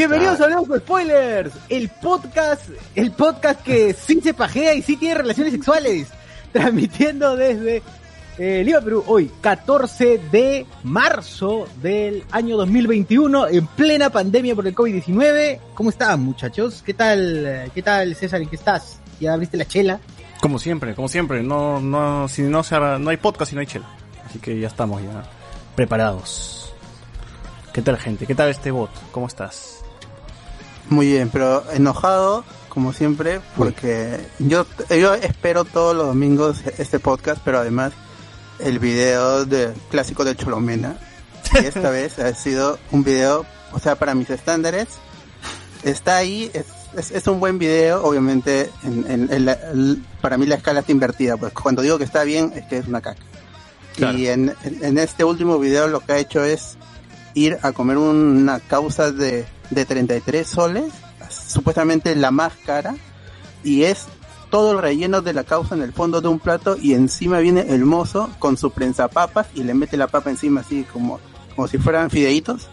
Bienvenidos a Hablemos con Spoilers, el podcast, el podcast que sí se pajea y sí tiene relaciones sexuales, transmitiendo desde eh, Lima, Perú, hoy 14 de marzo del año 2021, en plena pandemia por el COVID-19. ¿Cómo están muchachos? ¿Qué tal, qué tal César? ¿En qué estás? ¿Ya abriste la chela? Como siempre, como siempre, no, no, si no se no hay podcast y no hay chela. Así que ya estamos ya preparados. ¿Qué tal gente? ¿Qué tal este bot? ¿Cómo estás? Muy bien, pero enojado, como siempre, porque yo, yo espero todos los domingos este podcast, pero además el video de clásico de Cholomena. Y esta vez ha sido un video, o sea, para mis estándares, está ahí, es, es, es un buen video, obviamente, en, en- en la- el- para mí la escala está invertida, pues cuando digo que está bien, es que es una caca. Claro. Y en- en este último video lo que ha hecho es ir a comer una causa de, de 33 soles, supuestamente la más cara, y es todo el relleno de la causa en el fondo de un plato y encima viene el mozo con su prensapapas y le mete la papa encima así como, como si fueran fideitos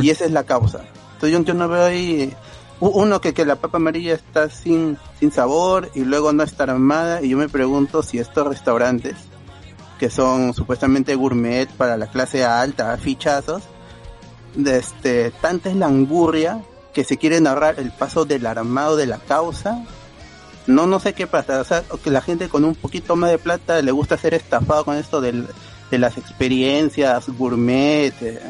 y esa es la causa. Entonces yo, yo no veo ahí uno que, que la papa amarilla está sin, sin sabor y luego no está armada y yo me pregunto si estos restaurantes que son supuestamente gourmet para la clase alta, fichazos, de este, tanta es la angurria que se quieren ahorrar el paso del armado de la causa. No, no sé qué pasa, o sea, que la gente con un poquito más de plata le gusta ser estafado con esto del, de las experiencias gourmet. eh.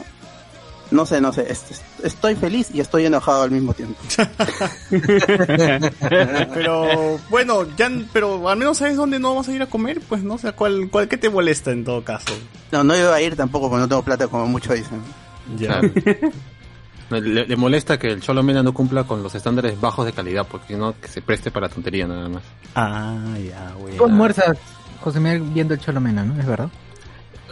No sé, no sé, es- es- estoy feliz y estoy enojado al mismo tiempo. Pero bueno, ya, pero al menos sabes dónde no vamos a ir a comer, pues no sé cuál, cuál que te molesta en todo caso. No, no iba a ir tampoco porque no tengo plata como muchos dicen. Ya. Claro. Le, le molesta que el Cholo Mena no cumpla con los estándares bajos de calidad, porque si no, que se preste para tontería nada más. Ah, ya, güey. ¿Cómo almuerzas, José Miguel, viendo el Cholomena, no? ¿Es verdad?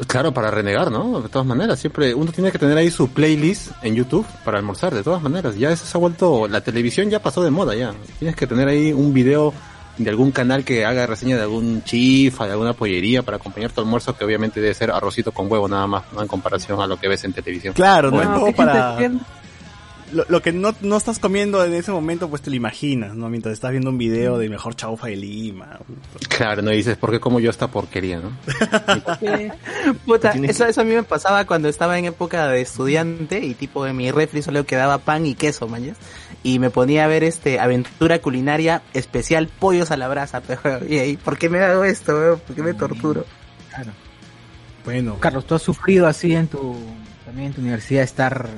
Claro, para renegar, ¿no? De todas maneras, siempre uno tiene que tener ahí su playlist en YouTube para almorzar, de todas maneras. Ya eso se ha vuelto, la televisión ya pasó de moda ya. Tienes que tener ahí un video de algún canal que haga reseña de algún chifa, de alguna pollería para acompañar tu almuerzo, que obviamente debe ser arrocito con huevo nada más, ¿no? En comparación a lo que ves en televisión. Claro, no es Bueno, como ¿qué gente- para... Lo, lo que no, no estás comiendo en ese momento, pues te lo imaginas, ¿no? Mientras estás viendo un video de mejor chaufa de Lima. Claro, no Y dices, ¿por qué como yo esta porquería, no? Puta, eso, eso a mí me pasaba cuando estaba en época de estudiante y tipo en mi refri solo quedaba pan y queso, mañas. Y me ponía a ver este aventura culinaria especial pollos a la brasa, pero y ahí, ¿por qué me hago esto, weón? ¿Por qué me torturo? Claro. Bueno, Carlos, tú has sufrido así en tu también en tu universidad estar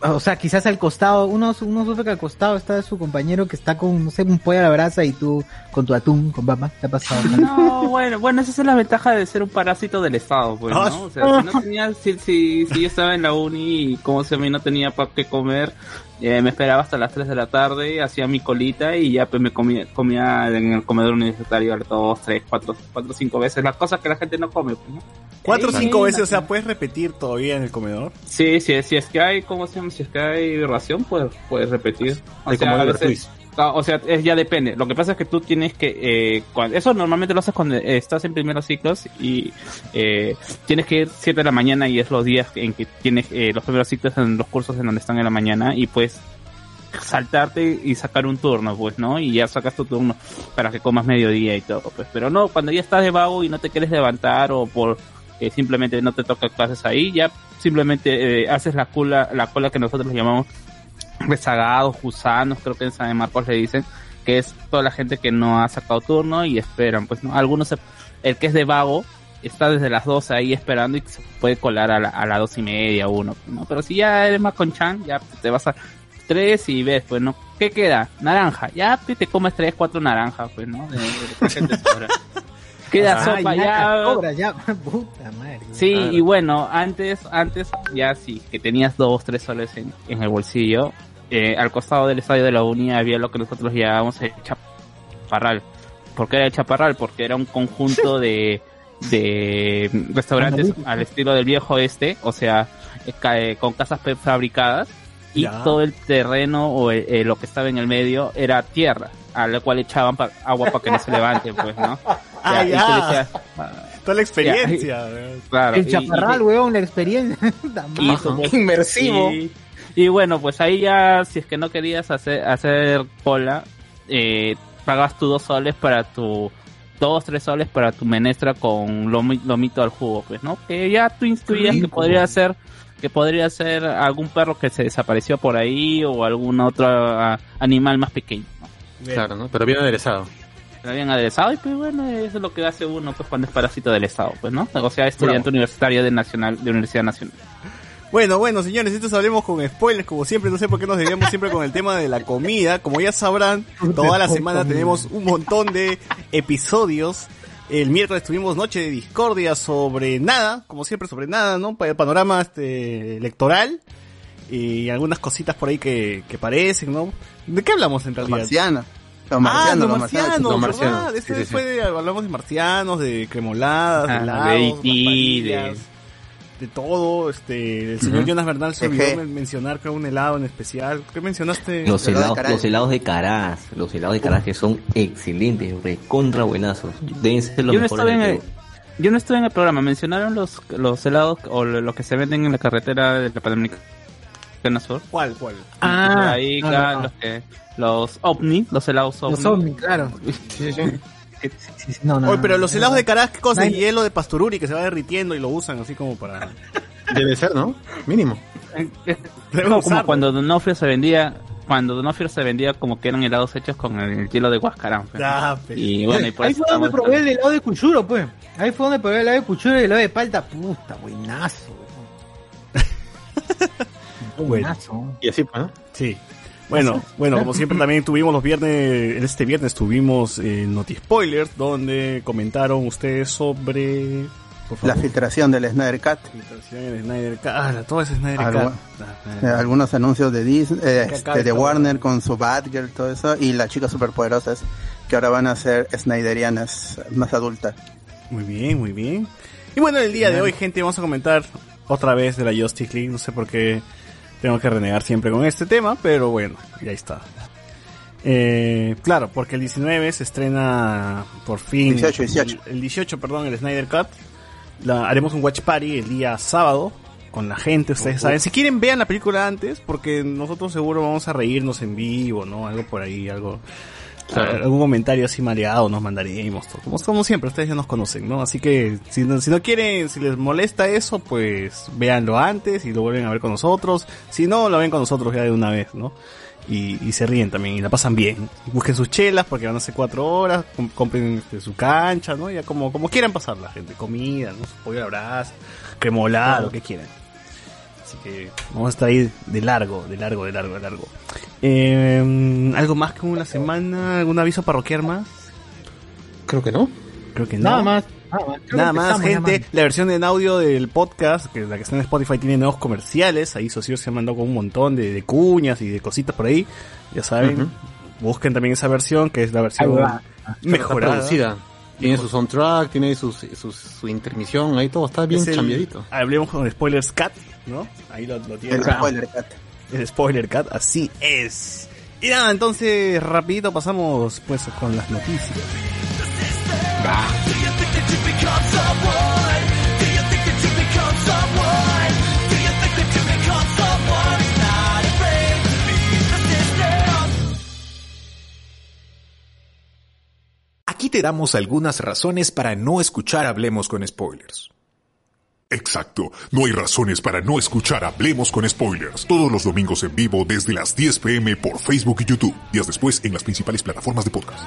o sea, quizás al costado, uno, uno sufre que al costado está su compañero que está con, no sé, un pollo a la brasa y tú con tu atún, con papa, ¿te ha pasado? No, bueno, bueno, esa es la ventaja de ser un parásito del Estado, pues, Ah, ¿no? O sea, si no tenía, si, si, si yo estaba en la uni y como se me no tenía para qué comer, eh, me esperaba hasta las 3 de la tarde, hacía mi colita y ya pues me comía, comía en el comedor universitario dos, tres, cuatro, cuatro, cinco veces, las cosas que la gente no come, pues, ¿no? cuatro o Sí, cinco sí, veces, o sea, puedes repetir todavía en el comedor. Sí, sí, si es que hay, ¿cómo se llama? Si es que hay ración, pues puedes repetir. O sea, como a veces- O sea, es, ya depende. Lo que pasa es que tú tienes que... Eh, cuan- eso normalmente lo haces cuando estás en primeros ciclos y eh, tienes que ir 7 de la mañana y es los días en que tienes eh, los primeros ciclos en los cursos en donde están en la mañana y pues saltarte y sacar un turno, pues, ¿no? Y ya sacas tu turno para que comas mediodía y todo, pues. Pero no, cuando ya estás de vago y no te quieres levantar o por eh, simplemente no te toca clases ahí, ya simplemente eh, haces la cola, la cola que nosotros llamamos rezagados, gusanos, creo que en San Marcos le dicen, que es toda la gente que no ha sacado turno y esperan, pues, ¿no? Algunos, se- el que es de vago, está desde las 12 ahí esperando y se puede colar a, la, a las dos y media, uno, ¿no? Pero si ya eres más conchan, ya te vas a, tres y ves, pues, ¿no? ¿Qué queda? Naranja. Ya, te comes tres, cuatro naranjas, pues, ¿no? De- de sobra. Queda Ah, sopa, ya, ya. sobra, ya. Puta madre. Sí, y bueno, antes, antes, ya sí, que tenías dos, tres soles en, en el bolsillo. eh, al costado del estadio de la Uni había lo que nosotros llamábamos el chaparral. ¿Por qué era el chaparral? Porque era un conjunto de, de restaurantes al estilo del viejo este, o sea, eh, eh, con casas prefabricadas y Ya. todo el terreno o el- eh, lo que estaba en el medio era tierra, a la cual echaban pa- agua para que no se levante, pues, ¿no? Ah, ya. Toda la experiencia. claro, El chaparral, weón, la experiencia. Y pues, Inmersivo. y, y bueno, pues ahí ya, si es que no querías hacer, hacer cola, eh, pagas tus dos soles para tu, dos, tres soles para tu menestra con lomi- lomito al jugo, pues, ¿no? Que ya tú intuías que podría ser, que podría ser algún perro que se desapareció por ahí o algún otro ah, animal más pequeño, ¿no? Claro, ¿no? Pero bien aderezado. Lo habían aderezado y pues bueno, eso es lo que hace uno pues cuando es parásito del Estado, pues, ¿no? O sea, estudiante universitario de nacional, de Universidad Nacional. Bueno, bueno, señores, estos hablemos con spoilers, como siempre, no sé por qué nos desviamos siempre con el tema de la comida. Como ya sabrán, toda la semana tenemos un montón de episodios. El miércoles tuvimos Noche de Discordia sobre nada, como siempre sobre nada, ¿no? Pa- Panorama este, electoral y algunas cositas por ahí que, que parecen, ¿no? ¿De qué hablamos en realidad? marcianos. Los ah, marcianos, los los marcianos, marcianos. Los ¿verdad? marcianos, Este sí, sí, sí. fue de- hablamos de marcianos, de cremoladas, de Ah, de de- paparillas, de todo, este, el señor. Jonas Bernal se olvidó men- mencionar que un helado en especial. ¿Qué mencionaste? Los helados, los helados de Caraz, los helados de Caraz que son excelentes, recontra buenazos. Deben ser los Yo no en el, Perú. yo no estuve en el programa, mencionaron los, los helados o lo lo que se venden en la carretera de la Panamericana ¿Cuál, cuál? Ah, ahí, no, claro, no. los, que- los ovni, los helados ovni. Los ovnis, claro. Sí, sí, sí, no, no, Oye, pero los helados de cara Caraz, ¿qué cosa? Ay. Hielo de pastururi que se va derritiendo y lo usan así como para... Debe ser, ¿no? Mínimo. Es como, como cuando Donofrio se vendía, cuando Donofrio se vendía como que eran helados hechos con el hielo de Huascarán. pues. Ah, pe- Y bueno, y por Ahí eso fue donde probé el helado de Cuchuro, pues. Ahí fue donde probé el helado de Cuchuro y el helado de palta. Puta, buenazo. Buenazo. Y así, pues, ¿no? Sí. Bueno, bueno, como siempre también tuvimos los viernes, este viernes tuvimos eh, Noti Spoilers, donde comentaron ustedes sobre... La filtración del Snyder Cut. filtración en Snyder Cut. Ah, todo es Snyder Algo- Cut. Eh, algunos anuncios de Disney, eh, este, de Warner con su Batgirl, todo eso, y las chicas superpoderosas que ahora van a ser Snyderianas más adultas. Muy bien, muy bien. Y bueno, el día de hoy, gente, vamos a comentar otra vez de la Justice League. No sé por qué tengo que renegar siempre con este tema, pero bueno, ya está. Eh, claro, porque el 19 se estrena por fin. 18, 18. El, el 18, perdón, el Snyder Cut. La, haremos un watch party el día sábado con la gente, ustedes saben. Si quieren, vean la película antes, porque nosotros seguro vamos a reírnos en vivo, ¿no? Algo por ahí, algo. Claro. Algún comentario así mareado nos mandaremos, todo. como, como siempre, ustedes ya nos conocen, ¿no? Así que si no, si no quieren, si les molesta eso, pues véanlo antes y lo vuelven a ver con nosotros. Si no, lo ven con nosotros ya de una vez, ¿no? Y, y se ríen también y la pasan bien. Busquen sus chelas porque van a ser cuatro horas, com- compren este, su cancha, ¿no? Ya como, como quieran pasar la gente, comida, ¿no? Su pollo a la brasa, cremolada, lo que quieran. Así que vamos a estar ahí de largo, de largo, de largo, de largo. Eh, ¿Algo más que una semana? ¿Algún aviso parroquial más? Creo que no. Creo que no. Nada más. Nada Nada más, gente. La versión en audio del podcast, que es la que está en Spotify, tiene nuevos comerciales. Ahí Socio se ha mandado con un montón de, de cuñas y de cositas por ahí. Ya saben. Busquen también esa versión, que es la versión va. Está mejorada. producida. Tiene su soundtrack, tiene su, su, su intermisión, ahí todo está bien Es el-. Hablemos con Spoilers Cat, ¿no? Ahí lo, lo tienen. El spoiler cut. El spoiler cat, así es. Y nada, entonces rapidito pasamos pues con las noticias. Aquí te damos algunas razones para no escuchar Hablemos con Spoilers. Exacto, no hay razones para no escuchar Hablemos con Spoilers todos los domingos en vivo desde las 10 pm por Facebook y YouTube, días después en las principales plataformas de podcast.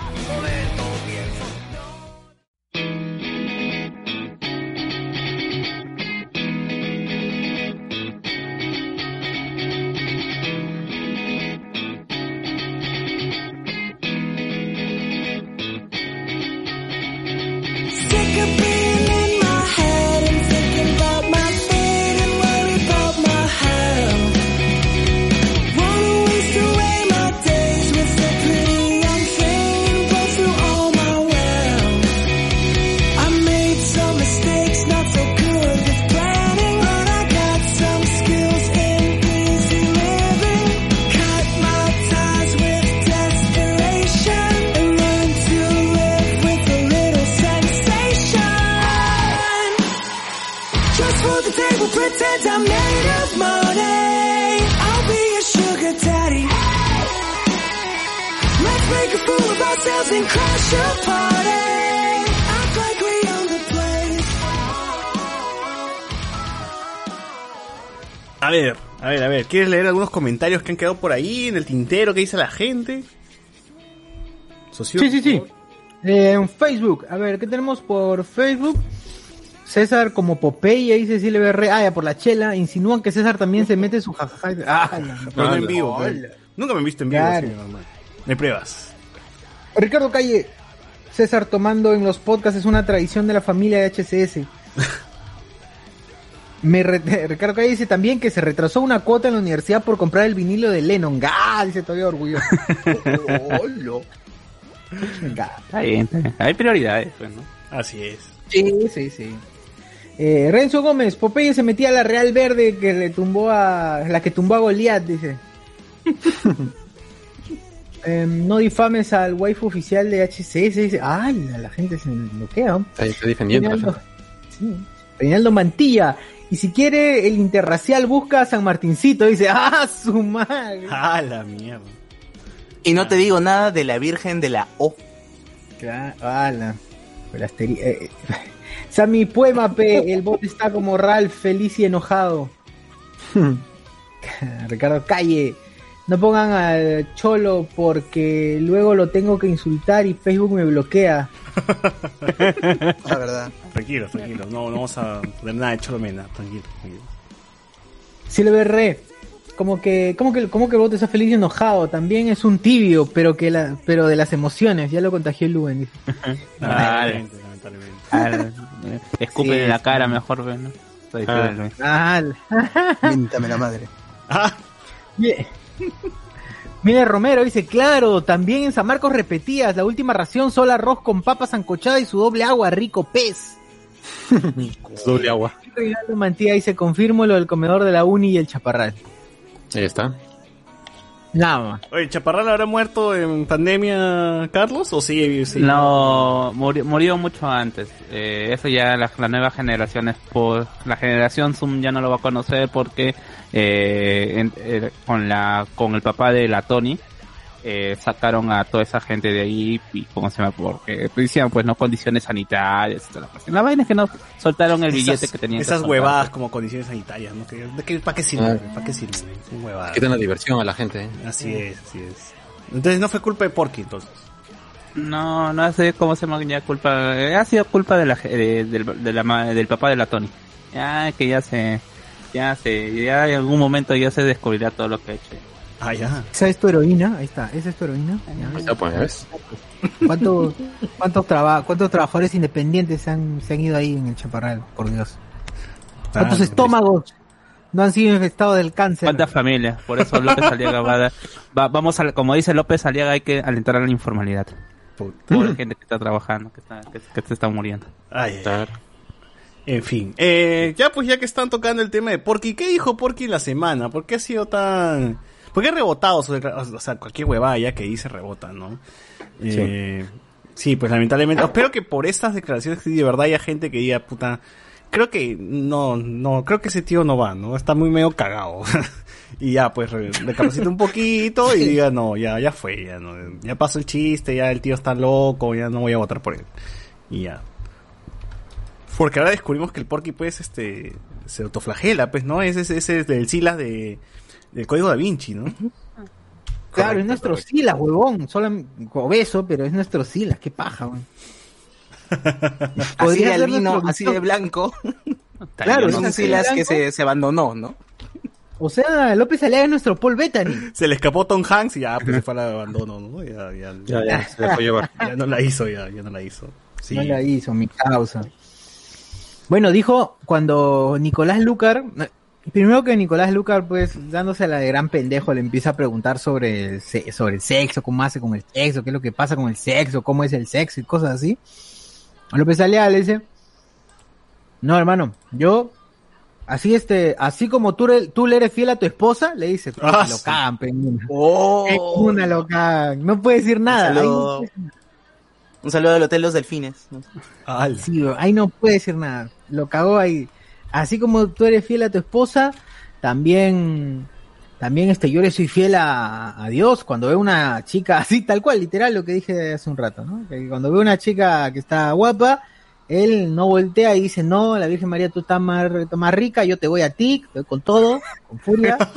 ¿Quieres leer algunos comentarios que han quedado por ahí en el tintero que dice la gente? Socio, Sí, sí, sí. Eh, en Facebook, a ver, ¿qué tenemos por Facebook? César como Popeye, dice CLBR, ah, ya por la chela, insinúan que César también se mete su jajaja. Ah, Pero no en vivo. Hola. pues. Nunca me he visto en vivo. Claro. así, normal. Me pruebas. Ricardo Calle, César tomando en los podcasts es una tradición de la familia de HCS. Me re- Ricardo Calle dice también que se retrasó una cuota en la universidad por comprar el vinilo de Lennon. ¡Gah! Dice todavía orgulloso. Gah. Está bien, está bien. Hay prioridades, pues, ¿no? Así es. Sí, sí, sí. Eh, Renzo Gómez, Popeye se metía a la Real Verde que le tumbó a la que tumbó a Goliat, dice. Em, no difames al waifu oficial de HCS, dice. Ay, la, gente se bloquea. Está, está defendiendo. sí. Reinaldo Mantilla. Y si quiere el interracial busca a San Martincito, dice. ¡Ah, su madre! Ah, la mierda. Y no te digo nada de la Virgen de la O. Claro, ala. El asteri- eh, eh. Sammy Poema, P. El bot está como Ralph, feliz y enojado. Ricardo Calle. No pongan al cholo porque luego lo tengo que insultar y Facebook me bloquea. La verdad. Tranquilo, tranquilo. No, no vamos a poner nada de cholomena. Tranquilo, tranquilo. Silver como que, como que, como que el bot está feliz y enojado. También es un tibio, pero que la, pero de las emociones. Ya lo contagió el dice. Lamentablemente, lamentablemente. Escupen Sí, en la cara mejor, ¿no? Ah, Míntame la madre. Ah, Bien. Mire Romero dice, claro, también en San Marcos repetías, la última ración solo arroz con papas ancochadas y su doble agua, rico pez. Doble agua. Reinaldo Mantilla dice, confirmo lo del comedor de la uni y el chaparral. Ahí está. Nada más. Oye, ¿Chaparral habrá muerto en pandemia, Carlos? ¿O sigue? sigue? No, murió, murió mucho antes. Eh, eso ya las las nuevas generaciones, por la generación Zoom ya no lo va a conocer porque eh, en- eh, con la con el papá de la Tony eh, sacaron a toda esa gente de ahí y cómo se llama porque decían pues no condiciones sanitarias y toda la cuestión. La vaina es que no soltaron el billete Esas- que tenían. Esas huevadas pues. como condiciones sanitarias, ¿no? Que- ¿de qué- ¿Para qué sirven? ¿Para qué sirven? Huevadas. Quitan la diversión a la gente. ¿eh? Así es, así es. Entonces no fue culpa de Porky, entonces. No, no sé cómo se llama ya culpa. eh, ha sido culpa de la, de- del, de la ma- del papá de la Tony. Ya que ya se, ya se, ya en algún momento ya se descubrirá todo lo que ha hecho. Ah, ya. ¿Esa es tu heroína? Ahí está, esa es tu heroína. Ya. Ahí está, pues, ¿ves? ¿Cuántos, cuántos, traba- ¿Cuántos trabajadores independientes se han, se han ido ahí en el chaparral? Por Dios. ¿Cuántos Ah, estómagos no han sido infectados del cáncer? ¿Cuántas familias? Por eso López Aliaga va a dar- va- vamos a, como dice López Aliaga, hay que alentar a la informalidad. Puta. Toda la gente que está trabajando, que está, que, que se está muriendo. Ay, ay. Claro. En fin, eh, ya pues ya que están tocando el tema de Porky, ¿qué dijo Porky la semana? ¿Por qué ha sido tan... ¿Por qué ha rebotado? sobre- O sea, cualquier huevada ya que dice rebota, ¿no? Eh, sí. pues lamentablemente, espero que por estas declaraciones de verdad haya gente que diga, puta, creo que no, no, creo que ese tío no va, ¿no? Está muy medio cagado. y ya, pues, re- recapacita un poquito y diga, no, ya, ya fue, ya, no, ya pasó el chiste, ya el tío está loco, ya no voy a votar por él. Y ya. Porque ahora descubrimos que el Porky, pues, este, se autoflagela, pues, ¿no? Ese, ese, ese es del Silas de, del Código Da Vinci, ¿no? Claro, es nuestro Silas, huevón. Solo obeso, pero es nuestro Silas. Qué paja, weón. Así Podría de ser albino, así de blanco. Claro, es así así las blanco. que se, se abandonó, ¿no? O sea, López Aliaga es nuestro Paul Bettany. Se le escapó Tom Hanks y ya, pues, se fue al abandono, ¿no? Ya, ya, Ya, ya, se dejó llevar. ya no la hizo, ya, ya no la hizo. Sí. No la hizo, mi causa. Bueno, dijo cuando Nicolás Lucar, primero que Nicolás Lucar, pues, dándose a la de gran pendejo, le empieza a preguntar sobre el, sobre el sexo, cómo hace con el sexo, qué es lo que pasa con el sexo, cómo es el sexo y cosas así. López Aliaga le dice, no hermano, yo, así este, así como tú, le- tú le eres fiel a tu esposa, le dice, Ah, lo sí. una. Oh, una lo cagan, no puede decir nada. Ahí no saludo. puede decir nada. Un saludo del Hotel Los Delfines. Al. Sí, bro, ahí no puede decir nada. Lo cagó ahí. así como tú eres fiel a tu esposa, también, también este, yo le soy fiel a, a Dios cuando veo una chica así, tal cual, literal lo que dije hace un rato, ¿no? Que cuando veo una chica que está guapa, él no voltea y dice, no, la Virgen María, tú estás más, estás más rica, yo te voy a ti, te voy con todo, con furia.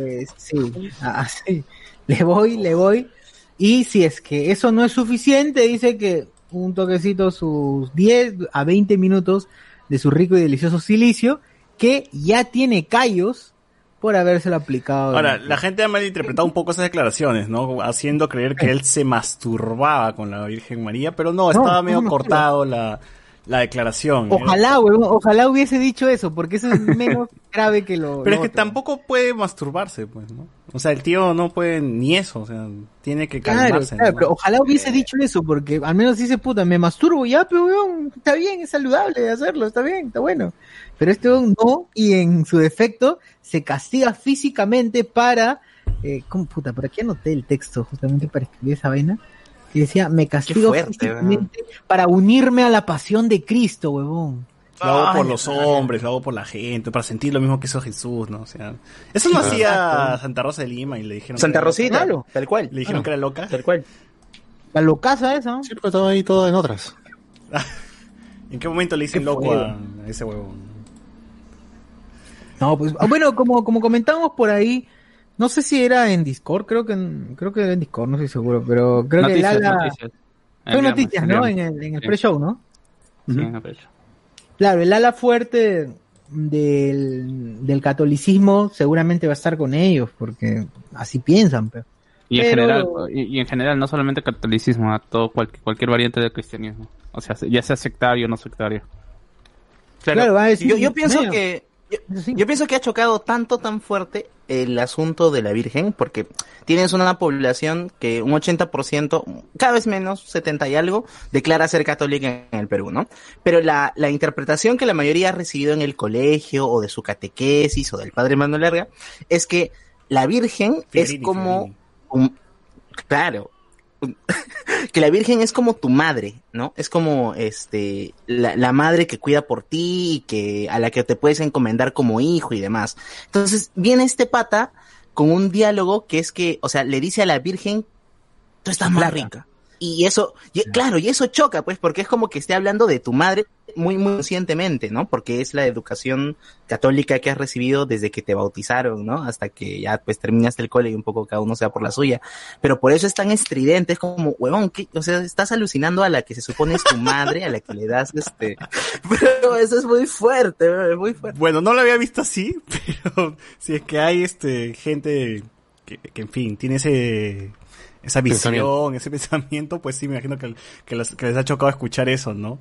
Eh, sí, así, le voy, le voy. Y si es que eso no es suficiente, dice que un toquecito sus 10 a 20 minutos de su rico y delicioso silicio, que ya tiene callos por habérselo aplicado. Ahora, la gente ha malinterpretado un poco esas declaraciones, ¿no? Haciendo creer que él se masturbaba con la Virgen María, pero no, estaba medio no, cortado la, la declaración. Ojalá, huevón, ojalá hubiese dicho eso, porque eso es menos grave que lo. Pero es que otro. tampoco puede masturbarse, pues, ¿no? O sea, el tío no puede ni eso, o sea, tiene que calmarse. claro, ¿no? pero ojalá hubiese dicho eso, porque al menos dice, puta, me masturbo, ya, pero weón, está bien, es saludable hacerlo, está bien, está bueno. Pero este weón no, y en su defecto, se castiga físicamente para, eh, ¿cómo puta? Por aquí anoté el texto, justamente para escribir esa vaina, y decía, me castigo fuerte, para unirme a la pasión de Cristo, huevón. Lo hago por Ay, los hombres, lo hago por la gente, para sentir lo mismo que hizo Jesús, ¿no? O sea, eso no Sí, hacía exacto. Santa Rosa de Lima y le dijeron Santa Rosita, Claro. tal cual. Le dijeron que era loca. Tal cual. La locaza esa, ¿no? Sí, pero estaba ahí todo en otras. ¿En qué momento le dicen loco a a ese huevón? No, pues, ah, bueno, como, como comentamos por ahí, no sé si era en Discord, creo que en, creo que era en Discord, no estoy seguro, pero creo Noticias, que Lala, noticias. fue noticias, ¿no? En el, en el Sí. pre-show, ¿no? Sí, en el pre-show. Claro, el ala fuerte del, del catolicismo seguramente va a estar con ellos, porque así piensan, pero. Y en Pero- general, y, y en general, no solamente catolicismo, a todo cual- cualquier variante del cristianismo. O sea, ya sea sectario o no sectario. Claro, va a decir, yo, yo pienso medio. que yo, pienso que ha chocado tanto tan fuerte el asunto de la Virgen porque tienes una población que un 80%, cada vez menos, 70 y algo, declara ser católica en el Perú, ¿no? Pero la, la interpretación que la mayoría ha recibido en el colegio o de su catequesis o del padre Manuel Larga es que la Virgen es como Fiorini. un- claro, que la Virgen es como tu madre, ¿no? Es como este la, la madre que cuida por ti y que a la que te puedes encomendar como hijo y demás. Entonces viene este pata con un diálogo que es que, o sea, le dice a la Virgen, tú estás más rica. Y eso, y- claro, y eso choca, pues, porque es como que esté hablando de tu madre muy, muy conscientemente, ¿no? Porque es la educación católica que has recibido desde que te bautizaron, ¿no? Hasta que ya, pues, terminaste el cole y un poco cada uno sea por la suya. Pero por eso es tan estridente, es como, huevón, ¿qué? O sea, estás alucinando a la que se supone es tu madre, a la que le das, este... Pero eso es muy fuerte, es muy fuerte. Bueno, no lo había visto así, pero si es que hay este gente que, que, en fin, tiene ese esa visión, Pensamiento. ese pensamiento, pues sí, me imagino que, que, les, que les ha chocado escuchar eso, ¿no?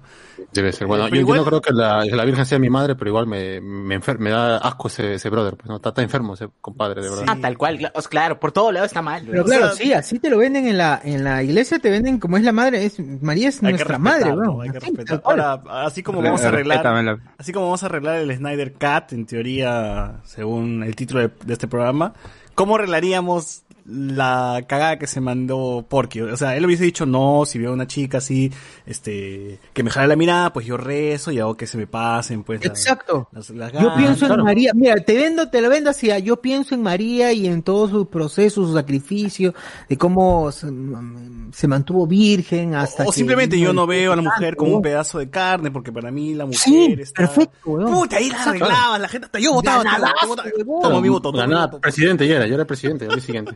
Debe ser. Bueno, Pero yo, no creo que la, que la Virgen sea mi madre, pero igual me, me, enfer- me da asco ese, ese brother. Pues, ¿no? está, está enfermo ese compadre, de verdad. Ah, tal cual, claro, por todo lado está mal. Pero claro, sea- sí, así te lo venden en la, en la iglesia, te venden como es la madre, es, María es nuestra madre, que Así, respetar. tal cual. Ahora, así como vamos a arreglar, así como vamos a arreglar el Snyder Cat, en teoría, según el título de, de este programa, ¿cómo arreglaríamos la cagada que se mandó Porky? O sea, él hubiese dicho no, si veo a una chica así, este, que me jale la mirada, pues yo rezo y hago que se me pasen, pues. Exacto. las- las Yo ganas. pienso claro. en María, mira, te vendo, te lo vendo así, ah, yo pienso en María y en todo su proceso, su sacrificio, de cómo se, mm, se mantuvo virgen hasta O que simplemente yo no veo a la mujer como un pedazo de carne, porque para mí la mujer Sí, está... perfecto, weón. Puta, ahí la arreglaban, la gente hasta yo votaba, yo voto. presidente ya era, yo era presidente al día siguiente.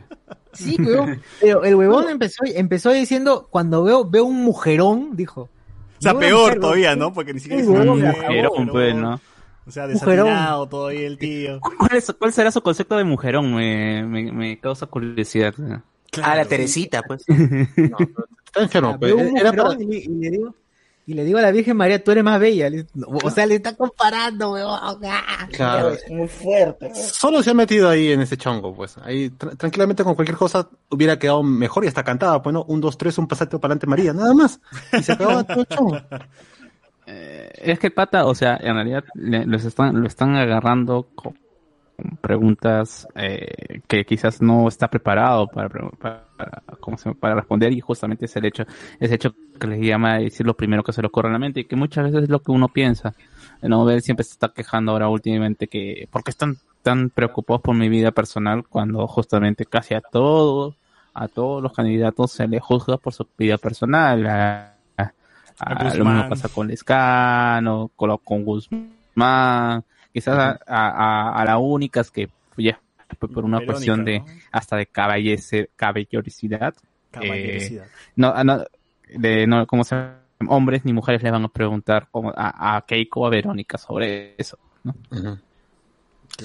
Sí, weón. Pero el huevón empezó, empezó diciendo, cuando veo, veo un mujerón, dijo. O sea, peor mujer, todavía. ¿no? Porque ni siquiera huevón, mujer, Mujerón, pues, ¿no? O sea, Mujerón. desatinado todavía el tío. ¿Cuál, es- cuál será su concepto de mujerón? Me, me, me causa curiosidad. A la Teresita, pues. No, pero enfermo. Ah, Pues. un Era para, y le digo, y le digo a la Virgen María, tú eres más bella. O sea, le está comparando, weón. Ah. Claro. Es muy fuerte. Solo se ha metido ahí en ese chongo, pues. Ahí tra- tranquilamente con cualquier cosa hubiera quedado mejor y hasta cantaba, pues, ¿no? Un, dos, tres, un pasate para adelante María, nada más. Y se acababa todo el chongo. Eh, es que el pata, o sea, en realidad le- los están, lo están agarrando co- preguntas eh, que quizás no está preparado para, para, para- responder y justamente es el hecho, ese hecho que le llama a decir lo primero que se le ocurre a la mente y que muchas veces es lo que uno piensa. No, él siempre se está quejando ahora últimamente que, ¿por qué están tan preocupados por mi vida personal cuando justamente casi a todos, a todos los candidatos se les juzga por su vida personal? A, a- a- lo mismo pasa con Lescano, con, con Guzmán, quizás a, a, a la única es que ya fue por una Verónica, cuestión de ¿no? hasta de caballece, caballerosidad. Caballerosidad. Eh, no, no, de, no, como se hombres ni mujeres le van a preguntar como a, a Keiko o a Verónica sobre eso.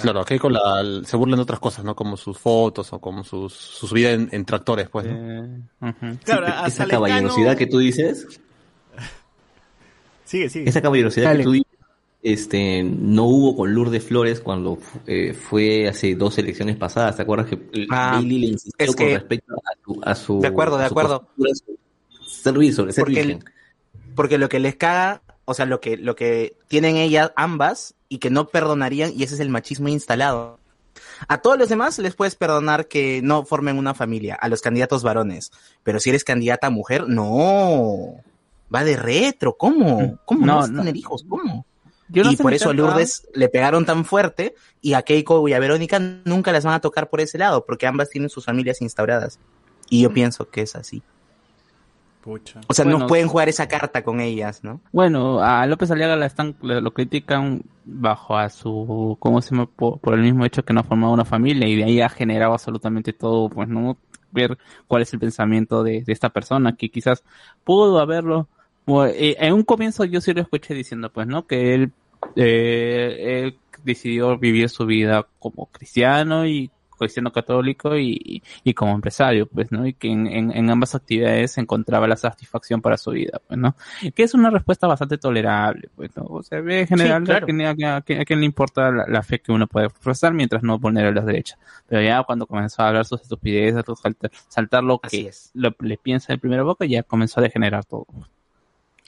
Claro, aquí con la, se burlan de otras cosas, ¿no? Como sus fotos o como sus, sus vida en, en tractores, pues, ¿no? Eh. Claro, Sí, esa caballerosidad que tú dices, Sigue, sigue. esa caballerosidad Dale. que tú dices, este, no hubo con Lourdes Flores cuando eh, fue hace dos elecciones pasadas. ¿Te acuerdas que el Ah, Bailey le insistió es con respecto a su, a su De acuerdo, de acuerdo. postura sobre ser virgen, ser Porque el-? Porque lo que les caga, o sea, lo que, lo que tienen ellas ambas y que no perdonarían, y ese es el machismo instalado. A todos los demás les puedes perdonar que no formen una familia, a los candidatos varones. Pero si eres candidata mujer, no. Va de retro, ¿cómo? ¿Cómo no, No, vas a no. tener hijos? ¿Cómo? Yo no y por eso a Lourdes le pegaron tan fuerte y a Keiko y a Verónica nunca las van a tocar por ese lado, porque ambas tienen sus familias instauradas. Y yo pienso que es así. Pucha. O sea, Bueno, no pueden jugar esa carta con ellas, ¿no? Bueno, a López Aliaga la están, lo critican bajo a su, ¿cómo se llama? Por, por el mismo hecho que no ha formado una familia y de ahí ha generado absolutamente todo, pues no ver cuál es el pensamiento de, de esta persona que quizás pudo haberlo. Bueno, eh, en un comienzo yo sí lo escuché diciendo, pues, ¿no? Que él, eh, él decidió vivir su vida como cristiano y cristiano católico y, y como empresario, pues, ¿no? Y que en, en, en ambas actividades encontraba la satisfacción para su vida, pues, ¿no? que es una respuesta bastante tolerable, pues, ¿no? O sea, ve en general claro. a, quién, a, quién le importa la, la fe que uno puede profesar mientras no vulnere las derechas. Pero ya cuando comenzó a hablar sus estupideces, saltar, saltar lo Así que es. lo- le piensa de primera boca, ya comenzó a degenerar todo.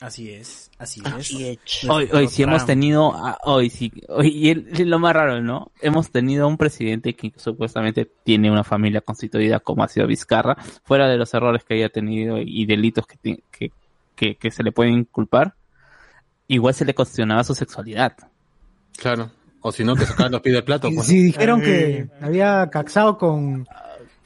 Así es, así Así es. es. Hoy, hoy sí hemos tenido, ah, hoy sí, hoy, y el- lo más raro, ¿no? Hemos tenido un presidente que supuestamente tiene una familia constituida como ha sido Vizcarra, fuera de los errores que haya tenido y delitos que, que, que, que se le pueden inculpar, igual se le cuestionaba su sexualidad. Claro. O si no, que sacar los pies del plato, pues. Si dijeron que había caxado con...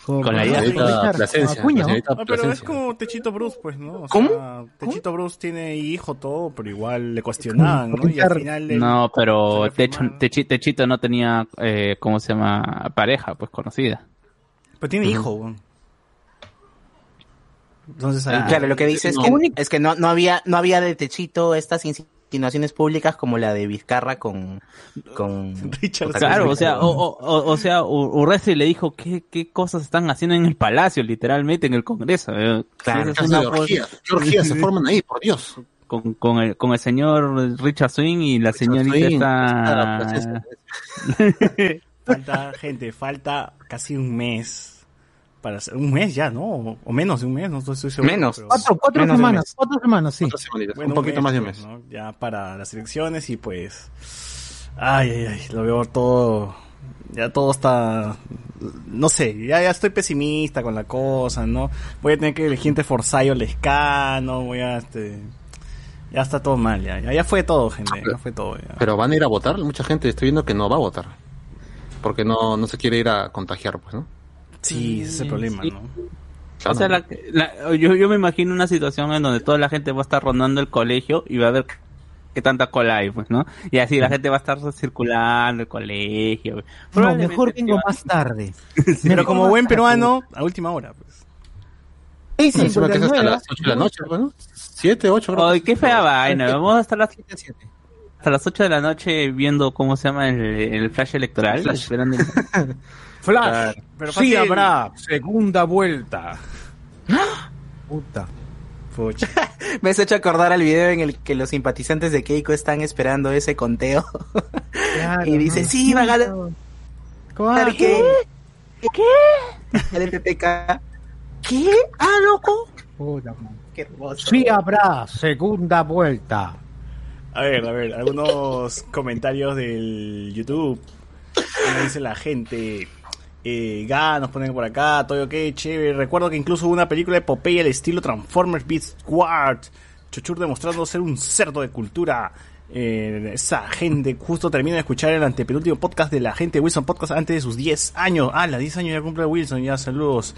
Con la Señorita Richard Plasencia, Acuña, la ¿no? Ah, pero es como Techito Bruce, pues, ¿no? O ¿Cómo? sea, Techito Bruce tiene hijo, todo, pero igual le cuestionaban, ¿no? Y al final... él- No, pero Techo. Techi- Techito no tenía, eh, ¿cómo se llama? Pareja, pues conocida. Pero tiene hijo, weón. Entonces ahí... Claro, lo que dice es que, es que no, no había, no había de techito estas insinuaciones públicas como la de Vizcarra con, con Richard Otaku Claro, o Richard. sea, o, o, o- o sea, Urresti le dijo qué, qué cosas están haciendo en el palacio, literalmente en el Congreso. eh. Claro. Es ¿Qué orgías? ¿Qué orgías se forman ahí? Por Dios. con, con, el, con el señor Richard Swing y la señorita Swing, esta... esta Falta, gente, falta casi un mes. Para hacer, un mes ya, ¿no? O menos de un mes, no estoy seguro. Menos. pero- Cuatro, cuatro Menos semanas, cuatro semanas, sí. Semanita, Bueno, un poquito más de un mes. ¿no? Ya para las elecciones y pues... Ay, ay, ay, lo veo todo... Ya todo está... No sé, ya, ya estoy pesimista con la cosa, ¿no? Voy a tener que elegir entre Forsyth o Lescano, voy a... Este, ya está todo mal, ya, ya, ya fue todo, gente, ya fue todo. ya. Pero van a ir a votar, mucha gente estoy viendo que no va a votar. Porque no, no se quiere ir a contagiar, pues, ¿no? Sí, ese es el problema, Sí. ¿no? O sea, la- la- yo, yo me imagino una situación en donde toda la gente va a estar rondando el colegio y va a ver qué tanta cola hay, pues, ¿no? Y así la gente va a estar circulando el colegio. No, mejor vengo sí más tarde. Pero como buen peruano, a última hora, pues. Sí, Sí, es hasta 59. las 8 de la noche, pues, ¿no? 7, 8 Ay, qué fea vaina. Vamos a estar las, Siete, siete. Hasta las 8 de la noche viendo cómo se llama el, el flash electoral. esperando el- Flash. Pero sí habrá segunda vuelta. Puta. Pucha. Me has hecho acordar al video en el que los simpatizantes de Keiko están esperando ese conteo. Claro, Y dice, ¿no? sí, va a ganar. ¿Cómo? ¿Qué? ¿Qué? El PPK. ¿Qué? Ah, loco. Puta. Qué hermoso. Sí habrá segunda vuelta. A ver, a ver, algunos comentarios del YouTube. Como dice la gente. Eh, Ga nos ponen por acá, todo ok, chévere. Recuerdo que incluso hubo una película de Popeye al estilo Transformers Beast Wars. Chochur demostrando ser un cerdo de cultura. Eh, esa gente justo termina de escuchar el antepenúltimo podcast de la gente de Wilson Podcast antes de sus 10 años. Ah, la 10 años ya cumple Wilson, ya saludos.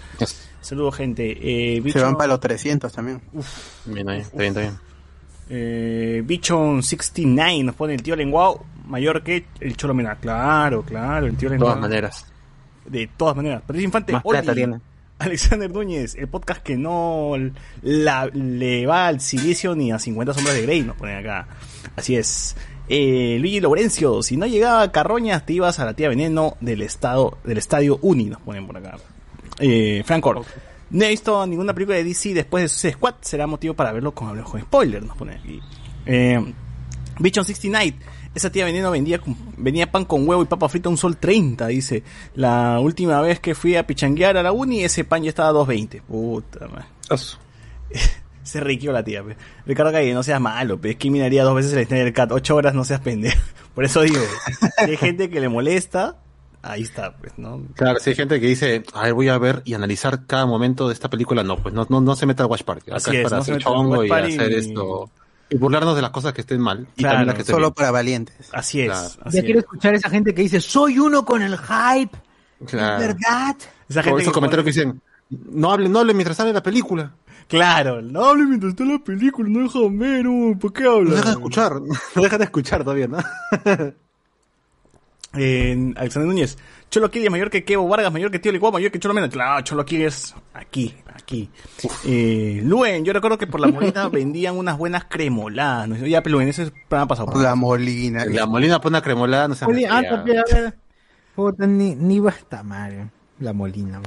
Saludos, gente. Eh, Se van para los 300 también. Bien, ahí, está bien, está bien. Eh, Bichon 69 nos pone el tío Lenguao mayor que el Cholo Mena. Claro, claro, el tío De Lenguao. todas maneras. De todas maneras. Patricio Infante, Más plata tiene. Alexander Núñez, el podcast que no la- le va al silicio ni a 50 sombras de Grey, nos ponen acá. Así es. Eh, Luigi Laurencio, si no llegaba a Carroñas, te ibas a la tía Veneno del estado, del estadio Uni, nos ponen por acá. Eh, Frank Orr, no he visto ninguna película de DC después de Suicide Squad, será motivo para verlo con con spoiler, nos pone aquí. Eh, Bichon 69, esa tía veneno vendía, vendía pan con huevo y papa frita a un sol 30, dice. La última vez que fui a pichanguear a la uni, ese pan ya estaba a 2.20. Puta madre. Se riquió la tía, pe. Ricardo Calle, no seas malo, pe. Es que miraría dos veces el Snyder Cut, ocho horas, no seas pendejo. Por eso digo, hay gente que le molesta, ahí está, pues, ¿no? Claro, si hay gente que dice, a ver, voy a ver y analizar cada momento de esta película, no, pues no, no, no se meta al Watch Party. Acá Así es es, para no hacer chongo y hacer y- esto. Y burlarnos de las cosas que estén mal. Y Claro, también las que estén Solo bien. para valientes. Así es. Claro. así Ya es. quiero escuchar a esa gente que dice, soy uno con el hype. Claro. ¿Verdad? Esa Por gente esos que comentarios pone- que dicen, no hablen, no hablen mientras sale la película. Claro, no hable mientras está la película, no ver, uh, ¿por qué hablan? No dejan de escuchar. No dejan de escuchar todavía, ¿no? Eh, Alexander Núñez, Cholo Kill es mayor que Kevo Vargas, mayor que Tío Licuado, mayor que Cholo Mena. Claro, Cholo Kill es aquí, aquí. Eh, Luen, yo recuerdo que por la molina vendían unas buenas cremoladas. ¿no? Ya, pero Luen, ese es programa pasado. La molina. La Molina pone una cremolada, no se Oli, ah, tapi, a ver. Puta, ni, ni va a estar mal. La molina.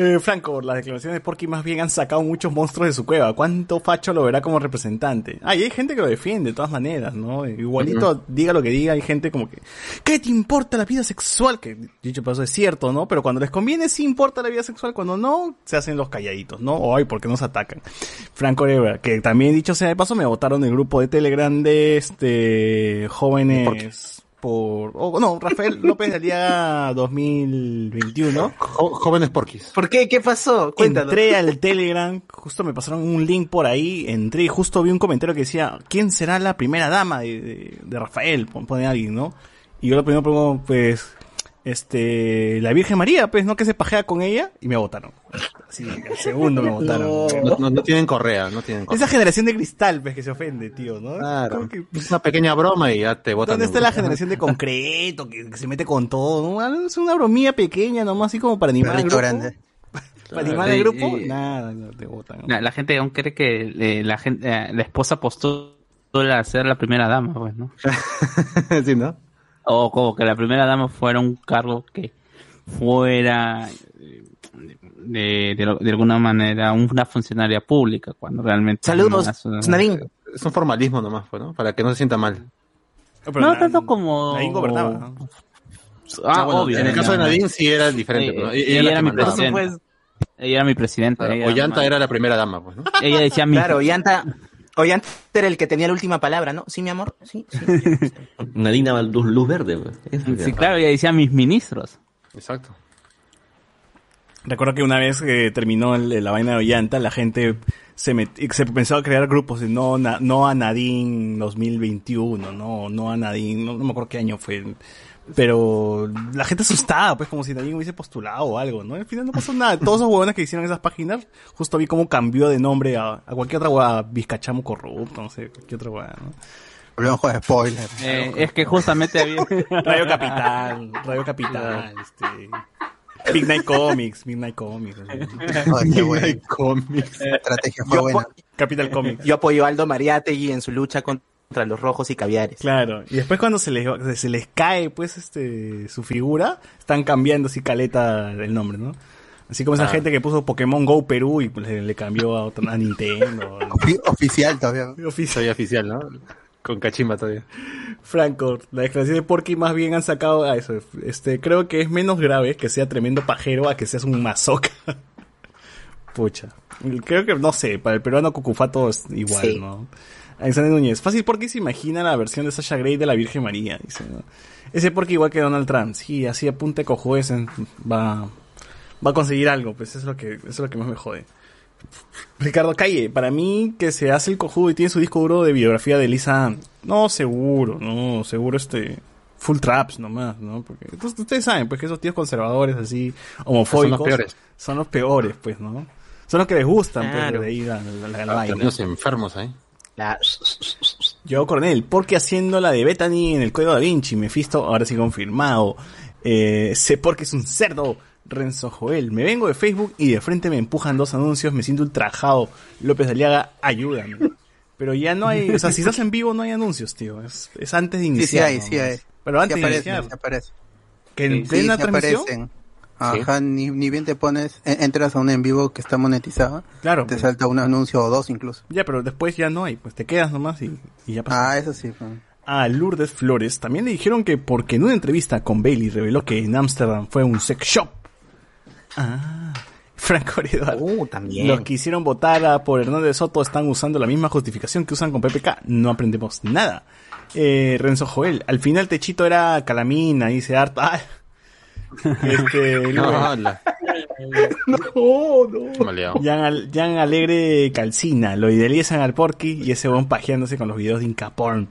Eh, Franco, las declaraciones de Porky más bien han sacado muchos monstruos de su cueva. ¿Cuánto facho lo verá como representante? Ah, y hay gente que lo defiende de todas maneras, ¿no? Igualito, diga lo que diga, hay gente como que, ¿qué te importa la vida sexual? Que dicho paso es cierto, ¿no? Pero cuando les conviene sí importa la vida sexual, cuando no, se hacen los calladitos, ¿no? O ay, ¿por qué nos atacan? Franco que también dicho sea de paso, me votaron el grupo de Telegram de este jóvenes por, oh, no, Rafael López del día 2021. Jo- jóvenes porquis. ¿Por qué? ¿Qué pasó? Cuéntanos. Entré al Telegram, justo me pasaron un link por ahí, entré y justo vi un comentario que decía, ¿quién será la primera dama de, de- de Rafael? Pon- Pone alguien, ¿no? Y yo lo primero pongo, pues, este, la Virgen María, pues, ¿no? Que se pajea con ella, y me votaron. Así, al segundo me votaron. No, no, no tienen correa, no tienen correa. Esa generación de cristal, pues, que se ofende, tío, ¿no? Claro. Que, Es una pequeña broma y ya te botan. ¿Dónde está la generación de concreto, que, que se mete con todo? ¿no? Ah, Es una bromía pequeña, nomás así como para animar al grupo. grande. Para animar al grupo, y- nada, no te votan. ¿no? La, la gente aún cree que eh, la gente, eh, la esposa postula a ser la primera dama, pues, ¿no? sí, ¿no? O como que la primera dama fuera un cargo que fuera eh, de, de, de alguna manera una funcionaria pública, cuando realmente... Saludos, una- Nadine. Es un formalismo nomás, pues, ¿no? Para que no se sienta mal. Pero No tanto como... Nadine gobernaba, ¿no? Ah, Ah, bueno, obvio. en el caso de. Nadine sí era diferente. Pues, ¿no? ella Ella, era mi presidenta. Ella era mi presidenta. Claro, Ollanta era la primera dama, pues, ¿no? ella decía mi... Claro, Ollanta, Ollanta era el que tenía la última palabra, ¿no? Sí, mi amor. Sí, sí. Nadine daba luz, luz verde. Eso Sí, claro, ella decía mis ministros. Exacto. Recuerdo que una vez que terminó el- la vaina de Ollanta, la gente se, met- se pensó a crear grupos de no, na- no a Nadine 2021, no, no a Nadine, no, no me acuerdo qué año fue. Pero la gente asustada, pues como si Nadine hubiese postulado o algo, ¿no? Al final no pasó nada. Todos esos huevones que hicieron esas páginas, justo vi cómo cambió de nombre a, a cualquier otra hueá, Vizcachamo corrupto, no sé, cualquier otra hueá, ¿no? Hablamos con spoiler. Eh, es que justamente había... Radio Capital, Radio Capital, este... Midnight Comics, Midnight Comics. Ay, qué bueno. Comics. La estrategia fue buena. Capital Comics. yo apoyo a Aldo Mariategui en su lucha contra los rojos y caviares. Claro, y después cuando se les, se les cae pues este su figura, están cambiando así caleta el nombre, ¿no? Así como esa Ah. gente que puso Pokémon Go Perú y pues, le, le cambió a, otra, a Nintendo. Ofi- Oficial todavía. Oficial. Soy oficial, ¿no? Con cachimba todavía. Franco, la declaración de Porky más bien han sacado a eso. Este, creo que es menos grave que sea tremendo pajero a que seas un mazoca. Pucha. Creo que, no sé, para el peruano cucufato es igual, Sí. ¿no? Alexander Núñez, fácil porque se imagina la versión de Sasha Grey de la Virgen María, dice, ¿no? Ese porque igual que Donald Trump, sí, así apunte cojuez en- va, va a conseguir algo, pues eso es lo que, eso es lo que más me jode. Ricardo Calle, para mí que se hace el cojudo y tiene su disco duro de biografía de Lisa, no, seguro, no, seguro este, full traps nomás, ¿no? Porque pues, ustedes saben, pues que esos tíos conservadores así, homofóbicos, Son los peores. son los peores, pues, ¿no? Son los que les gustan, Claro. pues, de ir a la, la- la Ah, vaina. terminos enfermos ahí. La- Yo, Coronel, porque haciendo la de Bethany en el código da Vinci, Mephisto, ahora sí confirmado. Eh, sé porque es un cerdo. Renzo Joel, me vengo de Facebook y de frente me empujan dos anuncios, me siento ultrajado. López Aliaga, ayúdame. Pero ya no hay, o sea, si estás en vivo no hay anuncios, tío. Es, es antes de Sí, iniciar. sí hay, sí hay. Pero antes sí de iniciar. sí aparecen. Que en Sí, plena sí transmisión. aparecen. Ajá, ni, ni bien te pones, en- entras a un en vivo que está monetizado, Claro. te salta un anuncio o dos incluso. Ya, pero después ya no hay, pues te quedas nomás y, y ya pasó. Ah, eso sí. pues. A Lourdes Flores también le dijeron que porque en una entrevista con Bailey reveló que en Ámsterdam fue un sex shop. Ah, Franco Eduardo. Uh, también. Los que hicieron votar a por Hernández Soto están usando la misma justificación que usan con PPK. No aprendemos nada. Eh, Renzo Joel, al final Techito era Calamina, dice Art. Ah. Este, No, la- no, no. Jan, Al- Jan Alegre Calcina, lo idealizan al Porky y ese buen pajeándose con los videos de Incaporn.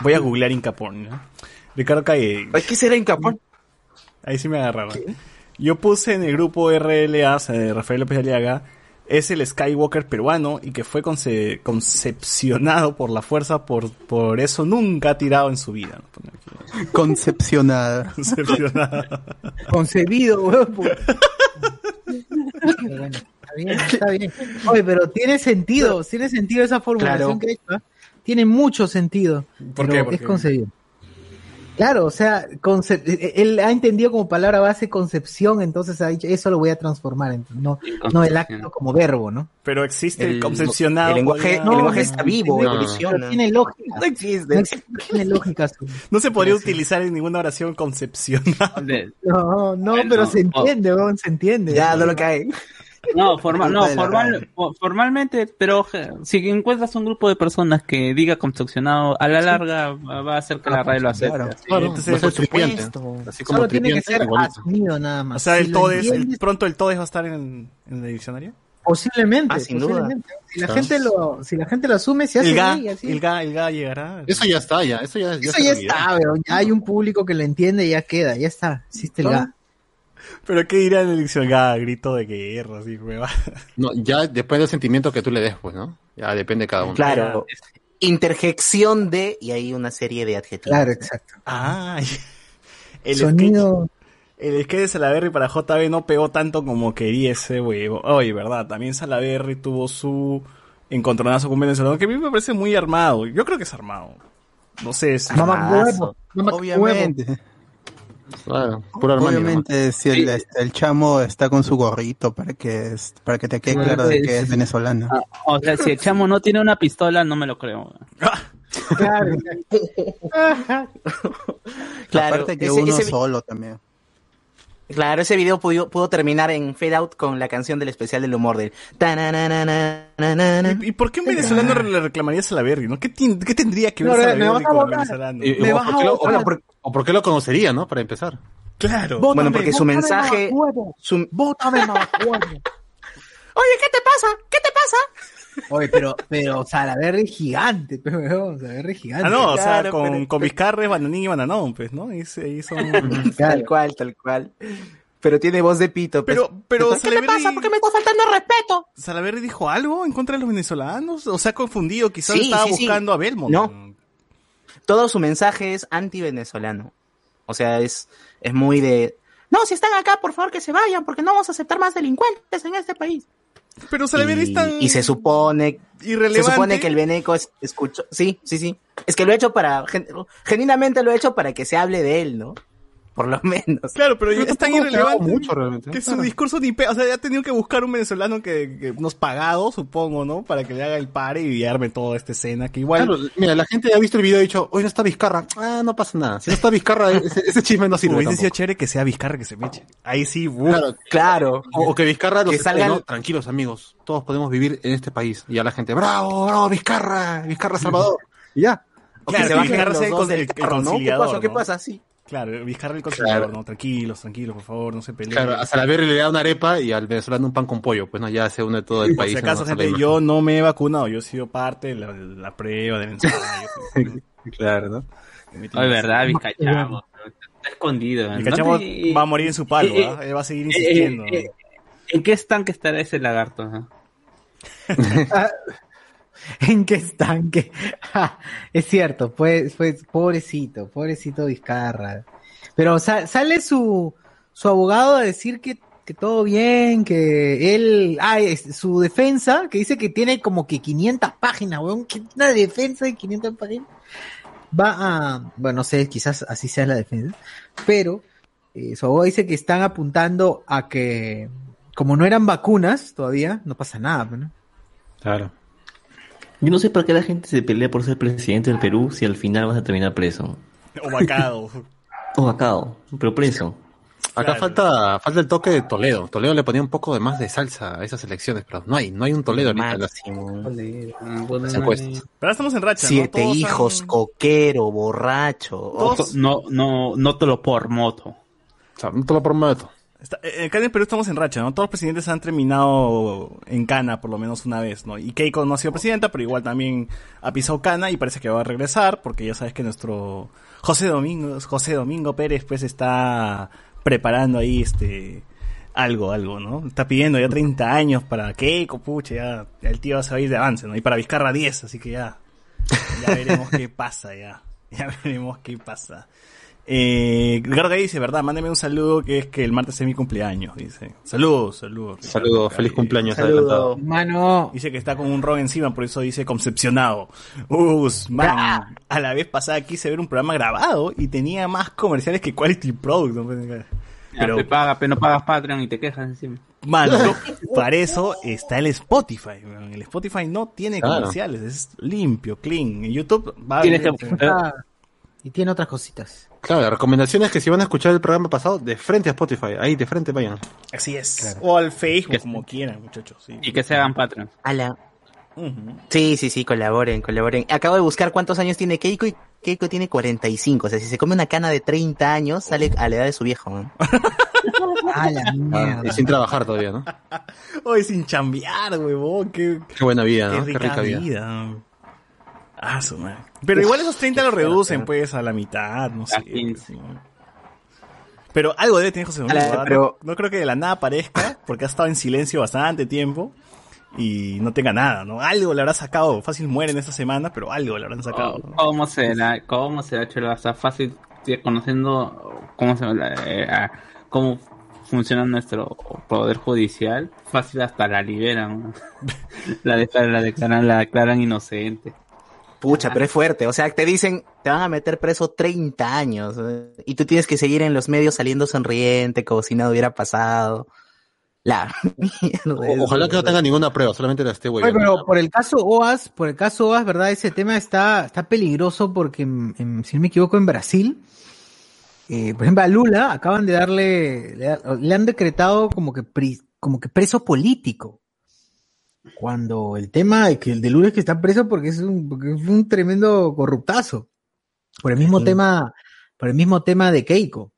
Voy a googlear Incaporn, ¿no? Ricardo Calle, ¿Qué será Incapón? ahí sí me agarraron. Yo puse en el grupo RLA, o sea, de Rafael López Aliaga, es el Skywalker peruano y que fue conce- concepcionado por la fuerza, por, por eso nunca ha tirado en su vida. ¿no? Concepcionado. Concebido, weón. bueno, está bien, está bien. Oye, pero tiene sentido, tiene sentido esa formulación Claro. que he hecho, ¿ah? Tiene mucho sentido. ¿Por pero qué? ¿Por es concebido. Claro, o sea, conce- eh, él ha entendido como palabra base concepción, entonces ha dicho, eso lo voy a transformar, entonces, no, no el acto como verbo, ¿no? Pero existe el, El- concepcionado. el lenguaje- podría- el lenguaje no, está vivo, no, evoluciona. tiene lógica. No existe. No existe, tiene lógica. su- No se podría utilizar en ninguna oración concepcional. No, no, pero se oh. entiende, weón, se entiende. Ya, no lo hay. No, formal, no formal, formalmente, pero je, si encuentras un grupo de personas que diga construccionado, a la larga va va a hacer que la radio lo acepte. claro. así. Claro, entonces, por supuesto. Así como Solo tiene que ser asumido nada más. O sea, Si el lo todes, el- pronto el todes va a estar en, en el diccionario. Posiblemente, Ah, sin duda. Si la Claro. gente lo, si la gente lo asume, se hace El ga, ley, así. el ga, el ga llegará. Eso ya está, ya. Eso ya, Eso ya está, weón. Ya hay un público que lo entiende y ya queda, ya está. Existe el ga. Pero qué dirá en el diccionario, ga, grito de guerra, así, hueva. No, ya depende del sentimiento que tú le des, pues, ¿no? Ya depende de cada uno. Claro. Interjección de, y hay una serie de adjetivos. Claro, exacto. Ay. El Sonido. el sketch de Salaberry para JB no pegó tanto como quería ese huevo. Oye, verdad, también Salaberry tuvo su encontronazo con venezolano, que a mí me parece muy armado. Yo creo que es armado. No sé, es... Mamá huevo. Mamá huevo. Obviamente, Claro, puro obviamente si el, este, el chamo está con su gorrito para que es- para que te quede claro de que es venezolano. Ah, o sea, si el chamo no tiene una pistola, no me lo creo. Claro. Claro, Aparte que ese- uno ese- solo también. Claro, ese video pudo, pudo terminar en fade out con la canción del especial del humor del. ¿Y, y por qué un venezolano le reclamaría a Salaberry? ¿no? ¿Qué, qué tendría que ver No, Salaberry me vas a con venezolano? Y- y- Me vas a votar. O por qué lo conocería, ¿no? Para empezar. Claro. Bueno, porque su mensaje, su- Bótame. Oye, ¿qué te pasa? ¿Qué te pasa? Oye, pero, pero Salaberry es gigante, pero es gigante. Ah, no, o sea, con, pero- con Vizcarra es Bananín y Bananón, pues, ¿no? Ahí son... Tal cual, tal cual. Pero tiene voz de pito. pues. Pero, pero ¿Qué te pasa? ¿Por qué me está faltando respeto? ¿Salaberry dijo algo en contra de los venezolanos? O sea, confundido, quizás Sí, estaba sí, sí. buscando a Belmont. No. Todo su mensaje es anti-venezolano. O sea, es, es muy de... No, si están acá, por favor que se vayan, porque no vamos a aceptar más delincuentes en este país. Pero Salaberry es Y, tan y se supone irrelevante. Se supone que el Beneco es, escuchó, sí, sí, sí. Es que lo he hecho para, gen- genuinamente lo he hecho para que se hable de él, ¿no? Por lo menos. Claro, pero es tan irrelevante mucho realmente. que su discurso ni pe... O sea, ya ha tenido que buscar un venezolano que, que nos pagado, supongo, ¿no? Para que le haga el pare y arme toda esta escena, que igual... Claro, mira, la gente ha visto el video y ha dicho, hoy no está Vizcarra. Ah, no pasa nada. Si no está Vizcarra, ese, ese chisme no sirve. Hubiese sido chévere que sea Vizcarra que se me eche. Ahí sí, uf. Claro, Claro. o, o que Vizcarra los Que salgan- ¿no? tranquilos amigos, todos podemos vivir en este país. Y ya la gente, bravo, bravo, Vizcarra, Vizcarra Salvador. Y ya. O Claro, que se que bajen Vizcarra los sea el dos con- el- el carro, ¿no? ¿Qué pasa? ¿Qué pasa? Sí. Claro, Vizcarra el conciliador, Claro. ¿no? Tranquilos, tranquilos, por favor, no se peleen. Claro, a Salaverry le da una arepa y al venezolano un pan con pollo. Pues no, ya se une todo el Por país. si en acaso, gente, yo no me he vacunado, yo he sido parte de la, la prueba del ensayo. Claro, ¿no? Ay, verdad, Vizcachamo. Está escondido. ¿no? cachamo Y- va a morir en su palo, eh, ¿ah? Él va a seguir eh, insistiendo. eh, eh, ¿En qué estanque estará ese lagarto? ah? ¿En qué estanque? Es cierto, pues, pues, pobrecito, pobrecito Vizcarra. Pero sa- sale su, su abogado a decir que, que todo bien, que él, ah, es- su defensa, que dice que tiene como que 500 páginas, weón, una defensa de 500 páginas. Va a, bueno, no sé, quizás así sea la defensa, pero eh, su abogado dice que están apuntando a que, como no eran vacunas todavía, no pasa nada, pues, ¿no? Claro. Yo no sé para qué la gente se pelea por ser presidente del Perú si al final vas a terminar preso. O vacado. O vacado, pero preso. Acá Claro. falta, falta el toque de Toledo. Toledo le ponía un poco de más de salsa a esas elecciones, pero no hay, no hay un Toledo ahorita en las, las encuestas. Pero ahora estamos en racha, ¿no? Siete Todos hijos, han- coquero, borracho. Todos- No, no, no te lo por moto. O sea, no te lo prometo. Está- eh, acá en el Perú estamos en racha, ¿no? Todos los presidentes han terminado en cana por lo menos una vez, ¿no? Y Keiko no ha sido presidenta, pero igual también ha pisado cana y parece que va a regresar, porque ya sabes que nuestro José Domingo, José Domingo Pérez, pues está preparando ahí este algo, algo, ¿no? Está pidiendo ya 30 años para Keiko, pucha, ya, el tío va a ir de avance, ¿no? Y para Vizcarra 10, así que ya, ya veremos qué pasa, ya. Ya veremos qué pasa. Eh, Ricardo dice, verdad, mándeme un saludo que es que el martes es mi cumpleaños, dice. Saludos, saludos. Ricardo Saludos, feliz cumpleaños Saludo. adelantado. Mano, Dice que está con un ron encima, por eso dice concepcionado. Us, man, Ah. a la vez pasada quise ver un programa grabado y tenía más comerciales que Quality Product. ¿no? Pero te paga, pero no pagas Patreon y te quejas encima. mano, para eso está el Spotify. El Spotify no tiene Claro. comerciales, es limpio, clean. En YouTube va Tienes que- ah, y tiene otras cositas. Claro, la recomendación es que si van a escuchar el programa pasado, de frente a Spotify, ahí de frente vayan. Así es. O al Facebook, Que- como quieran, muchachos. sí. Y que se hagan Patreon. Ala. Ujú. Sí, sí, sí, colaboren, colaboren. Acabo de buscar cuántos años tiene Keiko y Keiko tiene 45. O sea, si se come una cana de 30 años, sale a la edad de su viejo. ¿no? Ah, la mierda. Y sin trabajar todavía, ¿no? Hoy sin chambear, huevón. Qué, Qué buena vida, qué ¿no? Qué rica, rica vida. vida. Ah, su madre. Pero igual esos 30 los reducen, pues, a la mitad, no sé. A 15. ¿no? Pero algo debe tener José pero- No, no creo que de la nada aparezca, porque ha estado en silencio bastante tiempo y no tenga nada, ¿no? Algo le habrá sacado. Fácil muere en esta semana, pero algo le habrán sacado. ¿no? ¿Cómo será? ¿Cómo será, Chelo? Hasta fácil, conociendo cómo se eh, a- cómo funciona nuestro poder judicial, fácil hasta la liberan. ¿no? la, declaran, la declaran, la declaran inocente. Pucha, pero es fuerte. O sea, te dicen, te van a meter preso 30 años. ¿eh? Y tú tienes que seguir en los medios saliendo sonriente, como si nada hubiera pasado. La O- ojalá que no tenga ninguna prueba, solamente la esté Oye, hueviando. pero por el caso OAS, por el caso OAS, ¿verdad? Ese tema está, está peligroso porque, en- en- si no me equivoco, en Brasil, eh, por ejemplo, a Lula acaban de darle, le, le han decretado como que, pri- como que preso político. Cuando el tema de que el de Lula es que está preso porque es un, porque es un tremendo corruptazo. Por el mismo tema, por el mismo tema de Keiko.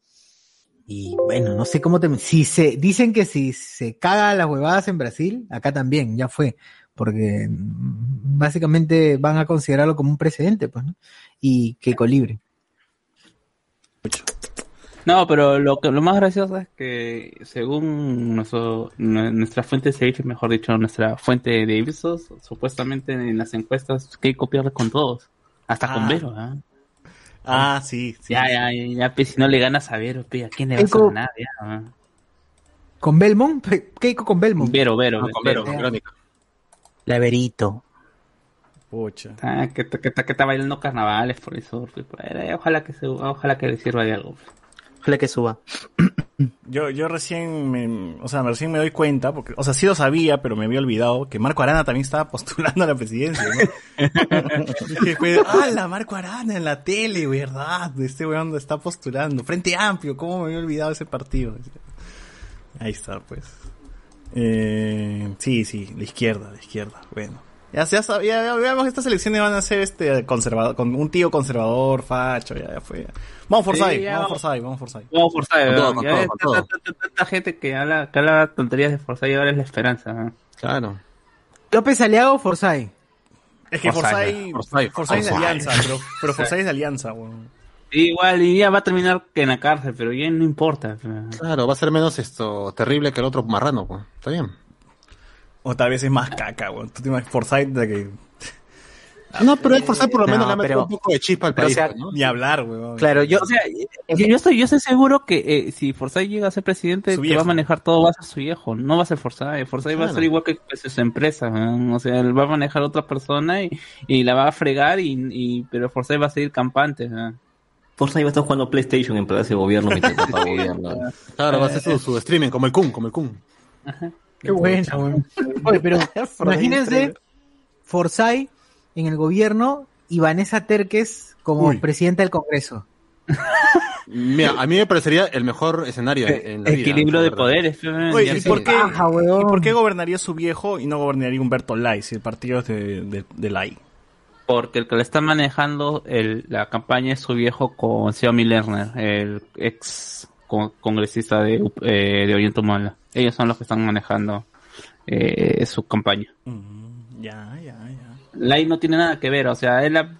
Y bueno, no sé cómo te, si se, dicen que si se caga las huevadas en Brasil, acá también, ya fue, porque básicamente van a considerarlo como un precedente, pues, ¿no? Y Keiko libre. No, pero lo que lo más gracioso es que según nuestro, nu- nuestra fuente de mejor dicho, nuestra fuente de Ipsos, supuestamente en las encuestas Keiko pierde con todos, hasta con Ah. Vero, ¿ah? Ah, sí, sí. Ya, ya, ya, ya, pues, si no le ganas a Vero, pues, ¿a quién le vas a ganar? Ya, ¿ah? ¿Con Belmont? Keiko con Belmont. Vero, Vero, No, con Vero. Vero, Verónica. La Verito. Pucha. Ah, que, está- que, está- que está bailando carnavales por eso. pues, por ahí. Ojalá que se, ojalá que le sirva de algo. Ojalá que suba. Yo, yo recién me, o sea, recién me doy cuenta, porque, o sea, sí lo sabía, pero me había olvidado que Marco Arana también estaba postulando a la presidencia, ¿no? Pues, ¡Hala, Marco Arana en la tele, verdad! Este weón está postulando. Frente Amplio, ¿cómo me había olvidado ese partido? Ahí está, pues. Eh, sí, sí, la izquierda, la izquierda, bueno. Ya, ya sabía, ya veamos que estas elecciones van a ser este conservador, con un tío conservador, facho, ya, ya fue. Vamos por Sí, vamos por vamos. Sai, vamos Forsyth, tanta, gente que habla, que habla tonterías de Forsyth y ahora es la esperanza. ¿no? Claro. López Aliago o Forsyth. Es que Forsyth, Forsyth, Forsyth, Forsyth es de Forsyth. alianza, pero, pero Forsyth es de alianza, weón. Igual, y ya va a terminar en la cárcel, pero ya no importa. Claro, va a ser menos esto terrible que el otro marrano, pues. Está bien. O tal vez es más caca, weón. Tú te imaginas Forsyth de que No, pero el Forsyth por lo menos No, le ha metido pero- un poco de chispa al país, o sea, pues, ¿no? ni hablar, weón. Claro, yo, O sea, yo, yo estoy, yo estoy seguro que eh, si Forsyth llega a ser presidente, Su que viejo. va a manejar todo va a ser su viejo, no va a ser Forsyth. Forsyth va a ser igual que pues, su empresa, o sea, él va a manejar a otra persona y, y la va a fregar, y, y pero Forsyth va a seguir campante. ¿no? Forza iba a estar jugando PlayStation en Palacio de Gobierno mientras papá gobierna. Claro, va a hacer su, su streaming como el Kun, como el Kun. Qué buena, weón. Oye, pero imagínense Forsyth en el gobierno y Vanessa Terques como Uy. presidenta del Congreso. Mira, a mí me parecería el mejor escenario en, la Equilibrio de poderes. Oye, ¿y por qué, Ajá, weón. ¿y por qué gobernaría su viejo y no gobernaría Humberto Lai si el partido es de, de, de Lai? Porque el que le está manejando el, la campaña es su viejo con Xiaomi Lerner, el ex con- congresista de, eh, de Humala. Ellos son los que están manejando eh, su campaña. Mm, ya, ya, ya. Lai no tiene nada que ver, o sea, él la-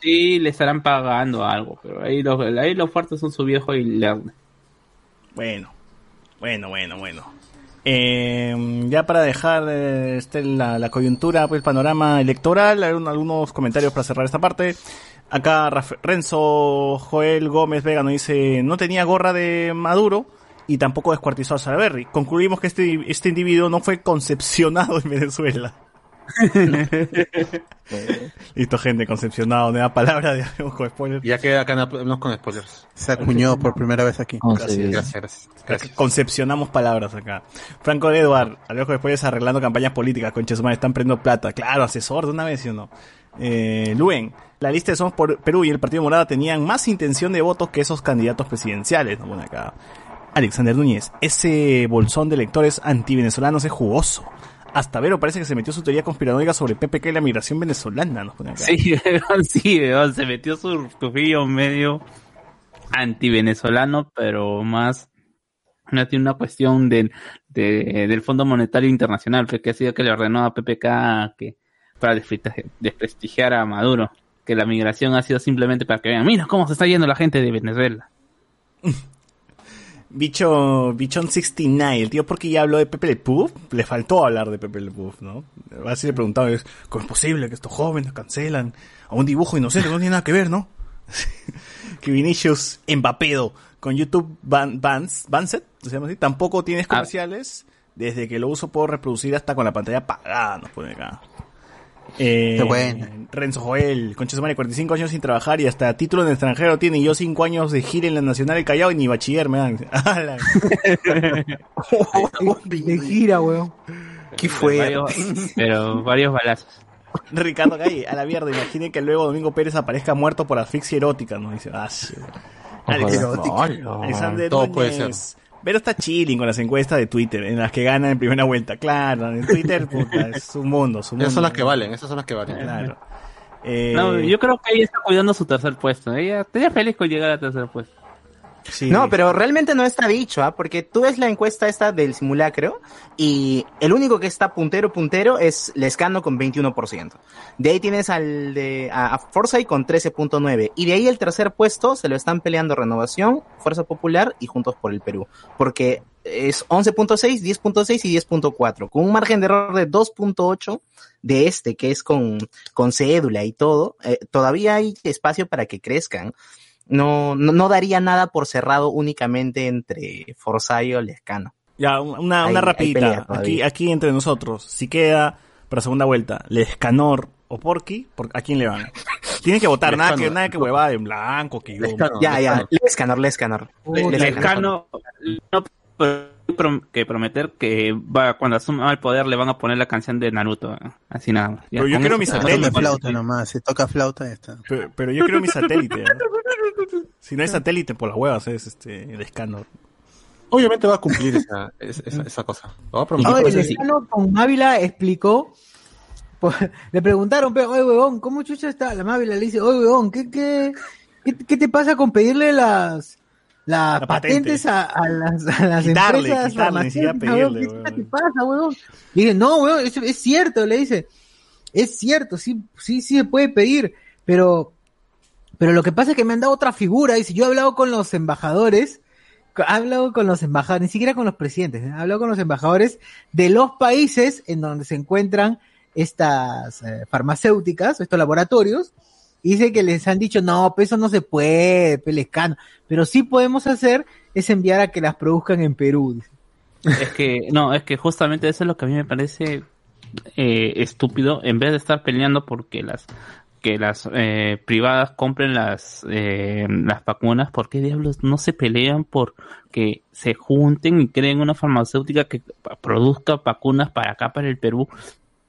sí le estarán pagando algo, pero ahí los, ahí los fuertes son su viejo y Lerner. Bueno, bueno, bueno, bueno. Eh, ya para dejar eh, este, la, la coyuntura, pues el panorama electoral, hay un- algunos comentarios para cerrar esta parte. Acá Renzo Joel Gómez Vega nos dice, no tenía gorra de Maduro y tampoco descuartizó a Salaberry. Concluimos que este, este individuo no fue concepcionado en Venezuela. Listo, gente, concepcionado, nueva palabra de con spoiler. Ya queda acá no con spoilers. Se acuñó por primera vez aquí. Gracias, gracias, gracias. Concepcionamos palabras acá. Franco de Eduard, Alejo después arreglando campañas políticas, su madre, están prendiendo plata. Claro, asesor de una vez, ¿sí o no? Eh, Luen, la lista de Somos por Perú y el Partido Morada tenían más intención de votos que esos candidatos presidenciales. ¿no? Bueno, acá. Alexander Núñez, ese bolsón de electores antivenezolanos es jugoso. Hasta Vero parece que se metió su teoría conspiranoica sobre PPK y la migración venezolana. Nos acá. Sí, sí, se metió su tufillo medio antivenezolano, pero más no tiene una cuestión de, de- del Fondo Monetario Internacional, que ha sido que le ordenó a PPK que para desprestigiar a Maduro, que la migración ha sido simplemente para que vean, mira cómo se está yendo la gente de Venezuela. Bicho, Bichón 69, el tío porque ya habló de Pepe Le Pew, le faltó hablar de Pepe Le Pew, ¿no? Así le preguntaba, es, ¿cómo es posible que estos jóvenes cancelan a un dibujo inocente? No tiene nada que ver, ¿no? que Vinicius Mbapedo con YouTube Banset, se llama así, tampoco tienes Ah. comerciales, desde que lo uso puedo reproducir hasta con la pantalla apagada, nos pone acá. Eh, Qué buena. Renzo Joel, concha de madre, 45 años sin trabajar y hasta título en el extranjero tiene. Y yo 5 años de gira en la Nacional del Callao y ni bachiller me dan. De gira, weón. ¿Qué fue? Varios- pero varios balazos. Ricardo Calle, a la mierda, imaginen que luego Domingo Pérez aparezca muerto por asfixia erótica, ¿no? Dice, ah, sí. Alex- Ojalá. Alexander Todo Núñez. puede ser. Pero está chilling con las encuestas de Twitter, en las que gana en primera vuelta. Claro, en Twitter, puta, es su mundo, su mundo. Esas son las que valen, esas son las que valen. Claro. Eh, No, yo creo que ella está cuidando su tercer puesto. Ella estaría feliz con llegar al tercer puesto. Sí. No, pero realmente no está dicho, ¿ah? Porque tú ves la encuesta esta del simulacro y el único que está puntero puntero es Lescano con 21%. De ahí tienes al de a, a Forsyth con 13.9 y de ahí el tercer puesto se lo están peleando Renovación, Fuerza Popular y Juntos por el Perú, porque es 11.6, 10.6 y 10.4 con un margen de error de 2.8 de este que es con con cédula y todo. eh, todavía hay espacio para que crezcan no, no, no daría nada por cerrado únicamente entre Forsyth o Lescano. Ya, una, una hay rapidita. aquí, aquí entre nosotros. Si queda para segunda vuelta, Lescanor o Porky, ¿por- ¿a quién le van? Tienen que votar, nada que, nada que huevada en blanco, que yo. Lescano, Ya, ya, Lescano. Lescanor, Lescanor. El Lescano no que prometer que va cuando asuma el poder le van a poner la canción de Naruto. Así nada más. Pero yo quiero mi satélite. toca flauta nomás, si toca flauta ya está. Pero, pero yo creo mi satélite. ¿no? Si no hay satélite por las huevas, es este Lescano. Obviamente va a cumplir esa, esa, esa- cosa. Lo va a prometer. Oye, pues, el sí. Con Ávila explicó. pues, le preguntaron, pero, oye, huevón, ¿cómo chucha está? La Ávila le dice, oye, huevón, ¿qué, qué, qué, qué te pasa con pedirle las, las La patente. patentes a, a las, a las Quitarle, empresas quitarle, ¿Qué te pasa, no, huevón, es, es cierto, le dice, es cierto, sí, sí, sí se puede pedir, pero, pero lo que pasa es que me han dado otra figura, dice, yo he hablado con los embajadores, he hablado con los embajadores, ni siquiera con los presidentes, he hablado con los embajadores de los países en donde se encuentran estas eh, farmacéuticas, estos laboratorios, dice que les han dicho, no, pues eso no se puede, pelescano, pero sí podemos hacer es enviar a que las produzcan en Perú. Es que, no, es que justamente eso es lo que a mí me parece eh, estúpido. En vez de estar peleando porque las que las eh, privadas compren las eh, las vacunas, ¿por qué diablos no se pelean por que se junten y creen una farmacéutica que produzca vacunas para acá, para el Perú,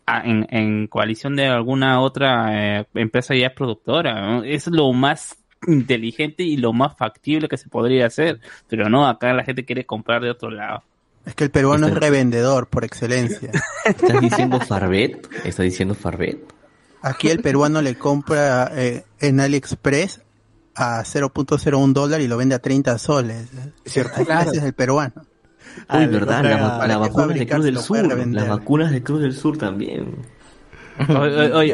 en, en coalición de alguna otra eh, empresa ya productora? ¿no? Es lo más inteligente y lo más factible que se podría hacer, pero no, acá la gente quiere comprar de otro lado. Es que el peruano es Está- revendedor por excelencia. ¿Estás diciendo Farbet? ¿Estás diciendo Farbet? Aquí el peruano le compra eh, en AliExpress a 0.01 dólar y lo vende a 30 soles. Cierto. Ese es el peruano. Uy, verdad, la, la vacuna de Cruz del Sur, las vacunas de Cruz del Sur también.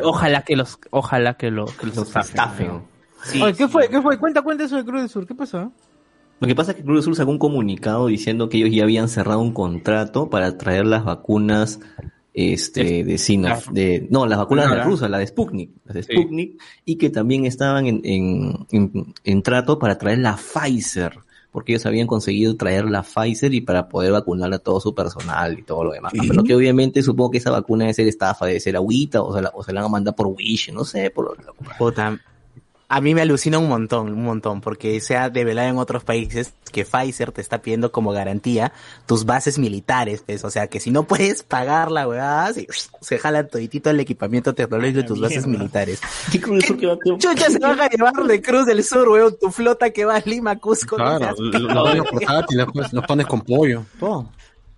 Ojalá que los, ojalá que, lo, que los Los estafen. Sí, Oye, ¿qué sí. fue? ¿Qué fue? Cuenta, cuenta eso de Cruz del Sur, ¿qué pasó? Lo que pasa es que Cruz del Sur sacó un comunicado diciendo que ellos ya habían cerrado un contrato para traer las vacunas este de Sinof, de no, las vacunas No, de la- rusa, la de Sputnik, las de Sí. Sputnik y que también estaban en, en, en, en trato para traer la Pfizer, porque ellos habían conseguido traer la Pfizer y para poder vacunar a todo su personal y todo lo demás. Pero que obviamente supongo que esa vacuna debe ser estafa, debe ser agüita o se la, o se la van a mandar por Wish, no sé, por Puta, a mí me alucina un montón, un montón, porque se ha develado en otros países que Pfizer te está pidiendo como garantía tus bases militares, pues, o sea, que si no puedes pagar la weá, se, se jala toditito el equipamiento tecnológico de tus bases militares. ¿Qué Cruz del Sur que va a Chucha, se van a llevar de Cruz del Sur, weón, tu flota que va a Lima, Cusco. no Claro, seas lo- lo pones portátil, pues, los pones con pollo, todo.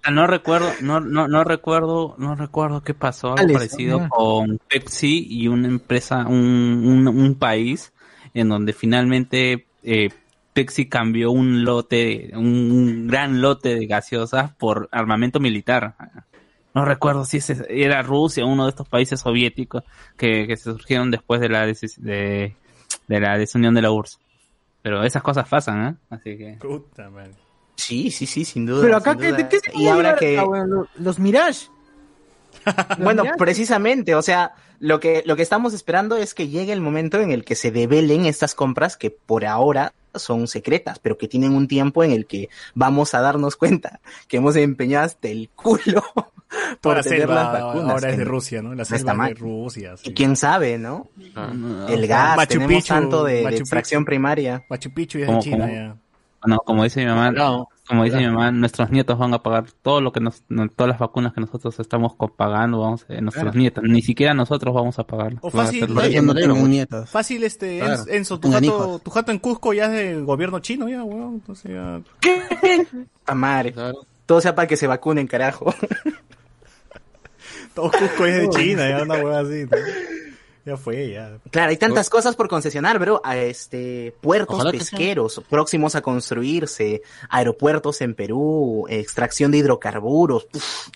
Ah, No recuerdo, no, no, no recuerdo, no recuerdo qué pasó, algo Alex, parecido con Pepsi y una empresa, un, un, un país en donde finalmente eh, Pepsi cambió un lote, un, un gran lote de gaseosas por armamento militar. No recuerdo si ese era Rusia, uno de estos países soviéticos que, que se surgieron después de la de, de la desunión de la URSS. Pero esas cosas pasan, ¿eh? Así que. Puta madre. Sí, sí, sí, sin duda. Pero acá, sin ¿qué, duda. de qué se Y ahora que... los Mirage. Bueno, precisamente, o sea, lo que, lo que estamos esperando es que llegue el momento en el que se develen estas compras que por ahora son secretas, pero que tienen un tiempo en el que vamos a darnos cuenta que hemos empeñado hasta el culo por la tener las vacunas. ahora es de no- Rusia, ¿no? La no está selva mal. de Rusia. sí. Y quién sabe, ¿no? Ah. El gas, Machu tenemos Picchu, tanto de, de extracción primaria. Machu Picchu es de ¿Cómo, China cómo? ya. No, como dice mi mamá, No, como dice mi mamá, nuestros nietos van a pagar todo lo que nos, no- todas las vacunas que nosotros estamos pagando, vamos, eh, nuestros Claro. nietos, ni siquiera nosotros vamos a pagar. O a fácil, no tengo nietos. Fácil, este, Claro. Enzo, Enzo, tu jato, hijos. tu jato en Cusco ya es del gobierno chino, ya, weón. Entonces ya. A madre. Claro. Todo sea para que se vacunen, carajo. Todo Cusco es de China, ya una hueá así. ¿no? Ya fue, ya. Claro, hay tantas cosas por concesionar, bro. A este, puertos Ojalá pesqueros próximos a construirse, aeropuertos en Perú, extracción de hidrocarburos. Uf,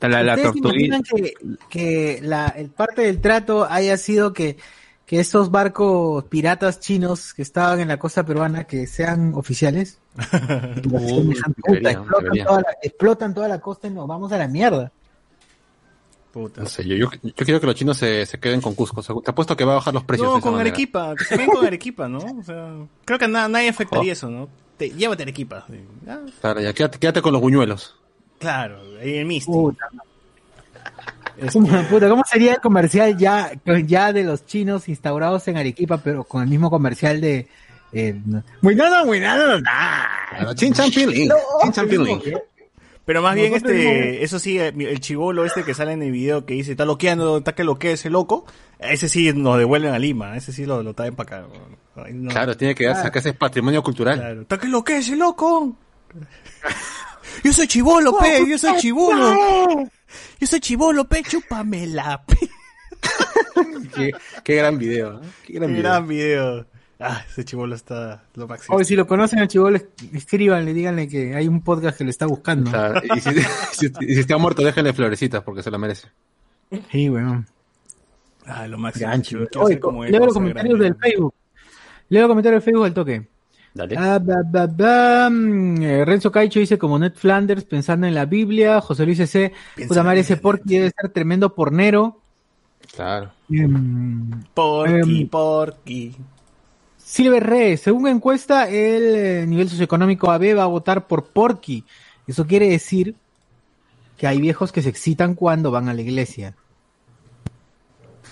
la, la ¿Ustedes imaginan que, que la, el parte del trato haya sido que, que estos barcos piratas chinos que estaban en la costa peruana que sean oficiales? Uy, debería, explotan, debería. toda la, explotan toda la costa y nos vamos a la mierda. Puta. No sé, yo, yo, yo quiero que los chinos se, se queden con Cusco. O sea, te apuesto que va a bajar los precios. de No, esa con manera. Arequipa, que se queden con Arequipa, ¿no? O sea, creo que na- nadie afectaría eso, ¿no? Te, llévate Arequipa. sí. Ah, Claro, ya quédate, quédate con los buñuelos. claro, ahí en Misti. Puta. Puta, ¿Cómo sería el comercial ya, ya de los chinos instaurados en Arequipa, pero con el mismo comercial de... Eh, no- muy nada, muy nada, nada. Chin Chan Piling. Chin. Pero más bien Nosotros este, eso sí, eh, el chivolo este que sale en el video que dice, está loqueando, está que loquea ese loco, ese sí nos devuelven a Lima, ese sí lo, lo traen para acá. Ay, no. Claro, tiene que darse acá ese patrimonio cultural. Claro, está que loquea ese loco. Yo soy chivolo, pe, yo soy chivolo. Yo soy chivolo, pe, chúpamela, pe. Qué, qué gran video. ¿eh? Qué gran Qué video. gran video. Ah, ese chivolo está lo máximo. O si lo conocen al chivolo, es- escríbanle, díganle que hay un podcast que lo está buscando. Claro, y, si, si- y si está muerto, déjenle florecitas porque se lo merece. Sí, weón. Ah, lo máximo. Oye, como leo los comentarios grande. del Facebook. Leo los comentarios del Facebook al toque. Dale. Ah, ba, ba, ba, mm, eh, Renzo Caicho dice como Ned Flanders pensando en la Biblia. José Luis C. Puta madre, ese porky debe ser tremendo pornero. Claro. Em, Porky, Em, porky. Silver Re, según encuesta, el eh, nivel socioeconómico AB va a votar por Porky. Eso quiere decir que hay viejos que se excitan cuando van a la iglesia.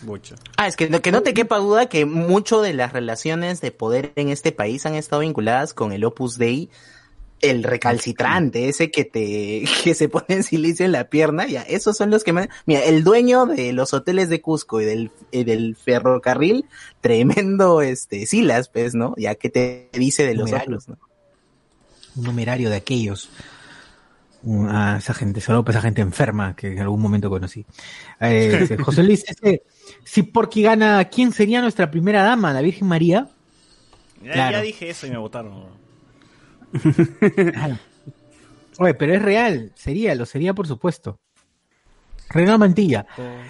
Mucho. Ah, es que, no- que no te quepa duda que mucho de las relaciones de poder en este país han estado vinculadas con el Opus Dei, el recalcitrante, ese que te, que se pone en silicio en la pierna, ya, esos son los que me, mira, el dueño de los hoteles de Cusco y del, y del ferrocarril, tremendo, este, Silas, pues, ¿no? Ya que te dice de los Numerario. otros, ¿no? Un numerario de aquellos. Un- A esa gente, solo para esa gente enferma que en algún momento conocí. Eh, José Luis, dice, si Porky gana, ¿quién sería nuestra primera dama? ¿La Virgen María? Ya, Claro. ya dije eso y me votaron. Oye, pero es real, sería, lo sería por supuesto. Renan Mantilla,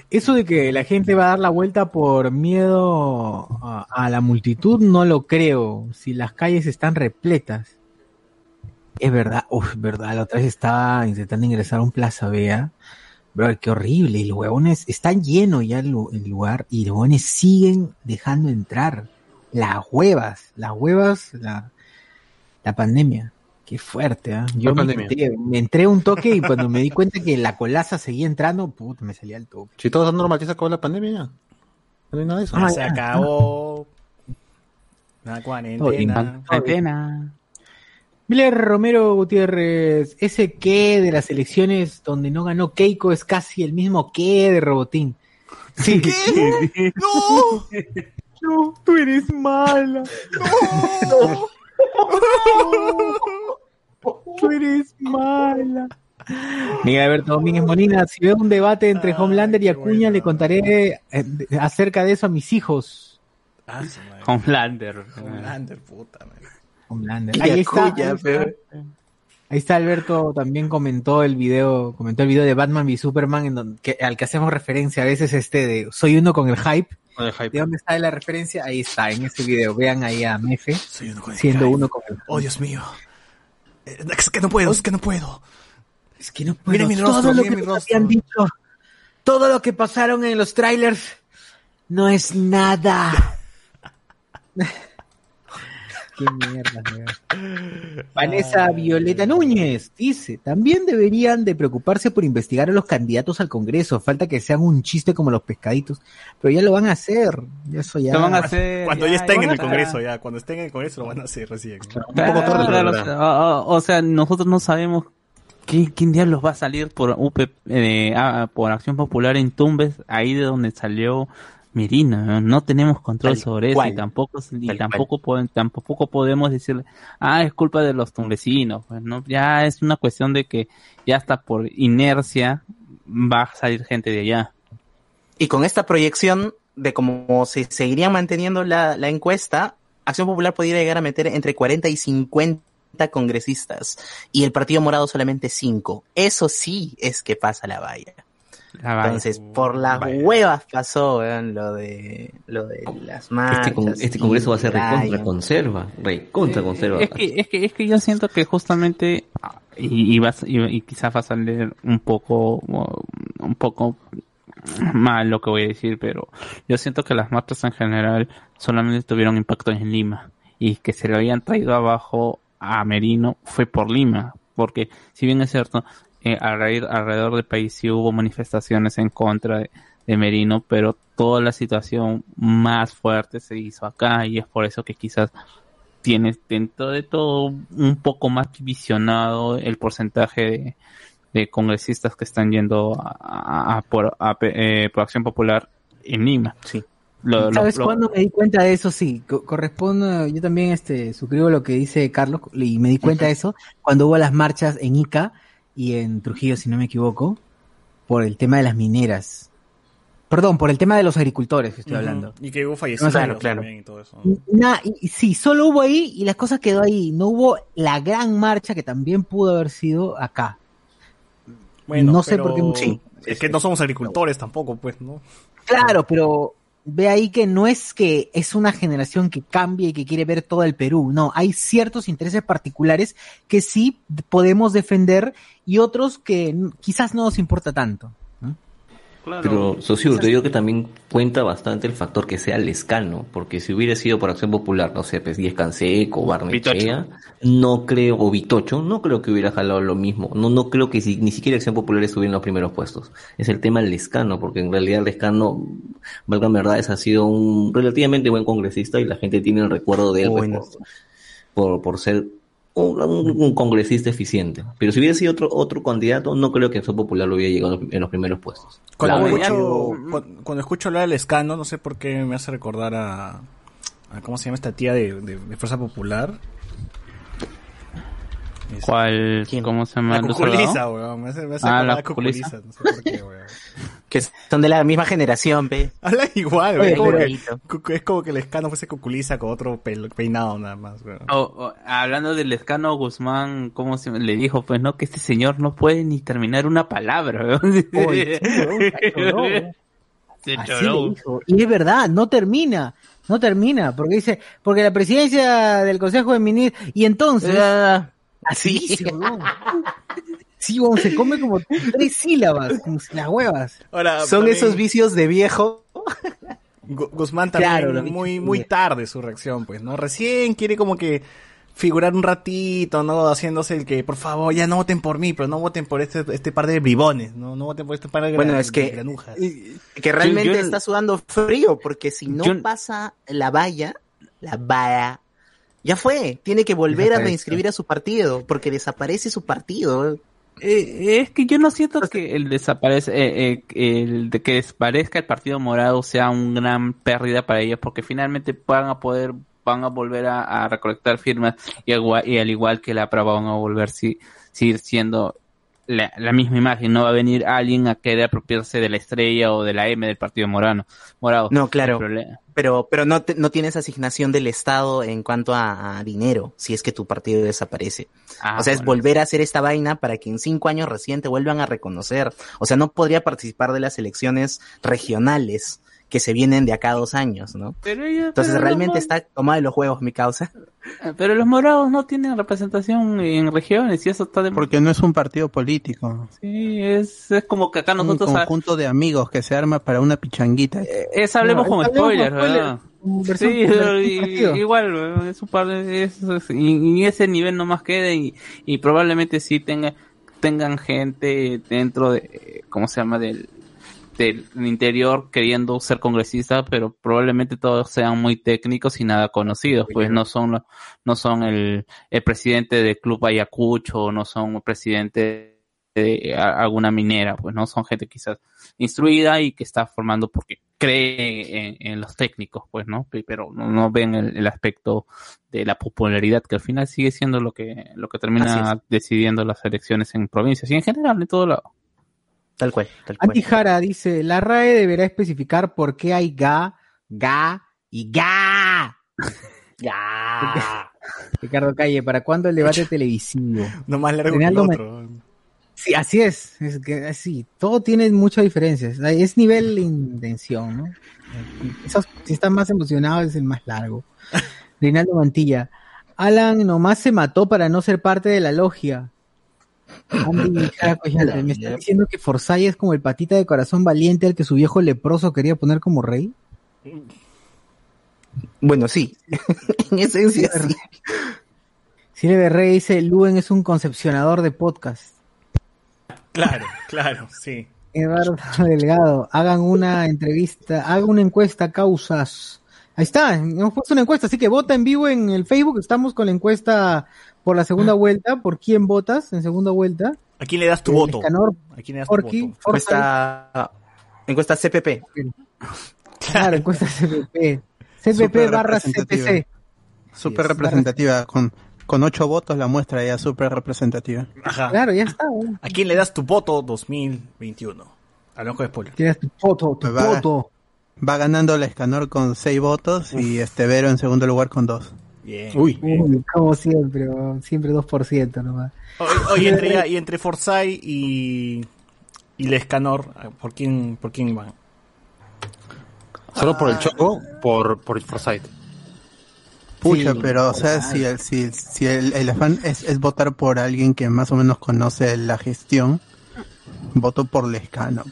eso de que la gente va a dar la vuelta por miedo a, la multitud, no lo creo, si las calles están repletas. Es verdad, uff, verdad, la otra vez estaba intentando ingresar a un Plaza Vea, bro, qué horrible, y los huevones, están llenos ya el lugar, y los huevones siguen dejando entrar. Las huevas, las huevas, la, la pandemia. Qué fuerte, ¿ah? Yo me, entré- me entré un toque y cuando me di cuenta que la colaza seguía entrando, puta, me salía el toque. Si todo está normal, ya se acabó la pandemia ya. No hay nada de eso. Ah, se ya. acabó. La cuarentena. Antena. Miller Romero Gutiérrez, ese que de las elecciones donde no ganó Keiko es casi el mismo que de Robotín. Sí. ¡No! No, tú eres mala. Tú eres mala. Miguel Alberto Domínguez Molina, si veo un debate entre Homelander y Acuña, le contaré eh, acerca de eso a mis hijos. Ah. Homelander. Homelander, puta madre. Homelander. Ahí está, Acuña, ahí está. pero- Ahí está Alberto, también comentó el video, comentó el video de Batman v Superman en donde, que- al que hacemos referencia a veces este de soy uno con el hype. Con el hype. ¿De dónde está la referencia? Ahí está, en ese video. Vean ahí a Mefe Soy uno siendo uno con el. Oh, Dios mío. Eh, Es que no puedo, es que no puedo. Es que no puedo. Mira mi todo rostro, lo mira que mi rostro. habían dicho, todo lo que pasaron en los trailers, no es nada. Qué mierda. Vanessa Violeta Núñez dice, también deberían de preocuparse por investigar a los candidatos al Congreso. Falta que sean un chiste como los pescaditos. Pero ya lo van a hacer. Ya Eso ya. Lo van a hacer. Cuando ya, estén en el. Congreso, ya. Cuando estén en el Congreso lo van a hacer recién. ¿no? Un poco tarde, Claro, o sea, o- o- o sea, nosotros no sabemos qué, quién diablos va a salir por UP, eh, ah, por Acción Popular en Tumbes, ahí de donde salió Mirina. ¿no? No tenemos control Tal sobre eso y tampoco y tampoco pueden, tampoco podemos decirle, ah, es culpa de los tumbesinos. Pues, ¿no? Ya es una cuestión de que ya hasta por inercia va a salir gente de allá. Y con esta proyección de cómo se seguiría manteniendo la, la encuesta, Acción Popular podría llegar a meter entre 40 y 50 congresistas y el Partido Morado solamente 5. Eso sí es que pasa la valla. La. Entonces, por las Vaya. huevas pasó weón, lo de lo de las marchas. Este, con- este congreso va a ser recontra conserva, recontra conserva. Es que, es que, es que yo siento que justamente, ah, y, y, vas- y, y quizás va a salir un poco, un poco mal lo que voy a decir, pero yo siento que las marchas en general solamente tuvieron impacto en Lima y que se lo habían traído abajo a Merino fue por Lima, porque si bien es cierto, eh, alrededor, alrededor del país sí hubo manifestaciones en contra de, de Merino, pero toda la situación más fuerte se hizo acá y es por eso que quizás tiene dentro de todo un poco más visionado el porcentaje de, de congresistas que están yendo a, a- a por, a eh, por acción popular en Lima. Sí. Lo- lo- ¿Sabes lo- cuándo me di cuenta de eso? Sí, co- corresponde, yo también este, suscribo lo que dice Carlos y me di cuenta de eso cuando hubo las marchas en Ica y en Trujillo, si no me equivoco, por el tema de las mineras. Perdón, por el tema de los agricultores que estoy hablando. Y que hubo fallecidos Claro, claro. también y todo eso. Y- sí, solo hubo ahí y la cosa quedó ahí. No hubo la gran marcha que también pudo haber sido acá. Bueno, no sé pero por qué. Sí, es que no somos agricultores tampoco, pues, ¿no? Claro, pero ve ahí que no es que es una generación que cambia y que quiere ver todo el Perú. No, hay ciertos intereses particulares que sí podemos defender y otros que quizás no nos importa tanto. ¿No? Pero, socio, yo creo que también cuenta bastante el factor que sea Lescano, porque si hubiera sido por Acción Popular, no sé, pues Diez Canseco, Barnechea, no creo, o Vitocho, no creo que hubiera jalado lo mismo. No, no creo que si, ni siquiera Acción Popular estuviera en los primeros puestos. Es el tema Lescano, porque en realidad Lescano, valga verdades, ha sido un relativamente buen congresista y la gente tiene el recuerdo de él pues, por, por ser un, un- un congresista eficiente. Pero si hubiera sido otro, otro candidato, no creo que Acción Popular lo hubiera llegado en los- primeros puestos. Cuando, escucho, cuando, cuando escucho hablar del escano, no sé por qué me hace recordar a, a ¿cómo se llama esta tía de, de, de Fuerza Popular? ¿Cuál? ¿Cómo se llama? La ¿Luz cuculiza, weón. Me hace, me hace Ah, la a cuculiza. cuculiza. No sé por qué, weón. Que son de la misma generación, pe. Habla igual, Oye, weón. Como que, es como que el escano fuese cuculiza con otro pelo- peinado nada más, weón. O- o, hablando del escano Guzmán, ¿cómo se le dijo? Pues no, que este señor no puede ni terminar una palabra. weón. Oye, choró. Se Así choró. le dijo. Y es verdad, no termina. No termina, porque dice, porque la presidencia del Consejo de Ministros, y entonces, así dice, weón. Sí, weón, se come como tres sílabas, como si las huevas. Ahora, Son también esos vicios de viejo. Gu- Guzmán también Claro, muy, muy tarde su reacción, pues, ¿no? Recién quiere como que figurar un ratito, ¿no? Haciéndose el que, por favor, ya no voten por mí, pero no voten por este, este par de bribones, ¿no? No voten por este par de Bueno, es que- granujas. Que realmente Yo- yo- está sudando frío, porque si no Yo- pasa la valla, la valla, ya fue. Tiene que volver a reinscribir a su partido, porque desaparece su partido. Eh, es que yo no siento que el desaparece, eh, eh, el de que desaparezca el Partido Morado sea una gran pérdida para ellos, porque finalmente van a poder, van a volver a, a recolectar firmas y, al igual que la prueba van a volver si, seguir siendo la, la misma imagen. No va a venir alguien a querer apropiarse de la estrella o de la M del Partido Morano, Morado. No, claro. El problema- Pero, pero no, te- no tienes asignación del Estado en cuanto a, a dinero, si es que tu partido desaparece. Ah, o sea, es volver a hacer esta vaina para que en cinco años recién te vuelvan a reconocer. O sea, no podría participar de las elecciones regionales que se vienen de acá a dos años, ¿no? Pero ellos- Entonces pero realmente los está tomado de los juegos mi causa. mo- Pero los morados no tienen representación en regiones y eso está de... Porque no es un partido político. Sí, es, es como que acá nosotros... un ah, conjunto de amigos que se arma para una pichanguita. Es hablemos No, spoilers, spoilers. ¿verdad? Versión- Sí, y- igual, es un par de, es- es- y, y ese nivel nomás quede y, y probablemente sí tenga, tengan gente dentro de, ¿cómo se llama? Del, del interior queriendo ser congresista, pero probablemente todos sean muy técnicos y nada conocidos, pues no son, no son el, el presidente del club Ayacucho, no son el presidente de alguna minera, pues no son gente quizás instruida y que está formando porque cree en, en los técnicos, pues, ¿no? Pe- Pero no, no ven el, el aspecto de la popularidad, que al final sigue siendo lo que, lo que termina decidiendo las elecciones en provincias y en general en todo lado. Tal cual, tal cual. Jara dice, la RAE deberá especificar por qué hay ga, ga y ga. Ya. Ricardo Calle, ¿para cuándo el debate televisivo? No más largo que el otro. Sí, así es. Es que así, todo tiene muchas diferencias. Es nivel de intención, ¿no? Esos- si está más emocionado es el más largo. Reinaldo Mantilla. Alan nomás se mató para no ser parte de la logia. Andy ¿me está diciendo que Forsyth es como el patita de corazón valiente al que su viejo leproso quería poner como rey? Bueno, sí. en esencia, sí. Silvia Rey dice, Luen es un concepcionador de podcast. Claro, claro, sí. Eduardo Delgado, hagan una entrevista, hagan una encuesta, causas. Ahí está, hemos puesto una encuesta, así que vota en vivo en el Facebook, estamos con la encuesta por la segunda vuelta, por quién votas en segunda vuelta. ¿A quién le das tu voto? Escanor, ¿A quién le das tu voto? Encuesta, encuesta CPP. Claro, encuesta CPP. CPP barra. CPC. Súper Yes. representativa, con, con ocho votos la muestra ya súper representativa. Ajá. Claro, ya está. ¿A quién le das tu voto 2021? Hablamos de spoiler. Tienes tu foto, tu Va. Va ganando la Escanor con seis votos y este Vero en segundo lugar con dos. Bien. Uy, Uy, como siempre, siempre 2% nomás. Oye, oye, entre, ya- y entre Forsyth y, y Lescanor, ¿por quién, ¿por quién van? solo por el choco, por, por Forsyth. Pucha, Sí. pero o sea, si el, si, si el, el afán es, es votar por alguien que más o menos conoce la gestión, voto por Lescano.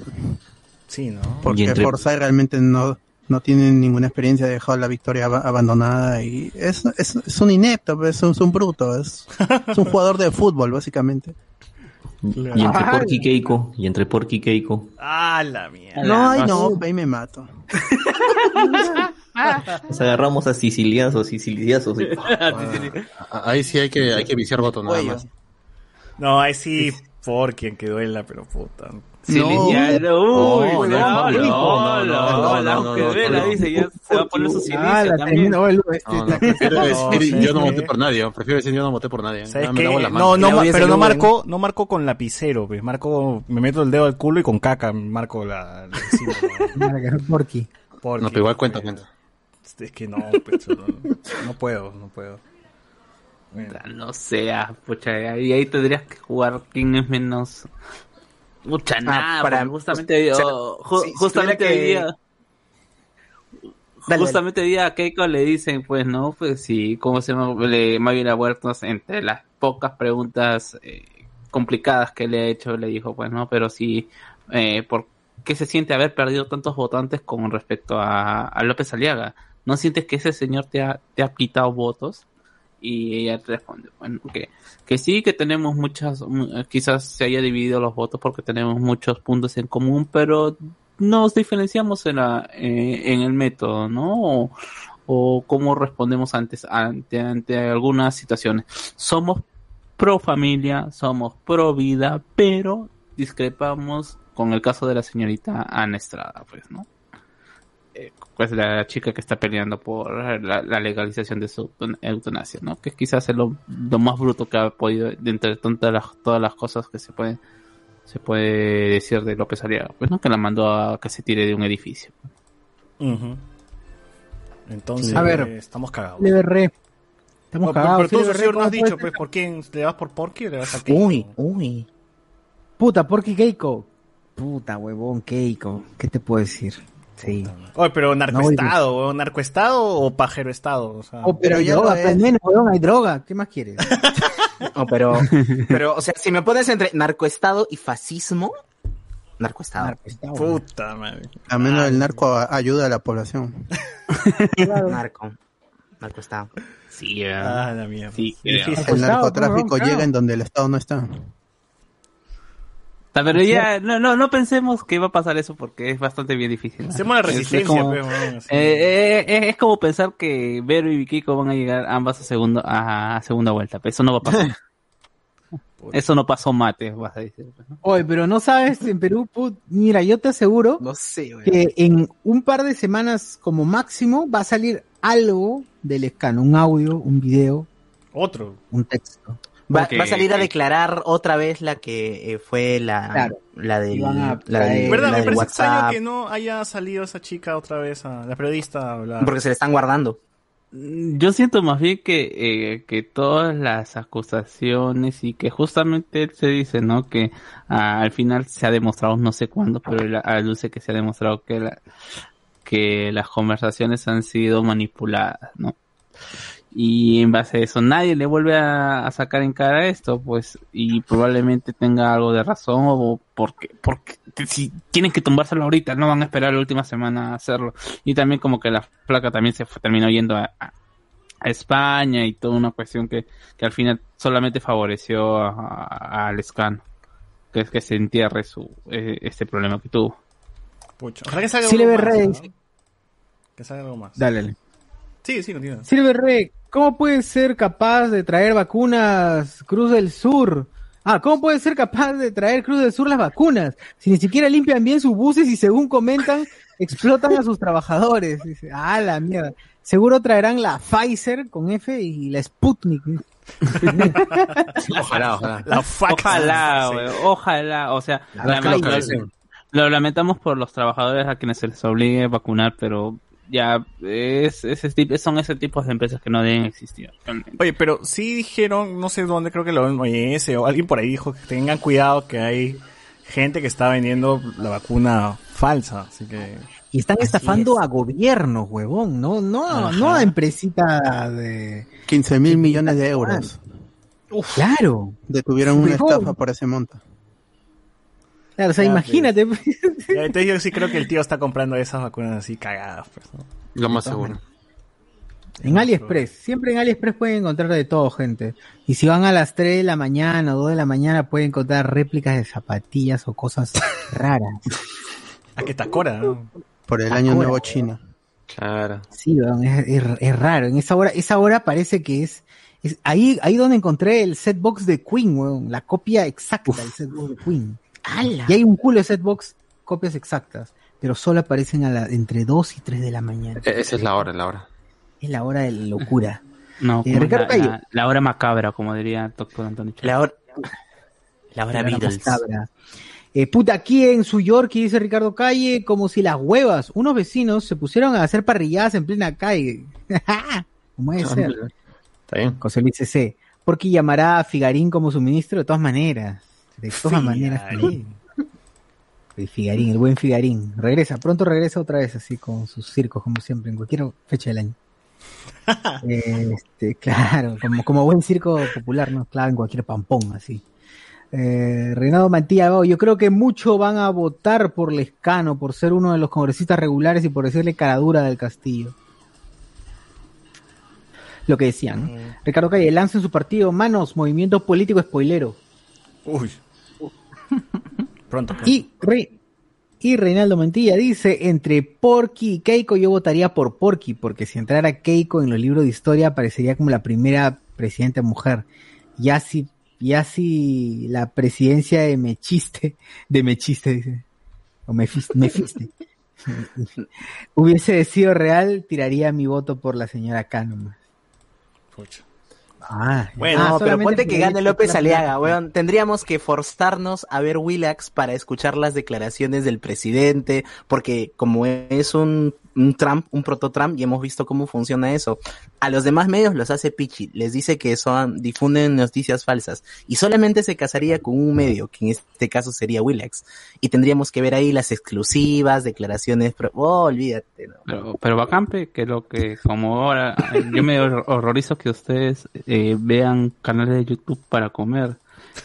Sí, ¿no? Porque entre- realmente no, no tiene ninguna experiencia, ha dejado la victoria ab- abandonada y es, es, es un inepto, pues, es un, es un bruto, es, es un jugador de fútbol, básicamente. Y entre Porky y Keiko, y entre Porky y Keiko. Ah, la mierda. No, ay, no, ahí me mato. Nos agarramos a siciliazos, siciliazos. y- Ah, Ahí sí hay que, hay que viciar voto nada Cuello. más. No, ahí sí, por quien que duela, pero puta. Sí, No. ya, no, uy, No, no, no, no, no, no, no, la no, no, que no, vela, no. dice, ya se va a poner su silicio también. yo no voté por nadie, prefiero decir yo no voté por nadie. No, no, pero no marco, no marco con lapicero, pues. Marco, me meto el dedo al culo y con caca marco la, Porky. No, pero igual cuenta, cuenta. Es que no, pues, no, no puedo, no puedo. No sea, pucha, ahí, ahí tendrías que jugar quién es menos. Mucha nada, para- para justamente, ju- si- si justamente hoy que- día, Dale, justamente hoy día a Keiko le dicen, pues no, pues sí, ¿cómo se llama? Le, Mayra Huertas, entre las pocas preguntas eh, complicadas que le ha hecho, le dijo, pues no, pero sí, eh, ¿por qué se siente haber perdido tantos votantes con respecto a, a López Aliaga? ¿No sientes que ese señor te ha, te ha quitado votos? Y ella responde, bueno, que, que sí, que tenemos muchas, mu- quizás se haya dividido los votos porque tenemos muchos puntos en común, pero nos diferenciamos en, la, eh, en el método, ¿no? O, o cómo respondemos antes, ante, ante algunas situaciones. Somos pro familia, somos pro vida, pero discrepamos con el caso de la señorita Ana Estrada, pues, ¿no? Eh, pues la chica que está peleando por la, la legalización de su eutanasia, ¿no? Que quizás es lo, lo más bruto que ha podido, de entre tantas las, todas las cosas que se pueden se puede decir de López Aliaga, pues no que la mandó a que se tire de un edificio. Entonces, A ver. estamos cagados. LBR. Estamos Pero, pero, cagados. pero tú, LBR, señor, no has ¿cómo dicho, pues? ¿por quién? ¿Le vas por Porky o le vas a Keiko? Uy, uy. Puta, Porky Keiko. Puta, huevón, Keiko. ¿Qué te puedo decir? Sí. Oye, pero No, narcoestado, o narcoestado o pajero estado, o sea. Oh, pero ya droga, lo pues, es. menos, huevón, hay droga. ¿Qué más quieres? No, pero, pero, o sea, si me pones entre narcoestado y fascismo, narcoestado. Narcoestado. Puta madre. A menos el narco ayuda a la población. Narco. Narcoestado. Sí, eh, Ah, la mierda. Sí. El narcotráfico pues, claro. llega en donde el Estado no está. Pero ya, no, no, no pensemos que va a pasar eso porque es bastante bien difícil. Hacemos la Es- es resistencia, como- así. Eh, eh, eh, es como pensar que Vero y Kiko van a llegar ambas a segunda, a segunda vuelta. Pero eso no va a pasar. eso no pasó mate, vas a decir. Oye, pero no sabes, en Perú, put- mira, yo te aseguro No sé, güey. que en un par de semanas como máximo va a salir algo del escano, un audio, un video, Otro. un texto. Va, va a salir a declarar otra vez la que eh, fue la, Claro. la del, a la del, ¿Verdad? la Me parece extraño WhatsApp, que no haya salido esa chica otra vez, a la periodista, a hablar. porque se le están guardando. Mm, Yo siento más bien que, eh, que todas las acusaciones y que justamente él se dice, ¿no? Que ah, al final se ha demostrado, no sé cuándo, pero él aluce que se ha demostrado que, la, que las conversaciones han sido manipuladas, ¿no? Y en base a eso nadie le vuelve a, a sacar en cara esto, pues, y probablemente tenga algo de razón o porque, porque si tienen que tumbárselo ahorita, no van a esperar la última semana a hacerlo. Y también como que la placa también se fue- terminó yendo a, a- a España y toda una cuestión que, que al final solamente favoreció a- a- al escano. que, que se entierre su eh, este problema que tuvo. Pucha. Ojalá que salga algo más. ¿no? Que salga algo más. Dale. Sí, sí, continúa. Silver Rey, ¿cómo puede ser capaz de traer vacunas Cruz del Sur? Ah, ¿cómo puede ser capaz de traer Cruz del Sur las vacunas? Si ni siquiera limpian bien sus buses y según comentan, explotan a sus trabajadores. Dice, ah, la mierda. Seguro traerán la Pfizer con F y la Sputnik. Ojalá, ojalá. La. Ojalá, ojalá, o sea, La lo lamentamos por los trabajadores a quienes se les obligue a vacunar, pero ya es, ese tipo, son ese tipo de empresas que no deben existir. realmente. Oye, pero sí dijeron, no sé dónde, creo que lo OMS o alguien por ahí dijo que tengan cuidado que hay gente que está vendiendo la vacuna falsa, así que... Y están Así estafando es. a gobiernos, huevón, no, no, Ajá. no a empresita de... 15 mil millones de euros. Claro. Detuvieron una Huevón. estafa por ese monto. Claro, o sea, imagínate. Ya, Entonces yo sí creo que el tío está comprando esas vacunas así cagadas, pues, ¿no? Lo más seguro. En AliExpress, siempre en AliExpress pueden encontrar de todo, gente. Y si van a las 3 de la mañana o 2 de la mañana, pueden encontrar réplicas de zapatillas o cosas raras. A que Tacora, ¿no? Por el Ah, año nuevo chino. Claro. Sí, weón, es, es- es raro. En esa hora, esa hora parece que es, es ahí, ahí donde encontré el setbox de Queen, weón, la copia exacta del setbox de Queen. Y hay un culo de setbox, copias exactas, pero solo aparecen a la, entre 2 y 3 de la mañana. E- Esa es la hora, la hora. Es la hora de la locura. No, Eh, Ricardo la, Cayo. la- la hora macabra, como diría el doctor Antonio. La hora, la hora La hora macabra. Eh, puta, aquí en su York, dice Ricardo Calle, como si las huevas, unos vecinos se pusieron a hacer parrilladas en plena calle. ¿Cómo debe ser? Está bien. José Luis C. Porque llamará a Figarín como su ministro de todas maneras. De todas maneras. El Figarín, el buen Figarín. Regresa, pronto regresa otra vez así con sus circos, como siempre, en cualquier fecha del año. este, claro, como, como buen circo popular, ¿no? Claro, en cualquier pampón, así. Eh, Reinaldo Mantilla, oh, yo creo que mucho van a votar por Lescano, por ser uno de los congresistas regulares y por decirle caradura del Castillo. Lo que decían. ¿no? Ricardo Calle, lanza en su partido, manos, movimiento político spoilero. Uy. Pronto. pronto. Y, Re- y Reinaldo Mantilla dice, entre Porky y Keiko yo votaría por Porky, porque si entrara Keiko en los libros de historia aparecería como la primera presidenta mujer. Ya si, ya si la presidencia de Mechiste, de Mechiste dice, o Mefis- Mefiste, hubiese sido real, tiraría mi voto por la señora Kahneman. Pucha. Ah, Bueno, ah, no, pero ponte que gane López Aliaga, weón. Tendríamos que forzarnos a ver Willax para escuchar las declaraciones del presidente, porque como es un, un Trump, un proto-Trump, y hemos visto cómo funciona eso. A los demás medios los hace Pichi, les dice que son, difunden noticias falsas, y solamente se casaría con un medio, que en este caso sería Willax. Y tendríamos que ver ahí las exclusivas, declaraciones, pro- oh, olvídate, ¿no? Pero, pero bacán pe, que lo que como ahora yo me hor- horrorizo que ustedes eh, vean canales de YouTube para comer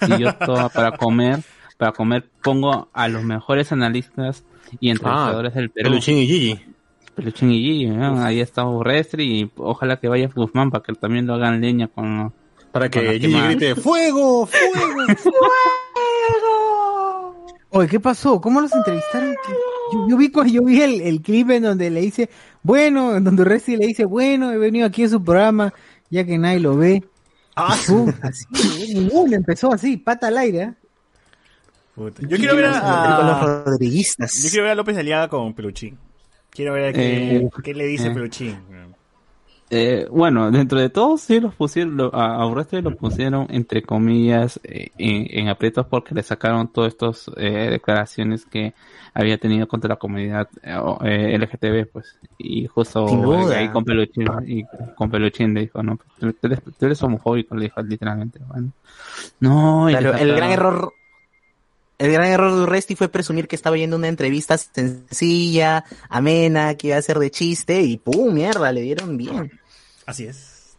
y yo todo para comer para comer pongo a los mejores analistas y entrevistadores del Perú Peluchín y Gigi. Peluchín y Gigi, ¿no? ahí está Urrestri y ojalá que vaya Guzmán para que también lo hagan leña con Para Con que Gigi grite ¡Fuego! ¡Fuego! Oye, ¿qué pasó? ¿Cómo los entrevistaron? Yo, yo vi, yo vi el, el clip en donde le dice, bueno, en donde Resti le dice, bueno, he venido aquí a su programa, ya que nadie lo ve. Ah, pum, así, empezó así, pata al aire. ¿eh? puta. Yo quiero ver a, los a- rodriguistas. yo quiero ver a López Aliaga con Peluchín. Quiero ver a qué, Eh, qué le dice eh. Peluchín. Eh, bueno, dentro de todo sí los pusieron, lo- a, Urresti lo pusieron entre comillas en, en aprietos porque le sacaron todas estas declaraciones que había tenido contra la comunidad LGTB, pues. Y justo ahí con Peluchín, y con Peluchín le dijo, no, tú, tú eres, tú eres homofóbico, le dijo literalmente. Bueno. No, y le Claro, el gran error, el gran error de Urresti fue presumir que estaba yendo una entrevista sencilla, amena, que iba a ser de chiste y pum, mierda, le dieron bien. Así es.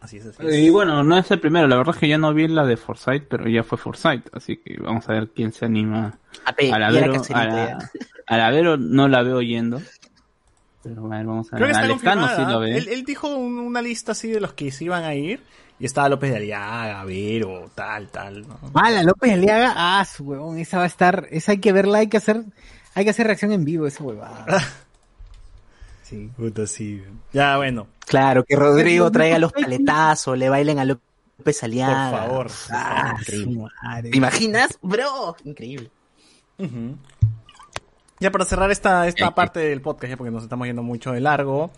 Así es, así es. Y bueno, no es el primero, la verdad es que yo no vi la de Forsyth, pero ya fue Forsyth, así que vamos a ver quién se anima A pe- a la Vero, a la, ya. a la Vero no la veo yendo. Pero a ver, vamos a Creo ver. que está A Lescano confirmada. sí lo ve. él, él dijo un- una lista así de los que se iban a ir Y estaba López de Aliaga, Vero, tal, tal, ¿no? Ah, la López Aliaga, ah, su huevón, esa va a estar, esa hay que verla, hay que hacer, hay que hacer reacción en vivo, esa huevada. Sí. Puta, sí. Ya, bueno. Claro, que Rodrigo traiga los paletazos, le bailen a López Aliaga. Por favor. Ah, Su madre. ¿Te imaginas? Bro, increíble. Ujú. Ya para cerrar esta, esta parte del podcast, ya porque nos estamos yendo mucho de largo.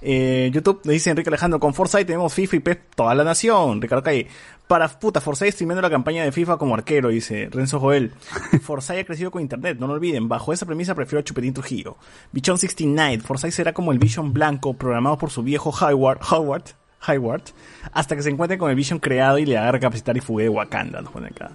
Eh, YouTube le dice Enrique Alejandro, con Forsyth tenemos FIFA y PES toda la nación. Ricardo Calle, para puta, Forsyth streameando la campaña de FIFA como arquero, dice Renzo Joel. Forsyth ha crecido con internet, no lo olviden. Bajo esa premisa prefiero a Chupetín Trujillo. Bichon 69, Forsyth será como el Vision blanco programado por su viejo Howard, Howard, Howard, hasta que se encuentre con el Vision creado y le haga capacitar y fugue de Wakanda, nos pone acá.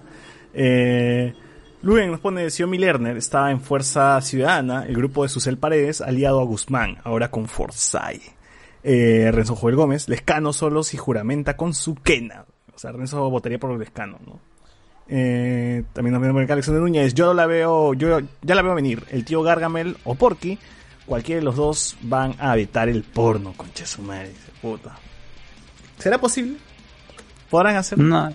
Eh, Luen nos pone Xiaomi Lerner, está en Fuerza Ciudadana, el grupo de Susel Paredes, aliado a Guzmán, ahora con Forsyth. Eh, Renzo Joel Gómez, Lescano solo si juramenta con su quena. O sea, Renzo votaría por Lescano, ¿no? Eh, también nos vemos Alexander Núñez, yo la veo, yo ya la veo venir. El tío Gargamel o Porky, cualquiera de los dos van a vetar el porno, concha su madre, puta. ¿Será posible? ¿Podrán hacerlo? No.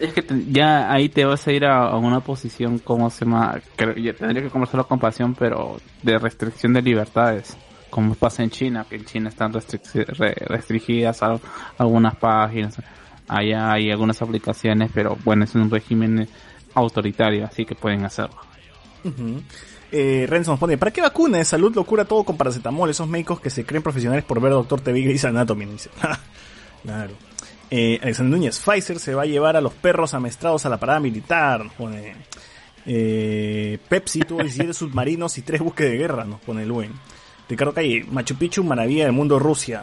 Es que ya ahí te vas a ir a, a una posición, como se llama? Creo- tendría que conversarlo con pasión, pero de restricción de libertades. Como pasa en China, que en China están restringidas al- algunas páginas. Allá hay algunas aplicaciones, pero bueno, es un régimen autoritario, así que pueden hacerlo. Ujú. Eh, Renzo nos pone, ¿para qué vacuna de salud lo cura todo con paracetamol? Esos médicos que se creen profesionales por ver Doctor TV y Anatomy, dice. claro. Eh, Alexander Núñez, Pfizer se va a llevar a los perros amestrados a la parada militar, pone. Eh, Pepsi tuvo 17 submarinos y 3 buques de guerra, nos pone Luen. Ricardo Calle, Machu Picchu, maravilla del mundo Rusia.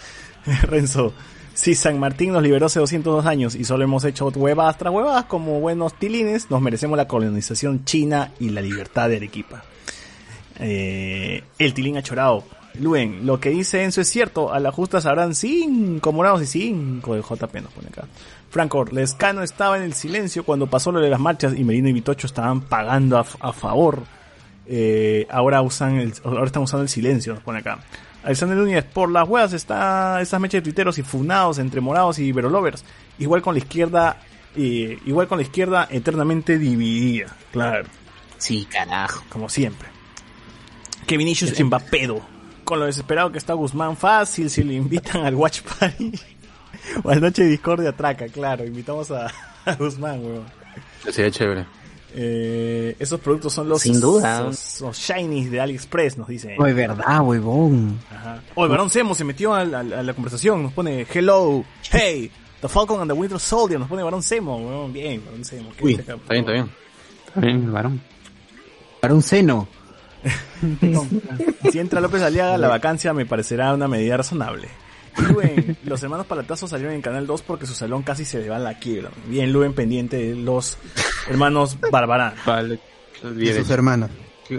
Renzo, si San Martín nos liberó hace 202 años y solo hemos hecho huevadas tras huevadas como buenos tilines, nos merecemos la colonización china y la libertad de Arequipa. Eh, el tilín achorado. Luen, lo que dice Enzo es cierto, a la justa sabrán 5 morados y 5 de JP nos pone acá. Franco, Lescano estaba en el silencio cuando pasó lo de las marchas y Merino y Vitocho estaban pagando a, a favor. Eh, ahora usan el, ahora están usando el silencio, nos pone acá. Alexander Núñez, por las huevas está esas mechas de tuiteros y funados entre morados y verolovers. Igual con la izquierda, eh, igual con la izquierda eternamente dividida. Claro. Sí, carajo. Como siempre. Que Vinicius Mbapedo. Con lo desesperado que está Guzmán, fácil si le invitan al Watch Party. o al Noche de Discordia Traca, claro. Invitamos a, a Guzmán, weón. Sería chévere. Eh, esos productos son los, Sin duda. los, los shinies de AliExpress, nos dice. No, es verdad, huevón. Ajá. El Barón Semo se metió a la, a la conversación. Nos pone hello, hey, the Falcon and the Winter Soldier. Nos pone Barón Semo, weón. Bien, Barón Semo. Uy, está bien, está bien. Está bien, el varón. Para un seno. Si entra López Aliaga, la vacancia me parecerá una medida razonable. Luen, los hermanos Palatazos salieron en Canal 2 porque su salón casi se le va a la quiebra. Bien, Luen pendiente de los hermanos Barbarán. Vale. Y sus hermanos.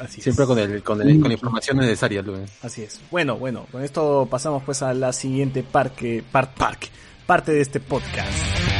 Así es. Siempre con, el, con, el, con la información necesaria, Luis. Así es. Bueno, bueno, con esto pasamos pues a la siguiente parque, par, parque, parte de este podcast.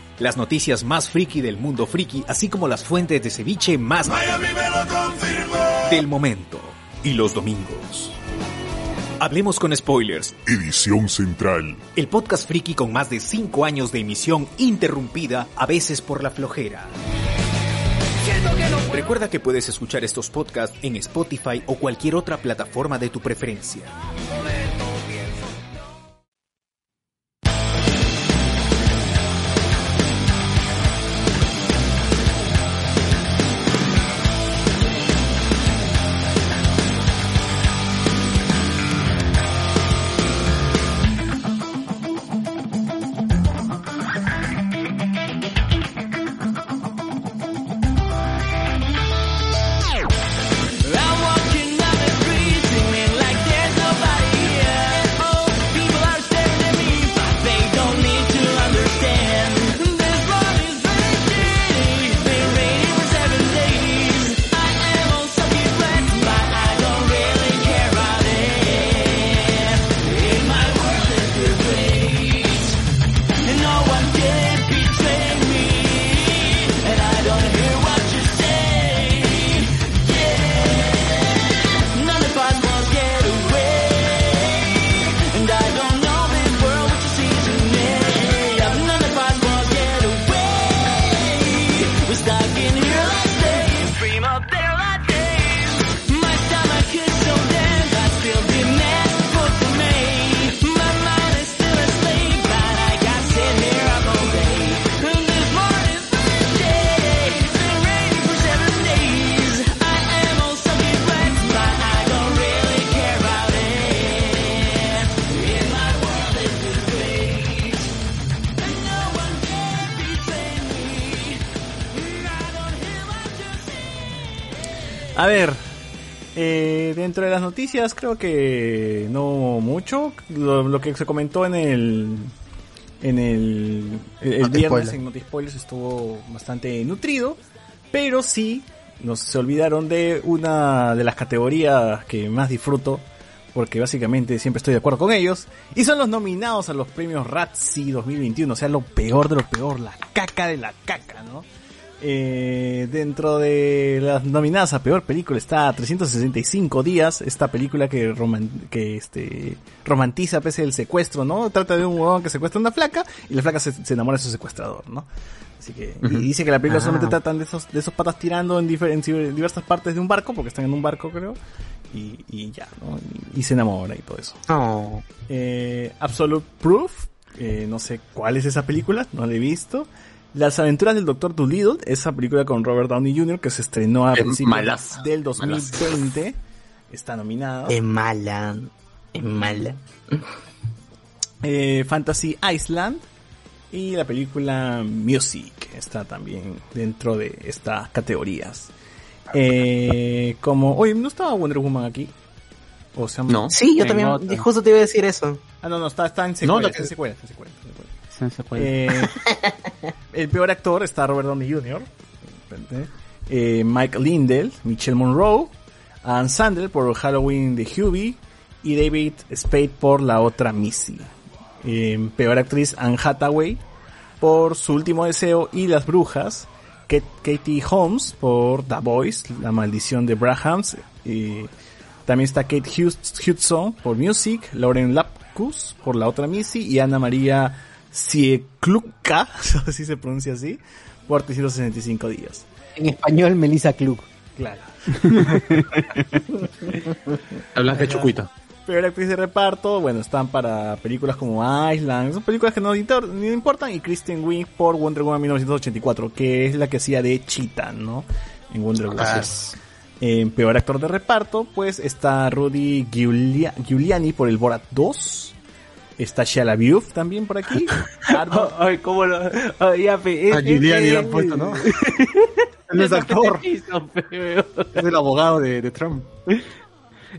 las noticias más friki del mundo friki, así como las fuentes de ceviche más del momento. Y los domingos. Hablemos con spoilers, Edición central. el podcast friki con más de 5 años de emisión interrumpida, a veces por la flojera. Recuerda que puedes escuchar estos podcasts en Spotify o cualquier otra plataforma de tu preferencia. Noticias creo que no mucho. Lo, lo que se comentó en el en el, el, el viernes en Noti Spoilers estuvo bastante nutrido, pero sí nos se olvidaron de una de las categorías que más disfruto, porque básicamente siempre estoy de acuerdo con ellos, y son los nominados a los premios Razzie 2021, o sea, lo peor de lo peor, la caca de la caca, ¿no? Eh, dentro de las nominadas a peor película está 365 días, esta película que, roman- que este, romantiza pese el secuestro, ¿no? Trata de un huevón que secuestra a una flaca y la flaca se, se enamora de su secuestrador, ¿no? Así que, y dice que la película Ah. solamente tratan de esos, de esos patas tirando en, en diversas partes de un barco, porque están en un barco creo, y, y ya, ¿no? Y, y se enamora y todo eso. No. Eh, Absolute Proof, eh, no sé cuál es esa película, no la he visto. Las aventuras del Doctor Dolittle, esa película con Robert Downey Jr. que se estrenó a Es principios del 2020, está nominada. Es mala. Es mala. Eh, Fantasy Island y la película Music está también dentro de estas categorías. Eh, como, oye, ¿no estaba Wonder Woman aquí? O sea, No. Sí, yo también, otra. justo te iba a decir eso. Ah, no, no, está, está en secuela, No, está en secuela, está en secuela, está en secuela. Eh, el peor actor está Robert Downey Jr., eh, Mike Lindell, Michelle Monroe, Ann Sandler por Halloween de Hubie y David Spade por la otra Missy. Eh, peor actriz Anne Hathaway por Su último deseo y Las brujas. Kate- Katie Holmes por The Boys, La maldición de Brahams. También está Kate Hudson por Music, Lauren Lapkus por la otra Missy y Ana María Siekluka, así se pronuncia así, por 365 días. En español, Melissa Klug. Claro. La blanca chucuita. Peor actriz de reparto, bueno, están para películas como Island, son películas que no, inter- no importan, y Kristen Wiig por Wonder Woman 1984, que es la que hacía de Cheetah, ¿no? En Wonder Woman. En peor actor de reparto, pues está Rudy Giulia- Giuliani por el Borat 2. Está Shia LaBeouf también por aquí. Ay, cómo lo. Ay, ya, pe, A es- Giuliani han puesto, ¿no? Él no es actor. Es el abogado de, de Trump.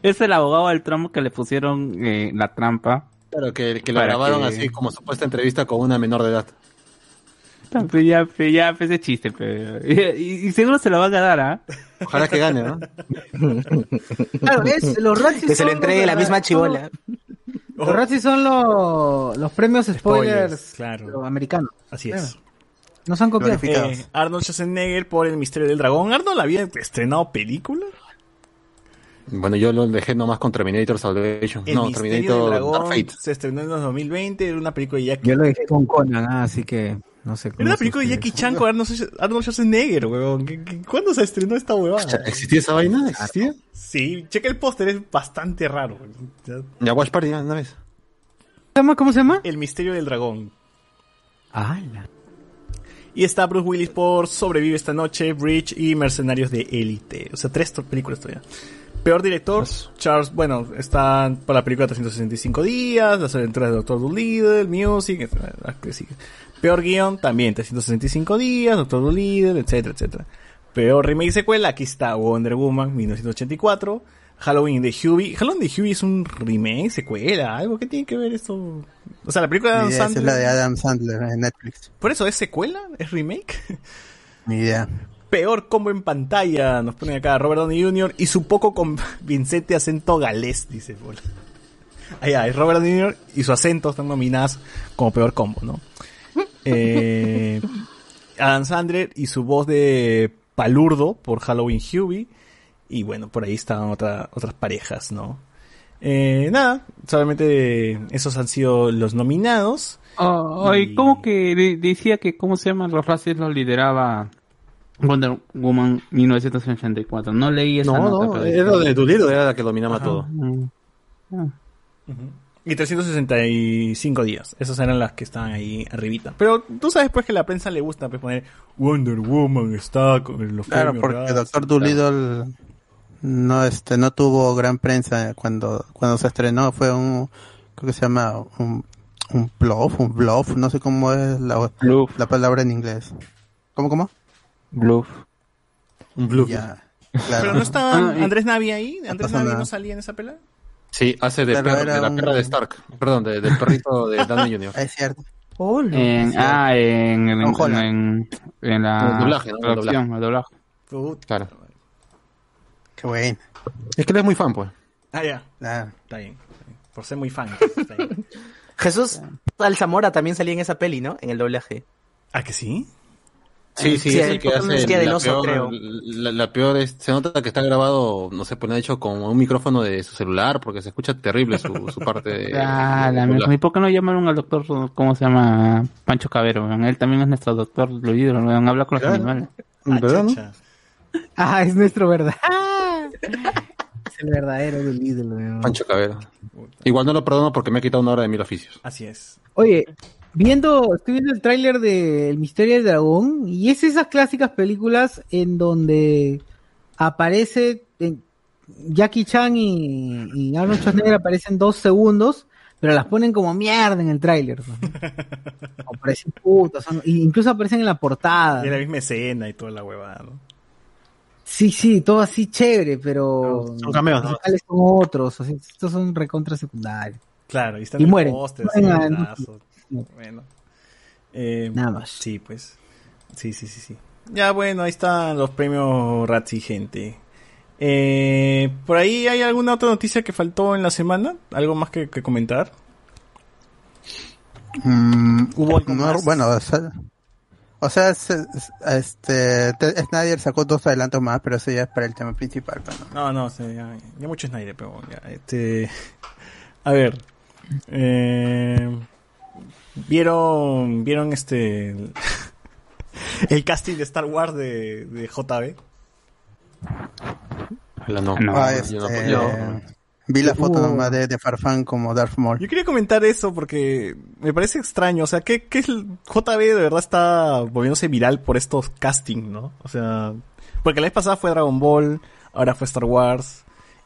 Es el abogado del Trump que le pusieron eh, la trampa. Claro, que, que lo grabaron que- así como supuesta entrevista con una menor de edad. Pe, ya, pe, ya, pe, ese chiste, pe. Y, y seguro se lo van a dar, ¿ah? Ojalá que gane, ¿no? Claro, es, los Que se le entregue la misma chivola. Los- Los Razzies son los, los premios spoilers, Spoilers, claro. pero americanos. Así es. No se han copiado. Eh, Arnold Schwarzenegger por El Misterio del Dragón. ¿Arnold había estrenado película? Bueno, yo lo dejé nomás con Terminator Salvation. El no, Misterio del Terminator Dragón Dark Fate. se estrenó en los 2020, era una película de Jackie Yo lo dejé con Conan, ah, así que no sé Era cómo una película de Jackie. Chan con Arnold Schwar- Arnold Schwarzenegger, weón. ¿Qué- qué- ¿Cuándo se estrenó esta huevada? ¿Existía esa vaina? ¿Existía? Sí, checa el póster, es bastante raro. weón. Ya- Watch Party, ya, una vez. ¿Cómo se llama? ¿Cómo se llama? El Misterio del Dragón. Ah, la- Y está Bruce Willis por Sobrevive esta noche, Bridge y Mercenarios de Élite. O sea, tres películas todavía. Peor director, Charles, bueno, está por la película 365 días, las aventuras de Doctor Dolittle, Music, sigue. Peor guion, también 365 días, Doctor Dolittle, etcétera, etcétera. Peor remake y secuela, aquí está Wonder Woman 1984, Halloween de Hughie. Halloween de Hughie es un remake, secuela, algo que tiene que ver esto. O sea, la película de Adam esa es Sandler. la de Adam Sandler en Netflix. Por eso es secuela, es remake. Mi idea. Peor combo en pantalla, nos ponen acá Robert Downey Jr. y su poco convincente acento galés, dice Bola. Allá, es Robert Downey Jr. y su acento están nominadas como peor combo, ¿no? Eh, Adam Sandler y su voz de palurdo por Halloween Hughie. Y bueno, por ahí estaban otra- otras parejas, ¿no? Eh, nada, solamente esos han sido los nominados. Oh, Ay, ¿cómo que de- decía que, ¿cómo se llama? Los Razzies los lideraba Wonder Woman 1984. No leí esa No, nota. no, pero- era de Doolittle, era la que dominaba Ajá. todo. Ah. Y 365 días. Esas eran las que estaban ahí arribita. Pero tú sabes pues que a la prensa le gusta pues, poner Wonder Woman está con los Claro, premios porque. Doctor Dolittle no este no tuvo gran prensa cuando cuando se estrenó fue un creo que se llama un un bluff, un bluff, no sé cómo es la, la palabra en inglés. ¿Cómo cómo? Bluff. Un blue. Ya. Claro. Pero no estaba Ah, Andrés Navi ahí. Andrés pasa Navi nada. no salía en esa pelea. Sí, hace de, perro- de la un- perra de Stark. Perdón, de- del perrito de Downey Jr. Es cierto. En, ah, en, en, Tom Holland. en, en la En el doblaje, ¿no? En el doblaje. Puta. Claro. Qué bueno. Es que él es muy fan, pues. Ah, ya. Ah, Está bien. está bien. Por ser muy fan. está bien. Jesús Alzamora también salía en esa peli, ¿no? En el doblaje. ¿Ah, que sí? Sí, sí, Sí, es el que hace que del la oso, peor, creo. la, la peor es, se nota que está grabado, no sé, pues lo han hecho con un micrófono de su celular porque se escucha terrible su, su parte de, Ah, la. ¿Y por qué no llamaron al doctor, cómo se llama? Pancho Cabero, weón? Él también es nuestro doctor Luido, weón. Habla con los Claro. animales. Ah, ¿Verdad, no? Ah, es nuestro verdad. es el verdadero Dolittle, weón. Pancho Cabero. Igual no lo perdono porque me ha quitado una hora de mil oficios. Así es. Oye, viendo, estoy viendo el tráiler de El Misterio del Dragón y es esas clásicas películas en donde aparece en- Jackie Chan y, y Arnold Schwarzenegger aparecen dos segundos, pero las ponen como mierda en el tráiler. pues. Aparecen putas, son- incluso aparecen en la portada. Y la misma escena y toda la huevada, ¿no? Sí, sí, todo así chévere, pero Son cameos, los ¿no? son otros, así, estos son recontra secundarios. Claro, y están Y en el mueren. Bueno. Eh, Nada más. Sí, pues. Sí, sí, sí, sí. Ya, bueno, ahí están los premios Razzie, gente. Eh, ¿Por ahí hay alguna otra noticia que faltó en la semana? ¿Algo más que, que comentar? mm, ¿Hubo algo no, más? bueno, o sea, o sea, es- es- este Snyder sacó dos adelantos más, pero eso ya es para el tema principal, ¿no? No, no, sí, ya, ya mucho Snyder, pero ya, este... A ver. Eh, ¿Vieron, vieron este... El, el casting de Star Wars de, de JB? No. No. Ah, yo no- este, yo- vi la foto Uh. nomás de, de Farfán como Darth Maul. Yo quería comentar eso porque me parece extraño. O sea, que, que el JB de verdad está volviéndose viral por estos castings, ¿no? O sea, porque la vez pasada fue Dragon Ball, ahora fue Star Wars.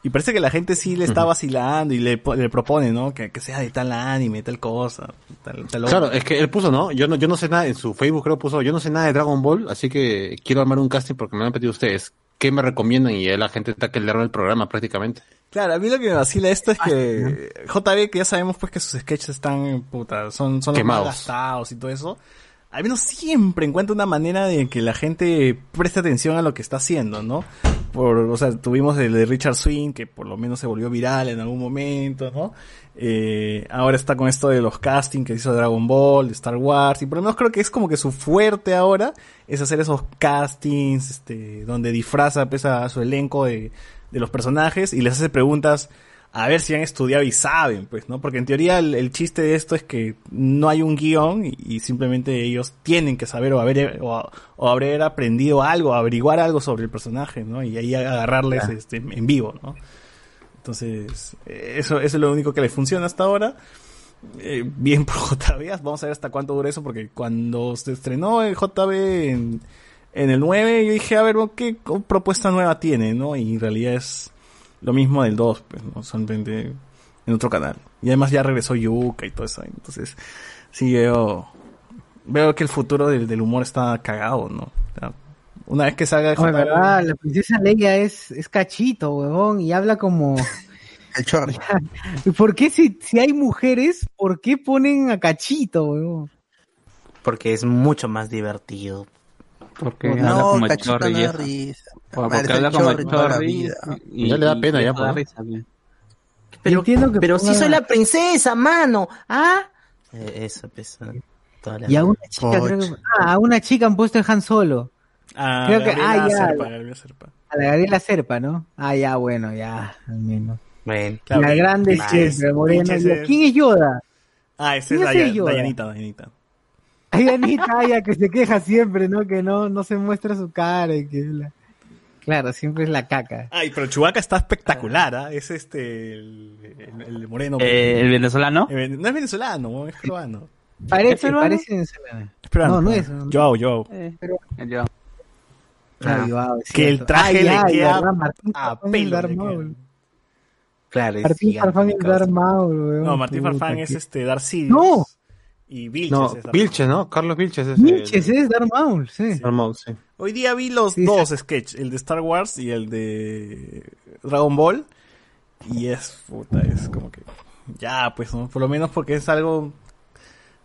Y parece que la gente sí le está vacilando y le, po- le propone, ¿no? Que, que sea de tal anime, tal cosa, tal, tal Claro, es que él puso, ¿no? Yo no, yo no sé nada, en su Facebook creo puso, yo no sé nada de Dragon Ball, así que quiero armar un casting porque me lo han pedido ustedes. ¿Qué me recomiendan? Y ahí la gente está que le arma el programa prácticamente. Claro, a mí lo que me vacila esto es que JB, que ya sabemos pues que sus sketches están, puta, son, son los más gastados y todo eso. Al menos siempre encuentra una manera de que la gente preste atención a lo que está haciendo, ¿no? por, o sea, tuvimos el de Richard Swing, que por lo menos se volvió viral en algún momento, ¿no? Eh, ahora está con esto de los castings que hizo Dragon Ball, de Star Wars, y por lo menos creo que es como que su fuerte ahora es hacer esos castings, este, donde disfraza pues, a su elenco de, de los personajes y les hace preguntas a ver si han estudiado y saben, pues, ¿no? Porque en teoría el, el chiste de esto es que no hay un guion y, y simplemente ellos tienen que saber o haber, o, o haber aprendido algo, averiguar algo sobre el personaje, ¿no? Y ahí agarrarles Claro. este, en vivo, ¿no? Entonces, eso, eso es lo único que les funciona hasta ahora. Eh, bien por JB, vamos a ver hasta cuánto dura eso, porque cuando se estrenó el JB en, en el 9, yo dije, a ver, ¿qué propuesta nueva tiene? ¿no? Y en realidad es lo mismo del 2, pues, ¿no? solamente en otro canal. Y además ya regresó Yuka y todo eso. Entonces, sí veo, veo que el futuro del, del humor está cagado, ¿no? O sea, una vez que salga de JB, verdad, la princesa Leia es, es cachito, huevón, y habla como... El chorri. ¿Por qué si, si hay mujeres, por qué ponen a cachito, huevón? Porque es mucho más divertido. Porque No, habla como cachito Chorri. no risa. O porque es habla el como Chorri y- Ya le da pena, ya, pues. risa, bien. Pero, entiendo que pero sí ponga- soy la princesa, mano. ¿Ah? Eh, eso, pues. eh, Y a una chica, creo que... Ah, a una chica han puesto en Han Solo. a creo que- Gabriela ah, ya, Serpa, la- Gabriela Serpa. A la Gabriela Serpa, ¿no? Ah, ya, bueno, ya, al menos. Bueno, Claro, la grande siempre, morena. Vilches ¿Y a es- ¿Quién es Yoda? Ah, ese es. Dayanita, Dayanita. Hay Anita, que se queja siempre, ¿no? Que no, no se muestra su cara y que la... Claro, siempre es la caca. Ay, pero Chubaca está espectacular, ¿ah? Es este, el, el- el moreno. Eh, el venezolano. Eh, No es venezolano, es peruano. Parece, peruano? parece venezolano. Es peruano. No, no es. Joao, Joao. Ya. Ah, Joao, es Que el traje Ah, le ya, queda Martín a Farfán pelo le claro. Martín Farfán es. Darth Maul, weón. No, Martín Farfán es este Darcy. ¡No! Y Vilches No, es Vilches, ¿no? Carlos Vilches es Vilches el... es Darth Maul, sí. Darth Maul, sí. Hoy día vi los Sí, dos sketches, el de Star Wars y el de Dragon Ball. Y es, puta, es como que, ya, pues, ¿no? por lo menos porque es algo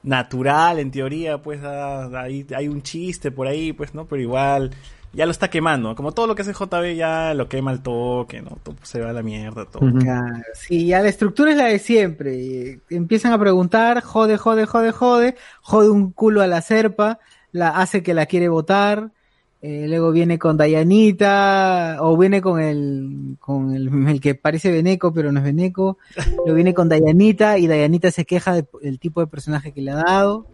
natural, en teoría, pues, ah, ahí hay un chiste por ahí, pues, ¿no? Pero igual, ya lo está quemando. Como todo lo que hace JB ya lo quema al toque, ¿no? Todo se va a la mierda, todo. Claro, sí, ya la estructura es la de siempre. y empiezan a preguntar, jode, jode, jode, jode, jode un culo a la serpa, la hace que la quiere votar, eh, luego viene con Dayanita, o viene con el, con el, el que parece Beneco, pero no es Beneco, luego viene con Dayanita, y Dayanita se queja de- del tipo de personaje que le ha dado.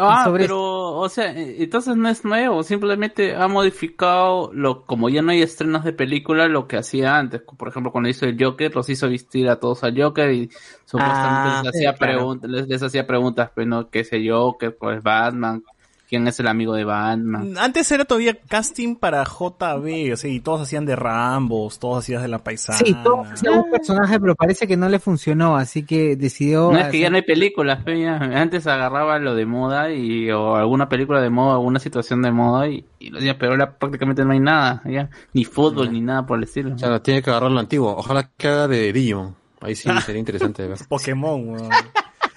Ah, sobre- pero, o sea, eh, entonces no es nuevo, simplemente ha modificado lo, como ya no hay estrenos de película, lo que hacía antes. Por ejemplo, cuando hizo el Joker, los hizo vestir a todos al Joker y supuestamente Ah, les, hacía claro. preguntas, les, les hacía preguntas, pues no, qué sé yo, qué cuál es Batman, quién es el amigo de Batman. Antes era todavía casting para JB, o sea, y todos hacían de Rambos, todos hacían de la paisana. Sí, todos hacían un personaje, pero parece que no le funcionó, así que decidió... No es que ya no hay películas, pe, ya. antes agarraba lo de moda y o alguna película de moda, alguna situación de moda y, y lo hacía, pero ahora prácticamente no hay nada, ya, ni fútbol ni nada por el estilo. O sea, tiene que agarrar lo antiguo. Ojalá que haga de Digimon. Ahí sí sería interesante de ver. Pokémon, weón.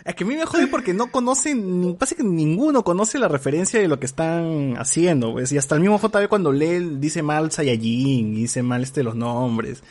Es que a mí me jode porque no conocen, pasa que ninguno conoce la referencia de lo que están haciendo, pues. Y hasta el mismo JB cuando lee dice mal Saiyajin, dice mal este los nombres.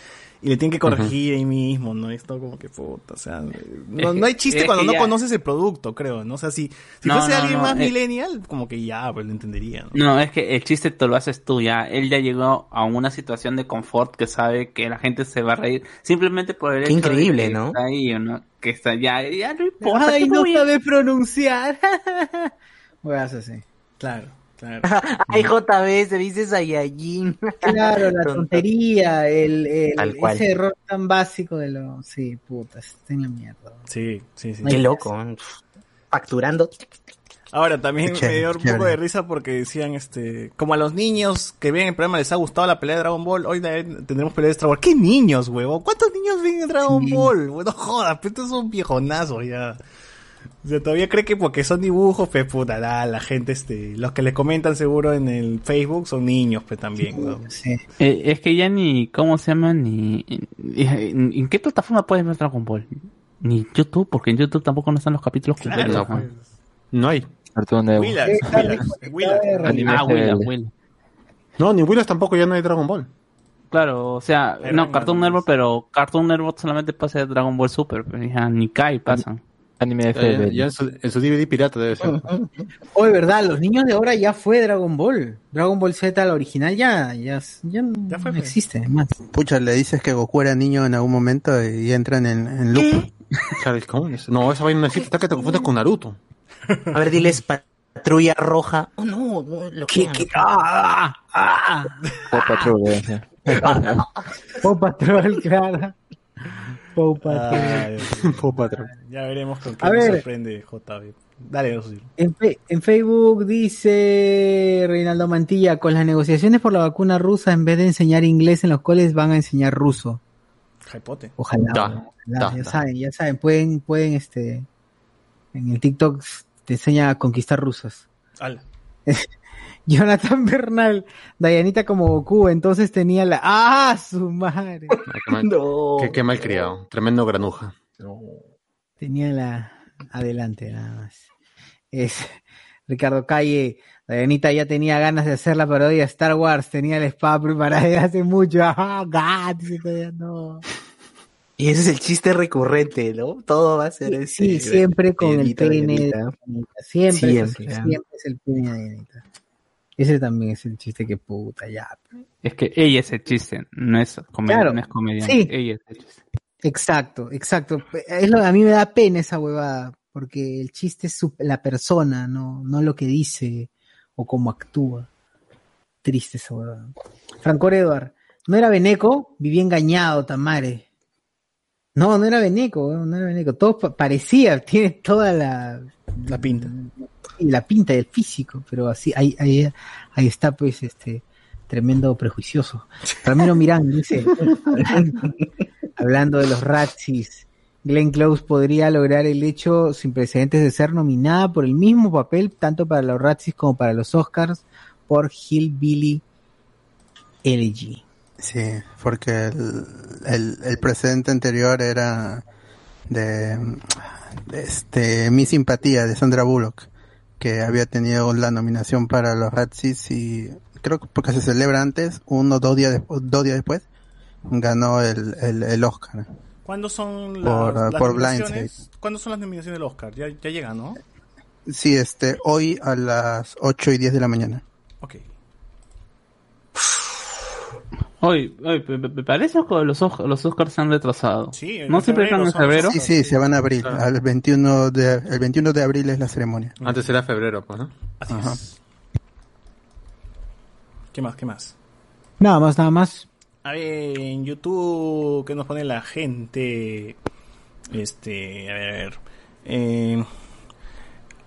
Y le tienen que corregir ahí mismo, ¿no? Y es todo como que puta, o sea, no, hay chiste es cuando no ya- conoces el producto, creo, ¿no? O sea, si, si No, fuese no, alguien no, más eh. millennial, como que ya, pues lo entendería, ¿no? No, es que el chiste te lo haces tú ya. Él ya llegó a una situación de confort que sabe que la gente se va a reír simplemente por el Qué hecho de increíble, que ¿no? está ahí, ¿no? Que está ya, ya no importa. Ay, ¿qué no voy a- sabe pronunciar. Weas así. Claro, claro. Ay, JB, se dice Saiyajin. Claro, la tontería, el, el- Tal cual. ese error tan básico de lo... Sí, puta, está en la mierda. Sí, sí, sí. Qué loco. Facturando. Ahora también Qué me dio un chévere, poco de risa porque decían, este, como a los niños que ven el programa les ha gustado la pelea de Dragon Ball, hoy de- tendremos pelea de Star Wars. ¿Qué niños, huevo? ¿Cuántos niños ven Dragon Sí. Ball? Bueno, jodas, pues estos son viejonazos ya. O sea, todavía cree que porque son dibujos, pues puta, la, la gente, este, los que le comentan seguro en el Facebook son niños, pues también, ¿no? Sí. Eh, es que ya ni, ¿cómo se llama? Ni, en, ¿en qué plataforma puedes ver Dragon Ball? Ni YouTube, porque en YouTube tampoco no están los capítulos Claro, completos. no, pues. No hay. Cartoon Network. Willax, Willax, Willax. Ah, Willa, FL. Willa. No, ni Willis tampoco ya no hay Dragon Ball. Claro, o sea, no, Cartoon Network, pero Cartoon Network solamente pasa de Dragon Ball Super, pero ya ni Kai pasan. Anime Ya, ya- ya en, su, en su DVD pirata debe ser. Oye, verdad, los niños de ahora ya fue Dragon Ball. Dragon Ball Z, la original, ya, ya, ya, no existe más. Pucha, le dices que Goku era niño en algún momento y entran en, en loop. Claro, ¿cómo es? No, esa vaina no existe. Está que te confundes con Naruto. A ver, diles patrulla roja. Oh, no, no, lo que... ¡Ah! ¡Ah! Paw Patrol, debe ser. Paw Patrol, claro. Paw Patrol. Paw Patrol. Ya veremos con qué A nos ver. sorprende JB. Dale. En, fe- en Facebook dice Reinaldo Mantilla, con las negociaciones por la vacuna rusa, en vez de enseñar inglés en los coles, van a enseñar ruso. Jaipote. Ojalá. Da, ojalá, da, ya da. saben, ya saben, pueden, pueden, este, en el TikTok te enseña a conquistar rusos. Ala. Jonathan Bernal, Dayanita como Goku, entonces tenía la, ¡ah, su madre! Ay, qué, mal, qué, qué mal criado. Tremendo granuja. Tenía la, adelante nada más. Es, Ricardo Calle, Dayanita ya tenía ganas de hacer la parodia de Star Wars, tenía la espada preparada desde hace mucho, ¡ah, God! Dice todavía, no. Y ese es el chiste recurrente, ¿no? Todo va a ser ese. Sí, siempre con el pene de. Siempre, Siempre, es, siempre es el pene de Dayanita. Ese también es el chiste que puta, ya. Es que ella es el chiste, no es, comed- Claro, no es comediante. sí. Ella es el chiste. Exacto, exacto. Es lo, a mí me da pena esa huevada, porque el chiste es su- la persona, no, no lo que dice o cómo actúa. Triste esa huevada. Franco Eduard, no era Beneco, vivía engañado, Tamare. No, no era Beneco, weón, no era Beneco. Todo pa- parecía, tiene toda la, La pinta. y la pinta y el físico, pero así, ahí, ahí, ahí está pues este tremendo prejuicioso. Ramiro Mirán dice, hablando de los Razzies, Glenn Close podría lograr el hecho sin precedentes de ser nominada por el mismo papel, tanto para los Razzies como para los Oscars, por Hillbilly Elegy. Sí, porque el, el, el precedente anterior era de, de este Mi Simpatía de Sandra Bullock, que había tenido la nominación para los Razzies y creo que porque se celebra antes, uno o dos días, dos días después, ganó el, el, el Oscar. ¿Cuándo son las, Por, las por nominaciones? ¿Cuándo son las nominaciones del Oscar? Ya, ya llegan, ¿no? Sí, este, hoy a las 8 y 10 de la mañana. Ok. Oye, me- me parece que los, Os- los Oscars se han retrasado. Sí, ¿No siempre están en febrero? Sí, sí, se van a abril. Al 21 de, el 21 de abril es la ceremonia. Antes era febrero, pues, ¿no? Así Ajá. es. ¿Qué más? ¿Qué más? Nada más, nada más. A ver, en YouTube, ¿qué nos pone la gente? Este, a ver. eh,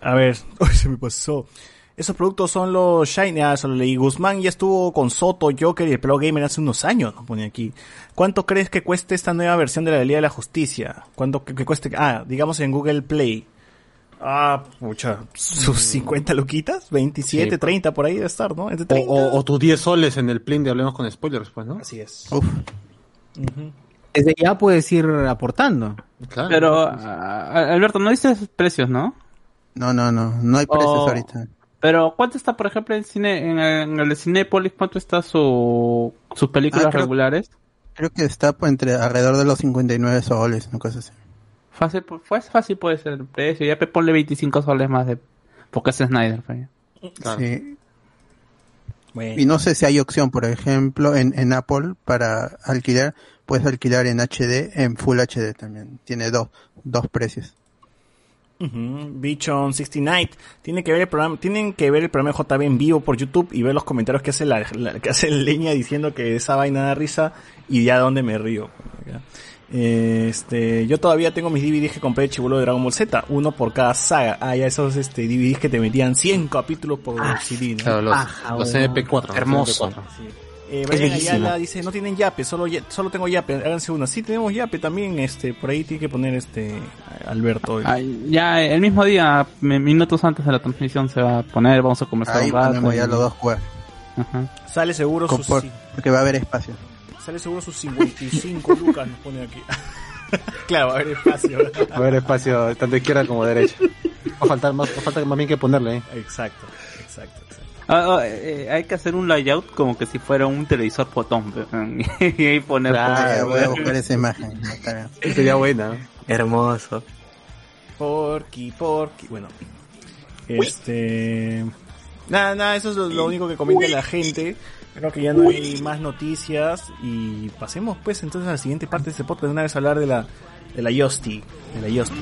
a ver, uy, se me pasó. Esos productos son los Shiny. Ah, solo leí. Guzmán ya estuvo con Soto, Joker y el Pro Gamer hace unos años, nos pone aquí. ¿Cuánto crees que cueste esta nueva versión de la Liga de la Justicia? ¿Cuánto que, que cueste? Ah, digamos en Google Play. Ah, mucha. ¿Sus 50 luquitas? 27, Sí. 30 por ahí debe estar, ¿no? Entre O, 30. o, o tus 10 soles en el plin de Hablemos con Spoilers, pues, ¿no? Así es. Uf. Desde ya puedes ir aportando. Claro. Pero, ah, Alberto, no dices precios, ¿no? No, no, no, no hay precios Oh. ahorita. Pero, ¿cuánto está, por ejemplo, en cine, en el, en el Cinépolis, cuánto está su, sus películas Ah, creo- regulares? Creo que está pues, entre alrededor de los 59 soles, una cosa así. Fácil, pu- fue fácil puede ser el precio. Ya pe- ponle 25 soles más de, porque es Snyder, pues. Claro. Sí. Bueno. Y no sé si hay opción, por ejemplo, en, en Apple para alquilar, puedes alquilar en HD, en Full HD también. Tiene dos, dos precios. Ujú, Bichon 69 tiene que ver el programa tienen que ver el programa de JB en vivo por YouTube y ver los comentarios que hace la, la- que hace leña diciendo que esa vaina da risa y ya donde me río ¿ya? este yo todavía tengo mis DVDs que compré de chivolo de Dragon Ball Z uno por cada saga ah ya esos este DVDs que te metían 100 capítulos por CD ¿no? Claro, los, Paja, los weón. MP4. los Hermoso. MP4. Eh, Brian. Ayala dice, no tienen yape, solo, ya- solo tengo yape, háganse una. Sí, tenemos yape también, este, por ahí tiene que poner este, Alberto. Ah, ya el mismo día, mi- minutos antes de la transmisión se va a poner, vamos a conversar Ahí un rato. ponemos ya los dos juegos. Ajá. Sale seguro Con- sus, por- porque va a haber espacio. sale seguro sus 55 lucas, nos pone aquí. claro, va a haber espacio. Va a haber espacio tanto izquierda como derecha. Va a faltar más, va a faltar más bien que ponerle, ¿eh? exacto, exacto, exacto. Ah, ah, eh, hay que hacer un layout como que si fuera un televisor potón. pe, y ahí poner. Claro, voy a buscar esa imagen. Sería buena. Hermoso. Porky, Porky. Bueno. Este. Nada, nada, eso es lo, lo único que comenta la gente. Creo que ya no hay más noticias. Y pasemos, pues, entonces a la siguiente parte de este podcast. Una vez hablar de la, de la Yosti. De la Yosti.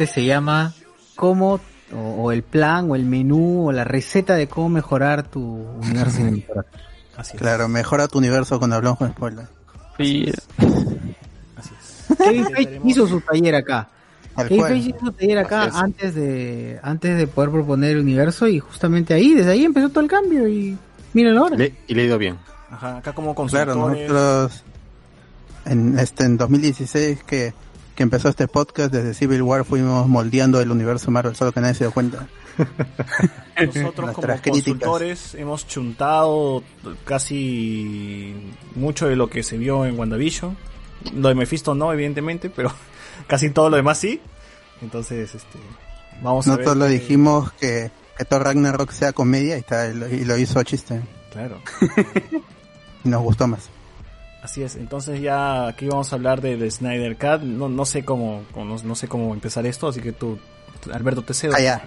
Parte se llama cómo o, o el plan o el menú o la receta de cómo mejorar tu universo cinematográfico. Así es. Claro, mejora tu universo cuando hablamos con spoiler. Sí. Así es. Kevin Feige hizo su taller acá. Kevin. Feige hizo su taller acá antes de antes de poder proponer el universo y justamente ahí, desde ahí empezó todo el cambio y mírenlo ahora. Le- y le ha ido bien. Ajá, acá como Claro, consultores. nosotros en este en 2016 que, que empezó este podcast desde Civil War fuimos moldeando el universo Marvel, solo que nadie se dio cuenta. Nosotros como consultores hemos chuntado casi mucho de lo que se vio en WandaVision. Lo de Mephisto no, evidentemente, pero casi todo lo demás sí. Entonces, este, vamos a ver. Nosotros lo dijimos que, que Thor Ragnarok sea comedia y, está, y lo hizo chiste. Claro. Y nos gustó más. Así es, entonces ya aquí vamos a hablar del Snyder Cut. No, no sé cómo, no, no sé cómo empezar esto, así que tú, Alberto, te cedo. Ah, ya.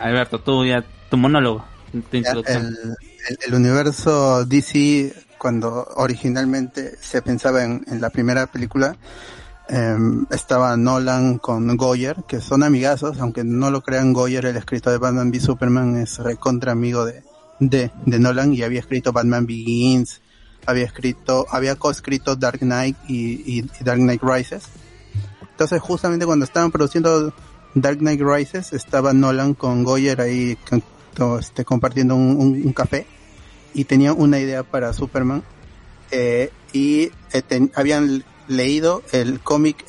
Alberto, tú ya, tu monólogo, tu Ya, introducción. El, el- el universo DC, cuando originalmente se pensaba en, en la primera película, em, estaba Nolan con Goyer, que son amigazos, aunque no lo crean, Goyer, el escritor de Batman v Superman, es recontra amigo de, de, de Nolan y había escrito Batman Begins, había escrito, había co-escrito Dark Knight y, Dark Knight Rises. Entonces, justamente cuando estaban produciendo Dark Knight Rises, estaba Nolan con Goyer ahí con- este, compartiendo un, café y tenían una idea para Superman eh, y eh, ten- habían leído el cómic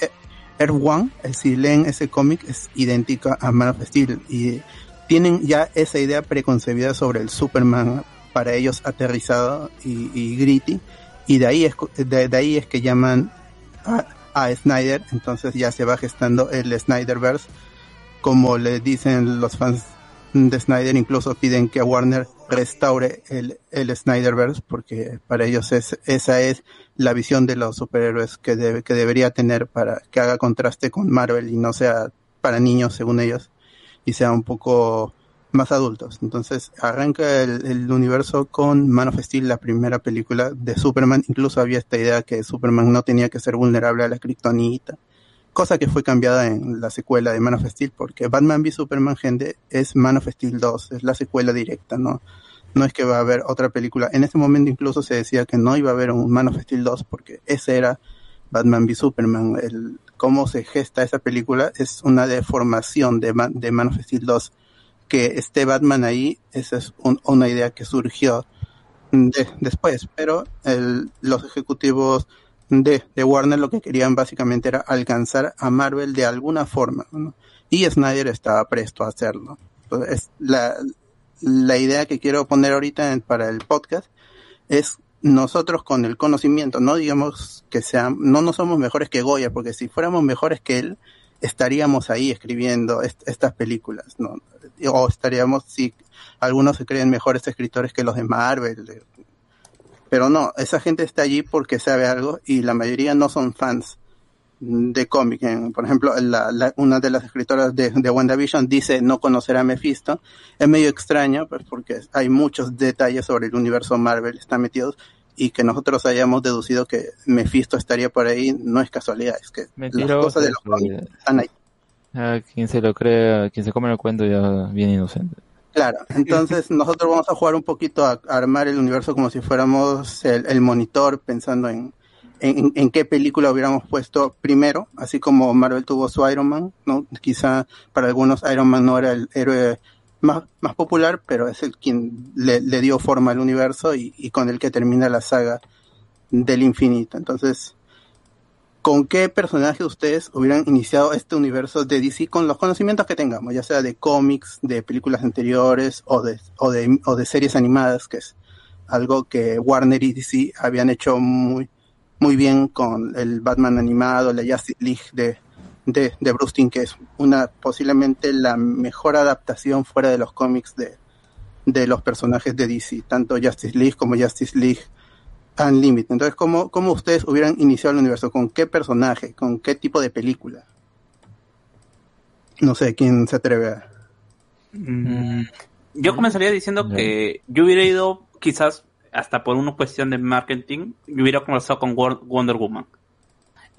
Earth One, eh, si leen ese cómic es idéntico a Man of Steel y tienen ya esa idea preconcebida sobre el Superman para ellos aterrizado y, gritty. Y de ahí es de ahí es que llaman a, a Snyder. Entonces ya se va gestando el Snyderverse. Como le dicen los fans de Snyder incluso piden que Warner restaure el, el Snyderverse porque para ellos es, esa es la visión de los superhéroes que, debe, que debería tener para que haga contraste con Marvel y no sea para niños según ellos y sea un poco más adultos. Entonces arranca el, universo con Man of Steel, la primera película de Superman. Incluso había esta idea que Superman no tenía que ser vulnerable a la kriptonita cosa que fue cambiada en la secuela de Man of Steel, porque Batman v Superman, gente, es Man of Steel 2, es la secuela directa, ¿no? No es que va a haber otra película. En ese momento incluso se decía que no iba a haber un Man of Steel 2, porque esa era Batman v Superman, el cómo se gesta esa película es una deformación de, Ma- de Man of Steel 2. Que esté Batman ahí, esa es un- una idea que surgió de- después, pero el- los ejecutivos de, de Warner lo que querían básicamente era alcanzar a Marvel de alguna forma, y Snyder estaba presto a hacerlo. Entonces, la, la idea que quiero poner ahorita en- para el podcast es nosotros con el conocimiento, no digamos que sean, no no somos mejores que Goya, porque si fuéramos mejores que él, estaríamos ahí escribiendo est- estas películas, ¿no? O estaríamos, si algunos se creen mejores escritores que los de Marvel, pero no, esa gente está allí porque sabe algo y la mayoría no son fans de cómic. Por ejemplo, la- la- una de las escritoras de, de WandaVision dice no conocer a Mephisto. Es medio extraño pues, porque hay muchos detalles sobre el universo Marvel están metidos y que nosotros hayamos deducido que Mephisto estaría por ahí no es casualidad, es que las Mentiroso, cosas de los pues. cómics están ahí. A quien se lo cree, quien se come el cuento ya bien inocente. Claro, entonces nosotros vamos a jugar un poquito a, a armar el universo como si fuéramos el, el monitor pensando en, en, en qué película hubiéramos puesto primero, así como Marvel tuvo su Iron Man, ¿no? Quizá para algunos Iron Man no era el héroe más, más popular, pero es el quien le, le dio forma al universo y, y con el que termina la saga del infinito. Entonces, ¿con qué personaje ustedes hubieran iniciado este universo de DC con los conocimientos que tengamos, ya sea de cómics, de películas anteriores o de, o de, o de series animadas, que es algo que Warner y DC habían hecho muy, muy bien con el Batman animado, la Justice League de, de, de Bruce que es una posiblemente la mejor adaptación fuera de los cómics de, de los personajes de DC, tanto Justice League como Justice League Unlimited. Entonces, ¿cómo, ¿cómo ustedes hubieran iniciado el universo? ¿Con qué personaje? ¿Con qué tipo de película? No sé, ¿quién se atreve a...? Mm, Yo comenzaría diciendo que yo hubiera ido quizás hasta por una cuestión de marketing, yo hubiera conversado con Wonder Woman.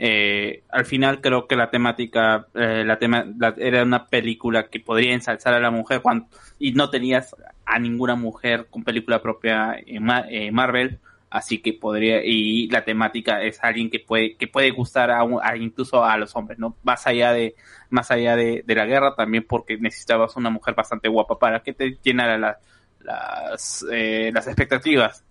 Eh, al final creo que la temática eh, la tema la- era una película que podría ensalzar a la mujer cuando, y no tenías a ninguna mujer con película propia en Ma- eh, Marvel así que podría y la temática es alguien que puede que puede gustar a, un- a incluso a los hombres no más allá de más allá de, de la guerra también porque necesitabas una mujer bastante guapa para que te llenara la- las eh, las expectativas.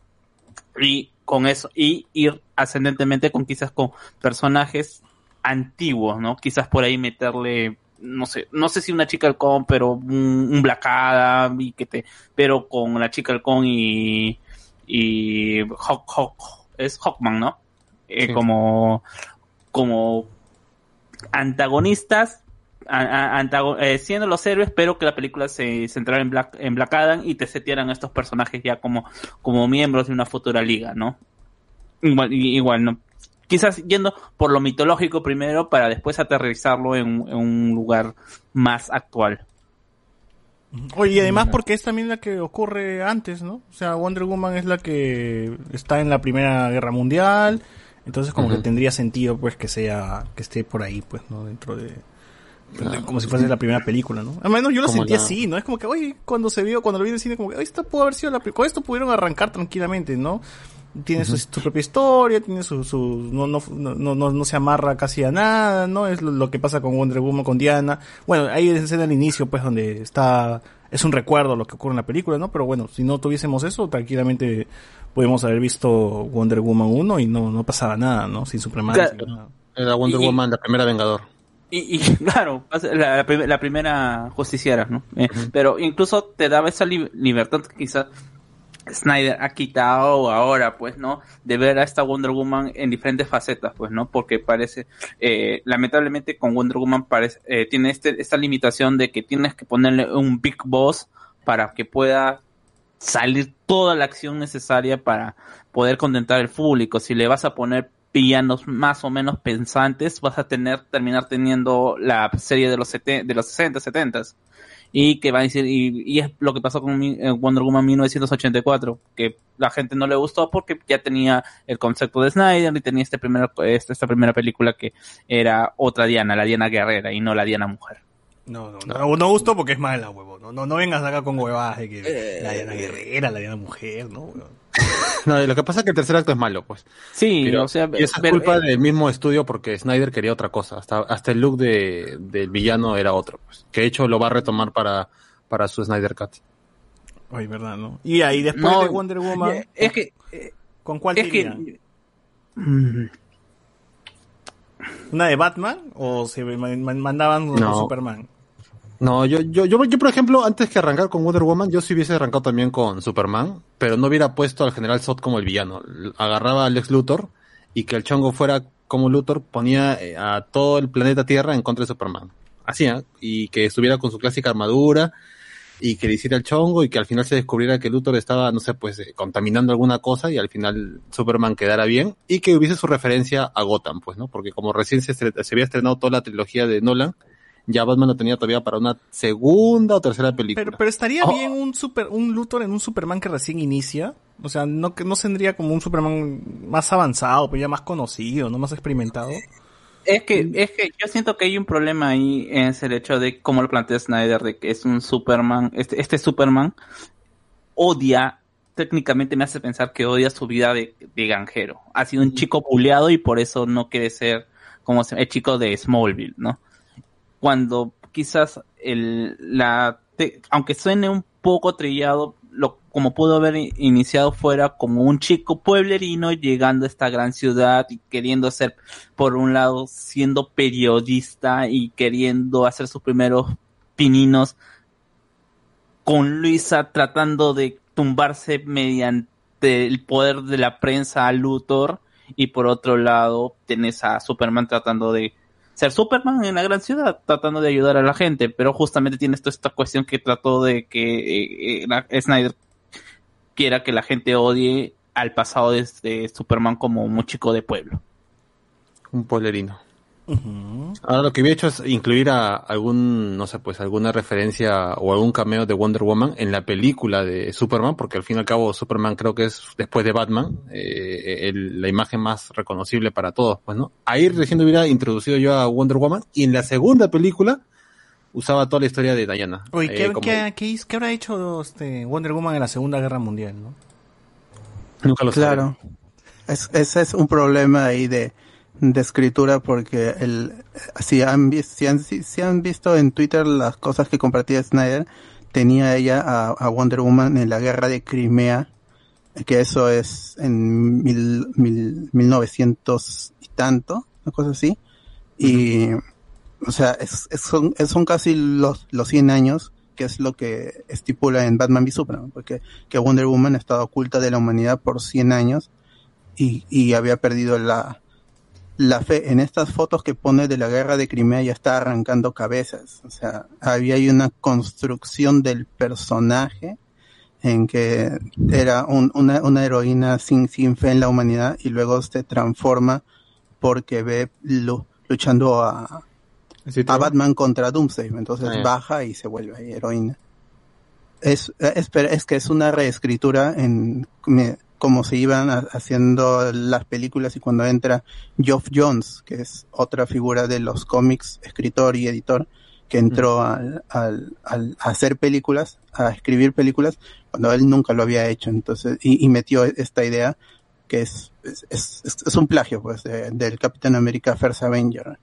Y con eso y ir ascendentemente con quizás con personajes antiguos no quizás por ahí meterle no sé no sé si una chica halcón pero un, un Black Adam y que te pero con la chica halcón y y Hawk, Hawk- es Hawkman no Eh, Sí. como como antagonistas a- a- antago- eh, siendo los héroes, pero que la película se centrara en Black, en Black Adam y te setearan a estos personajes ya como, como miembros de una futura liga, ¿no? Igual, ¿no? Quizás yendo por lo mitológico primero para después aterrizarlo en, en un lugar más actual. Oye, y además porque es también la que ocurre antes, ¿no? O sea, Wonder Woman es la que está en la Primera Guerra Mundial, entonces como que tendría sentido pues que sea que esté por ahí, pues, ¿no? Dentro de como si fuese la primera película, ¿no? Al menos yo lo Como sentí la- así, ¿no? Es como que, oye, cuando se vio, cuando lo vi en el cine, como que, oye, esto pudo haber sido la pri- con esto pudieron arrancar tranquilamente, ¿no? Tiene su, su propia historia, tiene su, su no, no, no, no, no se amarra casi a nada, ¿no? Es lo, lo que pasa con Wonder Woman, con Diana. Bueno, hay esa escena al inicio, pues, donde está, es un recuerdo lo que ocurre en la película, ¿no? Pero bueno, si no tuviésemos eso, tranquilamente podemos haber visto Wonder Woman 1 y no, no pasaba nada, ¿no? Sin supremacia. Claro. nada. Era Wonder Y- Woman, la primera Vengador. Y, y claro, la, la prim- la primera justiciera, ¿no? Eh, Pero incluso te daba esa li- libertad que quizás Snyder ha quitado ahora, pues, ¿no? De ver a esta Wonder Woman en diferentes facetas, pues, ¿no? Porque parece, eh, lamentablemente con Wonder Woman parece, eh, tiene este, esta limitación de que tienes que ponerle un big boss para que pueda salir toda la acción necesaria para poder contentar al público. Si le vas a poner villanos más o menos pensantes, vas a tener, terminar teniendo la serie de los, de los 60, 70 y que va a decir, y, y es lo que pasó con eh, Wonder Woman 1984, que la gente no le gustó porque ya tenía el concepto de Snyder y tenía este este- esta primera película que era otra Diana, la Diana guerrera y no la Diana mujer. No, no, no, no gusto porque es mala, huevo. No, no, no vengas acá con huevadas de que la Diana Guerrera, la Diana Mujer, ¿no? No, lo que pasa es que el tercer acto es malo, pues. Sí, Pero- o sea, y eso es pero- culpa del mismo estudio porque Snyder quería otra cosa. Hasta, hasta el look de, del villano era otro, pues. Que de hecho lo va a retomar para, para su Snyder Cut. Ay, verdad, ¿no? Y ahí después No, de Wonder Woman. es que ¿Con cuál es te que-? ¿Una de Batman o se man- man- mandaban No. Superman? No, yo, yo, yo, yo, por ejemplo, antes que arrancar con Wonder Woman, yo sí hubiese arrancado también con Superman, pero no hubiera puesto al general Zod como el villano. Agarraba a Lex Luthor y que el chongo fuera como Luthor ponía eh, a todo el planeta Tierra en contra de Superman. Así, ¿ah? Y que estuviera con su clásica armadura y que le hiciera el chongo y que al final se descubriera que Luthor estaba, no sé, pues eh, contaminando alguna cosa y al final Superman quedara bien y que hubiese su referencia a Gotham, pues, ¿no? Porque como recién se, se había estrenado toda la trilogía de Nolan, ya Batman lo tenía todavía para una segunda o tercera película. Pero, pero estaría Oh. bien un super, un Luthor en un Superman que recién inicia. O sea, no que no tendría como un Superman más avanzado, pero ya más conocido, no más experimentado. Es que, es que yo siento que hay un problema ahí, es el hecho de cómo lo plantea Snyder, de que es un Superman, este, este Superman odia, técnicamente me hace pensar que odia su vida de, de granjero. Ha sido un chico buleado y por eso no quiere ser como se- el chico de Smallville, ¿no? Cuando quizás el, la, te- aunque suene un poco trillado, lo, como pudo haber iniciado fuera como un chico pueblerino llegando a esta gran ciudad y queriendo ser, por un lado, siendo periodista y queriendo hacer sus primeros pininos con Luisa tratando de tumbarse mediante el poder de la prensa a Luthor y por otro lado tenés a Superman tratando de ser Superman en la gran ciudad, tratando de ayudar a la gente, pero justamente tienes toda esta cuestión que trató de que eh, eh, la- Snyder quiera que la gente odie al pasado de, de Superman como un chico de pueblo. Un Ahora lo que había hecho es incluir a algún, no sé, pues alguna referencia o algún cameo de Wonder Woman en la película de Superman, porque al fin y al cabo Superman creo que es después de Batman, eh, el- la imagen más reconocible para todos, pues, ¿no? Ahí recién hubiera introducido yo a Wonder Woman y en la segunda película usaba toda la historia de Diana. Oye, Eh, ¿qué, como- qué- qué hizo- qué habrá hecho este Wonder Woman en la Segunda Guerra Mundial, no? Nunca lo Claro. Es, ese es un problema ahí de, de escritura porque el, si han, si, han, si, han visto en Twitter las cosas que compartía Snyder, tenía ella a, Wonder Woman en la guerra de Crimea, que eso es en mil, mil, 1900 y tanto, una cosa así. Y, o sea, es, son, son casi los, los 100 años que es lo que estipula en Batman v Superman, porque que Wonder Woman ha estado oculta de la humanidad por 100 años y, y había perdido la, la fe. En estas fotos que pone de la guerra de Crimea ya está arrancando cabezas. O sea, había ahí una construcción del personaje en que era un- una, una heroína sin, sin fe en la humanidad y luego se transforma porque ve lu- luchando a, a Batman contra Doomsday. Entonces Ah, baja y se vuelve ahí heroína. Es, es, pero es que es una reescritura en me- como se iban ha- haciendo las películas y cuando entra Geoff Jones, que es otra figura de los cómics, escritor y editor, que entró al, al, al- a hacer películas, a escribir películas, cuando él nunca lo había hecho. Entonces, y, y metió esta idea que es, es, es, es un plagio, pues, de- del Capitán América First Avenger.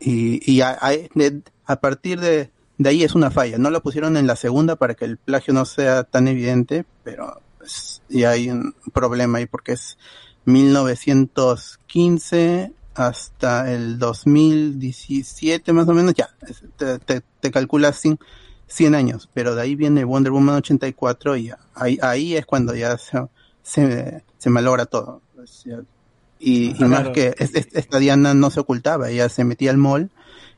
Y, y a, a- de- a partir de, de ahí es una falla. No lo pusieron en la segunda para que el plagio no sea tan evidente, pero pues, y hay un problema ahí porque es 1915 hasta el 2017 más o menos, ya, te, te, te calculas 100, 100 años, pero de ahí viene Wonder Woman 84 y ahí, ahí es cuando ya se, se, se malogra todo. Y, más que es- es- esta Diana no se ocultaba, ella se metía al mall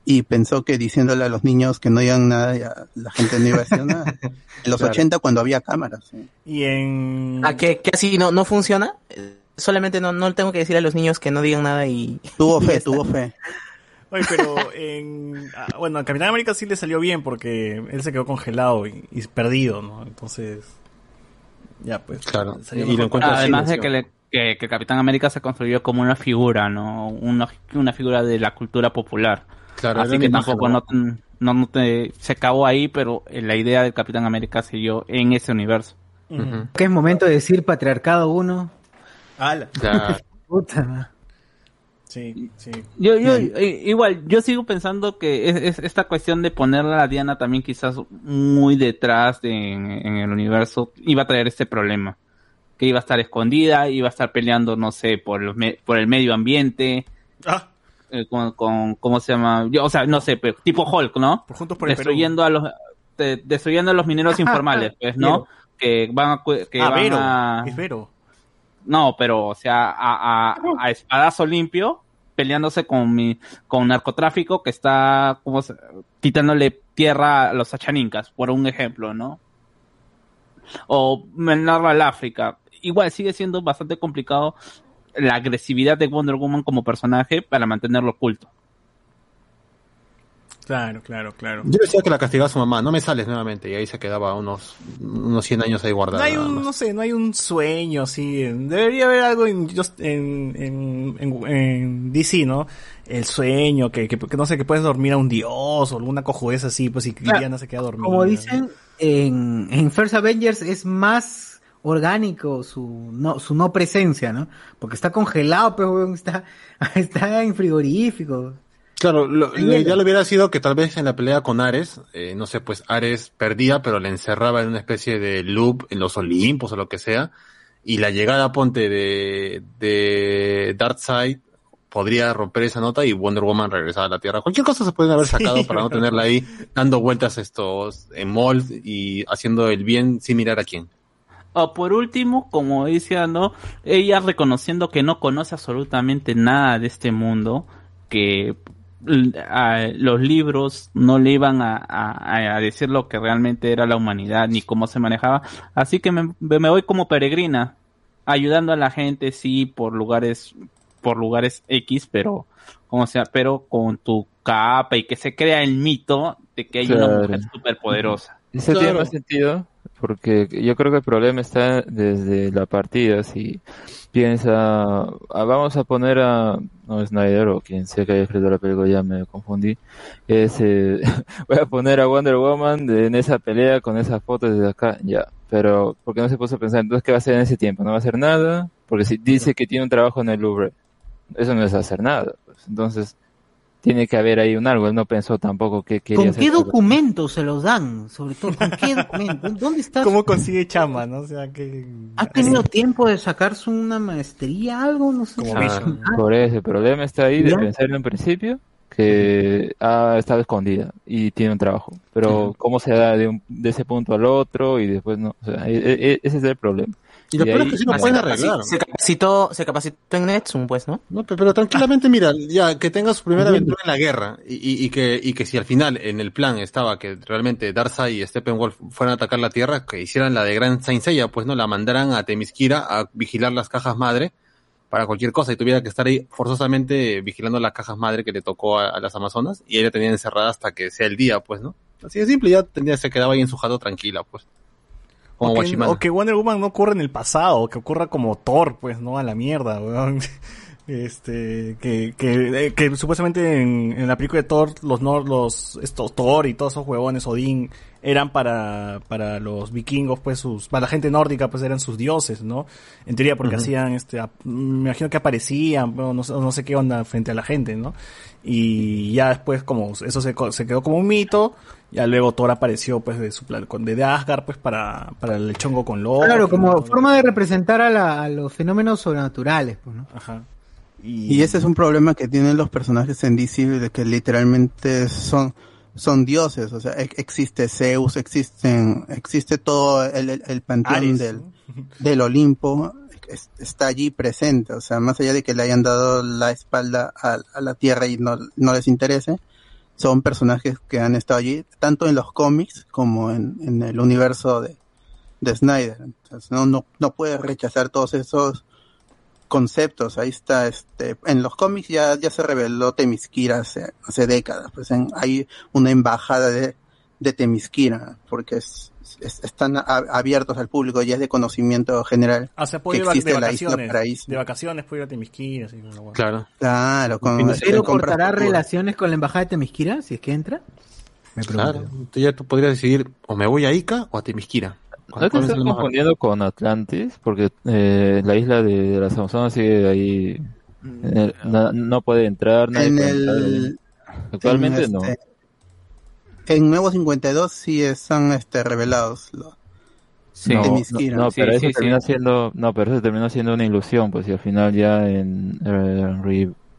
y pensó que diciéndole a los niños que no digan nada, ya la gente no iba a decir nada. En los Claro. 80 cuando había cámaras. sí. Y en... ¿A qué, qué así no, no funciona? Solamente no, no tengo que decir a los niños que no digan nada y... Tuvo fe, tuvo fe. Oye, pero en... ah, bueno, a Capitán América sí le salió bien porque él se quedó congelado y, y perdido, ¿no? Entonces... Ya, pues... Claro. salió Y lo Además de que, le- que, que Capitán América se construyó como una figura, ¿no? Una, una figura de la cultura popular. Claro, Así que tampoco ¿no? no, te, se acabó ahí, pero eh, la idea del Capitán América siguió en ese universo. Que es momento de decir patriarcado uno. Ala. Puta. Sí, sí. Yo, yo, eh, igual, yo sigo pensando que es, es esta cuestión de ponerla a Diana también quizás muy detrás de, en, en el universo iba a traer este problema. Que iba a estar escondida, iba a estar peleando, no sé, por, los me- por el medio ambiente. eh, con, con, ¿cómo se llama? Yo, o sea, no sé, pero tipo Hulk, ¿no? Juntos por el destruyendo a los, de- destruyendo a los mineros informales, pues, ¿no? Que van a, que Ah, van Vero. a- Es Vero. no, pero, o sea, a, a, a espadazo limpio, peleándose con mi, con narcotráfico que está, como se- quitándole tierra a los achanincas, por un ejemplo, ¿no? O menarla al África. Igual sigue siendo bastante complicado la agresividad de Wonder Woman como personaje para mantenerlo oculto. Claro, claro, claro. Yo decía que la castigaba su mamá, no me sales nuevamente, y ahí se quedaba unos, unos 100 años ahí No guardada. hay un, no sé, no hay un sueño así. Debería haber algo en, en, en, en- en DC, ¿no? El sueño, que, que, que no sé, que puedes dormir a un dios o alguna cojudez así, pues y Claro, Diana se queda dormida. Como dicen, en, en First Avengers es más orgánico su no, su no presencia, ¿no? Porque está congelado, pero está, está en frigorífico. Claro, lo, lo ideal hubiera sido que tal vez en la pelea con Ares, eh, no sé, pues Ares perdía, pero le encerraba en una especie de loop en los Olimpos o lo que sea, y la llegada, ponte, de, de Darkseid podría romper esa nota y Wonder Woman regresar a la Tierra. Cualquier cosa se pueden haber sacado Sí, para no tenerla ahí dando vueltas estos en mold y haciendo el bien sin mirar a quién. O por último, como decía, ¿no? Ella reconociendo que no conoce absolutamente nada de este mundo, que a- los libros no le iban a, a- a decir lo que realmente era la humanidad ni cómo se manejaba. Así que me, me voy como peregrina, ayudando a la gente, sí, por lugares, por lugares X, pero, como sea, pero con tu capa y que se crea el mito de que hay una mujer superpoderosa. Eso tiene más sentido, porque yo creo que el problema está desde la partida. Si piensa, ah, vamos a poner a no, Snyder o quien sea que haya escrito la película, ya me confundí. Es, eh, voy a poner a Wonder Woman de- en esa pelea con esas fotos desde acá, ya. Pero, ¿por qué no se puso a pensar entonces qué va a hacer en ese tiempo? ¿No va a hacer nada? Porque si dice que tiene un trabajo en el Louvre, eso no es hacer nada. Pues. Entonces, tiene que haber ahí un algo. Él no pensó tampoco que quería ¿Con hacer qué todo. documentos se los dan? Sobre todo, ¿con qué documentos? ¿Dónde está? ¿Cómo consigue chamba, no? O sea, que... ¿Ha tenido tiempo de sacarse una maestría, algo? No sé. Ah, por eso, el problema está ahí de ¿Ya? pensar en un principio que ha estado escondida y tiene un trabajo. Pero cómo se da de, un- de ese punto al otro y después no. O sea, e- e- ese es el problema. Y lo peor es que sí lo Ah, pueden arreglar. Se capacitó, se capacitó en Netsum, pues, ¿no? No, pe- pero tranquilamente, mira, ya que tenga su primera aventura en la guerra y, que, y que si al final en el plan estaba que realmente Darkseid y Steppenwolf fueran a atacar la Tierra, que hicieran la de Gran Saint Seiya, pues no, la mandaran a Temiskira a vigilar las cajas madre para cualquier cosa y tuviera que estar ahí forzosamente vigilando las cajas madre que le tocó a, a las Amazonas y ella tenía encerrada hasta que sea el día, pues, ¿no? Así de simple, ya tendría, se quedaba ahí en su jato tranquila, pues. Como O que, Guachimana. o que Wonder Woman no ocurra en el pasado, que ocurra como Thor, pues, ¿no? A la mierda, weón. Este, que, que, eh, que supuestamente en, en la película de Thor, los nor, los, estos Thor y todos esos huevones, Odín, eran para, para los vikingos, pues sus, para la gente nórdica, pues eran sus dioses, ¿no? En teoría, porque hacían, este, me imagino que aparecían, no, sé- no sé qué onda frente a la gente, ¿no? Y ya después, como eso se, se quedó como un mito, ya luego Thor apareció, pues, de su plan, con- de Asgard, pues, para, para el chongo con Loki. Claro, como forma de representar a, la- a los fenómenos sobrenaturales, pues, ¿no? Ajá. Y ese es un problema que tienen los personajes en DC, de que literalmente son, son dioses, o sea, ex- existe Zeus, existen, existe todo el, el, el panteón Ares, del, del Olimpo, es- está allí presente, o sea, más allá de que le hayan dado la espalda a, a la Tierra y no, no les interese, son personajes que han estado allí, tanto en los cómics como en, en el universo de, de Snyder. Entonces, no, no, no puedes rechazar todos esos conceptos. Ahí está, este, en los cómics ya, ya se reveló Temisquira hace, hace décadas. Pues en- hay una embajada de, de Temisquira, porque es, es- están a- abiertos al público, ya es de conocimiento general. Ah, se que puede ir de existe la isla vacaciones. paraíso. De vacaciones puede ir a Temisquira, así. Claro. Claro, con, ¿Pero cortará relaciones con la embajada de Temisquira si es que entra? Me. Claro, tú ya tú podrías decidir o me voy a Ica o a Temisquira. No te estás confundiendo con Atlantis, porque eh, la isla de, de las Amazonas sigue ahí. el- no, no puede entrar, nadie En puede el- entrar. Actualmente en no. este- En Nuevo 52 sí están este, revelados. lo- Sí. no, no, pero sí, eso termina sí. siendo, no, pero eso termina siendo una ilusión, pues y al final ya en eh,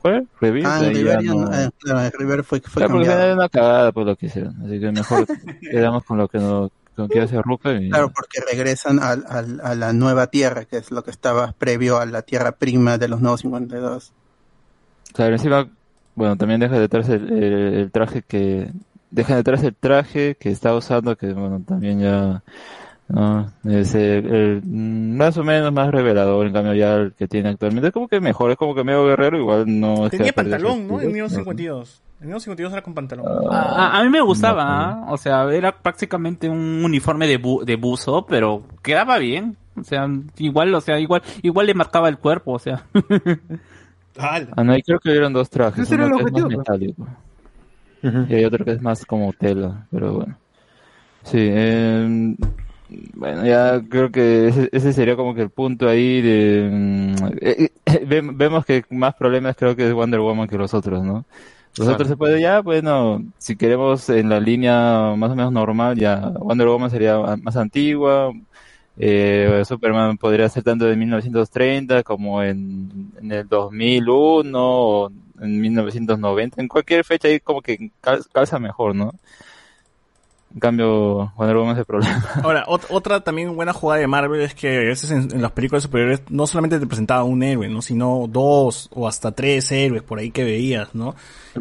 Ah, en River, no- eh, claro, en River fue, fue Claro, porque cambiado. era una cagada por lo que hicieron, así que mejor quedamos con lo que no, con que hace y Claro, porque regresan al- al- a la nueva tierra, que es lo que estaba previo a la tierra prima de los nuevos 52. Claro, encima, bueno, también deja detrás el, el, el traje que, deja detrás el traje que está usando, que bueno, también ya, no, es el, el, más o menos más revelador, en cambio ya el que tiene actualmente es como que mejor, es como que medio guerrero, igual no es que Tenía pantalón, ¿no? En estilo, 1952. En 1952 era con pantalón. A, a mí me gustaba, ¿ah? o sea, era prácticamente un uniforme de, bu- de buzo, pero quedaba bien. O sea, igual, o sea, igual, igual le marcaba el cuerpo, o sea. Ah, no, y creo que hubieron dos trajes, Ese era uno el que es más objetivo, metálico. Y hay otro que es más como tela, pero bueno. Sí, eh, bueno, ya creo que ese, ese sería como que el punto ahí de... mm, eh, eh, ve- vemos que más problemas creo que es Wonder Woman que los otros, ¿no? Los Claro. otros se puede ya, bueno, si queremos en la línea más o menos normal, ya Wonder Woman sería más antigua, eh, Superman podría ser tanto de 1930 como en, en el 2001 o en 1990, en cualquier fecha ahí como que cal- calza mejor, ¿no? En cambio, Wonder Woman es el problema. Ahora, ot- otra también buena jugada de Marvel es que a veces en, en las películas superiores no solamente te presentaba un héroe, ¿no? Sino dos o hasta tres héroes por ahí que veías, ¿no?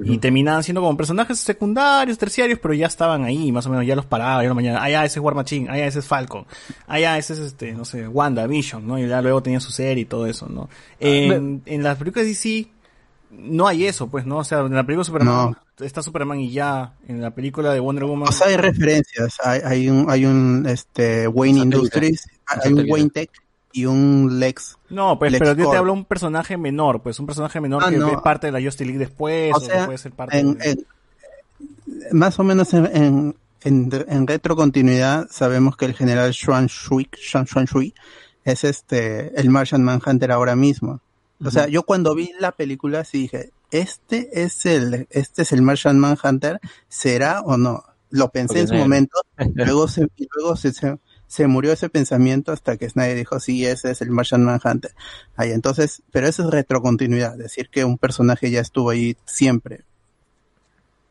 Y terminaban siendo como personajes secundarios, terciarios, pero ya estaban ahí, más o menos, ya los paraba, ya lo mañana, ah, ya, ese es War Machine, ah, ya, ese es Falcon, ah, ya, ese es este, no sé, Wanda, Vision, ¿no? Y ya luego tenía su serie y todo eso, ¿no? En, en las películas de DC, no hay eso, pues, ¿no? O sea, en la película de Superman está Superman y ya, en la película de Wonder Woman. O sea, hay referencias. Hay, hay un, hay un este, Wayne. Industries, hay un. Wayne Tech y un Lex. No, pues, Lex pero yo te hablo un personaje menor, pues un personaje menor Ah, que no. es parte de la Justice League después, O o, que sea, puede ser parte en, de... en- más o menos en, en, en, en retrocontinuidad sabemos que el general Xuan Shui, Xuan Shui es este el Martian Manhunter ahora mismo. O sea, yo cuando vi la película sí dije, este es el este es el Martian Manhunter, ¿será o no? Lo pensé en su momento, luego se luego se, se, se murió ese pensamiento hasta que Snyder dijo, sí, ese es el Martian Manhunter. Ahí, entonces, pero eso es retrocontinuidad, decir que un personaje ya estuvo ahí siempre.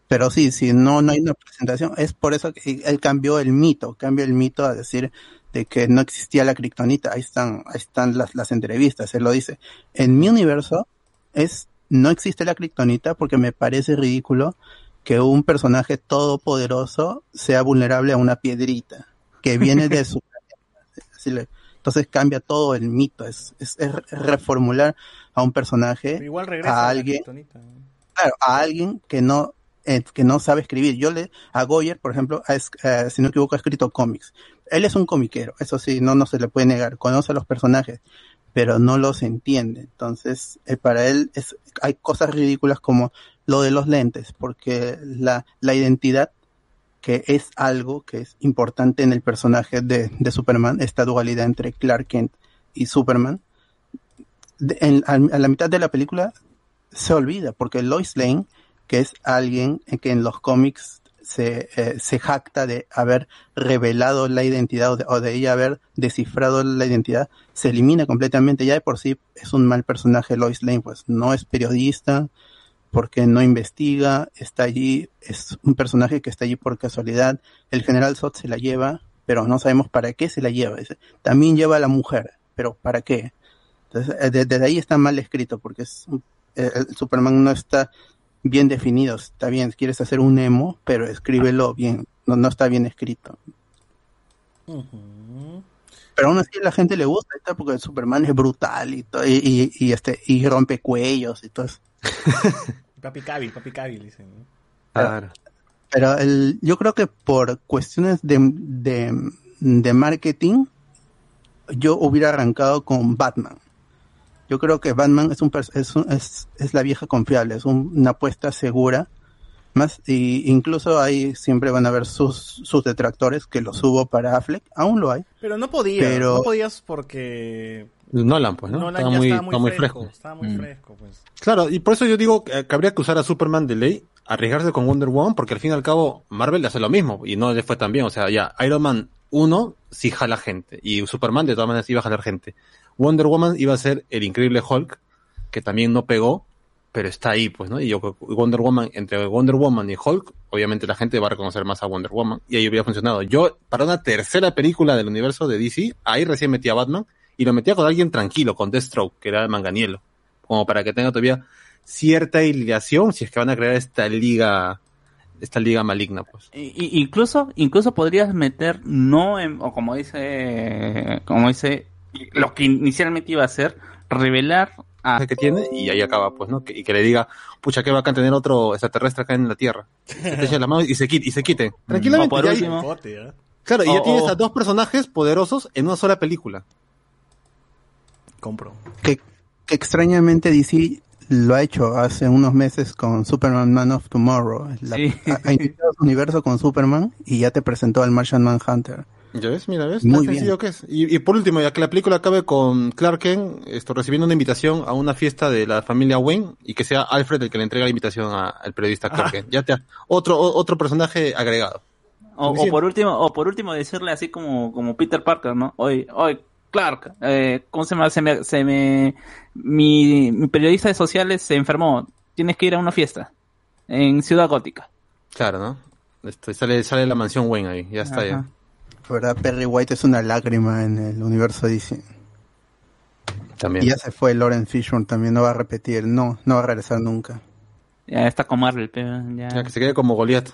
Pero sí, si no, no hay una presentación, es por eso que él cambió el mito, cambió el mito a decir de que no existía la kriptonita. Ahí están, ahí están las, las entrevistas, él lo dice. En mi universo es, no existe la kriptonita porque me parece ridículo que un personaje todopoderoso sea vulnerable a una piedrita que viene de su entonces cambia todo el mito, es, es, es reformular a un personaje, Pero igual regresa a alguien, kriptonita. claro, a alguien que no eh, que no sabe escribir. Yo le a Goyer, por ejemplo, eh, si no me equivoco, ha escrito cómics. Él es un comiquero, eso sí, no no se le puede negar. Conoce a los personajes, pero no los entiende. Entonces, eh, para él es hay cosas ridículas como lo de los lentes, porque la la identidad que es algo que es importante en el personaje de, de Superman, esta dualidad entre Clark Kent y Superman, de- en- a, a la mitad de la película se olvida, porque Lois Lane, que es alguien que en los cómics se, eh, se jacta de haber revelado la identidad o de, o de ella haber descifrado la identidad, se elimina completamente. Ya de por sí es un mal personaje Lois Lane, pues no es periodista, porque no investiga, está allí, es un personaje que está allí por casualidad. El general Zod se la lleva, pero no sabemos para qué se la lleva. También lleva a la mujer, pero ¿para qué? Entonces, eh, de- desde ahí está mal escrito, porque es eh, el Superman no está bien definido. Está bien, quieres hacer un emo, pero escríbelo bien. No, no está bien escrito. Pero aún así a la gente le gusta, está porque el Superman es brutal y, to- y, y, y este y rompe cuellos y todo eso. Papi Cabil, Papi Cabil, dicen. ¿no? Claro. Pero el, yo creo que por cuestiones de, de, de marketing, yo hubiera arrancado con Batman. Yo creo que Batman es, un, es, un- es, es la vieja confiable, es un- una apuesta segura Más, y incluso ahí siempre van a haber sus, sus detractores que los hubo para Affleck, aún lo hay. Pero no podías, Pero- no podías porque Nolan, pues, ¿no? Nolan estaba, ya muy, estaba muy estaba muy fresco, fresco. estaba muy Mm. fresco, pues. Claro, y por eso yo digo que que habría que usar a Superman de ley, arriesgarse con Wonder Woman, porque al fin y al cabo Marvel hace lo mismo y no le fue tan bien. O sea, ya Iron Man 1 sí jala gente y Superman de todas maneras iba a jalar gente. Wonder Woman iba a ser el increíble Hulk, que también no pegó, pero está ahí, pues, ¿no? Y yo que Wonder Woman, entre Wonder Woman y Hulk, obviamente la gente va a reconocer más a Wonder Woman y ahí hubiera funcionado. Yo, para una tercera película del universo de DC, ahí recién metía a Batman y lo metía con alguien tranquilo, con Deathstroke, que era el manganielo, como para que tenga todavía cierta hilación si es que van a crear esta liga, esta liga maligna, pues. Incluso, incluso podrías meter no en, o como dice, como dice, lo que inicialmente iba a ser, revelar a que tiene y ahí acaba, pues, ¿no? Que- y que le diga, pucha, que bacán tener otro extraterrestre acá en la Tierra. Se te eche la mano y se quite, y se quite. Tranquilamente. Por ya ahí- último- claro, y ya tienes a dos personajes poderosos en una sola película. Compro. Que, que extrañamente DC lo ha hecho hace unos meses con Superman Man of Tomorrow. La- Sí. ha, ha iniciado su universo con Superman y ya te presentó al Martian Manhunter. ¿Ya ves? Mira, ¿ves? Muy Tan sencillo bien. que es. Y, y por último, ya que la película acabe con Clark Kent esto, recibiendo una invitación a una fiesta de la familia Wayne y que sea Alfred el que le entrega la invitación a- al periodista Clark Kent. Ya te otro, o- otro personaje agregado. O, por último, o por último decirle así como, como Peter Parker, ¿no? Oye, oye, Clark, eh, ¿cómo se llama? Se me, se me, mi, mi periodista de sociales se enfermó. Tienes que ir a una fiesta en Ciudad Gótica. Claro, ¿no? Este, sale, sale la mansión Wayne ahí, ya está Ajá. ya. La verdad, Perry White es una lágrima en el universo DC. También. Y ya se fue Lauren Fishburne, también no va a repetir, no, no va a regresar nunca. Ya está con Marvel, pero ya. Ya que se quede como Goliath.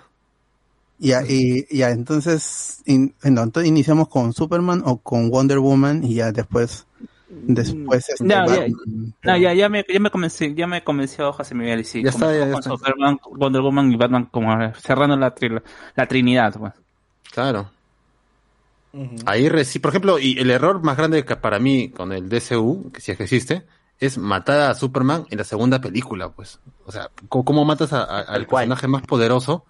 Ya, y ya, entonces, in- bueno, entonces iniciamos con Superman o con Wonder Woman y ya después, después este, No, ya, no, ya, ya me, ya me convencí, ya me convenció José Miguel y sí. Ya está, ya con está. Superman, Wonder Woman y Batman como cerrando la, tri- la trinidad, pues. Claro. Ahí, reci- por ejemplo, y el error más grande que para mí con el DCU, que si es que existe, es matar a Superman en la segunda película, pues. O sea, ¿cómo, matas a- a- al personaje más poderoso?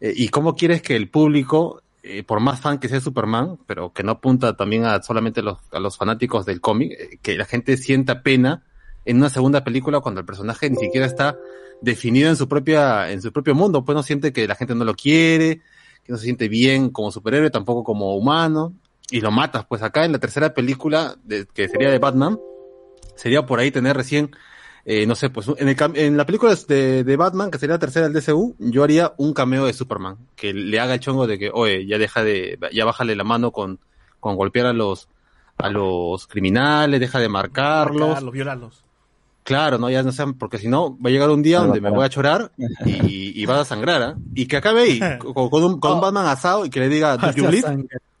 Eh, ¿Y cómo quieres que el público, eh, por más fan que sea Superman, pero que no apunta también a solamente los, a los fanáticos del cómic, eh, que la gente sienta pena en una segunda película cuando el personaje ni siquiera está definido en su propia, en su propio mundo, pues no siente que la gente no lo quiere, que no se siente bien como superhéroe, tampoco como humano, y lo matas. Pues acá en la tercera película, de, que sería de Batman, sería por ahí tener recién, eh, no sé, pues en, el en la película de, de Batman, que sería la tercera del DCU, yo haría un cameo de Superman, que le haga el chongo de que, oye, ya deja de, ya bájale la mano con, con golpear a los, a los criminales, deja de marcarlos. Marcarlos, violarlos. Claro, no, ya no sean, porque si no, va a llegar un día donde me voy a chorar y, y vas a sangrar, ¿ah? Y que acabe ahí, con, con un, con un Batman asado y que le diga, do you bleed?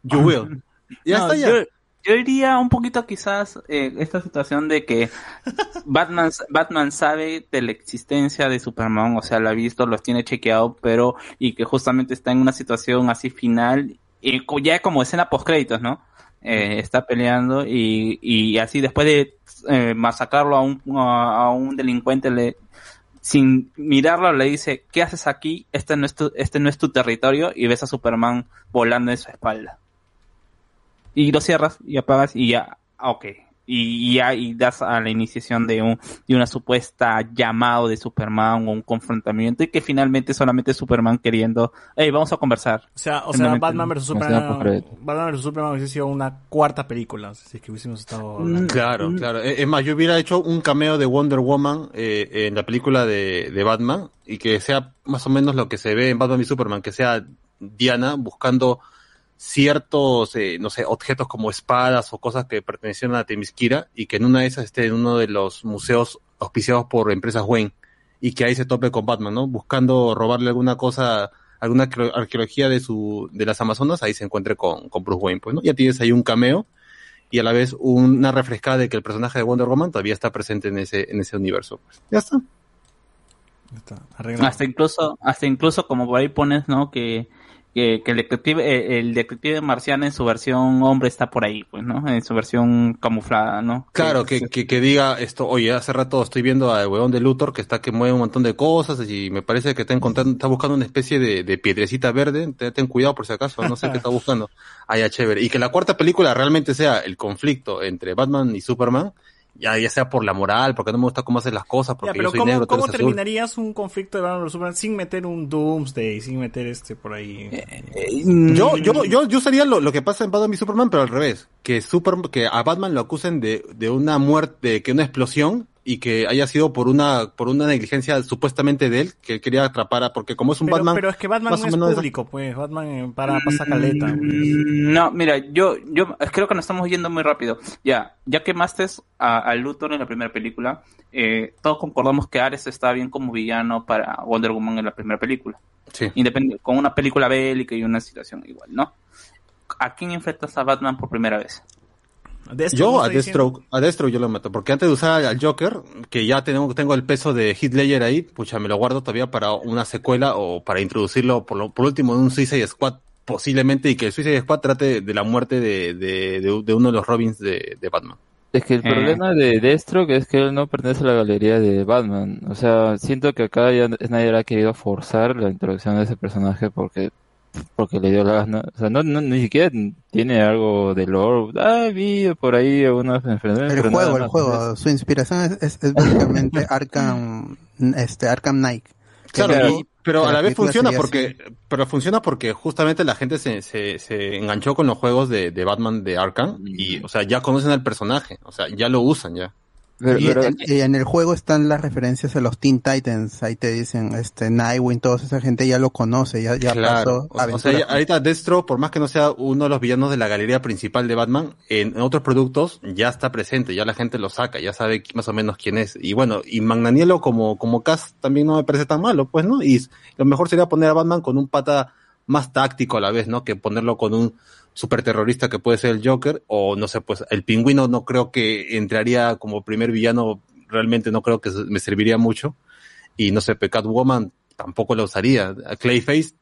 You will. Ya No, está, ya. Yo, yo iría un poquito quizás eh, esta situación de que Batman, Batman sabe de la existencia de Superman, o sea, lo ha visto, los tiene chequeado, pero y que justamente está en una situación así final, y ya como escena post créditos, ¿no? Eh, está peleando y, y así después de eh, masacrarlo a un, a, un delincuente le sin mirarlo le dice ¿qué haces aquí? este no es tu, este no es tu territorio y ves a Superman volando en su espalda y lo cierras y apagas y ya, ah, ok. Y, y ya y das a la iniciación de un de una supuesta llamado de Superman o un confrontamiento y que finalmente solamente Superman queriendo, hey, vamos a conversar. O sea, o sea Batman vs Superman. Batman vs Superman hubiese sido una cuarta película. Si es que hubiésemos estado. hablando. Claro, claro. Eh, Es más, yo hubiera hecho un cameo de Wonder Woman eh, en la película de, de Batman y que sea más o menos lo que se ve en Batman y Superman, que sea Diana buscando ciertos, eh, no sé, objetos como espadas o cosas que pertenecían a Temisquira y que en una de esas esté en uno de los museos auspiciados por empresas Wayne y que ahí se tope con Batman, ¿no? Buscando robarle alguna cosa, alguna arqueo- arqueología de su, de las Amazonas, ahí se encuentre con, con Bruce Wayne, pues, ¿no? Ya tienes ahí un cameo y a la vez una refrescada de que el personaje de Wonder Woman todavía está presente en ese, en ese universo. Pues. Ya está. Ya está. Hasta incluso, hasta incluso como por ahí pones, ¿no? Que, que, que el detective, eh, el detective marciano en su versión hombre está por ahí, pues, ¿no? En su versión camuflada, ¿no? Claro, que, que, que diga esto, oye, hace rato estoy viendo al huevón de Luthor que está que mueve un montón de cosas y me parece que está encontrando, está buscando una especie de, de piedrecita verde, ten, ten cuidado por si acaso, no sé qué está buscando. Ah, ya, chévere. Y que la cuarta película realmente sea el conflicto entre Batman y Superman, ya, ya sea por la moral, porque no me gusta cómo hacen las cosas, Ya, porque pero yo soy ¿cómo, negro, ¿cómo azul. terminarías un conflicto de Batman vs Superman sin meter un Doomsday, sin meter este por ahí? Yo, yo, yo, yo sería lo, lo que pasa en Batman y Superman, pero al revés. Que Super, que a Batman lo acusen de, de una muerte, de que una explosión y que haya sido por una, por una negligencia supuestamente de él, que él quería atrapar a, porque como es un pero, Batman. pero es que Batman más no o es público, pues. Batman eh, para pasa caleta. pues. Mm, No, mira, yo, yo creo que nos estamos yendo muy rápido. Ya, ya quemaste a, a Luthor en la primera película, eh, todos concordamos que Ares está bien como villano para Wonder Woman en la primera película. Sí. Independ- con una película bélica y una situación igual, ¿no? ¿A quién enfrentas a Batman por primera vez? Yo a Deathstroke, a Deathstroke yo lo mato, porque antes de usar al Joker, que ya tengo, tengo el peso de Ledger ahí, pucha, me lo guardo todavía para una secuela o para introducirlo por, lo, por último en un Suicide Squad posiblemente y que el Suicide Squad trate de la muerte de, de, de, de uno de los Robins de, de Batman. Es que el Eh. problema de Deathstroke es que él no pertenece a la galería de Batman. O sea, siento que acá ya nadie ha querido forzar la introducción de ese personaje porque porque le dio la gana. O sea, no, no- ni siquiera tiene algo de lore. Ah, vi por ahí algunas enfermedades. El juego, el juego, su inspiración es, es, es básicamente Arkham, este, Arkham Knight. Claro, y- pero a la vez funciona porque, pero funciona porque justamente la gente se, se, se enganchó con los juegos de, de Batman de Arkham y, o sea, ya conocen al personaje, o sea, ya lo usan ya. Y, en- y en el juego están las referencias a los Teen Titans, ahí te dicen, este, Nightwing, toda esa gente ya lo conoce, ya, ya Claro, pasó o, o sea, ya- ahorita Destro, por más que no sea uno de los villanos de la galería principal de Batman, en otros productos ya está presente, ya la gente lo saca, ya sabe más o menos quién es. Y bueno, y Magnaniello como, como cast también no me parece tan malo, pues, ¿no? Y lo mejor sería poner a Batman con un pata más táctico a la vez, ¿no? Que ponerlo con un super terrorista que puede ser el Joker, o no sé, pues el pingüino no creo que entraría como primer villano, realmente no creo que me serviría mucho. Y no sé, Catwoman tampoco lo usaría. Clayface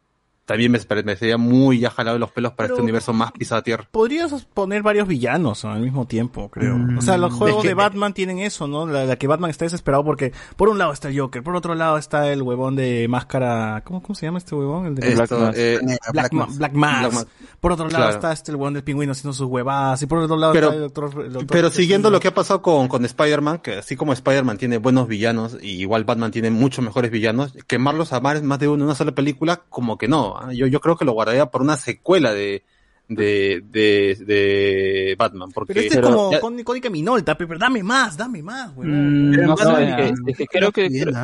también me parecería muy ya jalado de los pelos para Pero- este universo más pisado a tierra. Podrías poner varios villanos al mismo tiempo, creo. o sea, los Mm, juegos es que- de Batman tienen eso, ¿no? La, la que Batman está desesperado porque por un lado está el Joker, por otro lado está el huevón de máscara... ¿Cómo, cómo se llama este huevón? El de Esto, Black Mask. eh, Black, Black Ma- Mask. Black Mask. Black Mask. Por otro lado Claro. está este el huevón del pingüino haciendo sus huevadas y por otro lado Pero- está el doctor... el doctor Pero siguiendo sí- lo que ha pasado con, con Spider-Man, que así como Spider-Man tiene buenos villanos, y igual Batman tiene muchos mejores villanos, quemarlos a más más de uno en una sola película, como que no. ¿Ah? Yo, yo creo que lo guardaría por una secuela de, de, de, de Batman. Porque Pero este es como ya- con Cónica Minolta, pero dame más, dame más, huevón. Mm, no Batman sé. es que- es que creo que- bien, creo-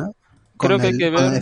creo Con que hay el- que ver-.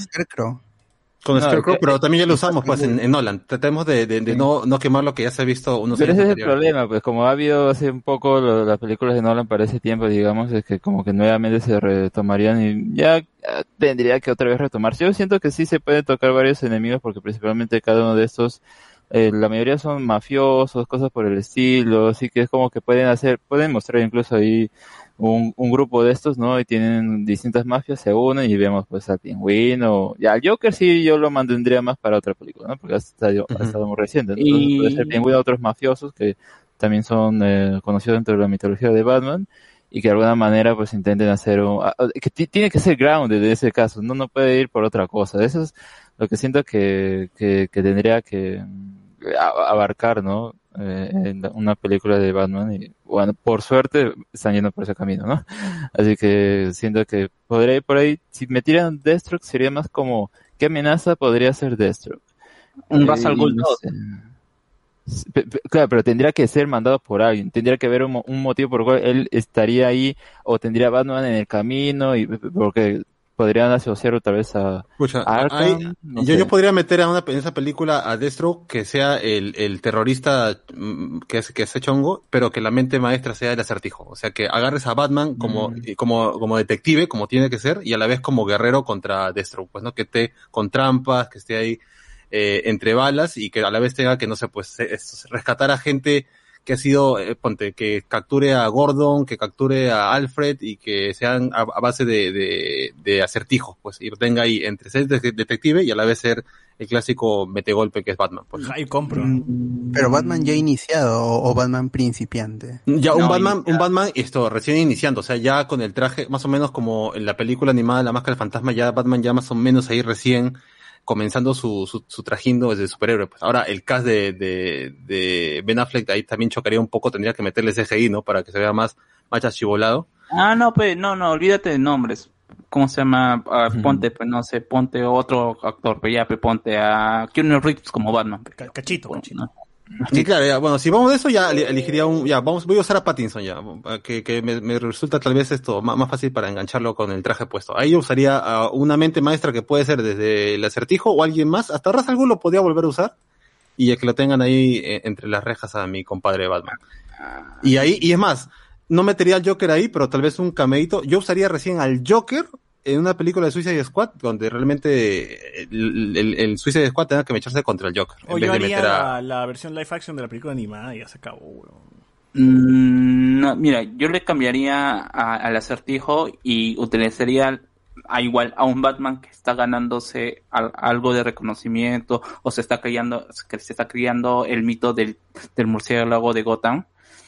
Con Scarecrow, pero también ya lo usamos pues en, en Nolan. Tratemos de, de, de no, no quemar lo que ya se ha visto unos Pero años ese es el problema, pues como ha habido hace un poco lo- las películas de Nolan para ese tiempo, digamos, es que como que nuevamente se retomarían y ya ah, tendría que otra vez retomarse. Yo siento que sí se pueden tocar varios enemigos porque principalmente cada uno de estos, eh, la mayoría son mafiosos, cosas por el estilo, así que es como que pueden hacer, pueden mostrar incluso ahí un, un grupo de estos, ¿no? Y tienen distintas mafias, se unen y vemos pues al pingüino, ya al Joker sí yo lo mantendría más para otra película, ¿no? Porque ha estado, ha Ujú. estado muy reciente. Y- Entonces puede ser pingüino otros mafiosos que también son eh, conocidos dentro de la mitología de Batman y que de alguna manera pues intenten hacer un, ah, ah, que ti- tiene que ser grounded en ese caso, no no puede ir por otra cosa. Eso es lo que siento que, que, que tendría que mm, a- abarcar, ¿no? Eh, en una película de Batman y bueno, por suerte están yendo por ese camino, ¿no? Así que siento que podría ir por ahí, si me tiran Deathstroke sería más como, ¿qué amenaza podría ser Deathstroke? Un Eh, Russell Gould no 2. sé. Pe- pe- Claro, pero tendría que ser mandado por alguien, tendría que haber un, un motivo por el cual él estaría ahí o tendría Batman en el camino y porque podrían asociar otra vez a Arkham, ahí- no yo, sé. yo podría meter a una, en esa película a Destro que sea el, el terrorista mm, que es, que es chongo, pero que la mente maestra sea el acertijo. O sea, que agarres a Batman como, Mm. y como, como detective, como tiene que ser, y a la vez como guerrero contra Destro, pues, ¿no? Que esté con trampas, que esté ahí eh, entre balas y que a la vez tenga que, no sé, pues, eh, es- rescatar a gente que ha sido, eh, ponte, que capture a Gordon, que capture a Alfred y que sean a, a base de, de, de acertijos, pues, y tenga ahí entre ser de- detective y a la vez ser el clásico metegolpe que es Batman. Pues. Ahí compro. Pero Batman ya iniciado o, o Batman principiante. Ya un No, Batman, un Batman esto recién iniciando, o sea, ya con el traje más o menos como en la película animada La Máscara del Fantasma, ya Batman ya más o menos ahí recién comenzando su, su, su trajindo de superhéroe. Pues ahora el cast de, de, de Ben Affleck ahí también chocaría un poco, tendría que meterle CGI, ¿no? Para que se vea más, más achivolado. Ah, no, pues, no, no, olvídate de nombres. ¿Cómo se llama? Ah, ponte, pues, no sé, ponte otro actor, pues ya, pues, ponte a Keanu Reeves como Batman. pues. Cachito, cachito. Sí, claro, ya, bueno, si vamos de eso, ya ele- elegiría un, ya, vamos, voy a usar a Pattinson ya, que, me, resulta tal vez esto más, más fácil para engancharlo con el traje puesto. Ahí yo usaría una mente maestra que puede ser desde el acertijo o alguien más, hasta Ra's al lo podría volver a usar, y ya que lo tengan ahí eh, entre las rejas a mi compadre Batman. Y ahí, y es más, no metería al Joker ahí, pero tal vez un cameíto. Yo usaría recién al Joker en una película de Suicide Squad, donde realmente el, el, el Suicide Squad tenga que mecharse contra el Joker. O en yo vez de haría meter a, la, la versión live action de la película animada y ya se acabó, weón. Mm, no, mira, yo le cambiaría a- al acertijo y utilizaría a igual a un Batman que está ganándose al- algo de reconocimiento o se está creando que se está creando el mito del, del murciélago de Gotham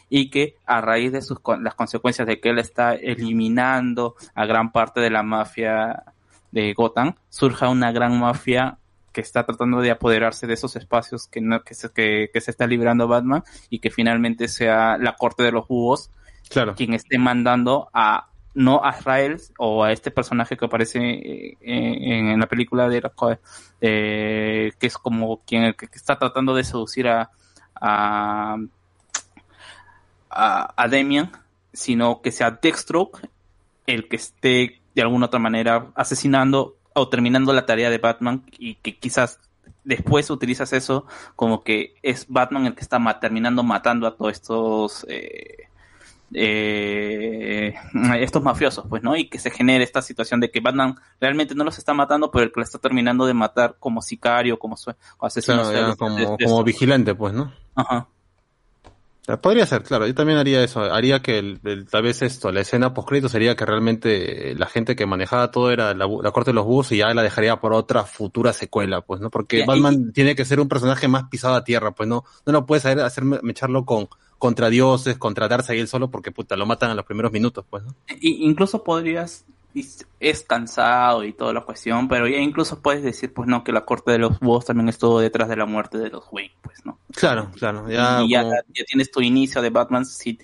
y que a raíz de sus con- las consecuencias de que él está eliminando a gran parte de la mafia de Gotham surja una gran mafia que está tratando de apoderarse de esos espacios que no, que se, que, que se está librando Batman y que finalmente sea la corte de los búhos claro. quien esté mandando a no a Israel o a este personaje que aparece eh, en, en la película de eh, que es como quien que está tratando de seducir a a, a, a Damian sino que sea Deathstroke el que esté de alguna otra manera asesinando o terminando la tarea de Batman y que quizás después utilizas eso como que es Batman el que está ma- terminando matando a todos estos eh, eh, estos mafiosos, pues, ¿no? Y que se genere esta situación de que Batman realmente no los está matando, pero el que lo está terminando de matar como sicario, como, su- como asesino. Claro, ya serial, como, vigilante, pues, ¿no? Ajá. Podría ser, claro. Yo también haría eso. Haría que el, el- tal vez esto, la escena post sería que realmente la gente que manejaba todo era la, corte de los búhos y ya la dejaría por otra futura secuela, pues, ¿no? Porque y- Batman tiene que ser un personaje más pisado a tierra, pues, no, no lo puedes hacer, hacer mecharlo con contra dioses, contra Darkseid solo porque puta lo matan a los primeros minutos, pues, ¿no? Y incluso podrías, es cansado y toda la cuestión, pero ya incluso puedes decir, pues no, que la corte de los búhos también estuvo detrás de la muerte de los Wayne, pues, ¿no? Claro, claro. Ya, y ya, como- ya tienes tu inicio de Batman sin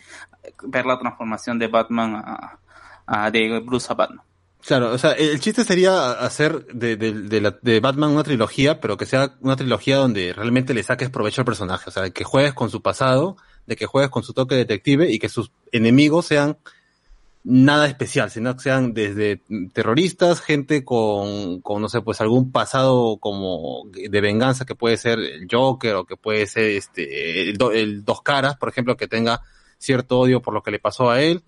ver la transformación de Batman a, a- de Bruce a Batman. Claro, o sea, el el chiste sería hacer de, de, de, la- de Batman una trilogía, pero que sea una trilogía donde realmente le saques provecho al personaje. O sea, que juegues con su pasado, de que juegues con su toque detective y que sus enemigos sean nada especial, sino que sean desde terroristas, gente con, con, no sé, pues algún pasado como de venganza que puede ser el Joker o que puede ser este, el, el Dos Caras, por ejemplo, que tenga cierto odio por lo que le pasó a él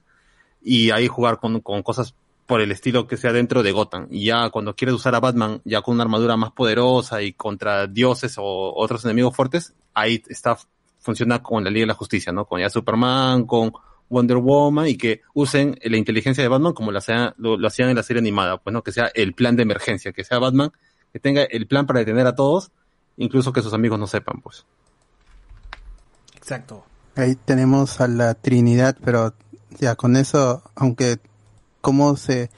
y ahí jugar con, con cosas por el estilo que sea dentro de Gotham. Y ya cuando quieres usar a Batman ya con una armadura más poderosa y contra dioses o otros enemigos fuertes, ahí está, funciona con la Liga de la Justicia, ¿no? Con ya Superman, con Wonder Woman y que usen la inteligencia de Batman como lo, hacían- lo, lo hacían en la serie animada, pues no, que sea el plan de emergencia, que sea Batman, que tenga el plan para detener a todos, incluso que sus amigos no sepan, pues. Exacto. Ahí tenemos a la Trinidad, pero ya con eso, aunque cómo se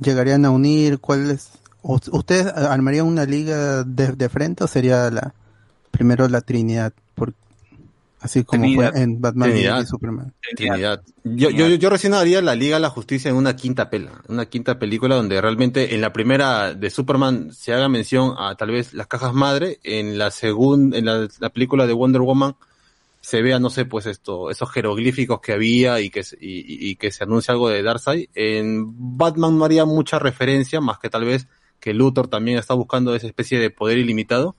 llegarían a unir, cuáles ¿Ustedes armarían una liga de, de frente o sería la primero la Trinidad? Así como Trinidad. fue en Batman y- Trinidad. y Superman. Trinidad. Yo, yo, yo recién haría la Liga de la Justicia en una quinta pela, una quinta película donde realmente en la primera de Superman se haga mención a tal vez las cajas madre, en la segunda, en la, la película de Wonder Woman se vea, no sé, pues esto, esos jeroglíficos que había y que, y- y que se anuncia algo de Darkseid. En Batman no haría mucha referencia, más que tal vez que Luthor también está buscando esa especie de poder ilimitado.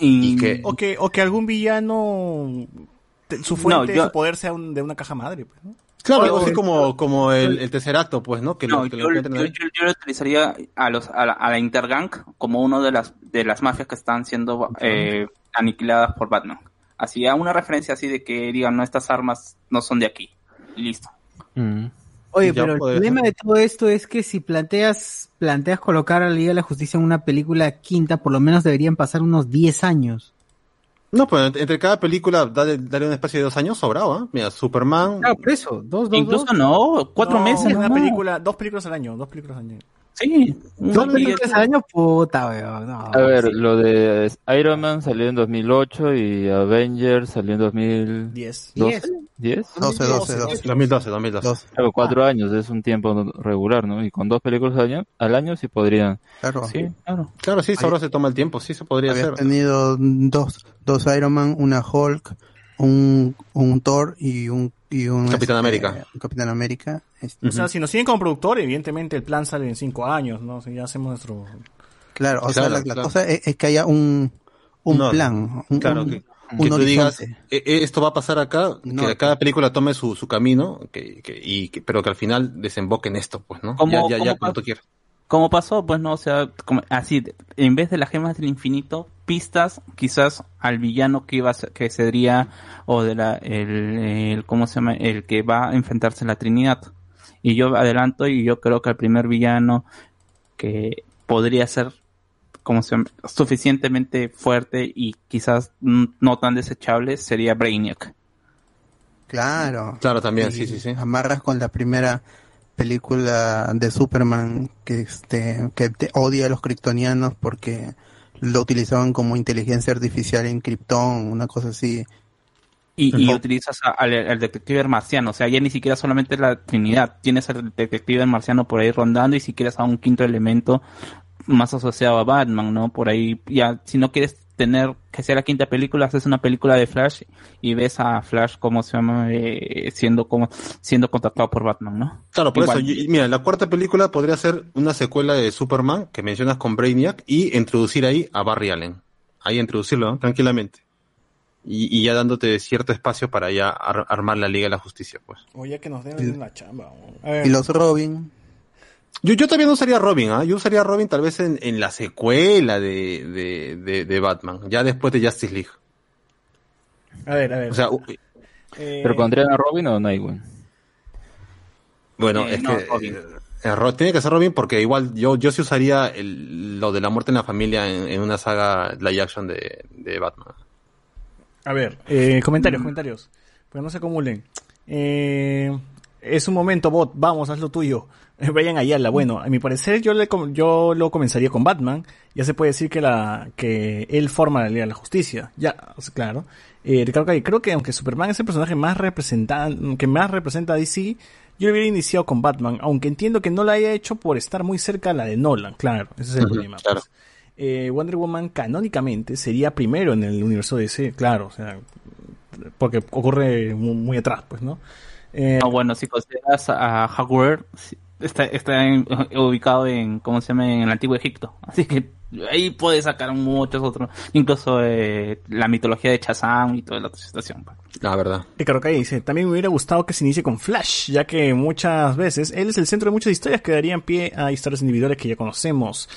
Y, que, O que, o que algún villano, su fuente, yo- su poder sea un- de una caja madre, pues, ¿no? claro, O- algo así como, como el, el tercer acto, pues, ¿no? Que No, lo, que lo yo, encuentran yo, yo- yo lo utilizaría a los a la, a la Intergang como una de las de las mafias que están siendo eh, aniquiladas por Batman. Así, a una referencia así de que digan, no, estas armas no son de aquí. Y listo. Oye, pero el problema de todo esto es que si planteas planteas colocar a la Liga de la Justicia en una película quinta, por lo menos deberían pasar unos 10 años. No, pues entre cada película dale, dale un espacio de dos años sobrado, ¿ah? Mira, Superman. Claro, por eso, dos, dos, Incluso dos. no, cuatro No, meses. Una no. película, dos películas al año, dos películas al año. Sí. Dos películas al año, puta, weón. No, A ver, lo de Iron Man salió en 2008 y Avengers salió en 2010. Diez. ¿10? 12, 12, 12. 2012, 2012. Claro, cuatro años es un tiempo regular, ¿no? Y con dos películas al año, al año sí podrían. Claro. Sí, claro. Claro, sí, ahora se toma el tiempo, sí se podría Había hacer. tenido dos, dos Iron Man, una Hulk, un, un Thor y un, y un Capitán este, América. Capitán América. Este, O sea, si nos siguen como productor, evidentemente el plan sale en cinco años, ¿no? Si ya hacemos nuestro... Claro, o sea, Claro, la, la claro. cosa es, es que haya un, un No, plan, un, Claro, un- que, un que tú digas. "Eh, eh, esto va a pasar acá, No, que cada película tome su, su camino, que, que- y que- pero que al final desemboque en esto, pues, ¿no? Como- ya, ya, ya, pa- tú quieras. Como pasó, pues no, o sea, como, así, en vez de las gemas del infinito, pistas quizás al villano que iba a ser, que sería, o de la, el, el, ¿cómo se llama? El que va a enfrentarse a la Trinidad. Y yo adelanto y yo creo que el primer villano que podría ser, como se llama? suficientemente fuerte y quizás no tan desechable sería Brainiac. Claro. Claro, también, Y sí, sí, sí. Amarras con la primera película de Superman que este que te odia a los kryptonianos porque lo utilizaban como inteligencia artificial en Krypton, una cosa así. Y, y utilizas a- al, al detective marciano, o sea, ya ni siquiera solamente la Trinidad, tienes al detective marciano por ahí rondando y si quieres a un quinto elemento más asociado a Batman, ¿no? Por ahí, ya, si no quieres tener que sea la quinta película, haces una película de Flash y ves a Flash como se llama, eh, siendo como, siendo contactado por Batman, ¿no? Claro, por Igual. eso, yo- mira, la cuarta película podría ser una secuela de Superman que mencionas con Brainiac y introducir ahí a Barry Allen. Ahí introducirlo, ¿no? tranquilamente. Y, y ya dándote cierto espacio para ya ar- armar la Liga de la Justicia, pues. Oye, que nos den la chamba. ¿no? A ver, Y los Robin, Yo, yo también usaría Robin, ¿ah? Yo usaría Robin tal vez en, en la secuela de, de, de, de Batman, ya después de Justice League. a ver, a ver. O sea, Eh, ¿Pero pondrían a Robin o Nightwing? bueno, Eh, es no, que Robin. eh, Ro- tiene que ser Robin porque igual yo, yo sí usaría el- lo de la muerte en la familia en, en una saga live action de, de Batman. A ver, eh, comentarios, comentarios. Pues no se acumulen. Eh, es un momento, bot. Vamos, haz lo tuyo. Vayan Ayala. Bueno, a mi parecer yo, le, yo lo comenzaría con Batman. Ya se puede decir que la que él forma la Liga de la Justicia. Ya, claro. Eh, Ricardo Calle, creo que aunque Superman es el personaje más representa, que más representa a DC, yo lo hubiera iniciado con Batman, aunque entiendo que no lo haya hecho por estar muy cerca a la de Nolan, claro, ese es el problema. pues. Eh, Wonder Woman canónicamente sería primero en el universo DC, claro, o sea, porque ocurre muy, muy atrás, pues, ¿no? Eh, No, bueno, si consideras a Howard, sí, está, está en- ubicado en, ¿cómo se llama? En el antiguo Egipto. Así que ahí puedes sacar muchos otros, incluso eh, la mitología de Shazam y toda la otra situación. pues. La verdad. Ricardo Calle dice, también me hubiera gustado que se inicie con Flash, ya que muchas veces él es el centro de muchas historias que darían pie a historias individuales que ya conocemos.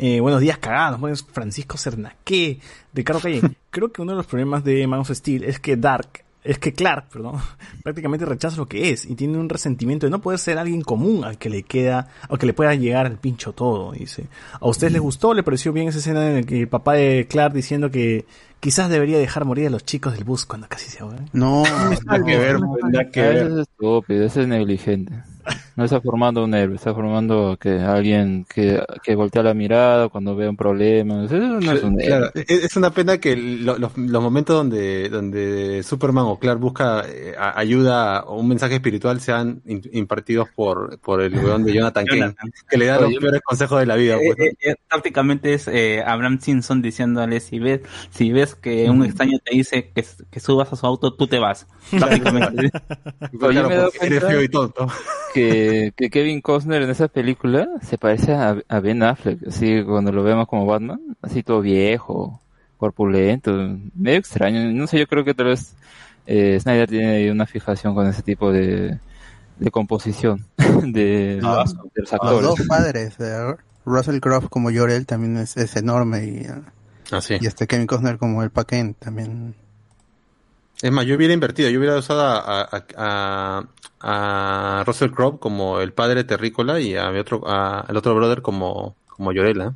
Eh, buenos días, cagados. Buenos Francisco Cernaque. Ricardo Calle, creo que uno de los problemas de Man of Steel es que Dark, es que Clark, perdón, prácticamente rechaza lo que es y tiene un resentimiento de no poder ser alguien común al que le queda, al que le pueda llegar al pincho todo, dice. ¿A ustedes les gustó? ¿Le pareció bien esa escena en la que el papá de Clark diciendo que quizás debería dejar morir a los chicos del bus cuando casi se ahogan? no, Nada que ver, nada que ver. Ese es estúpido, ese es negligente. No está formando un héroe, está formando que alguien que, que voltea la mirada cuando ve un problema. Eso no es un Claro, héroe. es es una pena que lo- los, los momentos donde, donde Superman o Clark busca eh, ayuda o un mensaje espiritual sean in- impartidos por, por el weón de Jonathan Kane, que le da Oye, los yo- peores consejos de la vida. Eh, Pues, ¿no? eh, eh, prácticamente es eh, Abraham Simpson diciéndole si ves si ves que un extraño te dice que, que subas a su auto tú te vas prácticamente Pero yo me he dado porque eres cuenta feo y tonto. que, que Kevin Costner en esa película se parece a, a Ben Affleck, así cuando lo vemos como Batman, así todo viejo, corpulento, medio extraño. No sé, yo creo que tal vez eh, Snyder tiene ahí una fijación con ese tipo de, de composición de, Ah, de los los actores. dos padres, eh, Russell Crowe como Jor-El también es, es enorme y, eh, Así. y este Kevin Costner como el Paquén también. Es más, yo hubiera invertido, yo hubiera usado a, a, a, a Russell Crowe como el padre terrícola y a mi otro, a, al otro brother como, como Llorela.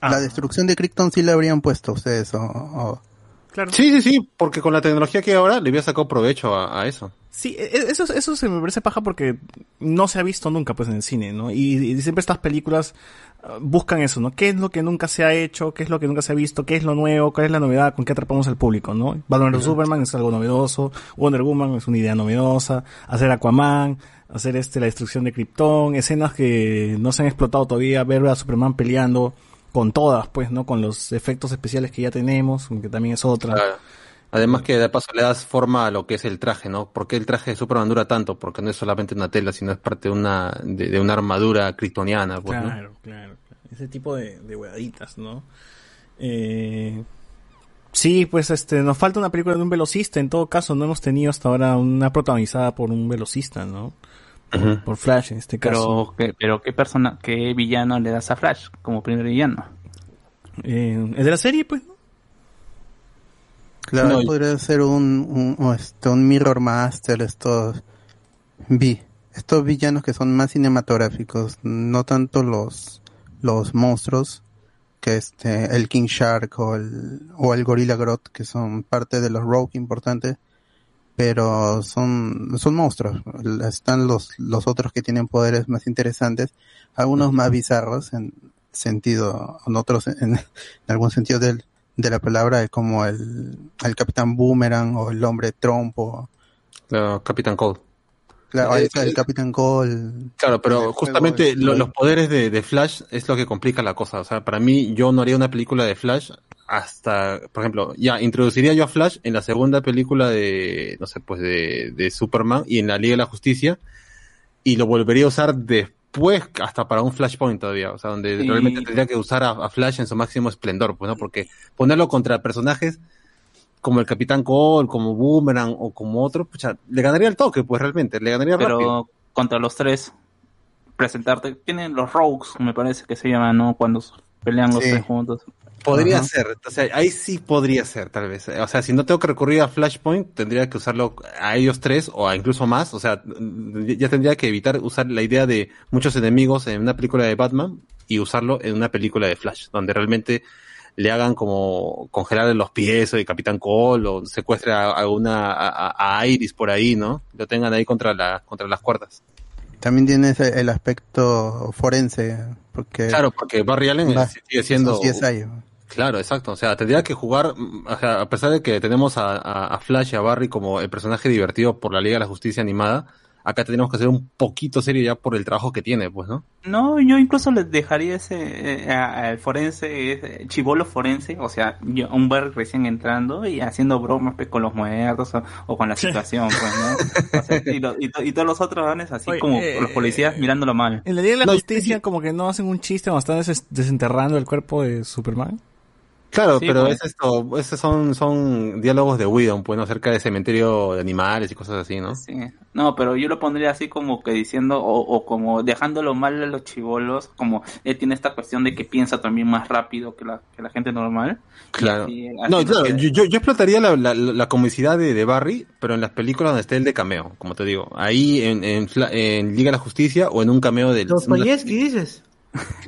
Ah. La destrucción de Krypton sí le habrían puesto ustedes o, o- Sí, sí, sí, porque con la tecnología que hay ahora le hubiera sacado provecho a, a eso. Sí, e- e- eso, eso se me parece paja porque no se ha visto nunca pues en el cine, ¿no? Y, y siempre estas películas ah, buscan eso, ¿no? ¿Qué es lo que nunca se ha hecho? ¿Qué es lo que nunca se ha visto? ¿Qué es lo nuevo? ¿Cuál es la novedad? ¿Con qué atrapamos al público, no? Batman vs Superman es algo novedoso, Wonder Woman es una idea novedosa, hacer Aquaman, hacer este la destrucción de Krypton, escenas que no se han explotado todavía, ver a Superman peleando con todas, pues, ¿no? Con los efectos especiales que ya tenemos, que también es otra. Claro. Además que de paso le das forma a lo que es el traje, ¿no? ¿Por qué el traje de Superman dura tanto? Porque no es solamente una tela, sino es parte de una, de, de una armadura kryptoniana, pues, ¿no? Claro, claro, claro. Ese tipo de, de huevaditas, ¿no? Eh, sí, pues este, nos falta una película de un velocista. En todo caso, no hemos tenido hasta ahora una protagonizada por un velocista, ¿no? Por, por Flash en este caso. Pero, ¿qué, pero ¿qué persona, qué villano le das a Flash como primer villano? Eh, ¿Es de la serie, pues? Claro, No, podría ser un, un, este, un Mirror Master, estos vi, estos villanos que son más cinematográficos, no tanto los, los monstruos, que este, el King Shark o el, o el Gorilla Grodd, que son parte de los Rogue importantes, pero son, son monstruos. Están los, los otros que tienen poderes más interesantes, algunos más bizarros en sentido, en otros en, en algún sentido del, de la palabra, como el, el Capitán Boomerang o el Hombre Trompo. Claro, Capitán Cold. Claro, Eh, el Capitán Cole. Claro, pero justamente lo- los poderes de, de Flash es lo que complica la cosa. O sea, para mí yo no haría una película de Flash hasta, por ejemplo, ya introduciría yo a Flash en la segunda película de, no sé, pues de, de Superman y en la Liga de la Justicia y lo volvería a usar después hasta para un Flashpoint todavía. O sea, donde Sí. realmente tendría que usar a, a Flash en su máximo esplendor, pues, ¿no? Porque ponerlo contra personajes como el Capitán Cole, como Boomerang o como otro, pucha, le ganaría el toque, pues realmente, le ganaría Pero rápido. contra los tres, presentarte. Tienen los Rogues, me parece que se llaman, ¿no? Cuando pelean los Sí. tres juntos. Podría Ajá. ser, o sea, ahí sí podría ser, tal vez. O sea, si no tengo que recurrir a Flashpoint, tendría que usarlo a ellos tres o a incluso más. O sea, ya tendría que evitar usar la idea de muchos enemigos en una película de Batman y usarlo en una película de Flash, donde realmente le hagan como congelar los pies o de Capitán Cole o secuestre a, a una a, a- Iris por ahí, ¿no? Lo tengan ahí contra la contra las cuerdas. También tiene ese- el aspecto forense, porque Claro, porque Barry Allen Va, sigue siendo. Claro, exacto. O sea, tendría que jugar, mm, o sea, a pesar de que tenemos a, a- a Flash y a Barry como el personaje divertido por la Liga de la Justicia animada, acá tenemos que hacer un poquito serio ya por el trabajo que tiene, pues, ¿no? No, yo incluso les dejaría ese eh, al forense, ese chivolo forense, o sea, yo, un bar recién entrando y haciendo bromas pues, con los muertos o, o con la situación, pues, ¿no? O sea, y, lo- y to- y todos los otros vanes así Oye, como eh, los policías mirándolo mal. En la Liga de la No, Justicia como que no hacen un chiste cuando están des- desenterrando el cuerpo de Superman. Claro, Sí, pero pues. es esto, esos son, son diálogos de Whedon, pues, ¿no? acerca de cementerio de animales y cosas así, ¿no? Sí. No, pero yo lo pondría así como que diciendo, o, o como dejándolo mal a los chivolos, como él tiene esta cuestión de que piensa también más rápido que la, que la gente normal. Claro. Y así- No, claro, yo, yo, yo explotaría la, la, la comicidad de, de Barry, pero en las películas donde esté el de cameo, como te digo. Ahí en, en, en Liga de la Justicia o en un cameo del... Dostoyevsky, dices.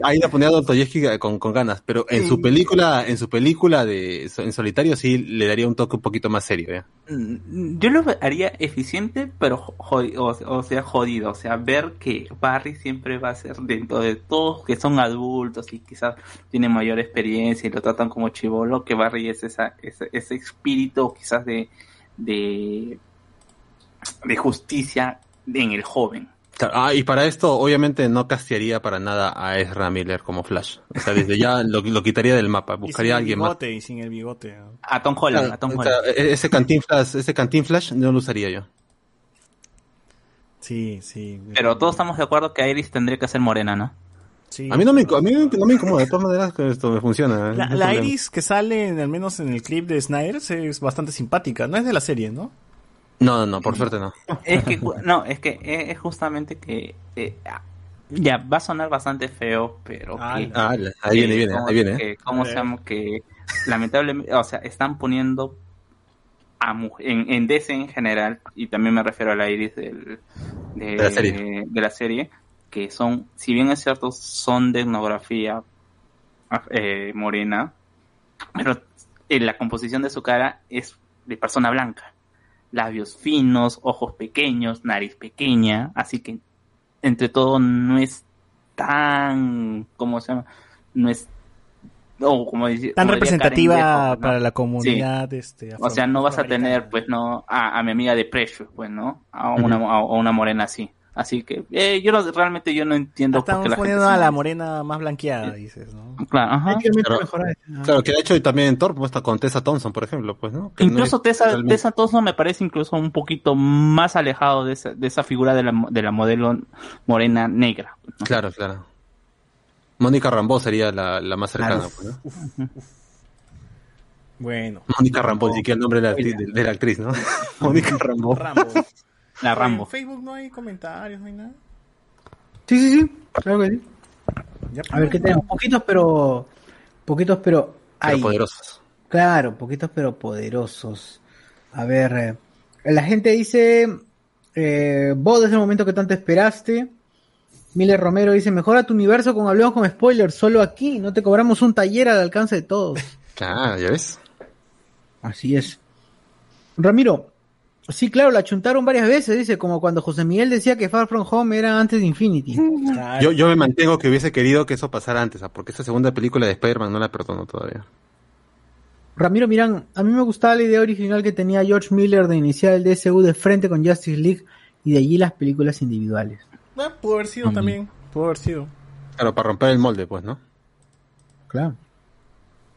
Ahí la ponía Dostoyevsky con, con ganas, pero en Sí. su película, en su película de en solitario sí le daría un toque un poquito más serio, ¿ya? Mm, Yo lo haría eficiente, pero jodido, o sea, jodido. O sea, ver que Barry siempre va a ser dentro de todos que son adultos y quizás tienen mayor experiencia y lo tratan como chivolo, que Barry es esa, ese, ese espíritu quizás de, de, de justicia en el joven. Ah, y para esto obviamente no castearía para nada a Ezra Miller como Flash. O sea, desde ya lo, lo quitaría del mapa, buscaría a alguien el más. bigote, Y sin el bigote. ¿no? A Tom Holland, a Tom o sea, e- ese cantinflas, ese cantinflash no lo usaría yo. Sí, sí. Pero todos estamos de acuerdo que Iris tendría que ser morena, ¿no? Sí. A mí no me, a mí no me incomoda, de todas maneras que esto me funciona. ¿eh? La, No. Iris que sale, en- al menos en el clip de Snyder, es bastante simpática. No es de la serie, ¿no? No, no, no, por suerte no. Es que, no, es que es es justamente que eh, ya va a sonar bastante feo, pero Ah, que, Ah, ahí viene, que viene, como- ahí viene. ¿eh? que- ¿Cómo se llama? Que lamentablemente, o sea, están poniendo a en, en DC en general, y también me refiero a la Iris del, de, De la serie. de la serie, que son, si bien es cierto, son de etnografía eh, morena, pero en la composición de su cara es de persona blanca. Labios finos, ojos pequeños, nariz pequeña, así que entre todo no es tan, ¿cómo se llama? No es, o como dice- Tan como representativa ¿no? para la Sí. comunidad. Este, O sea, no vas a tener, pues, no, a, a mi amiga de Precious, pues, ¿no? A una, a, a una morena así. Así que, eh, yo no- realmente yo no entiendo por qué Estamos la gente poniendo a la morena más blanqueada, dices, ¿no? Claro, ajá. Claro, claro, que de hecho también en Thor, pues, está con Tessa Thompson, por ejemplo, pues, ¿no? Que no Incluso es Tessa, realmente- Tessa Thompson me parece incluso un poquito más alejado de esa, de esa figura de la, de la modelo morena negra. Claro, claro. Mónica Rambeau sería la, la más cercana, Claro. pues, ¿no? Bueno. Mónica Rambeau, ni siquiera el nombre de la, actriz, de, de la actriz, ¿no? Mónica Rambeau. La Rambo. En Facebook no hay comentarios, no hay nada. Sí, sí, sí. Claro que sí. Ya, A ver qué tenemos. Poquitos, pero. Poquitos, pero. Pero hay. poderosos. Claro, poquitos, pero poderosos. A ver. eh, la gente dice. Eh, vos desde el momento que tanto esperaste. Miller Romero dice: Mejora tu universo con Hablemos con Spoilers. Solo aquí. No te cobramos un taller al alcance de todos. Claro, ya ves. Así es. Ramiro. Sí, claro, la chuntaron varias veces, dice, como cuando José Miguel decía que Far From Home era antes de Infinity. Yo, yo me mantengo que hubiese querido que eso pasara antes, ¿ah? porque esa segunda película de Spider-Man no la perdono todavía. Ramiro Mirán, a mí me gustaba la idea original que tenía George Miller de iniciar el DSU de frente con Justice League y de allí las películas individuales. Ah, pudo haber sido también. Pudo haber sido. Claro, para romper el molde, pues, ¿no? Claro.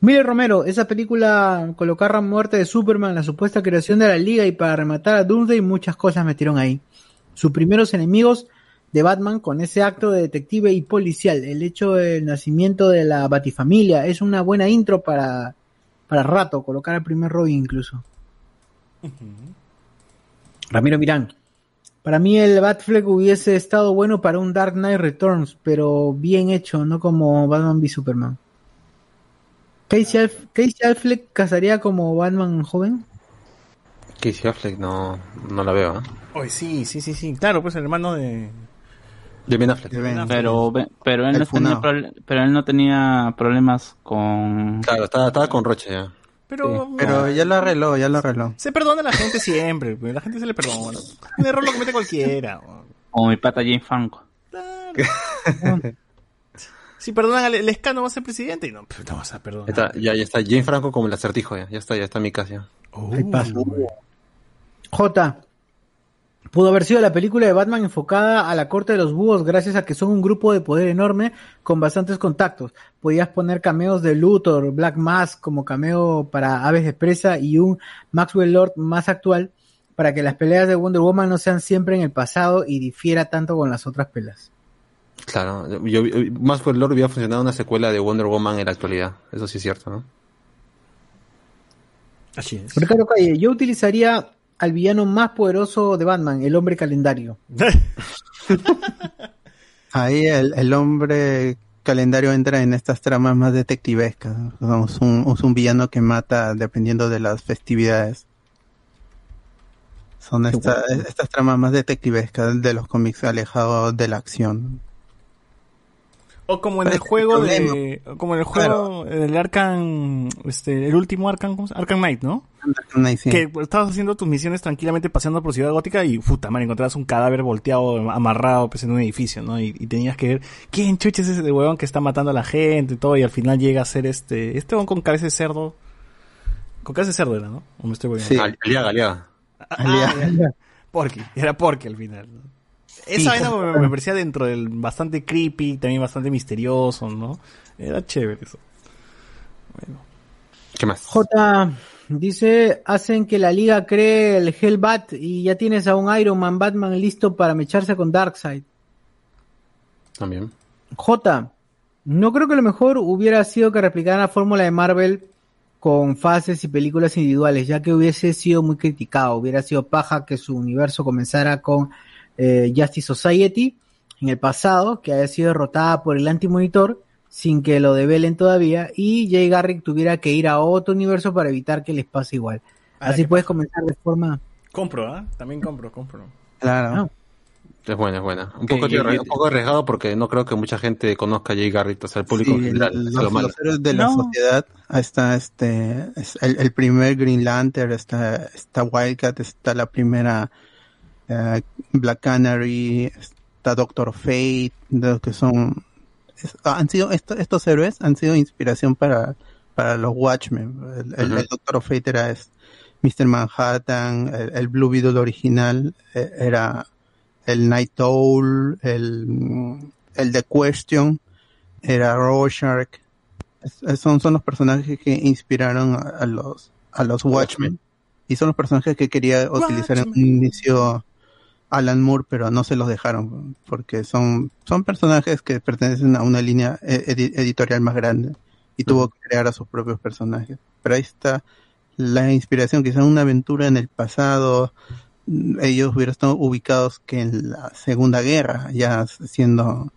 Miller Romero, esa película colocar la muerte de Superman, la supuesta creación de la Liga y para rematar a Doomsday, muchas cosas metieron ahí. Sus primeros enemigos de Batman con ese acto de detective y policial, el hecho del nacimiento de la Batifamilia, es una buena intro para, para rato, colocar al primer Robin incluso. Ramiro Mirán. Para mí el Batfleck hubiese estado bueno para un Dark Knight Returns, pero bien hecho, no como Batman v Superman. Casey, Alf- Casey Affleck casaría como Batman joven. Casey Affleck no, no la veo, ¿eh? Oye, sí, sí, sí, sí. Claro, pues el hermano de. De Ben Affleck. Pero, pero, él El no tenía pero él no tenía problemas con... Claro, estaba, estaba con Roche ya. Pero, Pero ya lo arregló, ya lo arregló. Se perdona a la gente siempre, la gente se le perdona. Un error lo comete cualquiera. Como mi pata Jane Franco. Si perdonan al va a ser presidente y no, pero no vas a perdonar. Está- ya, ya está. Jane Franco como el acertijo, ya. Ya está, ya está en mi casa. pasa. J. Pudo haber sido la película de Batman enfocada a la corte de los búhos gracias a que son un grupo de poder enorme con bastantes contactos. Podías poner cameos de Luthor, Black Mask como cameo para Aves de Presa y un Maxwell Lord más actual para que las peleas de Wonder Woman no sean siempre en el pasado y difiera tanto con las otras peleas. Claro, yo, más por el lore hubiera funcionado una secuela de Wonder Woman en la actualidad. Eso sí es cierto, ¿no? Así es. Ricardo Calle, yo utilizaría al villano más poderoso de Batman, el hombre calendario. Ahí el, el hombre calendario entra en estas tramas más detectivescas. ¿no? Es un, es un villano que mata dependiendo de las festividades. Son esta- estas tramas más detectivescas de los cómics alejados de la acción. O como en el juego de. Como en el juego del Arkham. Este, el último Arkham, ¿cómo se llama? Arkham Knight, ¿no? Knight, sí. Que estabas haciendo tus misiones tranquilamente paseando por Ciudad Gótica y puta madre, encontrabas un cadáver volteado, amarrado pues, en un edificio, ¿no? Y, y tenías que ver quién chuches es ese huevón que está matando a la gente y todo, y al final llega a ser este. Este huevón con cabeza de cerdo. Con cabeza de cerdo era, ¿no? ¿O me estoy? Sí. Al- Aliaga, Aliaga. Ah, ya. Porky, era Porky al final. ¿no? Esa vaina me, me parecía dentro del bastante creepy, también bastante misterioso, ¿no? Era chévere eso. ¿Qué más? J dice, hacen que la liga cree el Hellbat y ya tienes a un Iron Man Batman listo para mecharse con Darkseid. También. J, no creo que lo mejor hubiera sido que replicaran la fórmula de Marvel con fases y películas individuales, ya que hubiese sido muy criticado, hubiera sido paja que su universo comenzara con eh, Justice Society en el pasado, que haya sido derrotada por el antimonitor, sin que lo develen todavía, y Jay Garrick tuviera que ir a otro universo para evitar que les pase igual. Así puedes comenzar de forma... Compro, ¿ah? También compro, compro. Claro. Es buena, es buena. Un Que poco, yo- arri- yo- un poco arriesgado porque no creo que mucha gente conozca a Jay Garrick, o sea, el público en general. los, es lo malo. los héroes de la No. sociedad, está este, es el, el primer Green Lantern, está, está Wildcat, está la primera eh, Black Canary, está Doctor Fate, de los que son, es- han sido, esto- estos héroes han sido inspiración para, para los Watchmen. El, el- el Doctor Fate era es, Mr. Manhattan, el, el Blue Beetle original eh, era el Night Owl, el, el The Question, era Rorschach. Es- Son, son los personajes que inspiraron a, a los, a los Watchmen. Y son los personajes que quería utilizar en un inicio Alan Moore, pero no se los dejaron, porque son, son personajes que pertenecen a una línea e- edi- editorial más grande. Y tuvo que crear a sus propios personajes. Pero ahí está la inspiración, quizá una aventura en el pasado, ellos hubieran estado ubicados que en la Segunda Guerra, ya siendo,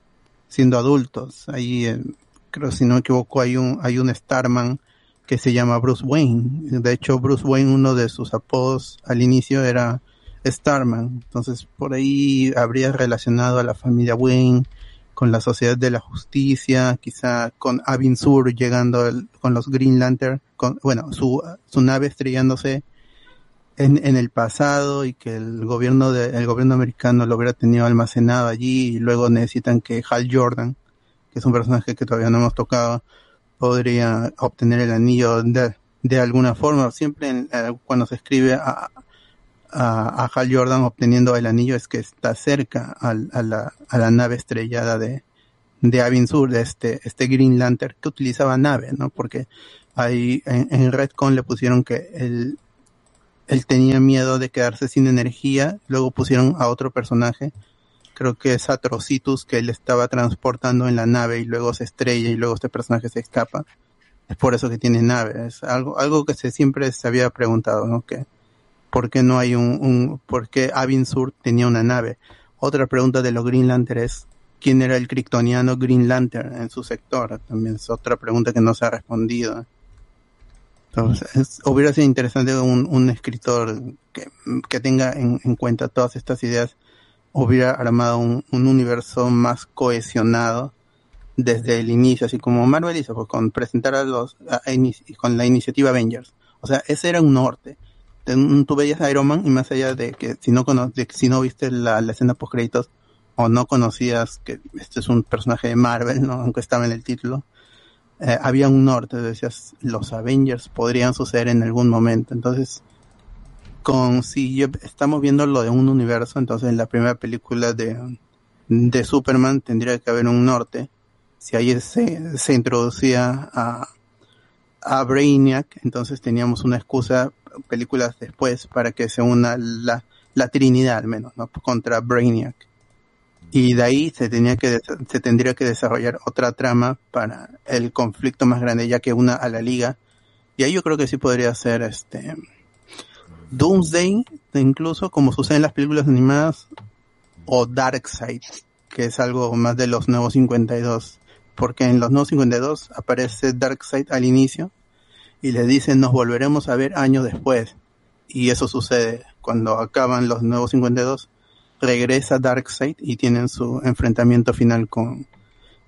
siendo adultos. Ahí, eh, creo, si no me equivoco, hay un, hay un Starman que se llama Bruce Wayne. De hecho, Bruce Wayne, uno de sus apodos al inicio era Starman. Entonces, por ahí habría relacionado a la familia Wayne con la Sociedad de la Justicia, quizá con Avin Sur llegando con los Green Lantern, con, bueno, su, su nave estrellándose en, en el pasado y que el gobierno de, el gobierno americano lo hubiera tenido almacenado allí y luego necesitan que Hal Jordan, que es un personaje que todavía no hemos tocado, podría obtener el anillo de, de alguna forma. Siempre en- eh, cuando se escribe a, a, a Hal Jordan obteniendo el anillo es que está cerca al- a, la, a la nave estrellada de, de Avin Sur, de este, este Green Lantern que utilizaba nave, ¿no? Porque ahí en, en Redcon le pusieron que él, él tenía miedo de quedarse sin energía, luego pusieron a otro personaje, creo que es Atrocitus, que él estaba transportando en la nave y luego se estrella y luego este personaje se escapa. Es por eso que tiene nave, es algo, algo que se siempre se había preguntado, ¿no? Que, ¿por qué no hay un, un por qué Avin Sur tenía una nave? Otra pregunta de los Green Lantern es, ¿quién era el kryptoniano Green Lantern en su sector? También es otra pregunta que no se ha respondido. Entonces, es- hubiera sido interesante un, un escritor que, que tenga en, en cuenta todas estas ideas, hubiera armado un, un universo más cohesionado desde el inicio, así como Marvel hizo, pues, con presentar a los, con la iniciativa Avengers. O sea, ese era un norte. Tú veías a Iron Man y más allá de que si no, cono- de que si no viste la, escena post créditos o no conocías que este es un personaje de Marvel, aunque estaba en el título, eh, había un norte, decías, los Avengers podrían suceder en algún momento. Entonces, con si estamos viendo lo de un universo, entonces en la primera película de, de Superman tendría que haber un norte. Si ahí se, se introducía a, a Brainiac, entonces teníamos una excusa películas después para que se una la, la Trinidad al menos, ¿no? contra Brainiac. Y de ahí se tenía que se tendría que desarrollar otra trama para el conflicto más grande, ya que una a la liga. Y ahí yo creo que sí podría ser este Doomsday, incluso como sucede en las películas animadas, o Darkseid, que es algo más de los nuevos 52. Porque en los nuevos 52 aparece Darkseid al inicio y le dicen nos volveremos a ver años después. Y eso sucede cuando acaban los nuevos 52. Regresa Darkseid y tienen su enfrentamiento final con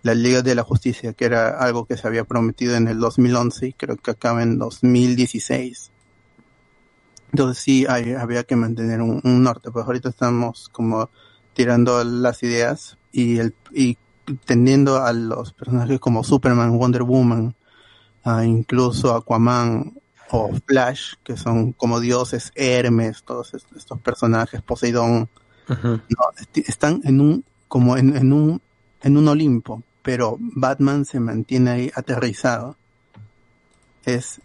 la Liga de la Justicia, que era algo que se había prometido en el 2011 y creo que acaba en 2016. Entonces sí, hay, había que mantener un, un norte, pues ahorita estamos como tirando las ideas y, el, y tendiendo a los personajes como Superman, Wonder Woman, a incluso Aquaman o Flash, que son como dioses, Hermes, todos est- estos personajes, Poseidón, no, están en un, como en, en un, en un Olimpo, pero Batman se mantiene ahí aterrizado. Es,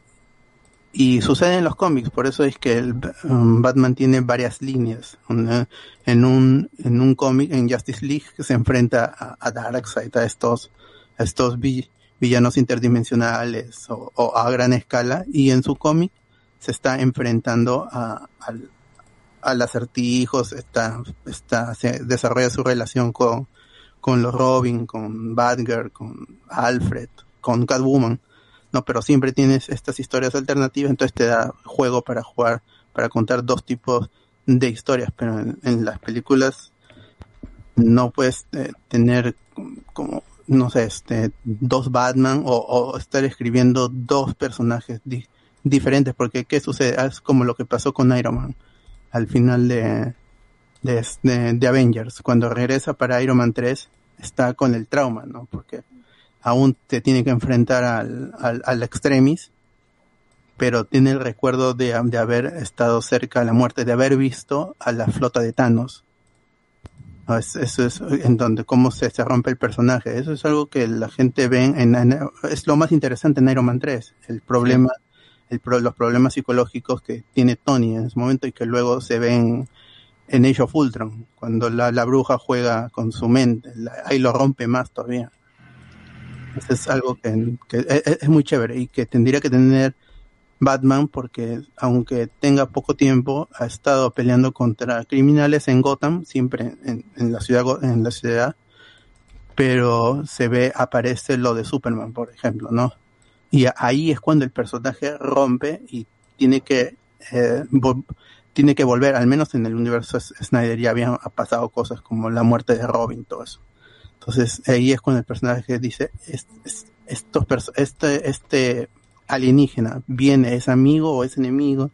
y sucede en los cómics, por eso es que el um, Batman tiene varias líneas. Una- en un, en un cómic, en Justice League, que se enfrenta a, a Darkseid, a estos, a estos vi- villanos interdimensionales o, a gran escala, y en su cómic se está enfrentando a, al, al acertijo, está, está, se desarrolla su relación con, con los Robin, con Batgirl, con Alfred, con Catwoman. no, pero siempre tienes estas historias alternativas, entonces te da juego para jugar, para contar dos tipos de historias, pero en, en las películas no puedes eh, tener como, no sé, este, dos Batman o, estar escribiendo dos personajes di- diferentes, porque ¿qué sucede? Ah, Es como lo que pasó con Iron Man al final de, de, de, de Avengers, cuando regresa para Iron Man 3, está con el trauma, ¿no? Porque aún te tiene que enfrentar al, al, al extremis, pero tiene el recuerdo de, de haber estado cerca de la muerte, de haber visto a la flota de Thanos. Es- Eso es en donde cómo se, se rompe el personaje. Eso es algo que la gente ve en, en- es lo más interesante en Iron Man 3. El problema, el pro- los problemas psicológicos que tiene Tony en ese momento y que luego se ven en Age of Ultron, cuando la, la bruja juega con su mente. La- ahí lo rompe más todavía. Eso es algo que, que es, es muy chévere y que tendría que tener Batman porque aunque tenga poco tiempo ha estado peleando contra criminales en Gotham siempre en, en la ciudad en la ciudad pero se ve aparece lo de Superman por ejemplo no y ahí es cuando el personaje rompe y tiene que eh, tiene que volver al menos en el universo Snyder ya habían pasado cosas como la muerte de Robin todo eso. Entonces ahí es cuando el personaje dice es- es- estos este este alienígena viene, es amigo o es enemigo,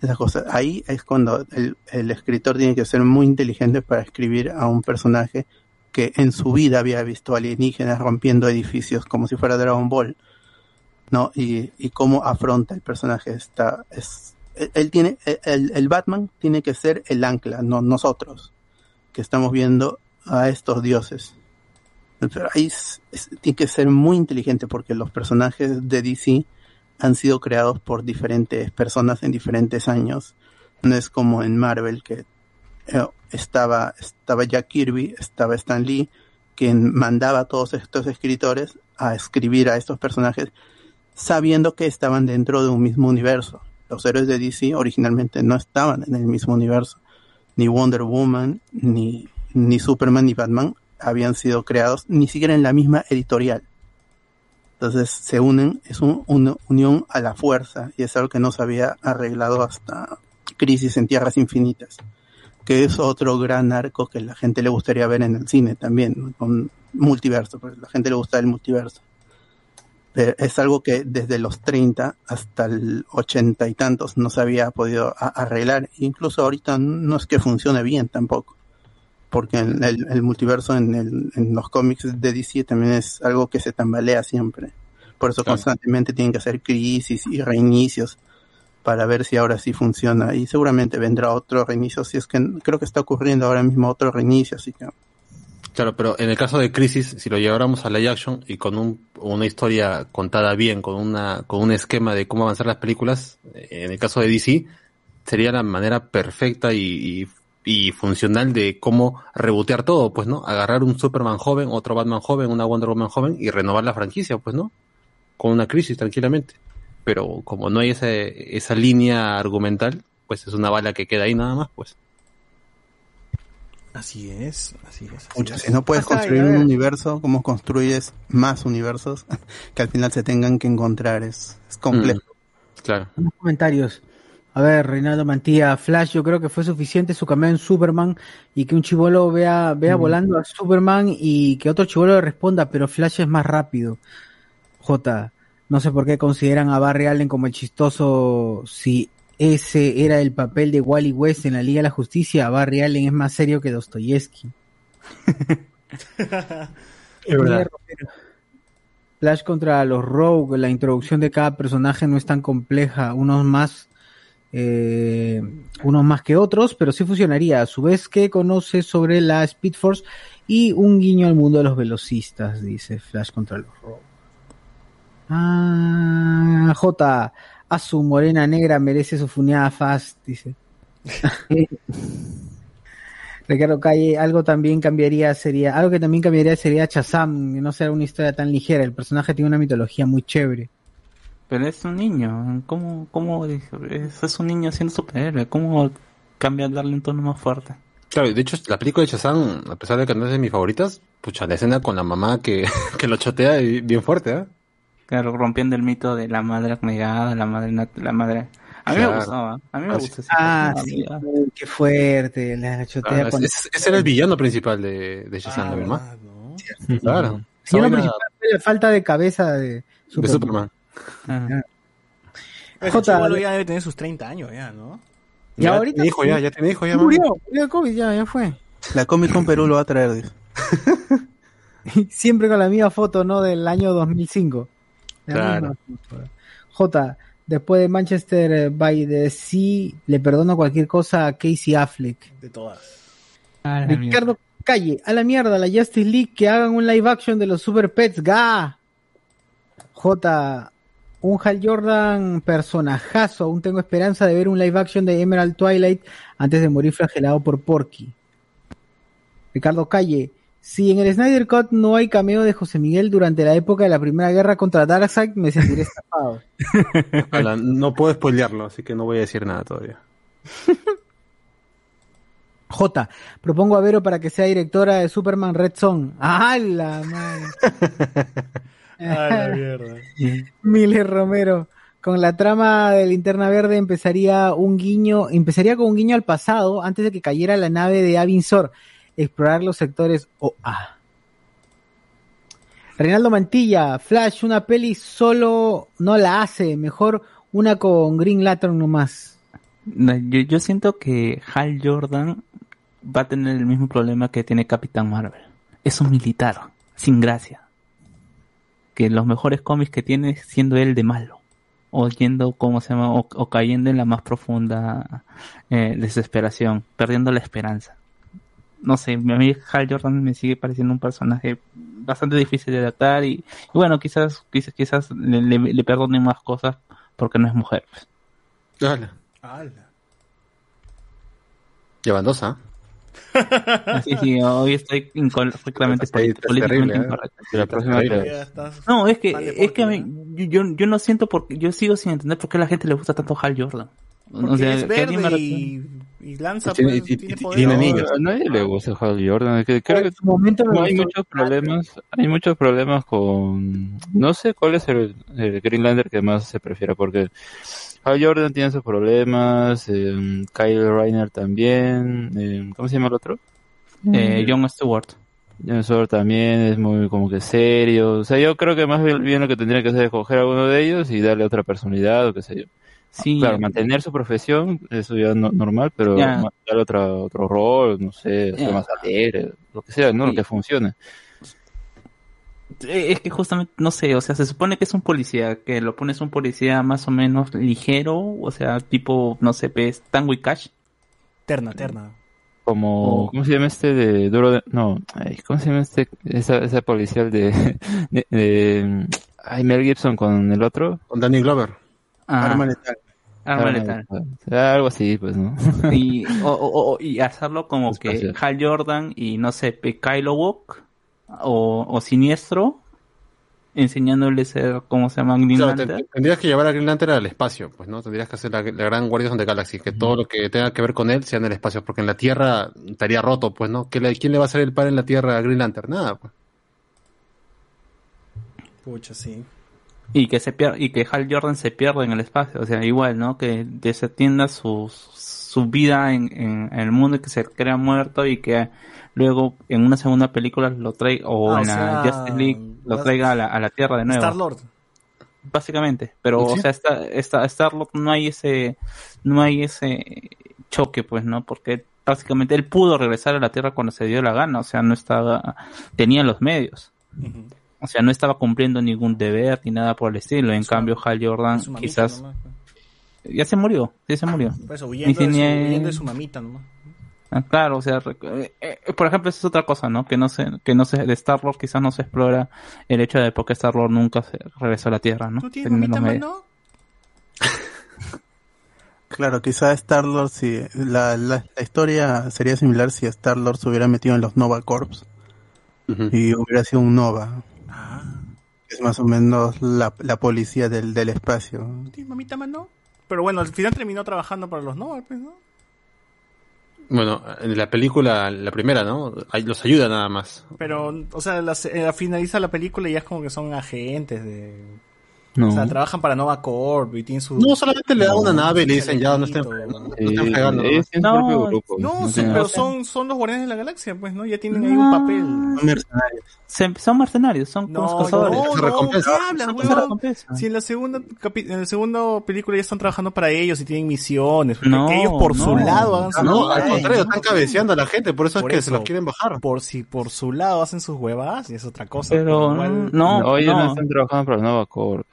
esas cosas. Ahí es cuando el, el escritor tiene que ser muy inteligente para escribir a un personaje que en su vida había visto alienígenas rompiendo edificios como si fuera Dragon Ball, ¿no? Y, y cómo afronta el personaje esta, es, él- tiene, el, el Batman tiene que ser el ancla, no nosotros, que estamos viendo a estos dioses. Ahí es- tiene que ser muy inteligente porque los personajes de DC han sido creados por diferentes personas en diferentes años. No es como en Marvel que eh, estaba, estaba Jack Kirby, estaba Stan Lee, quien mandaba a todos estos escritores a escribir a estos personajes sabiendo que estaban dentro de un mismo universo. Los héroes de DC originalmente no estaban en el mismo universo. Ni Wonder Woman, ni, ni Superman, ni Batman habían sido creados ni siquiera en la misma editorial. Entonces se unen, es un- una unión a la fuerza y es algo que no se había arreglado hasta Crisis en Tierras Infinitas, que es otro gran arco que la gente le gustaría ver en el cine también, con multiverso, porque la gente le gusta el multiverso. Pero es algo que desde los 30 hasta el 80 y tantos no se había podido arreglar. Incluso ahorita no es que funcione bien tampoco porque en el, el multiverso en, el- en los cómics de DC también es algo que se tambalea siempre. Por eso constantemente tienen que hacer crisis y reinicios para ver si ahora sí funciona. Y seguramente vendrá otro reinicio, si es que creo que está ocurriendo ahora mismo otro reinicio, así que Claro, pero en el caso de Crisis, si lo lleváramos a live action y con un, una historia contada bien, con una, con un esquema de cómo avanzar las películas, eh, en el caso de DC, sería la manera perfecta y, y, y funcional de cómo rebotear todo, pues, ¿no? Agarrar un Superman joven, otro Batman joven, una Wonder Woman joven y renovar la franquicia, pues, ¿no? Con una crisis, tranquilamente. Pero como no hay esa, esa línea argumental, pues es una bala que queda ahí nada más, pues. Así es, así es. así es. si no puedes construir un ver, universo, ¿cómo construyes más universos que al final se tengan que encontrar? Es, es complejo. Claro. Unos comentarios. A ver, Reinaldo Mantilla, Flash, yo creo que fue suficiente su cameo en Superman y que un chivolo vea, vea volando a Superman y que otro chivolo le responda, pero Flash es más rápido. J, no sé por qué consideran a Barry Allen como el chistoso si ese era el papel de Wally West en la Liga de la Justicia. Barry Allen es más serio que Dostoyevsky. Es verdad. Flash contra los Rogue, la introducción de cada personaje no es tan compleja, unos más eh, unos más que otros, pero sí funcionaría. A su vez que conoce sobre la Speed Force y un guiño al mundo de los velocistas, dice Flash contra los Rogue. Ah, J, a su morena negra merece su funeada fast, dice. Ricardo Calle, algo también cambiaría sería, algo que también cambiaría sería Chazam, no sea una historia tan ligera. El personaje tiene una mitología muy chévere. Pero es un niño, ¿cómo, cómo es, es un niño siendo superhéroe? ¿Cómo cambiar, darle un tono más fuerte? Claro, de hecho, la película de Shazam, a pesar de que no es de mis favoritas, pucha, la escena con la mamá que, que lo chotea y bien fuerte, ¿eh? Claro, rompiendo el mito de la madre negada, la madre la madre. A mí me gustaba, a mí me Ah, gusta ese Ah, personaje, sí, ah. qué fuerte, la chotea Ah, con... ese, ese era el villano principal de, de Shazam, Ah, ¿no? verdad, Claro. Lo vaina principal fue la falta de cabeza de de Superman. Jota, chibolo ya debe tener sus 30 años ya, ¿no? Y Ya ahorita hijo, ya, ya tiene hijo, ya. murió, murió de COVID, ya, ya fue. La Comic Con Perú lo va a traer, dice. Siempre con la misma foto, ¿no? Del año 2005. La Claro. J, después de Manchester eh, by the Sea, le perdono cualquier cosa a Casey Affleck. De todas. Ricardo Calle, a la mierda, la Justice League, que hagan un live action de los Super Pets, ga. J, un Hal Jordan personajazo, aún tengo esperanza de ver un live action de Emerald Twilight antes de morir flagelado por Porky. Ricardo Calle, si en el Snyder Cut no hay cameo de José Miguel durante la época de la primera guerra contra Darkseid, me sentiré estafado. No puedo spoilearlo, así que no voy a decir nada todavía. J, propongo a Vero para que sea directora de Superman Red Son. ¡Ah, la madre! Ah, la mierda. Miller Romero. Con la trama de Linterna Verde empezaría un guiño, empezaría con un guiño al pasado antes de que cayera la nave de Avinsor. Explorar los sectores OA. Reinaldo Mantilla, Flash, una peli solo no la hace, mejor una con Green Lantern nomás. No, Yo, yo siento que Hal Jordan va a tener el mismo problema que tiene Capitán Marvel. Es un militar, sin gracia. Que los mejores cómics que tiene siendo él de malo. O yendo, ¿cómo se llama? O, o cayendo en la más profunda eh, desesperación, perdiendo la esperanza. No sé, a mí Hal Jordan me sigue pareciendo un personaje bastante difícil de adaptar y, y bueno, quizás, quizás, quizás le, le, le perdonen más cosas porque no es mujer. pues. Ala. Llevan dos, ¿ah? Sí, sí, hoy estoy incorrectamente políticamente ¿eh? incorrecto. La próxima No, es que, es que a mí- yo, yo no siento por yo sigo sin entender por qué a la gente le gusta tanto Hal Jordan. Porque O sea, es verde y, y lanza, Y tiene- pues, y- tiene y- y poder. tiene No, anillos. a nadie le gusta Hal Jordan. es que creo que En su momento hay muchos problemas. Hay muchos problemas con. No sé cuál es el, el Greenlander que más se prefiera, porque Hal Jordan tiene sus problemas. eh, Kyle Reiner también. eh, ¿Cómo se llama el otro? Eh, John Stewart. John Stewart también es muy como que serio. O sea, yo creo que más bien, lo que tendría que hacer es coger a uno de ellos y darle otra personalidad o qué sé yo. Sí, Claro, mantener su profesión, eso ya no normal, pero ma- darle otra, otro rol, no sé, ser Ya. más alegre, lo que sea, ¿no? Lo que funcione. Eh, es que justamente, no sé, o sea, se supone que es un policía, que lo pones un policía más o menos ligero, o sea, tipo, no sé, pues, Tango y Cash. Terna, terna. Como, Oh. ¿cómo se llama este de duro de, no, ay, ¿cómo se llama este, esa, esa policial de, de, de- ay, Mel Gibson con el otro? Con Danny Glover. Ah, Arma letal. Arma Ah, letal. sea, algo así, pues, ¿no? Y, o, o- o- y hacerlo como que. Hal Jordan y no sé, Pe- Kylo Walk o, o Siniestro enseñándole a ser, ¿cómo se llama? Green Claro, te- Lantern. tendrías que llevar a Green Lantern al espacio, pues, ¿no? Tendrías que hacer la, la gran Guardians of the Galaxy, que todo lo que tenga que ver con él sea en el espacio, porque en la Tierra estaría roto, pues, ¿no? ¿Qué le- ¿Quién le va a hacer el par en la Tierra a Green Lantern? Nada, pues. Pucha, sí. Y que se pier- y que Hal Jordan se pierda en el espacio, o sea, igual, ¿no? Que desatienda su, su vida en, en, en el mundo y que se crea muerto y que luego en una segunda película lo traiga, o Ah, o en la sea, Justice League lo traiga a la, a la Tierra de nuevo. Star Lord. Básicamente, pero ¿Sí? o sea, esta, esta, Star-Lord no hay ese, no hay ese choque, pues, ¿no? Porque básicamente él pudo regresar a la Tierra cuando se dio la gana, o sea, no estaba, tenía los medios. O sea, no estaba cumpliendo ningún deber ni nada por el estilo. En Su- cambio, Hal Jordan mamita quizás pues. Ya se murió, ya se murió. Por eso, huyendo, Ni de su, huyendo de su mamita nomás. Ah, claro, o sea, eh, eh, por ejemplo, esa es otra cosa, ¿no? Que no se, que no se, de Star Lord quizás no se explora el hecho de por qué Star Lord nunca se regresó a la Tierra, ¿no? ¿No tienes mamita, mano? Claro, quizá Star-Lord, si la, la, la historia sería similar si Star-Lord se hubiera metido en los Nova Corps Ujú. y hubiera sido un Nova, Ah, es más o menos la, la policía del, del espacio. ¿no tienes mamita, mano? Pero bueno, al final terminó trabajando para los Nova, pues, ¿no? Bueno, en la película, la primera, ¿no? Los ayuda nada más. Pero, o sea, la, eh, finaliza la película y ya es como que son agentes de... No. O sea, trabajan para Nova Corp y tienen su... No, solamente le dan una nave y le dicen, ya, no estén, no estén fregando. grupo. No, No pero son, son los guardianes de la galaxia, pues, ¿no? Ya tienen ahí un papel. Se- son mercenarios, son No, cazadores. no, no, ¿qué Son recompensa. Si en la segunda capi- en la segunda película ya están trabajando para ellos y tienen misiones, que ellos por su no. lado hagan Ah, su no, al contrario, están cabeceando a la gente, por eso es que se los quieren bajar. Por si por su lado hacen sus huevadas y es otra cosa. Pero no, ellos no no. están trabajando para Nova Corp.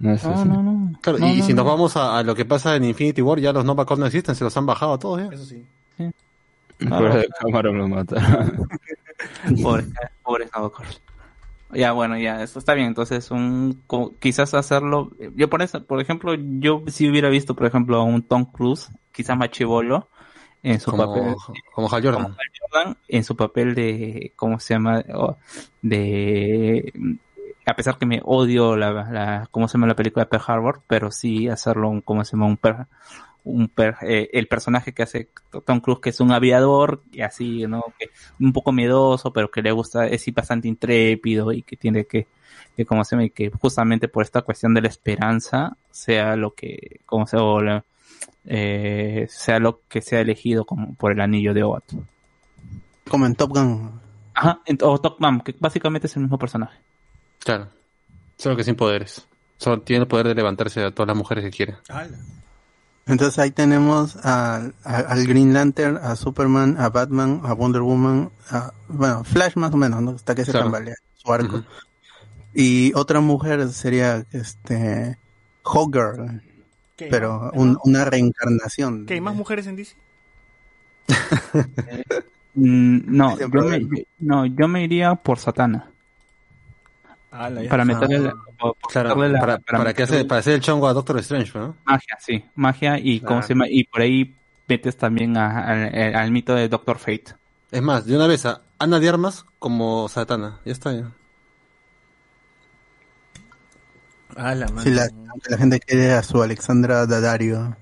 No es No, así. no, no. Claro, No, y no, si nos no. vamos a, a lo que pasa en Infinity War, ya los Nova Corps no existen, se los han bajado a todos ya. Eso sí. Fuera de cámara me mata. Pobre, pobre Nabokov. Ya, bueno, ya, eso está bien. Entonces, un, como- quizás hacerlo. Yo, por eso, por ejemplo, yo si hubiera visto, por ejemplo, a un Tom Cruise, quizás más chivolo, en su Como, papel. como Hal Jordan. como Hal Jordan, en su papel de, ¿cómo se llama? Oh, de, a pesar que me odio la, la, ¿cómo se llama la película de Pearl Harbor? Pero sí hacerlo un, ¿cómo se llama? Un per, un per- eh, el personaje que hace Tom Cruise, que es un aviador, y así, ¿no? Que un poco miedoso, pero que le gusta, es bastante intrépido y que tiene que, que como se llama, y que justamente por esta cuestión de la esperanza sea lo que, como se o la- eh, sea lo que sea elegido como por el anillo de Oat. Como en Top Gun. Ajá, en- o Top Gun, que básicamente es el mismo personaje. Claro. Solo que sin poderes. Solo tiene el poder de levantarse a todas las mujeres que quiere. Entonces ahí tenemos al- a- al Green Lantern, a Superman, a Batman, a Wonder Woman, a, bueno, Flash más o menos, ¿no? Hasta que se Claro. tambalea su arco. Y otra mujer sería este ¿Qué? pero un- una reencarnación. ¿Qué? ¿Hay más mujeres en DC? Mm, no, yo me, no, yo me iría por Satana. Ya. Para meterle la, Claro, para, para para, que hace, para hacer el chongo a Doctor Strange, ¿no? magia, sí, magia y cómo se llama, y por ahí metes también a- al, al mito de Doctor Fate. Es más, de una vez a Ana de Armas como Satana. Ya está, ya. Si la, gente quiere a su Alexandra Daddario.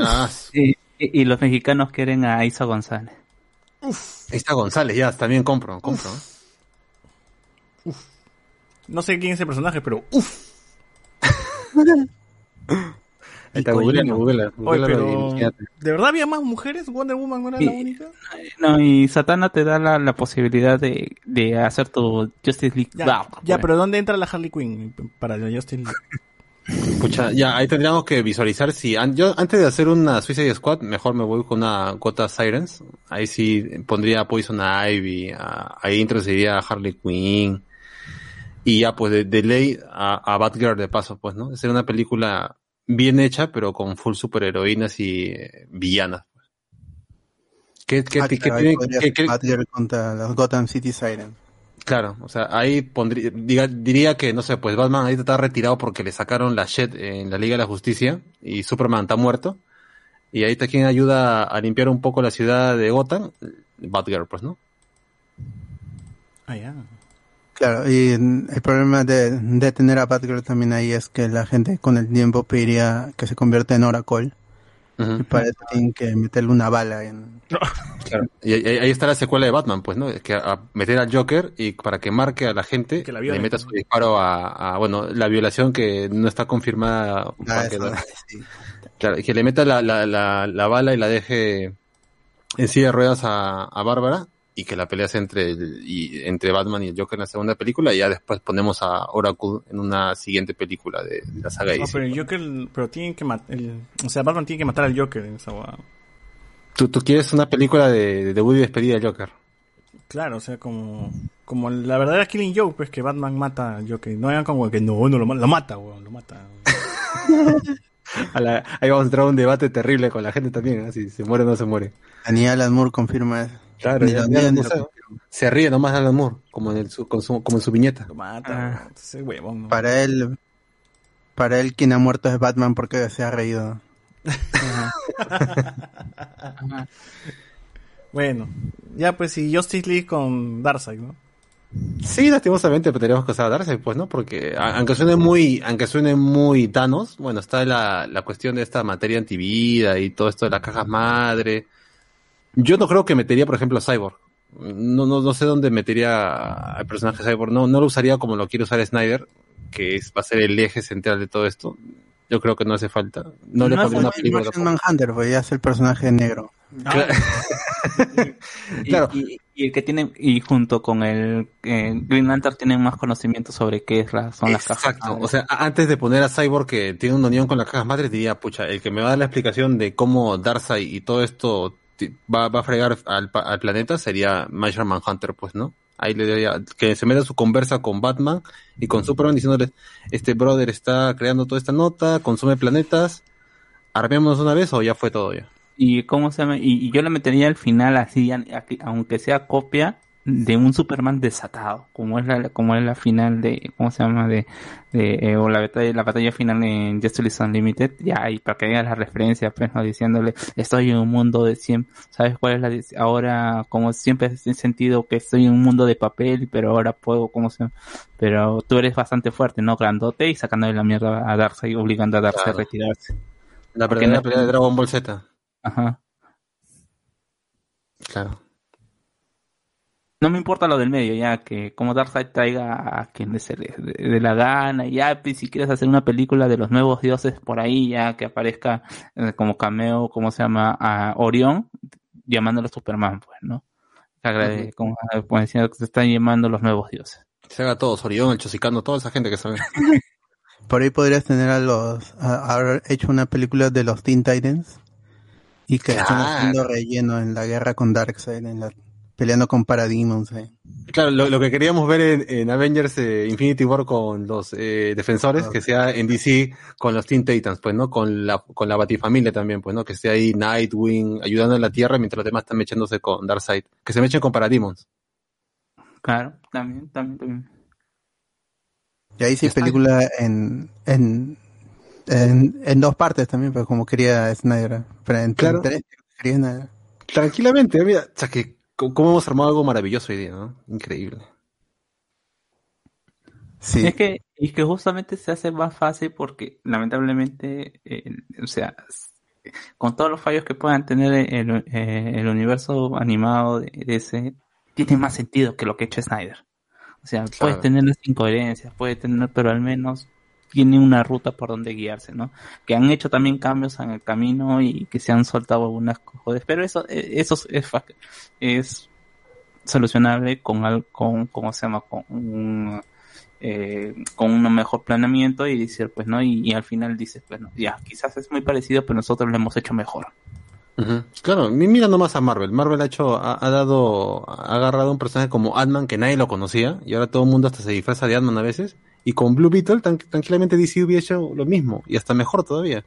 Ah, Y, y- y los mexicanos quieren a Isa González. ahí está González, ya, también compro, compro. No sé quién es el personaje, pero uff. Ahí está, Picolino. googlealo, googlealo, Oye, pero. ¿de verdad había más mujeres? ¿Wonder Woman no era la única? No, y Satana te da la, la posibilidad de, de hacer tu Justice League. Ya, Dark, ya, pues. pero ¿dónde entra la Harley Quinn para la Justin League? Pucha, ya, ahí tendríamos que visualizar si, an- yo antes de hacer una Suicide Squad, mejor me voy con una Gota Sirens. Ahí sí pondría a Poison Ivy, a- ahí introduciría a Harley Quinn. Y ya, pues de, de ley a, a Batgirl de paso, pues, ¿no? Sería una película bien hecha, pero con full superheroínas y eh, villanas. pues. ¿Qué, qué, Ah, qué claro, ahí tiene- qué- Batgirl contra los Gotham City Sirens. Claro, o sea, ahí pondría, diga- diría que, no sé, pues Batman ahorita está retirado porque le sacaron la shit en la Liga de la Justicia y Superman está muerto. Y ahí está quien ayuda a limpiar un poco la ciudad de Gotham, Batgirl, pues, ¿no? Ah, ya. Claro, y el problema de, de tener a Batgirl también ahí es que la gente con el tiempo pediría que se convierta en Oracle. Y para eso tienen que meterle una bala en... Claro. Y ahí, ahí está la secuela de Batman, pues, ¿no? Es que a meter al Joker y para que marque a la gente, Que la le meta su disparo a, a, bueno, la violación que no está confirmada. Ah, para que eso, no- sí. Claro, y que le meta la, la, la, la bala y la deje en silla de ruedas a, a Bárbara y que la pelea sea entre, el- y, entre Batman y el Joker en la segunda película y ya después ponemos a Oracle en una siguiente película de, de la saga No, DC. pero el Joker, pero tienen que matar, o sea, Batman tiene que matar al Joker en esa. ¿Tú, tú quieres una película de, de Woody despedida del Joker. Claro, o sea, como, como la verdadera Killing Joke, pues que Batman mata al Joker. No hagan como que no, no lo, lo mata, weón, lo mata. A la- ahí vamos a entrar a un debate terrible con la gente también, ¿eh? si se muere o no se muere. Ni Alan Moore confirma eso. Claro, Ni. Se ríe nomás Alan Moore, como en, el, su, con su- como en su viñeta. Lo mata, Ah. weón. Ese huevón, ¿no? Para él, para él quien ha muerto es Batman porque se ha reído. Bueno, ya pues si Justice League con Darkseid, ¿no? Sí, lastimosamente pero tenemos que usar a Darkseid, pues, ¿no? Porque aunque suene muy, aunque suene muy Thanos, bueno, está la, la cuestión de esta materia antivida y todo esto de las cajas madre. Yo no creo que metería, por ejemplo, a Cyborg. No, no, no sé dónde metería al personaje Cyborg. No, no lo usaría como lo quiere usar Snyder. que es, va a ser el eje central de todo esto, yo creo que no hace falta. No, le No falta una es película Martian tampoco. Manhunter, pues ya es el personaje negro. Y, y- y el que tiene, y junto con el eh, Green Lantern tienen más conocimiento sobre qué es la, son las cajas. Exacto. O sea, antes de poner a Cyborg que tiene una unión con las cajas madres, diría, pucha, el que me va a dar la explicación de cómo Darkseid y todo esto va, va a fregar al, al planeta sería Martian Manhunter, pues, ¿no? Ahí le diría que se meta su conversa con Batman y con Superman diciéndoles, este brother está creando toda esta nota, consume planetas, armémonos una vez o ya fue todo ya. Y cómo se llama, y, y yo le metería al final así, aunque sea copia de un Superman desatado, como es la, como es la final de, ¿cómo se llama? de, de eh, o la batalla, la batalla final en Justice Unlimited, ya, y para que haya la referencia, pues, ¿no? diciéndole, estoy en un mundo de siempre, ¿sabes cuál es la, ahora, como siempre he sentido que estoy en un mundo de papel, pero ahora puedo, ¿cómo se llama? Pero tú eres bastante fuerte, ¿no? Grandote y sacándole la mierda a Darkseid, obligando a Darkseid Claro. a retirarse. La verdadera no- pelea de Dragon Ball Z. Ajá. Claro. No me importa lo del medio, ya que como Darkseid traiga a quien se le de, de la gana, ya pues, si quieres hacer una película de los nuevos dioses por ahí, ya que aparezca eh, como cameo, como se llama, a Orión, llamándolo Superman, pues, ¿no? Que agrade- Ujú. como, como decía, que se están llamando los nuevos dioses. Se haga todo, Sorión, el Chosicano, toda esa gente que sabe. Por ahí podrías tener a los, a- haber hecho una película de los Teen Titans y que estén Claro. haciendo relleno en la guerra con Darkseid, en la, peleando con Parademons. eh. Claro, lo, lo que queríamos ver en, en Avengers eh, Infinity War con los eh, defensores, que sea en DC con los Teen Titans, pues, ¿no? Con la, con la Batifamilia también, pues, ¿no? Que esté ahí Nightwing ayudando en la Tierra mientras los demás están mechándose con Darkseid. Que se mechen con Parademons. Claro, también, también, también. Y ahí sí película en, en, en, en dos partes también, pues como quería Snyder. Pero en Claro. tres quería Snyder. Tranquilamente, mira, o sea, que cómo hemos armado algo maravilloso hoy día, ¿no? Increíble. Sí. Es que, es que justamente se hace más fácil porque lamentablemente, eh, o sea, con todos los fallos que puedan tener el, eh, el universo animado de, de ese, tiene más sentido que lo que ha hecho Snyder. O sea, puede Claro. tener las incoherencias, puede tener, pero al menos tiene una ruta por donde guiarse, ¿no? Que han hecho también cambios en el camino y que se han soltado algunas cosas, pero eso, eh, eso es, es, solucionable con al, con, ¿cómo se llama? Con un, eh, con un mejor planeamiento y decir, pues, ¿no? Y, al final dices, pues, no, ya, quizás es muy parecido, pero nosotros lo hemos hecho mejor. Ujú. Claro, mi- mira nomás a Marvel. Marvel ha hecho, ha, ha dado, ha agarrado un personaje como Ant-Man que nadie lo conocía y ahora todo el mundo hasta se disfraza de Ant-Man a veces. Y con Blue Beetle tan- tranquilamente DC hubiera hecho lo mismo y hasta mejor todavía.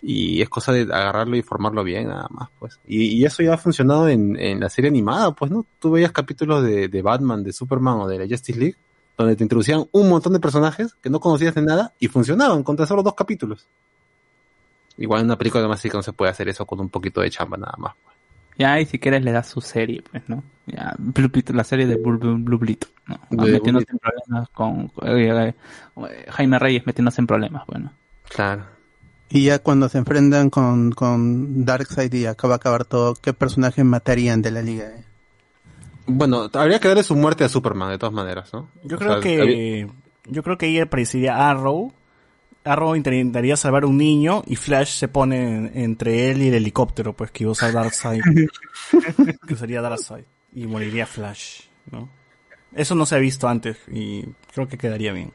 Y es cosa de agarrarlo y formarlo bien nada más, pues. Y, eso ya ha funcionado en, en la serie animada, pues, ¿no? Tú veías capítulos de, de Batman, de Superman o de la Justice League donde te introducían un montón de personajes que no conocías de nada y funcionaban con tan solo dos capítulos. Igual en una película además sí que no se puede hacer eso con un poquito de chamba nada más. Ya, y si quieres le das su serie, pues, ¿no? Ya, Blue la serie de Blue, Blue, Blue Beetle, ¿no? De metiéndose Blue en problemas con, eh, eh, Jaime Reyes metiéndose en problemas, bueno. Claro. Y ya cuando se enfrentan con, con Darkseid y acaba a acabar todo, ¿qué personaje matarían de la liga? eh? Bueno, habría que darle su muerte a Superman de todas maneras, ¿no? Yo O creo sea, había- que yo creo que ahí aparecería Arrow. Arrow intentaría salvar a un niño y Flash se pone en- entre él y el helicóptero, pues que iba a usar Darkseid. que usaría Darkseid. Y moriría Flash, ¿no? Eso no se ha visto antes y creo que quedaría bien.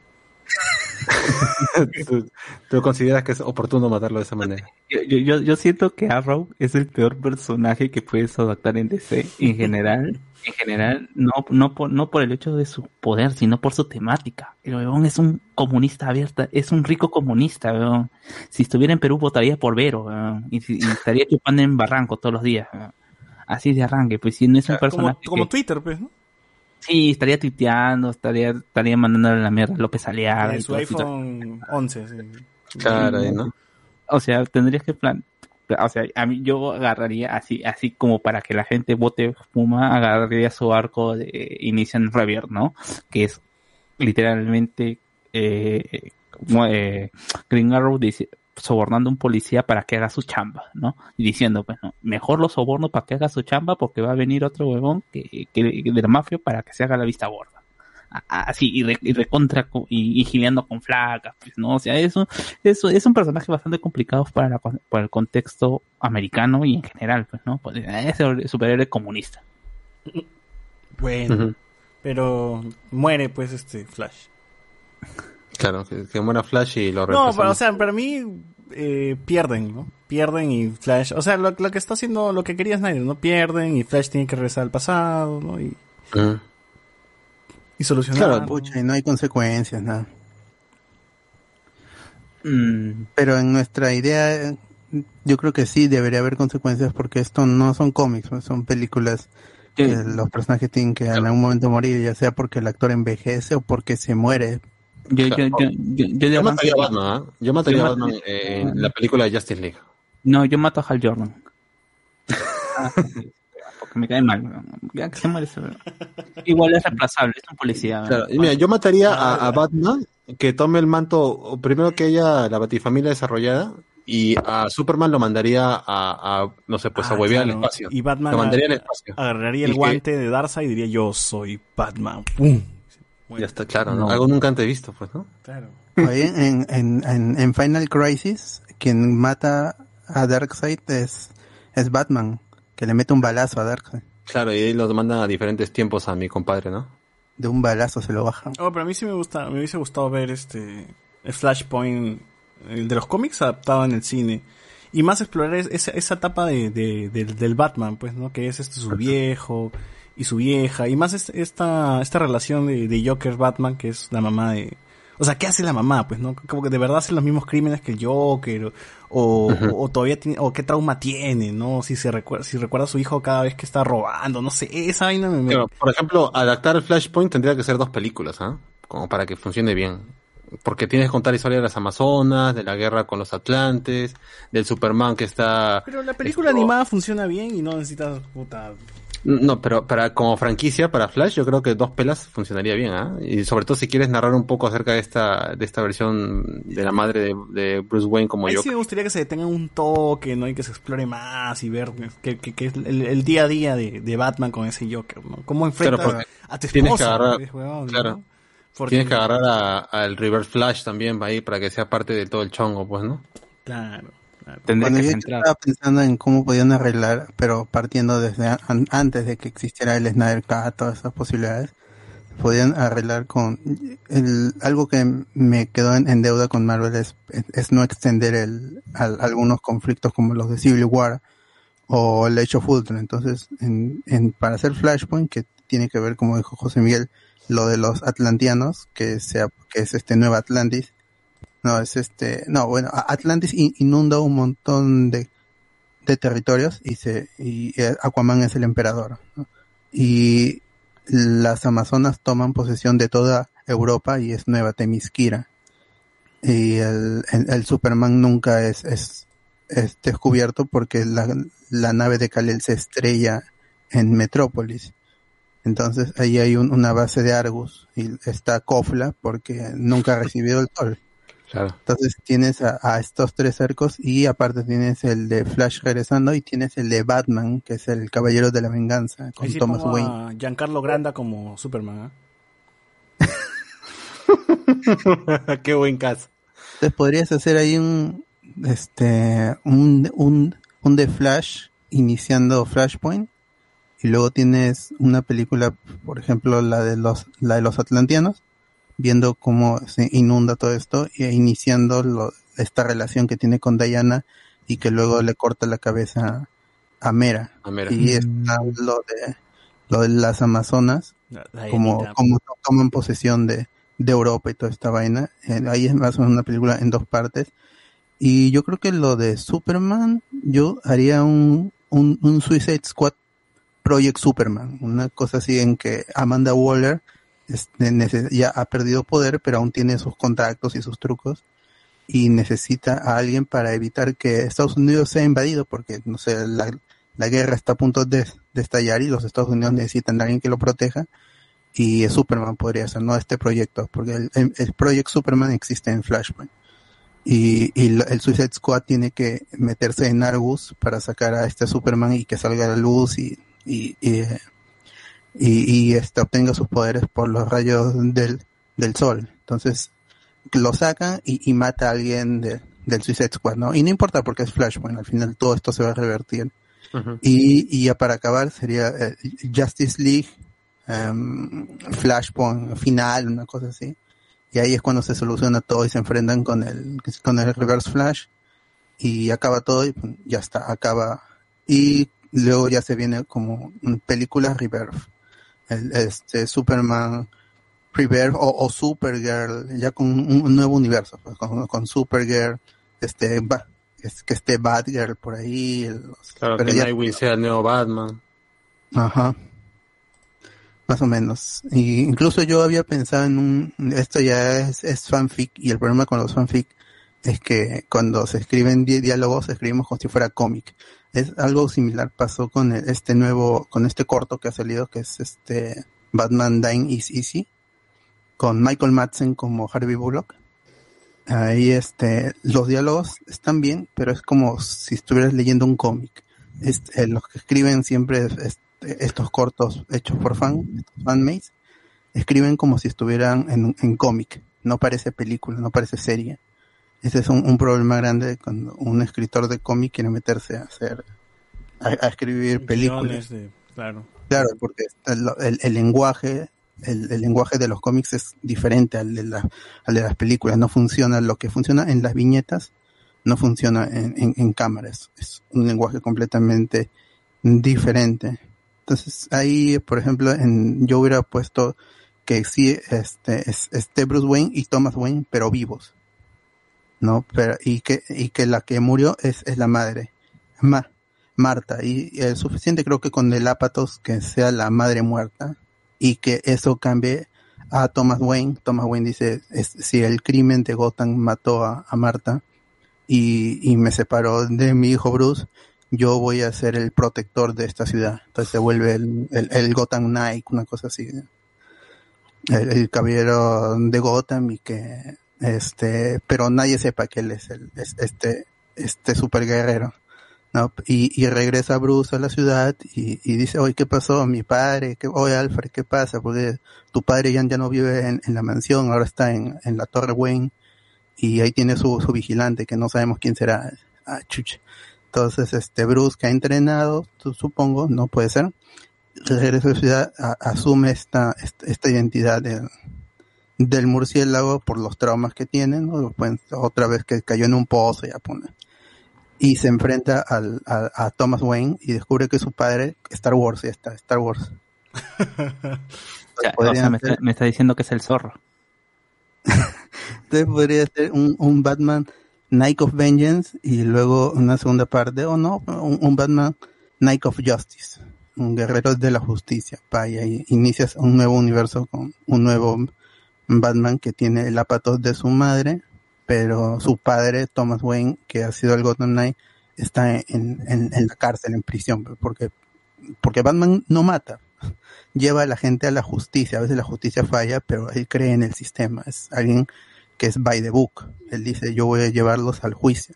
¿Tú, tú consideras que es oportuno matarlo de esa manera? Yo, yo, yo, yo siento que Arrow es el peor personaje que puedes adaptar en DC en general. En general, no, no, por, no por el hecho de su poder, sino por su temática. El weón es un comunista abierta, es un rico comunista, weón. Si estuviera en Perú votaría por Vero, weón. Y, estaría chupando en barranco todos los días, weón. Así de arranque, pues si no es un Como, personaje como que- Twitter, pues, ¿no? Sí, estaría tuiteando, estaría, estaría mandándole la mierda a López Aliaga. En su iPhone 11, sí. Claro, ahí, ¿no? O sea, tendrías que plan, o sea, a mí yo agarraría así, así como para que la gente vote Puma, agarraría su arco de Initian Revier, ¿no? Que es literalmente eh, como, eh, Green Arrow dice, sobornando a un policía para que haga su chamba, ¿no? Y diciendo, pues no, mejor lo soborno para que haga su chamba porque va a venir otro huevón que, que de la mafia para que se haga la vista gorda. Así y, re- y recontra co- y, y gileando con flacas, pues, ¿no? O sea, eso, eso es un personaje bastante complicado para, la para el contexto americano y en general, pues, ¿no? Pues, es el superhéroe comunista. Bueno, pero muere pues este Flash. Claro, que, que muera Flash y lo No, pero o sea, para mí eh, pierden, ¿no? Pierden y Flash, o sea, lo, lo que está haciendo, lo que quería Snyder, ¿no? Pierden y Flash tiene que regresar al pasado, ¿no? Y, Ujú. Y solucionar. Claro, pucha, y no hay consecuencias, nada. Mm, Pero en nuestra idea, eh, yo creo que sí debería haber consecuencias porque esto no son cómics, son películas que los personajes tienen que en algún momento morir, ya sea porque el actor envejece o porque se muere. Yo, yo, yo, yo, yo Yo de mataría a Batman, ¿ah? Yo mataría Yo a mat- Batman en la película de Justice League. No, yo mato a Hal Jordan. Ah, Porque me cae mal. Ya que se muere ese- Igual es reemplazable, es un policía. Claro, y mira, yo mataría a, a Batman que tome el manto, primero que haya la batifamilia desarrollada, y a Superman lo mandaría a, a no sé, pues a Ah, huevear al espacio. Y Batman lo mandaría al espacio. agarraría Y el que- guante de Darkseid y diría yo soy Batman. ¡Pum! Ya está claro, ¿no? No. Algo nunca antes visto, pues, ¿no? Claro. En, en, en, en Final Crisis, quien mata a Darkseid es, es Batman, que le mete un balazo a Darkseid. Claro, y ahí los mandan a diferentes tiempos a mi compadre, ¿no? De un balazo se lo bajan. Oh, pero a mí sí me gusta, me hubiese gustado ver este el Flashpoint, el de los cómics adaptado en el cine. Y más explorar es- esa, esa etapa de, de- del- del Batman, pues, ¿no? Que es este su viejo y su vieja. Y más es- esta, esta relación de, de Joker-Batman, que es la mamá de... O sea, ¿qué hace la mamá? Pues, ¿no? Como que de verdad hace los mismos crímenes que el Joker, o, o, o todavía tiene, o qué trauma tiene, ¿no? Si se recuerda, si recuerda a su hijo cada vez que está robando, no sé, esa vaina me... me- Pero, por ejemplo, adaptar el Flashpoint tendría que ser dos películas, ¿ah? Como para que funcione bien. Porque tienes que contar la historia de las Amazonas, de la guerra con los Atlantes, del Superman que está... Pero la película animada funciona bien y no necesitas puta. No, pero para como franquicia, para Flash, yo creo que dos pelas funcionaría bien, ¿ah? Y sobre todo si quieres narrar un poco acerca de esta, de esta versión de la madre de, de Bruce Wayne como Ahí yo. sí me gustaría que se detenga un toque, ¿no? Y que se explore más y ver que, que, que es el, el día a día de, de Batman con ese Joker, ¿no? Cómo enfrenta Claro, a tu esposa. tienes que agarrar, ¿no? claro, Porque- tienes que agarrar a- al Reverse Flash también ahí para que sea parte de todo el chongo, pues, ¿no? Claro. Cuando yo estaba pensando en cómo podían arreglar, pero partiendo desde an- antes de que existiera el Snyder Cut, todas esas posibilidades, podían arreglar con el, algo que me quedó en, en deuda con Marvel es, es no extender el, al- algunos conflictos como los de Civil War o el Age of Ultron. Entonces, en, en, para hacer Flashpoint, que tiene que ver, como dijo José Miguel, lo de los atlantianos, que sea, que es este Nueva Atlantis, no, es este, no, bueno, Atlantis in- inunda un montón de, de territorios y se, y eh, Aquaman es el emperador. Y las Amazonas toman posesión de toda Europa y es Nueva Temisquira. Y el, el, Superman nunca es, es, es descubierto porque la, la nave de Kal-El se estrella en Metrópolis. Entonces ahí hay un- una base de Argus y está Kofla porque nunca ha recibido el sol. Claro. Entonces tienes a, a estos tres arcos y aparte tienes el de Flash regresando y tienes el de Batman, que es el Caballero de la Venganza, con sí Thomas Wayne. a Giancarlo Granda como Superman, ¿ah? Qué buen caso. Entonces podrías hacer ahí un, este, un, un, un de Flash iniciando Flashpoint y luego tienes una película, por ejemplo, la de los, la de los Atlantianos, viendo cómo se inunda todo esto y iniciando lo- esta relación que tiene con Diana y que luego le corta la cabeza a Mera. A Mera. Y está lo de, lo de las Amazonas, La- la como, Dianita. como to- toman posesión de, de Europa y toda esta vaina. Eh, ahí es más o menos una película en dos partes. Y yo creo que lo de Superman, yo haría un, un, un Suicide Squad Project Superman, una cosa así en que Amanda Waller este, ya ha perdido poder, pero aún tiene sus contactos y sus trucos y necesita a alguien para evitar que Estados Unidos sea invadido, porque no sé, la, la guerra está a punto de, de estallar y los Estados Unidos necesitan a alguien que lo proteja y Superman podría ser, no este proyecto, porque el, el, el Project Superman existe en Flashpoint. Y, y el Suicide Squad tiene que meterse en Argus para sacar a este Superman y que salga a la luz y, y, y, eh, y, y este obtenga sus poderes por los rayos del, del sol. Entonces lo sacan y, y mata a alguien de- del Suicide Squad, ¿no? Y no importa porque es Flashpoint, al final todo esto se va a revertir. Y, y ya para acabar sería eh, Justice League, em, Flashpoint final, una cosa así. Y ahí es cuando se soluciona todo y se enfrentan con el, con el Reverse Flash. Y acaba todo y pues, ya está, acaba. Y luego ya se viene como una película Rebirth. El, este Superman Rebirth o, o Supergirl, ya con un, un nuevo universo, pues, con, con Supergirl, este, Ba- es que esté Batgirl por ahí. Claro, pero que ya- Nightwing sea el nuevo Batman. Ajá. Más o menos. Y incluso yo había pensado en un, esto ya es, es fanfic y el problema con los fanfic es que cuando se escriben di- diálogos escribimos como si fuera cómic. Es algo similar pasó con el- este nuevo, con este corto que ha salido que es este Batman Dying is Easy con Michael Madsen como Harvey Bullock. Ahí este, los diálogos están bien, pero es como si estuvieras leyendo un cómic. Es- eh, los que escriben siempre es- es- estos cortos hechos por fan, estos fanmates, escriben como si estuvieran en, en cómic. No parece película, no parece serie. Ese es un, un problema grande cuando un escritor de cómic quiere meterse a hacer, a, a escribir películas. De- claro. Claro, porque el, el- el lenguaje, el, el lenguaje de los cómics es diferente al de, la- al de las películas. No funciona, lo que funciona en las viñetas no funciona en, en, en cámaras. Es un lenguaje completamente diferente. Entonces ahí, por ejemplo, en, yo hubiera puesto que sí, este, es, este Bruce Wayne y Thomas Wayne, pero vivos. ¿No? Pero, y que, y que la que murió es, es la madre. Ma, Marta. Y es suficiente creo que con el Apatos que sea la madre muerta y que eso cambie a Thomas Wayne. Thomas Wayne dice, si el crimen de Gotham mató a, a Marta y, y me separó de mi hijo Bruce, yo voy a ser el protector de esta ciudad. Entonces se vuelve el, el, el Gotham Knight, una cosa así. El, el caballero de Gotham y que, este, pero nadie sepa que él es el, es- este, este super guerrero. ¿no? Y, y regresa Bruce a la ciudad y, y dice, oye, ¿qué pasó? Mi padre, ¿qué, oye, Alfred, ¿qué pasa? Porque tu padre ya, ya no vive en, en la mansión, ahora está en, en la Torre Wayne y ahí tiene su, su vigilante que no sabemos quién será. Ah, chucha. Entonces, este Bruce que ha entrenado, su- supongo, no puede ser, regresa a la ciudad, asume esta, esta, esta identidad del, del murciélago por los traumas que tiene, ¿no? Pues, otra vez que cayó en un pozo, ya pone y se enfrenta al, a, a Thomas Wayne y descubre que su padre, Star Wars, ya está, Star Wars. O sea, me, está, ser- me está diciendo que es el zorro. Entonces podría ser un, un Batman Night of Vengeance y luego una segunda parte, o no, un, un Batman Night of Justice, un guerrero de la justicia. Pa, y ahí inicias un nuevo universo con un nuevo Batman que tiene el apato de su madre, pero su padre, Thomas Wayne, que ha sido el Gotham Knight, está en, en, la cárcel, en prisión, porque, porque Batman no mata, lleva a la gente a la justicia, a veces la justicia falla, pero él cree en el sistema, es alguien que es by the book, él dice yo voy a llevarlos al juicio,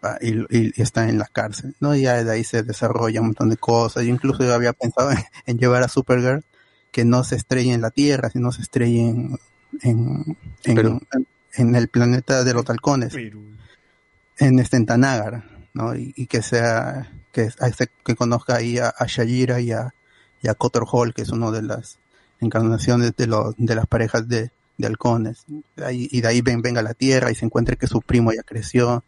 Pa, y, está en la cárcel, ¿no? Y ya de ahí se desarrolla un montón de cosas, yo incluso yo había pensado en, en llevar a Supergirl que no se estrelle en la Tierra, sino se estrelle en, en, en, Perú. en el planeta de los halcones, en este en Tanagar, ¿no? Y, y que sea, que, que conozca ahí a, a Shajira y a, y a Cotter Hall, que es uno de las encarnaciones de, los de las parejas de, de halcones. Ahí- y de ahí ven, venga a la Tierra y se encuentre que su primo ya creció.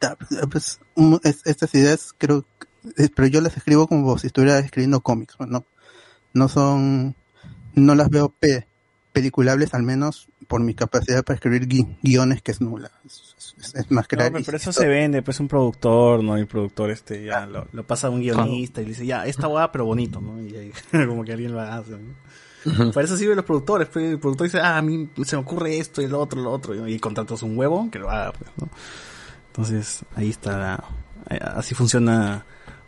Da- pues, un- es- estas ideas creo, pero yo las escribo como si estuviera escribiendo cómics, ¿no? No son, no las veo pe- peliculables, al menos por mi capacidad para escribir gui- guiones que es nula. Es, es- es más No, crear. pero, eso se vende, pues un productor, ¿no? Y el productor este ya lo, lo pasa a un guionista y le dice, ya, esta hueá pero bonito, ¿no? Y ahí, como que alguien lo hace, ¿no? Para eso sirven los productores, pues el productor dice, ah, a mí se me ocurre esto y lo otro, lo otro, y contratas un huevo que lo haga, pues, ¿no? Entonces, ahí está, la- eh, así funciona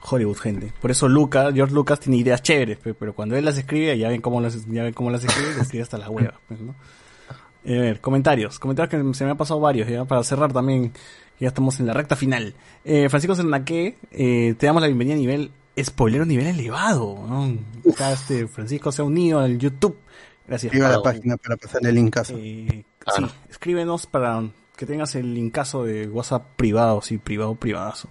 Hollywood, gente. Por eso Lucas, George Lucas tiene ideas chéveres, pe- pero cuando él las escribe, ya ven cómo las, ya ven cómo las escribe, las escribe hasta las huevas, pues, ¿no? Eh, a ver, comentarios. Comentarios que se me han pasado varios, ya para cerrar también, ya estamos en la recta final. Eh, Francisco Cernaque, eh, te damos la bienvenida a nivel spoiler a nivel elevado. ¿no? Acá este Francisco se ha unido al YouTube. Gracias. Escriba la página para pasarle el linkazo. Eh, Sí, escríbenos para que tengas el linkazo de WhatsApp privado, sí, privado, privadazo.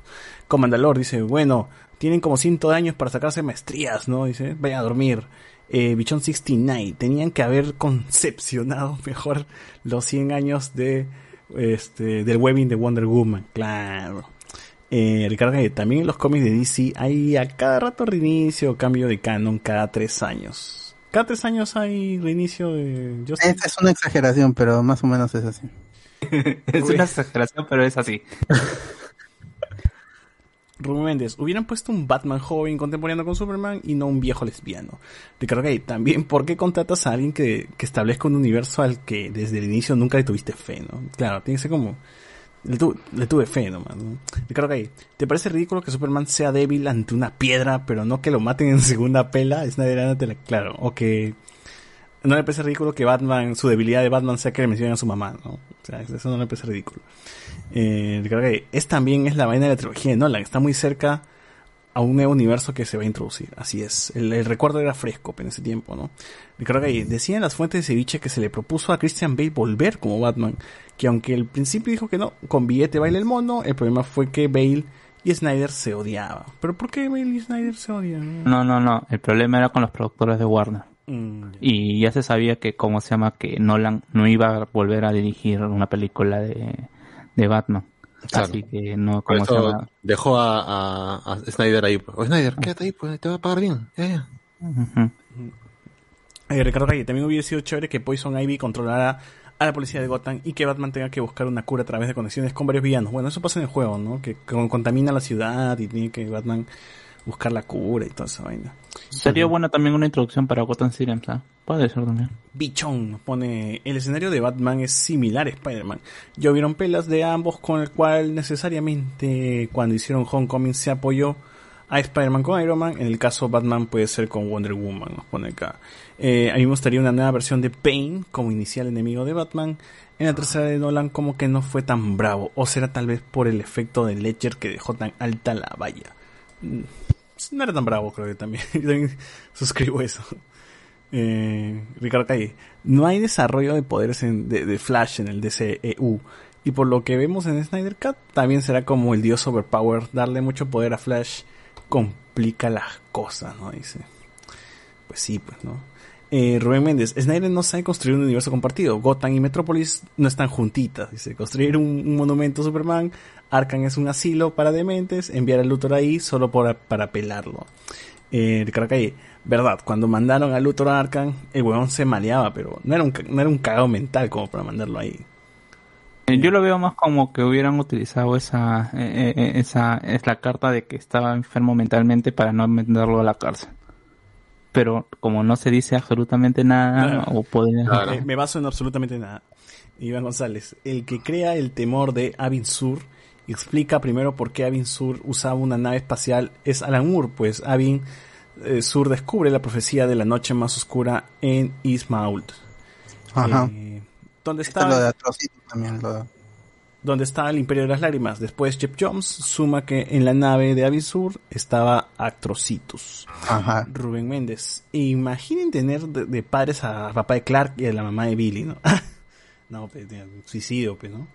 Comandalor dice, bueno, tienen como ciento de años para sacarse maestrías, ¿no? Dice, vayan a dormir. Eh, Bichon 69, tenían que haber concepcionado mejor los 100 años de este del webbing de Wonder Woman, claro. Eh, Ricardo, también en los cómics de DC hay a cada rato reinicio o cambio de canon cada tres años. Cada tres años hay reinicio de Esta es una exageración, pero más o menos es así. Es una exageración, pero es así. Rubén Méndez, hubieran puesto un Batman joven contemporáneo con Superman y no un viejo lesbiano. Ricardo Gay, también, ¿por qué contratas a alguien que, que establezca un universo al que desde el inicio nunca le tuviste fe, no? Claro, tiene que ser como... Le, tu- le tuve fe nomás, ¿no? Ricardo Gay, ¿te parece ridículo que Superman sea débil ante una piedra, pero no que lo maten en segunda pela? Es una claro. O que... No le parece ridículo que Batman, su debilidad de Batman sea que le mencionen a su mamá, ¿no? O sea, eso no le parece ridículo. Eh, es también es la vaina de la trilogía de Nolan, está muy cerca a un nuevo universo que se va a introducir. Así es. El, el recuerdo era fresco en ese tiempo, ¿no? Ricardo Gay, decían las fuentes de ceviche que se le propuso a Christian Bale volver como Batman, que aunque al principio dijo que no, con billete baila el mono, el problema fue que Bale y Snyder se odiaban. ¿Pero por qué Bale y Snyder se odian? No, no, no. El problema era con los productores de Warner. Mm, Y ya se sabía que, ¿cómo se llama? Que Nolan no iba a volver a dirigir una película de, de Batman. Claro. Así que no, ¿cómo se llama? dejó a, a, a Snyder ahí. pues. Oye, Snyder, quédate ahí, pues te va a pagar bien. Ya, ya. Ujú. Eh, Ricardo Calle, también hubiera sido chévere que Poison Ivy controlara a la policía de Gotham y que Batman tenga que buscar una cura a través de conexiones con varios villanos. Bueno, eso pasa en el juego, ¿no? Que con- contamina la ciudad y tiene que Batman buscar la cura y toda esa vaina. Sería buena también una introducción para Gotham City, ¿sabes? Puede ser también. Bichón nos pone, el escenario de Batman es similar a Spider-Man. Ya hubieron pelas de ambos con el cual necesariamente cuando hicieron Homecoming se apoyó a Spider-Man con Iron Man. En el caso Batman puede ser con Wonder Woman, nos pone acá. Eh, a mí me gustaría una nueva versión de Bane como inicial enemigo de Batman. En la tercera de Nolan como que no fue tan bravo. O será tal vez por el efecto de Ledger que dejó tan alta la valla. Mm, No era tan bravo creo que también. Yo también suscribo eso. Eh, Ricardo Calle, no hay desarrollo de poderes en- de, de Flash en el DCEU. Y por lo que vemos en Snyder Cut, también será como el dios Overpower. Darle mucho poder a Flash complica las cosas, ¿no? Dice. Pues sí, pues, ¿no? Eh, Rubén Méndez, Snyder no sabe construir un universo compartido. Gotham y Metrópolis no están juntitas. Dice, construir un, un monumento a Superman, Arkham es un asilo para dementes, enviar al Luthor ahí solo por, para pelarlo. Eh, Calle, verdad, cuando mandaron a Luthor a Arkham, el huevón se maleaba, pero no era un, no era un cagado mental como para mandarlo ahí. Eh, Yo lo veo más como que hubieran utilizado esa, eh, esa, es la carta de que estaba enfermo mentalmente para no mandarlo a la cárcel. Pero como no se dice absolutamente nada, Claro. o podría... Eh, me baso en absolutamente nada. Iván González, el que crea el temor de Avin Sur, explica primero por qué Avin Sur usaba una nave espacial es Alan Moore, pues Avin eh, Sur descubre la profecía de la noche más oscura en Ismault. Ajá. Eh, ¿Dónde Esto es lo de está, Atrocity también. Lo... donde está el Imperio de las Lágrimas? Después Jeff Jones suma que en la nave de Avin Sur estaba Actrocitus. Ajá. Rubén Méndez. Imaginen tener de, de padres a papá de Clark y a la mamá de Billy, ¿no? no, pues, de- suicidio, pues, ¿no?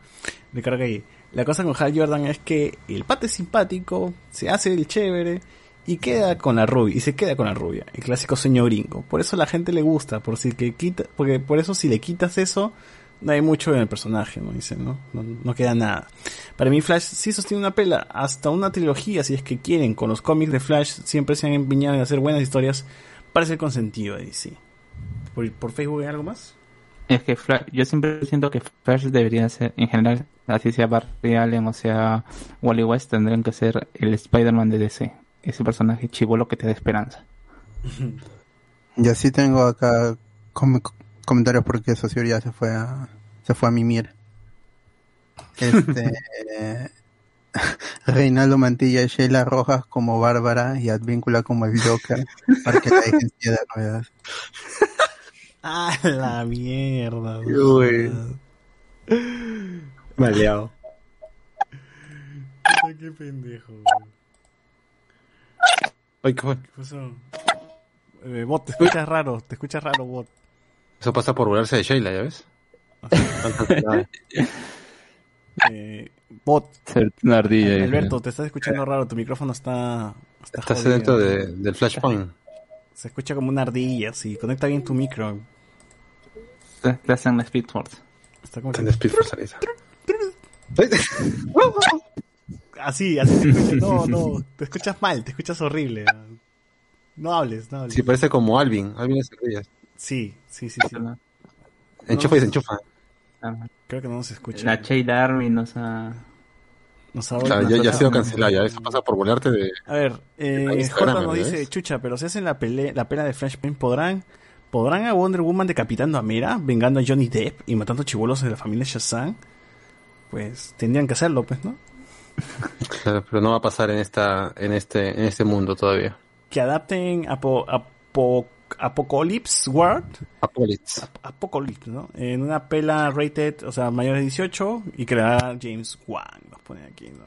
Ricardo Calle. La cosa con Hal Jordan es que el pate es simpático, se hace el chévere y queda con la rubia, y se queda con la rubia, el clásico sueño gringo. Por eso la gente le gusta, por si que quita, porque por eso si le quitas eso, no hay mucho en el personaje, ¿no? Dice, ¿no? No, queda nada. Para mí Flash sí sostiene una pela, hasta una trilogía, si es que quieren. Con los cómics de Flash siempre se han empeñado en hacer buenas historias para ser consentido de DC. ¿Por, por Facebook hay algo más? Es que Flash, yo siempre siento que Flash debería ser, en general, así sea Barry Allen o sea Wally West, tendrían que ser el Spider-Man de DC. Ese personaje chivolo que te da esperanza. Y así tengo acá com- comentarios porque Socior ya se fue a, se fue a mimir. Este, Reinaldo Mantilla y Sheila Rojas como Bárbara y Advíncula como el Joker para que la silla de ruedas. ¡Ah, la mierda! Uy. Maleado. Qué pendejo. Ay, ¿qué fue? ¿Qué pasó? Eh, bot, te escuchas raro, te escuchas raro, bot. Eso pasa por burlarse de Sheila, ¿ya ves? Eh, bot. Una ardilla. dije. Alberto, te estás escuchando raro, tu micrófono está... está Estás jodido. dentro de- del flashpoint. Se escucha como una ardilla, sí. Conecta bien tu micro. Te, te hacen la Speedforce. Está como... Tiene Speed Force ahorita. Así, así se escucha. No, no, te escuchas mal, te escuchas horrible. No hables, no hables. Sí, parece como Alvin. Alvin es ardillas. Sí, sí, sí, sí. Enchufa y desenchufa. Creo que no se escucha. La Sheila Army nos ha... Nos ha Claro, ya, ya ha sido cancelado, ya. Eso pasa por burlarte de... A ver, eh, Jordan nos ¿ves? dice, chucha, pero si hacen la pelea, la pela de Flashpoint, ¿podrán, ¿podrán a Wonder Woman decapitando a Mera, vengando a Johnny Depp y matando chibolos de la familia Shazam? Pues tendrían que hacerlo, pues, ¿no? Claro, pero no va a pasar en esta, en este, en este mundo todavía. Que adapten Apo, Apo- Apocalypse World, Apocalypse. Apocalypse, ¿no? En una pela rated, o sea, mayor de 18 y crear James Wan, nos pone aquí, ¿no?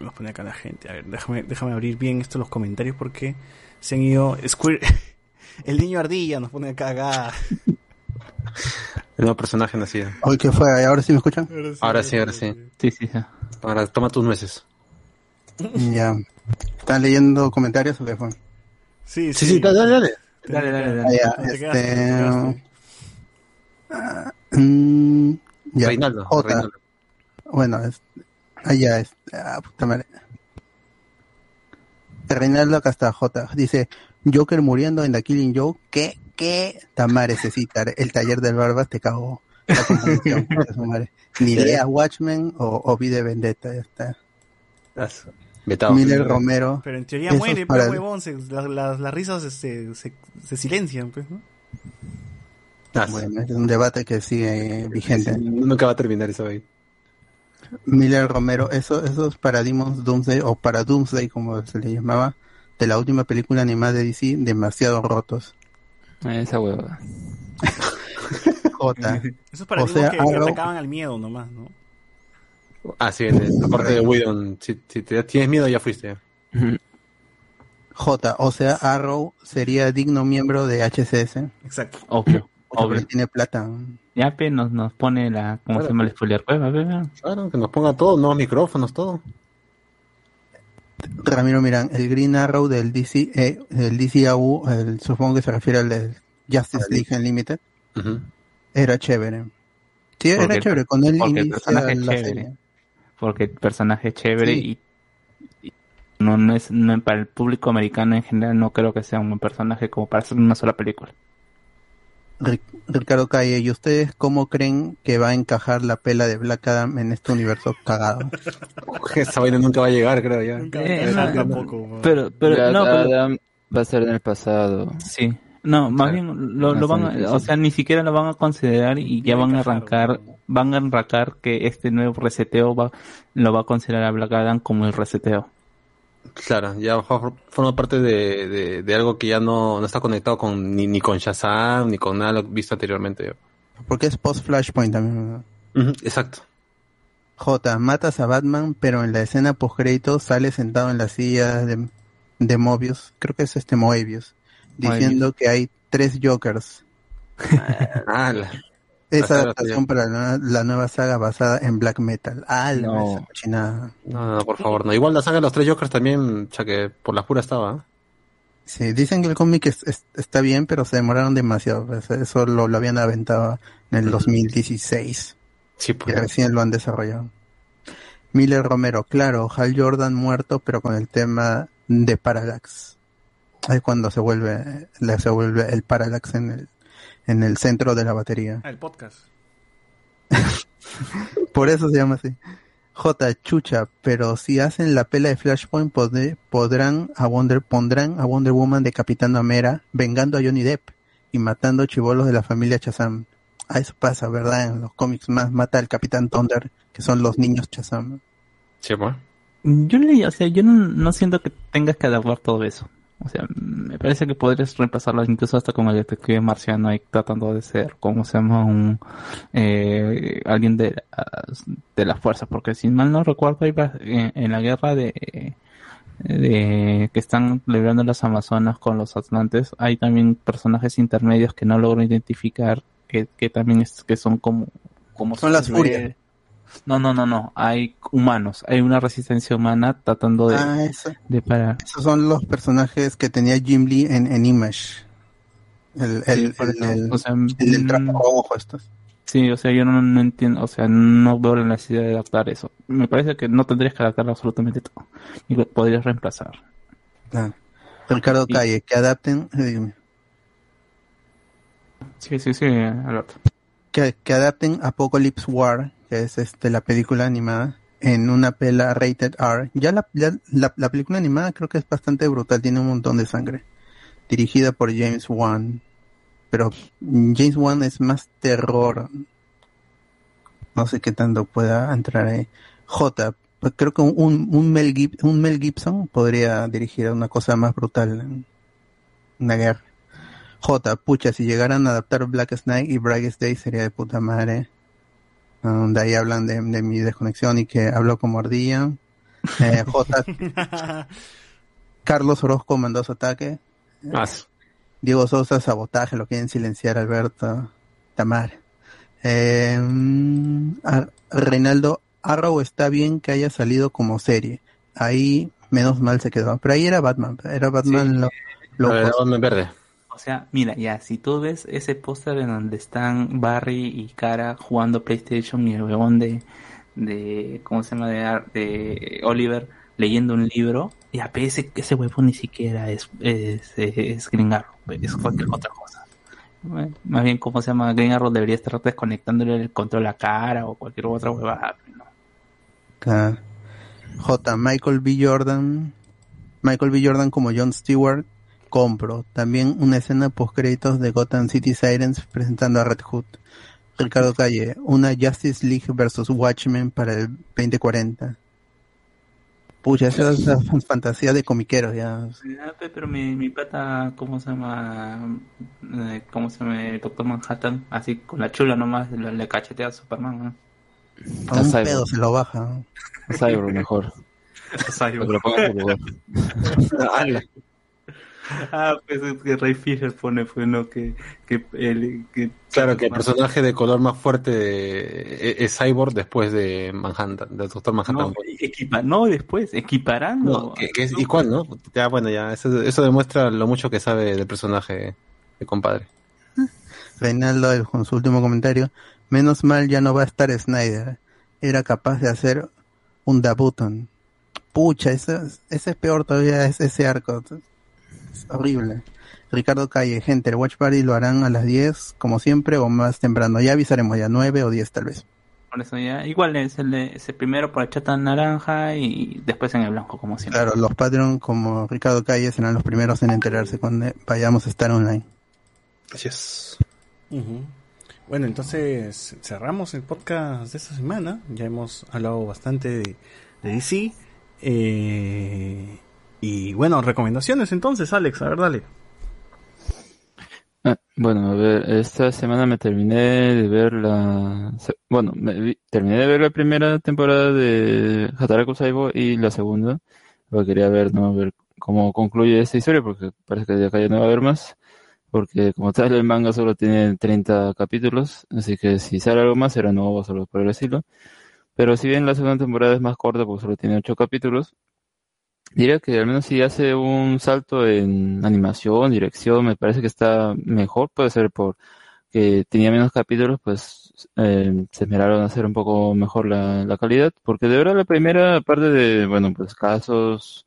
Nos pone acá la gente. A ver, déjame, déjame abrir bien esto los comentarios porque se han ido. El niño ardilla nos pone acá. acá. El nuevo personaje nacido. Hoy que fue, ahora sí me escuchan. Ahora sí, ahora sí. Sí, sí, sí. Ahora toma tus nueces. Ya. ¿Están leyendo comentarios o qué fue? Sí, Sí, sí, dale, dale. Dale, dale, Ah, dale. ya, ¿Dónde este, ah, mm, ya, Reinaldo, Jota. Reinaldo. Bueno, es, allá es. Ah, puta madre. Reinaldo acá está, J. Dice, Joker muriendo en The Killing Joke. ¿Qué? ¿Qué? Tamare, Cecitar, el taller del Barbas te cagó. Ni lea Watchmen o, o vi de Vendetta, ya está. Miller Romero. Pero en teoría muere, pero huevón, se- la- la- las risas se, se, se silencian, pues, ¿no? Bueno, es un debate que sigue vigente. Nunca va a terminar eso ahí. Miller Romero, eso, esos paradigmas Doomsday o para Doomsday como se le llamaba, de la última película animada de DC, demasiado rotos. Esa hueva. J. Esos paradigmas sea, que, que Arrow- atacaban al miedo nomás, ¿no? Ah, sí, en el- la parte de Whedon. Si, si te tienes miedo, ya fuiste. J, o sea, Arrow sería digno miembro de HCS. Exacto. Obvio, Porque obvio. tiene plata. Ya, pe, nos, nos pone la... ¿Cómo se llama el spoiler? Pues, a ver, a ver. Claro, que nos ponga todo, nuevos micrófonos, todo. Ramiro Mirán, el Green Arrow del DC, eh, el DCAU, el, supongo que se refiere al del Justice League Unlimited, era chévere. Sí, era chévere, con él porque el personaje la chévere. serie. Porque el personaje es chévere Sí. y, y no, no es no, para el público americano en general no creo que sea un buen personaje como para hacer una sola película. Ric- Ricardo Calle, ¿y ustedes cómo creen que va a encajar la pela de Black Adam en este universo cagado? Esa vaina nunca va a llegar, creo ya. Nunca Eh, tampoco. Pero, pero, Black no, pero, Adam va a ser en el pasado. sí. No, más bien lo, van a, o sea, ni siquiera lo van a considerar y ya van a arrancar, van a arrancar que este nuevo reseteo va, lo va a considerar a Black Adam como el reseteo. Claro, ya for- forma parte de, de, de algo que ya no, no está conectado con ni, ni con Shazam, ni con nada visto anteriormente. Porque es post-Flashpoint también. Exacto. J, matas a Batman, pero en la escena post-crédito sale sentado en la silla de, de Mobius, creo que es este Moebius, diciendo que hay tres Jokers. Ah, la- Esa adaptación para la, la nueva saga basada en Black Metal. Ah, No. no, no, por favor, no. Igual la saga de los tres Jokers también, ya que por la pura estaba. ¿eh? Sí, dicen que el cómic es- es- está bien, pero se demoraron demasiado. pues, Eso lo, lo habían aventado en el 2016. Sí, Y pues. recién lo han desarrollado. Miller Romero, claro, Hal Jordan muerto, pero con el tema de Parallax. Ahí cuando se vuelve, se vuelve el Parallax en el, en el centro de la batería. Ah, el podcast. Por eso se llama así. J. Chucha, pero si hacen la pela de Flashpoint podré- podrán a Wonder, pondrán a Wonder Woman decapitando a Mera, vengando a Johnny Depp y matando chivolos de la familia Chazam. Ah, eso pasa, ¿verdad? En los cómics más mata al Capitán Thunder, que son los niños Chazam. Sí, pues. Yo leí, o sea, yo no, no siento que tengas que adaptar todo eso. O sea, me parece que podrías reemplazarlo incluso hasta con el detective marciano ahí tratando de ser, como se llama, un eh, alguien de, las- de las fuerzas, porque si mal no recuerdo en, en la guerra de de que están librando las Amazonas con los Atlantes, hay también personajes intermedios que no logro identificar, que, que también es, que son como, como Son las furias. No, no, no, no. Hay humanos. Hay una resistencia humana tratando de, Ah, eso. de parar. Esos son los personajes que tenía Jim Lee en, en Image. El, el, el- o sea, el mm, trapo rojo estos. Sí, o sea, yo no, no entiendo, o sea, no veo la necesidad de adaptar eso. Me parece que no tendrías que adaptar absolutamente todo. Y lo podrías reemplazar. Claro. Ricardo Calle, que adapten, eh, dime, Sí, sí, sí, Alberto. que, que adapten Apocalypse War, que es este la película animada, en una pela rated R. Ya la, ya la, la película animada creo que es bastante brutal, tiene un montón de sangre. Dirigida por James Wan. Pero James Wan es más terror. No sé qué tanto pueda entrar ahí. J, pues creo que un, un, Mel, Gib- un Mel Gibson podría dirigir una cosa más brutal. Una guerra. J, pucha, si llegaran a adaptar Black Snake y Brightest Day sería de puta madre. Um, de ahí hablan de, de mi desconexión y que hablo como ardilla. Eh, J, Carlos Orozco mandó su ataque. Ah, Diego Sosa, sabotaje, lo quieren silenciar, Alberto. Tamar. Eh, mm, Reinaldo, Arrow está bien que haya salido como serie. Ahí menos mal se quedó. Pero ahí era Batman, era Batman lo, lo- de Batman verde. O sea, mira, ya, si tú ves ese póster en donde están Barry y Cara jugando PlayStation y el huevón de, de ¿cómo se llama? De, de Oliver leyendo un libro, ya, ese, ese huevón ni siquiera es, es, es Arrow, es cualquier otra cosa. Más bien, ¿cómo se llama? Green Arrow debería estar desconectándole el control a Cara o cualquier otra huevada. ¿no? J. Michael B. Jordan. Michael B. Jordan como John Stewart. Compro. También una escena post créditos de Gotham City Sirens presentando a Red Hood. Ricardo Calle. Una Justice League versus Watchmen para el 2040. Pucha, esa es la fantasía de comiqueros ya. Pe, pero mi, mi pata, ¿cómo se llama? Eh, ¿Cómo se llama? El Doctor Manhattan, así con la chula nomás le, le cachetea a Superman, ¿no? A un pedo se lo baja. Cyborg mejor. Lo ponga en su lugar. Ah, pues es que Ray Fisher pone, pues, ¿no? Que, que, el, que Claro, que el personaje de color más fuerte es, es Cyborg después de Manhattan, del Doctor Manhattan. No, equipa, no, después, equiparando. No, que, que es igual, ¿no? Ya, bueno, ya, eso, eso demuestra lo mucho que sabe del personaje de compadre. Reinaldo, con su último comentario. Menos mal ya no va a estar Snyder. Era capaz de hacer un Dabuton. Pucha, ese, ese es peor todavía, es ese arco. Es horrible. Ricardo Calle, gente, el Watch Party lo harán a las 10, como siempre, o más temprano. Ya avisaremos, ya 9 o 10 tal vez. Por eso ya, igual es el, de- es el primero por el chat en naranja y después en el blanco, como siempre. Claro, los Patreon como Ricardo Calle serán los primeros en enterarse cuando vayamos a estar online. Así es. Bueno, entonces cerramos el podcast de esta semana. Ya hemos hablado bastante de, de DC. Eh, y bueno, recomendaciones entonces, Alex. A ver, dale. Ah, bueno, a ver, esta semana me terminé de ver la... Bueno, me terminé de ver la primera temporada de Hataraku Saibo y la segunda. Que quería ver, ¿no? Ver cómo concluye esta historia, porque parece que de acá ya no va a haber más. Porque como tal el manga solo tiene 30 capítulos, así que si sale algo más será nuevo, solo por el estilo. Pero si bien la segunda temporada es más corta, porque solo tiene 8 capítulos, Diría que al menos si hace un salto en animación, dirección, me parece que está mejor. Puede ser por que tenía menos capítulos, pues eh, se esmeraron a hacer un poco mejor la, la calidad. Porque de verdad la primera parte de, bueno, pues casos,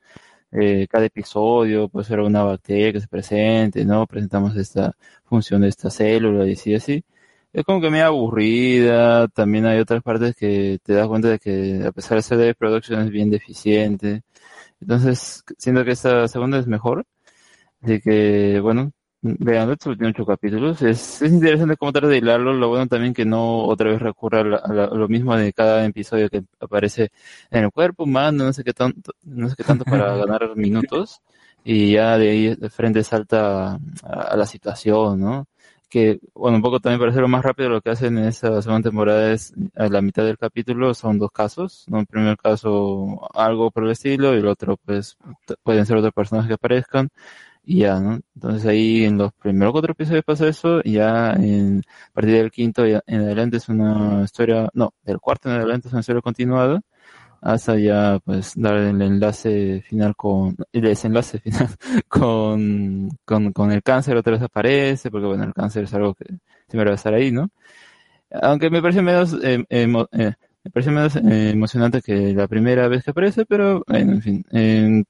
eh, cada episodio, pues era una bacteria que se presente, ¿no? Presentamos esta función de esta célula y así, así. Es como que medio aburrida. También hay otras partes que te das cuenta de que a pesar de ser de production es bien deficiente. Entonces, siento que esta segunda es mejor. Así que, bueno, vean, solo tiene ocho capítulos. Es, es interesante cómo trata de hilarlo. Lo bueno también que no otra vez recurra a, la- a la- a lo mismo de cada episodio que aparece en el cuerpo humano, no sé qué tanto, no sé qué tanto para ganar minutos. Y ya de ahí de frente salta a, a la situación, ¿no? Que, bueno, un poco también para hacerlo más rápido, lo que hacen en esa segunda temporada es, a la mitad del capítulo son dos casos, ¿no? El primer caso, algo por el estilo, y el otro, pues, pueden ser otros personajes que aparezcan, y ya, ¿no? Entonces ahí en los primeros cuatro episodios pasa eso, y ya en, a partir del quinto y en adelante es una historia, no, del cuarto en adelante es una historia continuada, hasta ya pues dar el enlace final con el desenlace final con, con, con el cáncer otra vez aparece porque bueno el cáncer es algo que siempre va a estar ahí no aunque me parece menos eh, emo- eh, me parece menos eh, emocionante que la primera vez que aparece pero bueno en fin eh,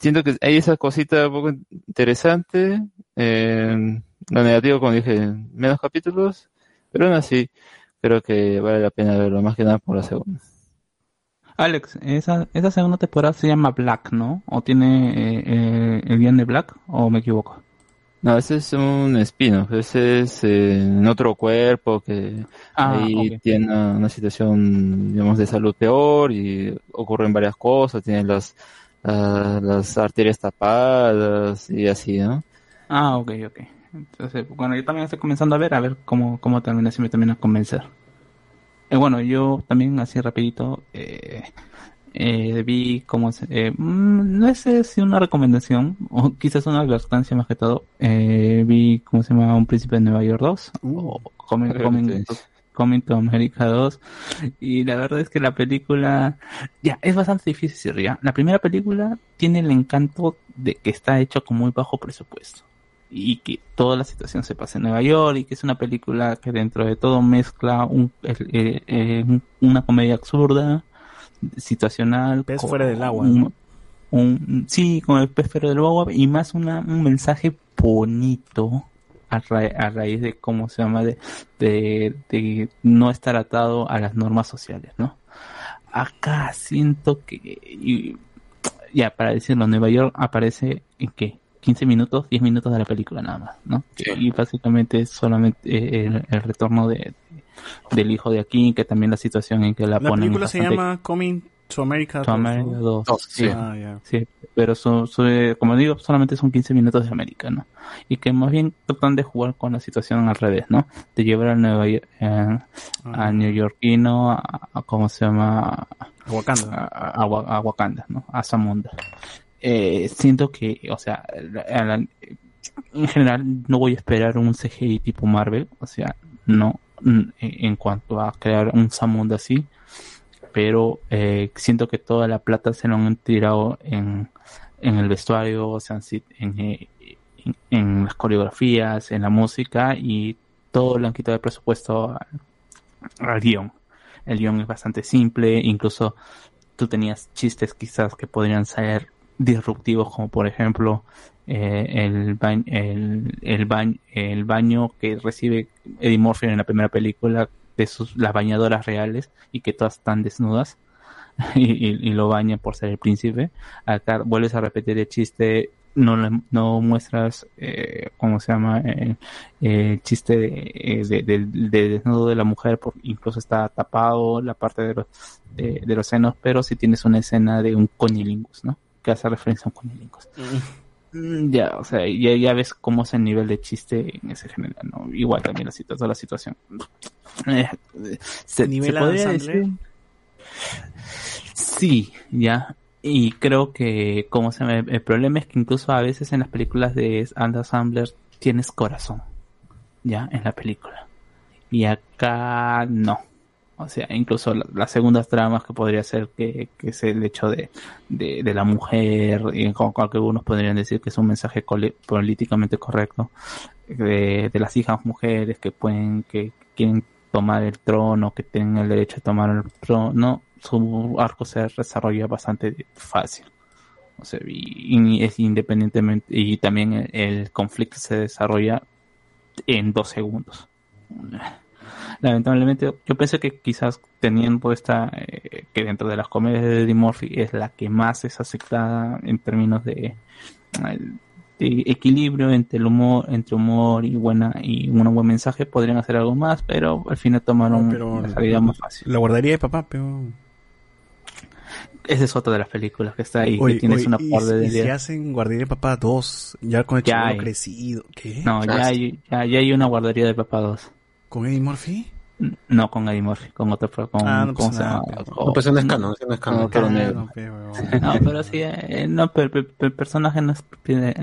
siento que hay esa cosita un poco interesante eh, lo negativo como dije menos capítulos pero aún así creo que vale la pena verlo más que nada por la segunda Alex, esa, esa segunda temporada se llama Black, ¿no? ¿O tiene eh, eh, el guion de Black? ¿O me equivoco? No, ese es un spin-off, ese es eh, en otro cuerpo que Ah, ahí tiene una, una situación, digamos, de salud peor y ocurren varias cosas, tiene las, ah, las arterias tapadas y así, ¿no? Ah, ok, ok. Entonces, bueno, yo también estoy comenzando a ver, a ver cómo, cómo termina, si me termina a convencer. Eh, bueno, yo también así rapidito, eh, eh, vi cómo se, eh, mm, no sé si una recomendación, o quizás una advertencia más que todo, eh, vi cómo se llama Un Príncipe de Nueva York 2, o Coming, Coming, Coming to America 2, y la verdad es que la película, ya, es bastante difícil ya. La primera película tiene el encanto de que está hecho con muy bajo presupuesto y que toda la situación se pasa en Nueva York y que es una película que dentro de todo mezcla un, eh, eh, un- una comedia absurda, situacional. Pez con fuera del agua, un- ¿no? un- sí, con el pez fuera del agua y más una, un mensaje bonito a, ra- a raíz de cómo se llama de, de, de no estar atado a las normas sociales, ¿no? Acá siento que y- ya para decirlo, Nueva York aparece en qué 15 minutos, 10 minutos de la película nada más, ¿no? Y básicamente es solamente eh, el, el retorno de, del hijo de aquí, que también la situación en que la, La ponen película es se bastante- llama Coming to America. To 2, America ¿no? 2, sí. Ah, ya. Sí, pero son, son- como digo, solamente son 15 minutos de América, ¿no? Y que más bien tratan de jugar con la situación al revés, ¿no? De llevar a Nueva York, eh, a neoyorquino, a, a- ¿cómo se llama? A Wakanda. A, a a Wakanda, ¿no? A Zamunda. Eh, siento que, o sea, en general no voy a esperar un CGI tipo Marvel, o sea, no, mm, en en cuanto a crear un Zamunda así, pero eh, siento que toda la plata se lo han tirado en, en el vestuario, o sea, en, eh, en las coreografías, en la música y todo lo han quitado de presupuesto al, al guion. El guion es bastante simple, incluso tú tenías chistes quizás que podrían ser disruptivos, como por ejemplo eh, el, ba- el, el, ba- el baño que recibe Eddie Murphy en la primera película de sus las bañadoras reales y que todas están desnudas y, y- lo bañan por ser el príncipe. Acá vuelves a repetir el chiste, no, le- no muestras, eh, ¿cómo se llama? Eh, el chiste de, eh, de- del- de desnudo de la mujer, por- incluso está tapado la parte de los, de, de los senos, pero si tienes una escena de un coñilingus, ¿no? Que hace referencia a un coñilingus. Mm, Ya, o sea, ya, ya ves cómo es el nivel de chiste en ese género, ¿no? Igual también la, toda la situación. Eh, se, ¿Nivel se podría decir-? Sí, ya. Y creo que, como se me, el problema es que incluso a veces en las películas de Sandler tienes corazón, ya, en la película. Y acá no. O sea, incluso la- las segundas tramas que podría ser que, que es el hecho de, de, la mujer, y con que algunos podrían decir que es un mensaje políticamente correcto, de, de las hijas mujeres que pueden, que quieren tomar el trono, que tienen el derecho a tomar el trono, su arco se desarrolla bastante fácil. O sea, y, es independientemente, y también el conflicto se desarrolla en dos segundos. Lamentablemente, yo pensé que quizás teniendo esta, eh, que dentro de las comedias de Eddie Murphy es la que más es aceptada en términos de, eh, de equilibrio entre el humor, entre humor y buena y un buen mensaje, podrían hacer algo más, pero al final tomaron Pero la salida más fácil. La guardaría de papá, pero. Esa es otra de las películas que está ahí, Oye, que tienes oye, una y, par de y si hacen Guardería de Papá 2, ya con el Ya hay. crecido. ¿Qué? No, ya hay, ya, ya hay una guardería de Papá 2. ¿Con Eddie Murphy? No con Eddie Murphy, con otro, con, Ah, no ¿cómo pasa No, pues no es canon, ese no es canon. No, pero sí, eh, no, pero, el personaje no es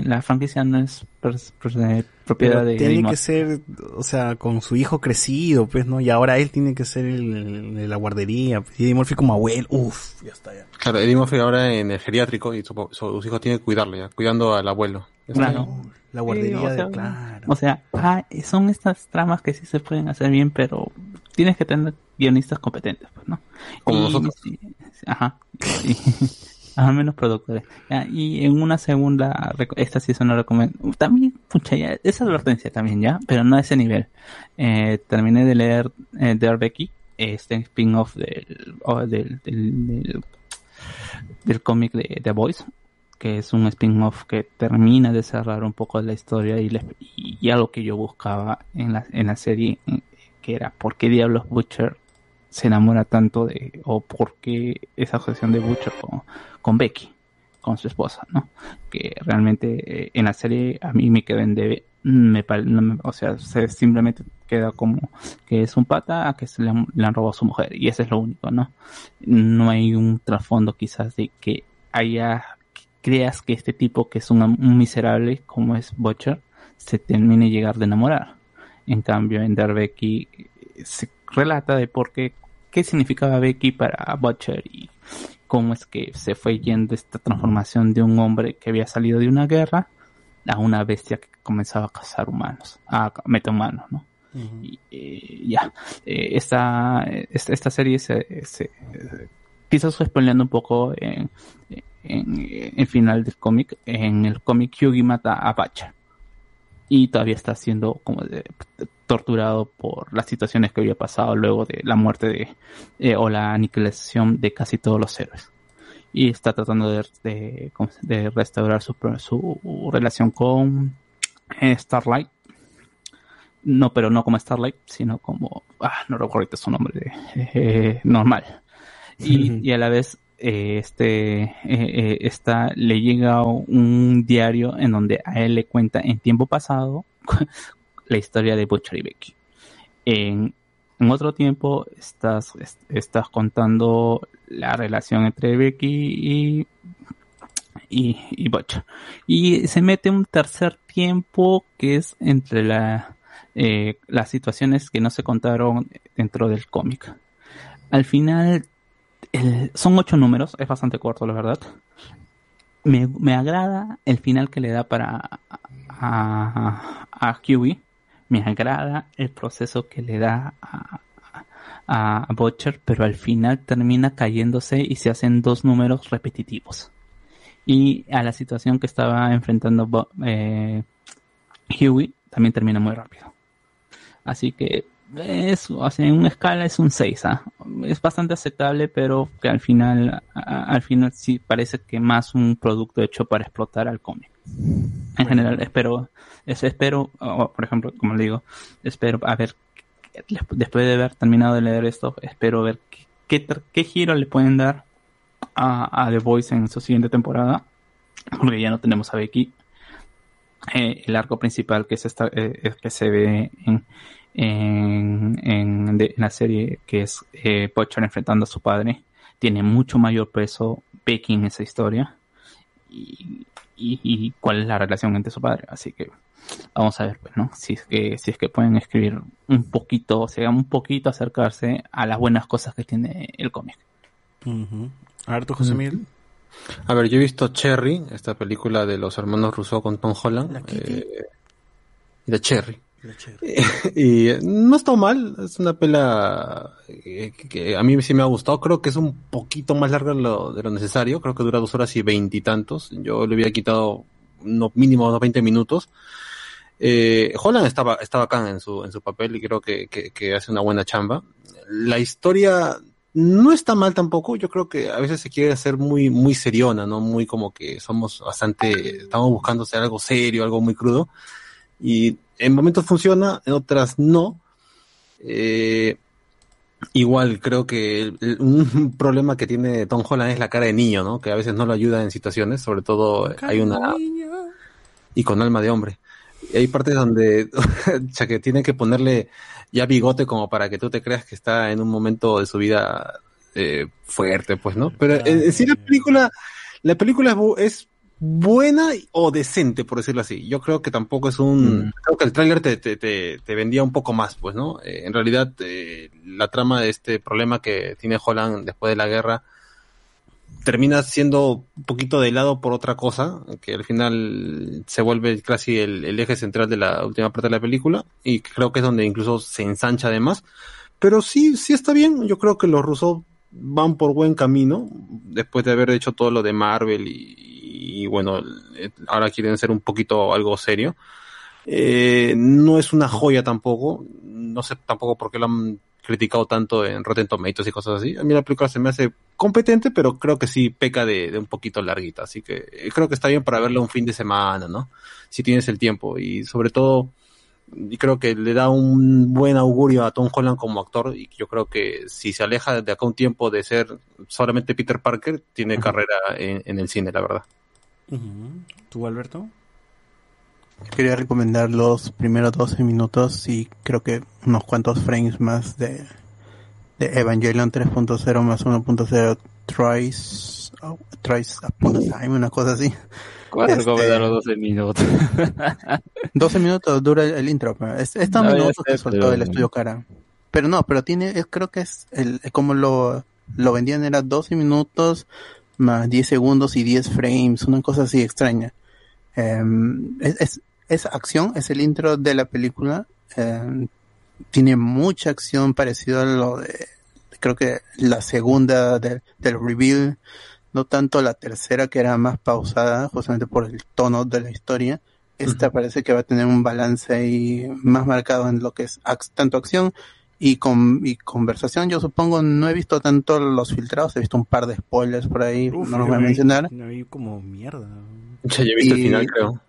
la franquicia no es pers- pers- eh, propiedad Pero de tiene Eddie que Murphy. ser, o sea, con su hijo crecido, pues, ¿no? Y ahora él tiene que ser el, de la guardería. pues, Eddie Murphy como abuelo, uff, ya está ya. Claro, Eddie Murphy ahora en el geriátrico y su- su- sus hijos tienen que cuidarlo ya, cuidando al abuelo. Claro. La guardería Sí, o sea, de, claro. O sea, ah, son estas tramas que sí se pueden hacer bien, pero tienes que tener guionistas competentes, pues, ¿no? Como Y- nosotros. sí, ajá. sí. Al menos productores. Ya, y en una segunda, esta sí es una recomendación. También, pucha, ya, es advertencia también, ¿ya? Pero no a ese nivel. Eh, terminé de leer eh, Dear Becky, este spin-off del, o del, del, del, del cómic de The Voice, que es un spin-off que termina de cerrar un poco la historia y, algo que yo buscaba en la, en la serie, eh, que era por qué diablos Butcher se enamora tanto de, o por qué esa obsesión de Butcher con, Becky, con su esposa, ¿no? Que realmente eh, en la serie a mí me quedó en debe, me, me- o sea, se simplemente queda como que es un pata a que se le, le han robado a su mujer y eso es lo único, ¿no? No hay un trasfondo quizás de que haya creas que este tipo que es un, un miserable como es Butcher se termine de llegar de enamorar. En cambio, en Dar Becky eh, se relata de por qué, qué significaba Becky para Butcher y cómo es que se fue yendo esta transformación de un hombre que había salido de una guerra a una bestia que comenzaba a cazar humanos, a metahumanos, ¿no? Y, eh, ya, eh, esta, esta, esta serie se, se quizás spoileando un poco en, en, en final del cómic. En el cómic Hyugi mata a Butcher y todavía está siendo como de- torturado por las situaciones que había pasado luego de la muerte de eh, o la aniquilación de casi todos los héroes. Y está tratando de, de, ¿cómo se- de restaurar su, su relación con eh, Starlight. No pero no como Starlight sino como ah no recuerdo ahorita su nombre eh, normal. Y, y a la vez eh, este eh, eh, le llega un diario en donde a él le cuenta en tiempo pasado la historia de Butcher y Becky. En, otro tiempo estás, est- estás contando la relación entre Becky y, y, y. Y se mete un tercer tiempo que es entre la, eh, las situaciones que no se contaron dentro del cómic. Al final, el- son ocho números, es bastante corto, la verdad. Me, me agrada el final que le da para a, a Huey. Me agrada el proceso que le da a, a, a Butcher, pero al final termina cayéndose y se hacen dos números repetitivos. Y a la situación que estaba enfrentando Bo- eh, Huey también termina muy rápido. Así que es, o sea, en una escala es un 6, ¿ah? Es bastante aceptable, pero que al final, a- al final sí parece que más un producto hecho para explotar al cómic. En general, espero, es- espero, por ejemplo, como le digo, espero a ver, después de haber terminado de leer esto, espero ver qué, qué, giro le pueden dar a, a The Voice en su siguiente temporada, porque ya no tenemos a Becky. Eh, el arco principal que, es esta, eh, que se ve en, en, en, de- en la serie, que es eh, Butcher enfrentando a su padre, tiene mucho mayor peso Becky en esa historia y, y, y cuál es la relación entre su padre. Así que vamos a ver, pues, ¿no? Si es que, si es que pueden escribir un poquito, o sea, un poquito acercarse a las buenas cosas que tiene el cómic. Ujú. A ver, tú, José Miguel. A ver, yo he visto Cherry, esta película de los hermanos Rousseau con Tom Holland. eh, de Cherry. y eh, no está mal, es una pela eh, que, a mí sí me ha gustado, creo que es un poquito más larga de lo, necesario, creo que dura dos horas y veintitantos, yo le hubiera quitado no, mínimo unos 20 minutos. Eh, Holland estaba, está bacán en su, en su papel y creo que, que, que hace una buena chamba. La historia no está mal tampoco, yo creo que a veces se quiere hacer muy, muy seriona, ¿no? Muy como que somos bastante, estamos buscando ser algo serio, algo muy crudo. Y en momentos funciona, en otras no. Eh, Igual, creo que el- el- un problema que tiene Tom Holland es la cara de niño, ¿no? Que a veces no lo ayuda en situaciones, sobre todo hay una... Y con alma de hombre. Y hay partes donde, sea, que tiene que ponerle ya bigote como para que tú te creas que está en un momento de su vida eh, fuerte, pues, ¿no? Pero en, en sí la película, la película es buena o decente, por decirlo así. Yo creo que tampoco es un... Creo que el tráiler te, te, te, te vendía un poco más, pues, ¿no? Eh, en realidad, eh, la trama de este problema que tiene Holland después de la guerra termina siendo un poquito de lado por otra cosa, que al final se vuelve casi el, el eje central de la última parte de la película, y creo que es donde incluso se ensancha además. Pero sí, sí está bien. Yo creo que los rusos van por buen camino, después de haber hecho todo lo de Marvel y, y bueno, eh, ahora quieren ser un poquito algo serio. Eh, no es una joya tampoco, no sé tampoco por qué lo han criticado tanto en Rotten Tomatoes y cosas así. A mí la película se me hace competente, pero creo que sí peca de, de un poquito larguita, así que eh, creo que está bien para verla un fin de semana, ¿no? Si tienes el tiempo y sobre todo y creo que le da un buen augurio a Tom Holland como actor y yo creo que si se aleja de acá un tiempo de ser solamente Peter Parker, tiene carrera en, en el cine, la verdad. ¿Tú, Alberto? Quería recomendar los primeros 12 minutos y creo que unos cuantos frames más de, de Evangelion 3.0 más 1.0 Thrice, oh, Thrice Upon a Time, una cosa así. ¿Cuál Este, recomendar los 12 minutos? 12 minutos dura el, intro, pero es, es tan No, minutos sé, que soltó pero- el estudio cara. Pero no, pero tiene, es- creo que es el, como lo, lo vendían era 12 minutos más 10 segundos y 10 frames, una cosa así extraña. Em, es, es, es acción, es el intro de la película. em, tiene mucha acción parecido a lo de, creo que la segunda del, del reveal, no tanto la tercera que era más pausada, justamente por el tono de la historia. Esta parece que va a tener un balance ahí más marcado en lo que es ac- tanto acción y, con, y conversación. Yo supongo, no he visto tanto los filtrados, he visto un par de spoilers por ahí, Uf, no los voy a mencionar. yo vi como mierda. Ya he visto el final, creo.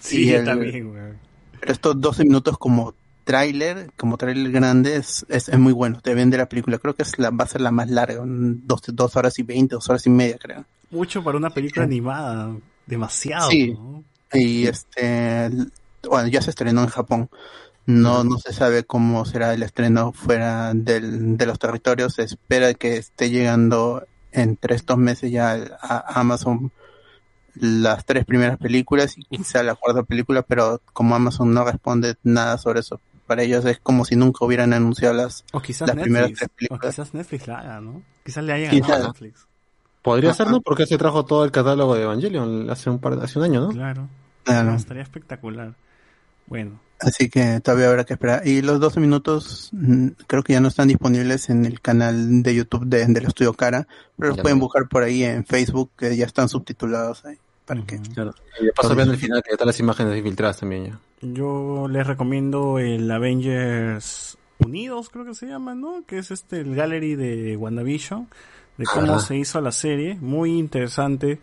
Sí, el- también, weón. Pero estos 12 minutos como tráiler, como tráiler grande, es, es, es muy bueno. Te vende la película. Creo que es la, va a ser la más larga, dos, dos horas y veinte, dos horas y media, creo. Mucho para una película animada. Demasiado. Sí. ¿no? Y este, bueno, ya se estrenó en Japón. No, no se sabe cómo será el estreno fuera del, de los territorios. Se espera que esté llegando entre estos meses ya a Amazon las tres primeras películas y quizá la cuarta película, pero como Amazon no responde nada sobre eso, para ellos es como si nunca hubieran anunciado las, O quizás las primeras tres O películas. quizás Netflix la haga, ¿no? Quizás le hayan Quizás. ganado a Netflix. Podría Ajá. ser, ¿no? Porque se trajo todo el catálogo de Evangelion hace un par, hace un año, ¿no? Claro. Claro. Estaría espectacular. Bueno. Así que todavía habrá que esperar. Y los 12 minutos mm, creo que ya no están disponibles en el canal de YouTube de, del Estudio Cara, pero los pueden buscar por ahí en Facebook, que ya están subtitulados ahí. Para que... Claro. Y de paso vean el final, que ya están las imágenes filtradas también ya. Yo les recomiendo el Avengers Unidos, creo que se llama, ¿no? Que es este el gallery de WandaVision, de cómo Ajá. se hizo la serie, muy interesante,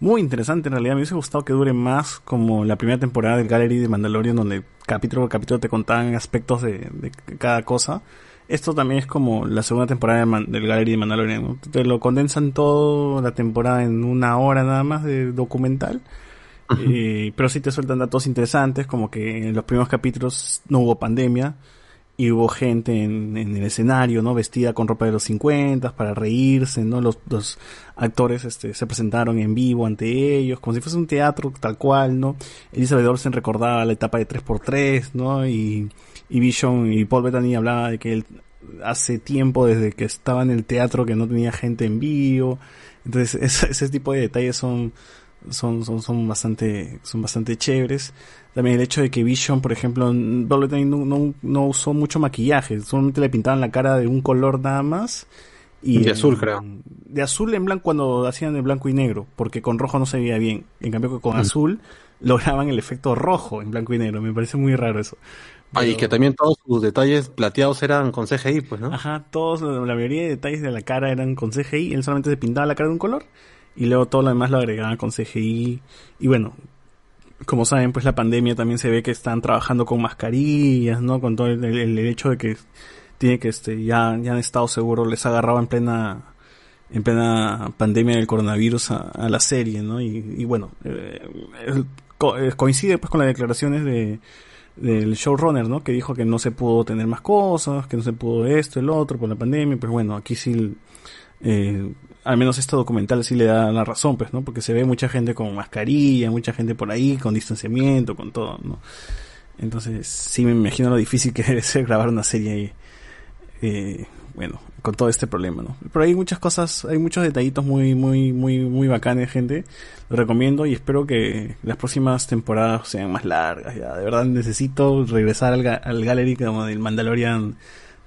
muy interesante en realidad, me hubiese gustado que dure más como la primera temporada del gallery de Mandalorian, donde capítulo por capítulo te contaban aspectos de, de cada cosa. Esto también es como la segunda temporada de Man- del Gallery de Mandalorian, ¿no? Te lo condensan todo la temporada en una hora nada más de documental. Eh, pero sí te sueltan datos interesantes, como que en los primeros capítulos no hubo pandemia y hubo gente en, en el escenario, ¿no? Vestida con ropa de los 50 para reírse, ¿no? Los, los actores este, se presentaron en vivo ante ellos, como si fuese un teatro tal cual, ¿no? Elizabeth Olsen recordaba la etapa de 3x3, ¿no? Y, y Vision y Paul Bettany hablaba de que él hace tiempo desde que estaba en el teatro que no tenía gente en vivo. Entonces, ese, ese tipo de detalles son, son, son, son bastante, son bastante chéveres. También el hecho de que Vision, por ejemplo, no, no, no usó mucho maquillaje, solamente le pintaban la cara de un color nada más. Y De en- azul, creo. De azul en blanco cuando hacían de blanco y negro, porque con rojo no se veía bien. En cambio con Mm. azul lograban el efecto rojo en blanco y negro. Me parece muy raro eso. Ah, y que también todos sus detalles plateados eran con CGI, pues, ¿no? Ajá, todos, la la mayoría de detalles de la cara eran con CGI, él solamente se pintaba la cara de un color y luego todo lo demás lo agregaba con CGI. Y bueno, como saben, pues la pandemia también se ve que están trabajando con mascarillas, ¿no? Con todo el, hecho de que tiene que este ya ya han estado seguros les ha agarrado en plena en plena pandemia del coronavirus a, la serie, ¿no? Y, y bueno, eh, eh, coincide pues con las declaraciones de del showrunner, ¿no? Que dijo que no se pudo tener más cosas, que no se pudo esto, el otro por la pandemia, pues bueno, aquí sí eh, al menos este documental sí le da la razón, pues, ¿no? Porque se ve mucha gente con mascarilla, mucha gente por ahí, con distanciamiento, con todo, ¿no? Entonces, sí me imagino lo difícil que debe ser grabar una serie ahí, eh, bueno, con todo este problema, ¿no? Pero hay muchas cosas, hay muchos detallitos muy, muy, muy, muy bacanes, gente. Lo recomiendo y espero que las próximas temporadas sean más largas, ya. De verdad necesito regresar al, ga- al gallery como del Mandalorian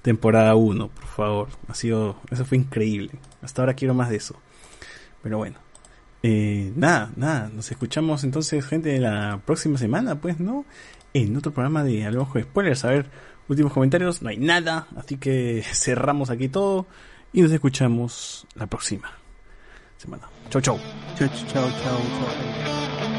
temporada 1, por favor. Ha sido, eso fue increíble. Hasta ahora quiero más de eso. Pero bueno. Eh, nada, nada, nos escuchamos entonces, gente, la próxima semana, pues, ¿no? En otro programa de Hablamos con Spoilers. A ver, últimos comentarios, no hay nada, así que cerramos aquí todo y nos escuchamos la próxima semana. Chau, chau. Chau, chau, chau, chau.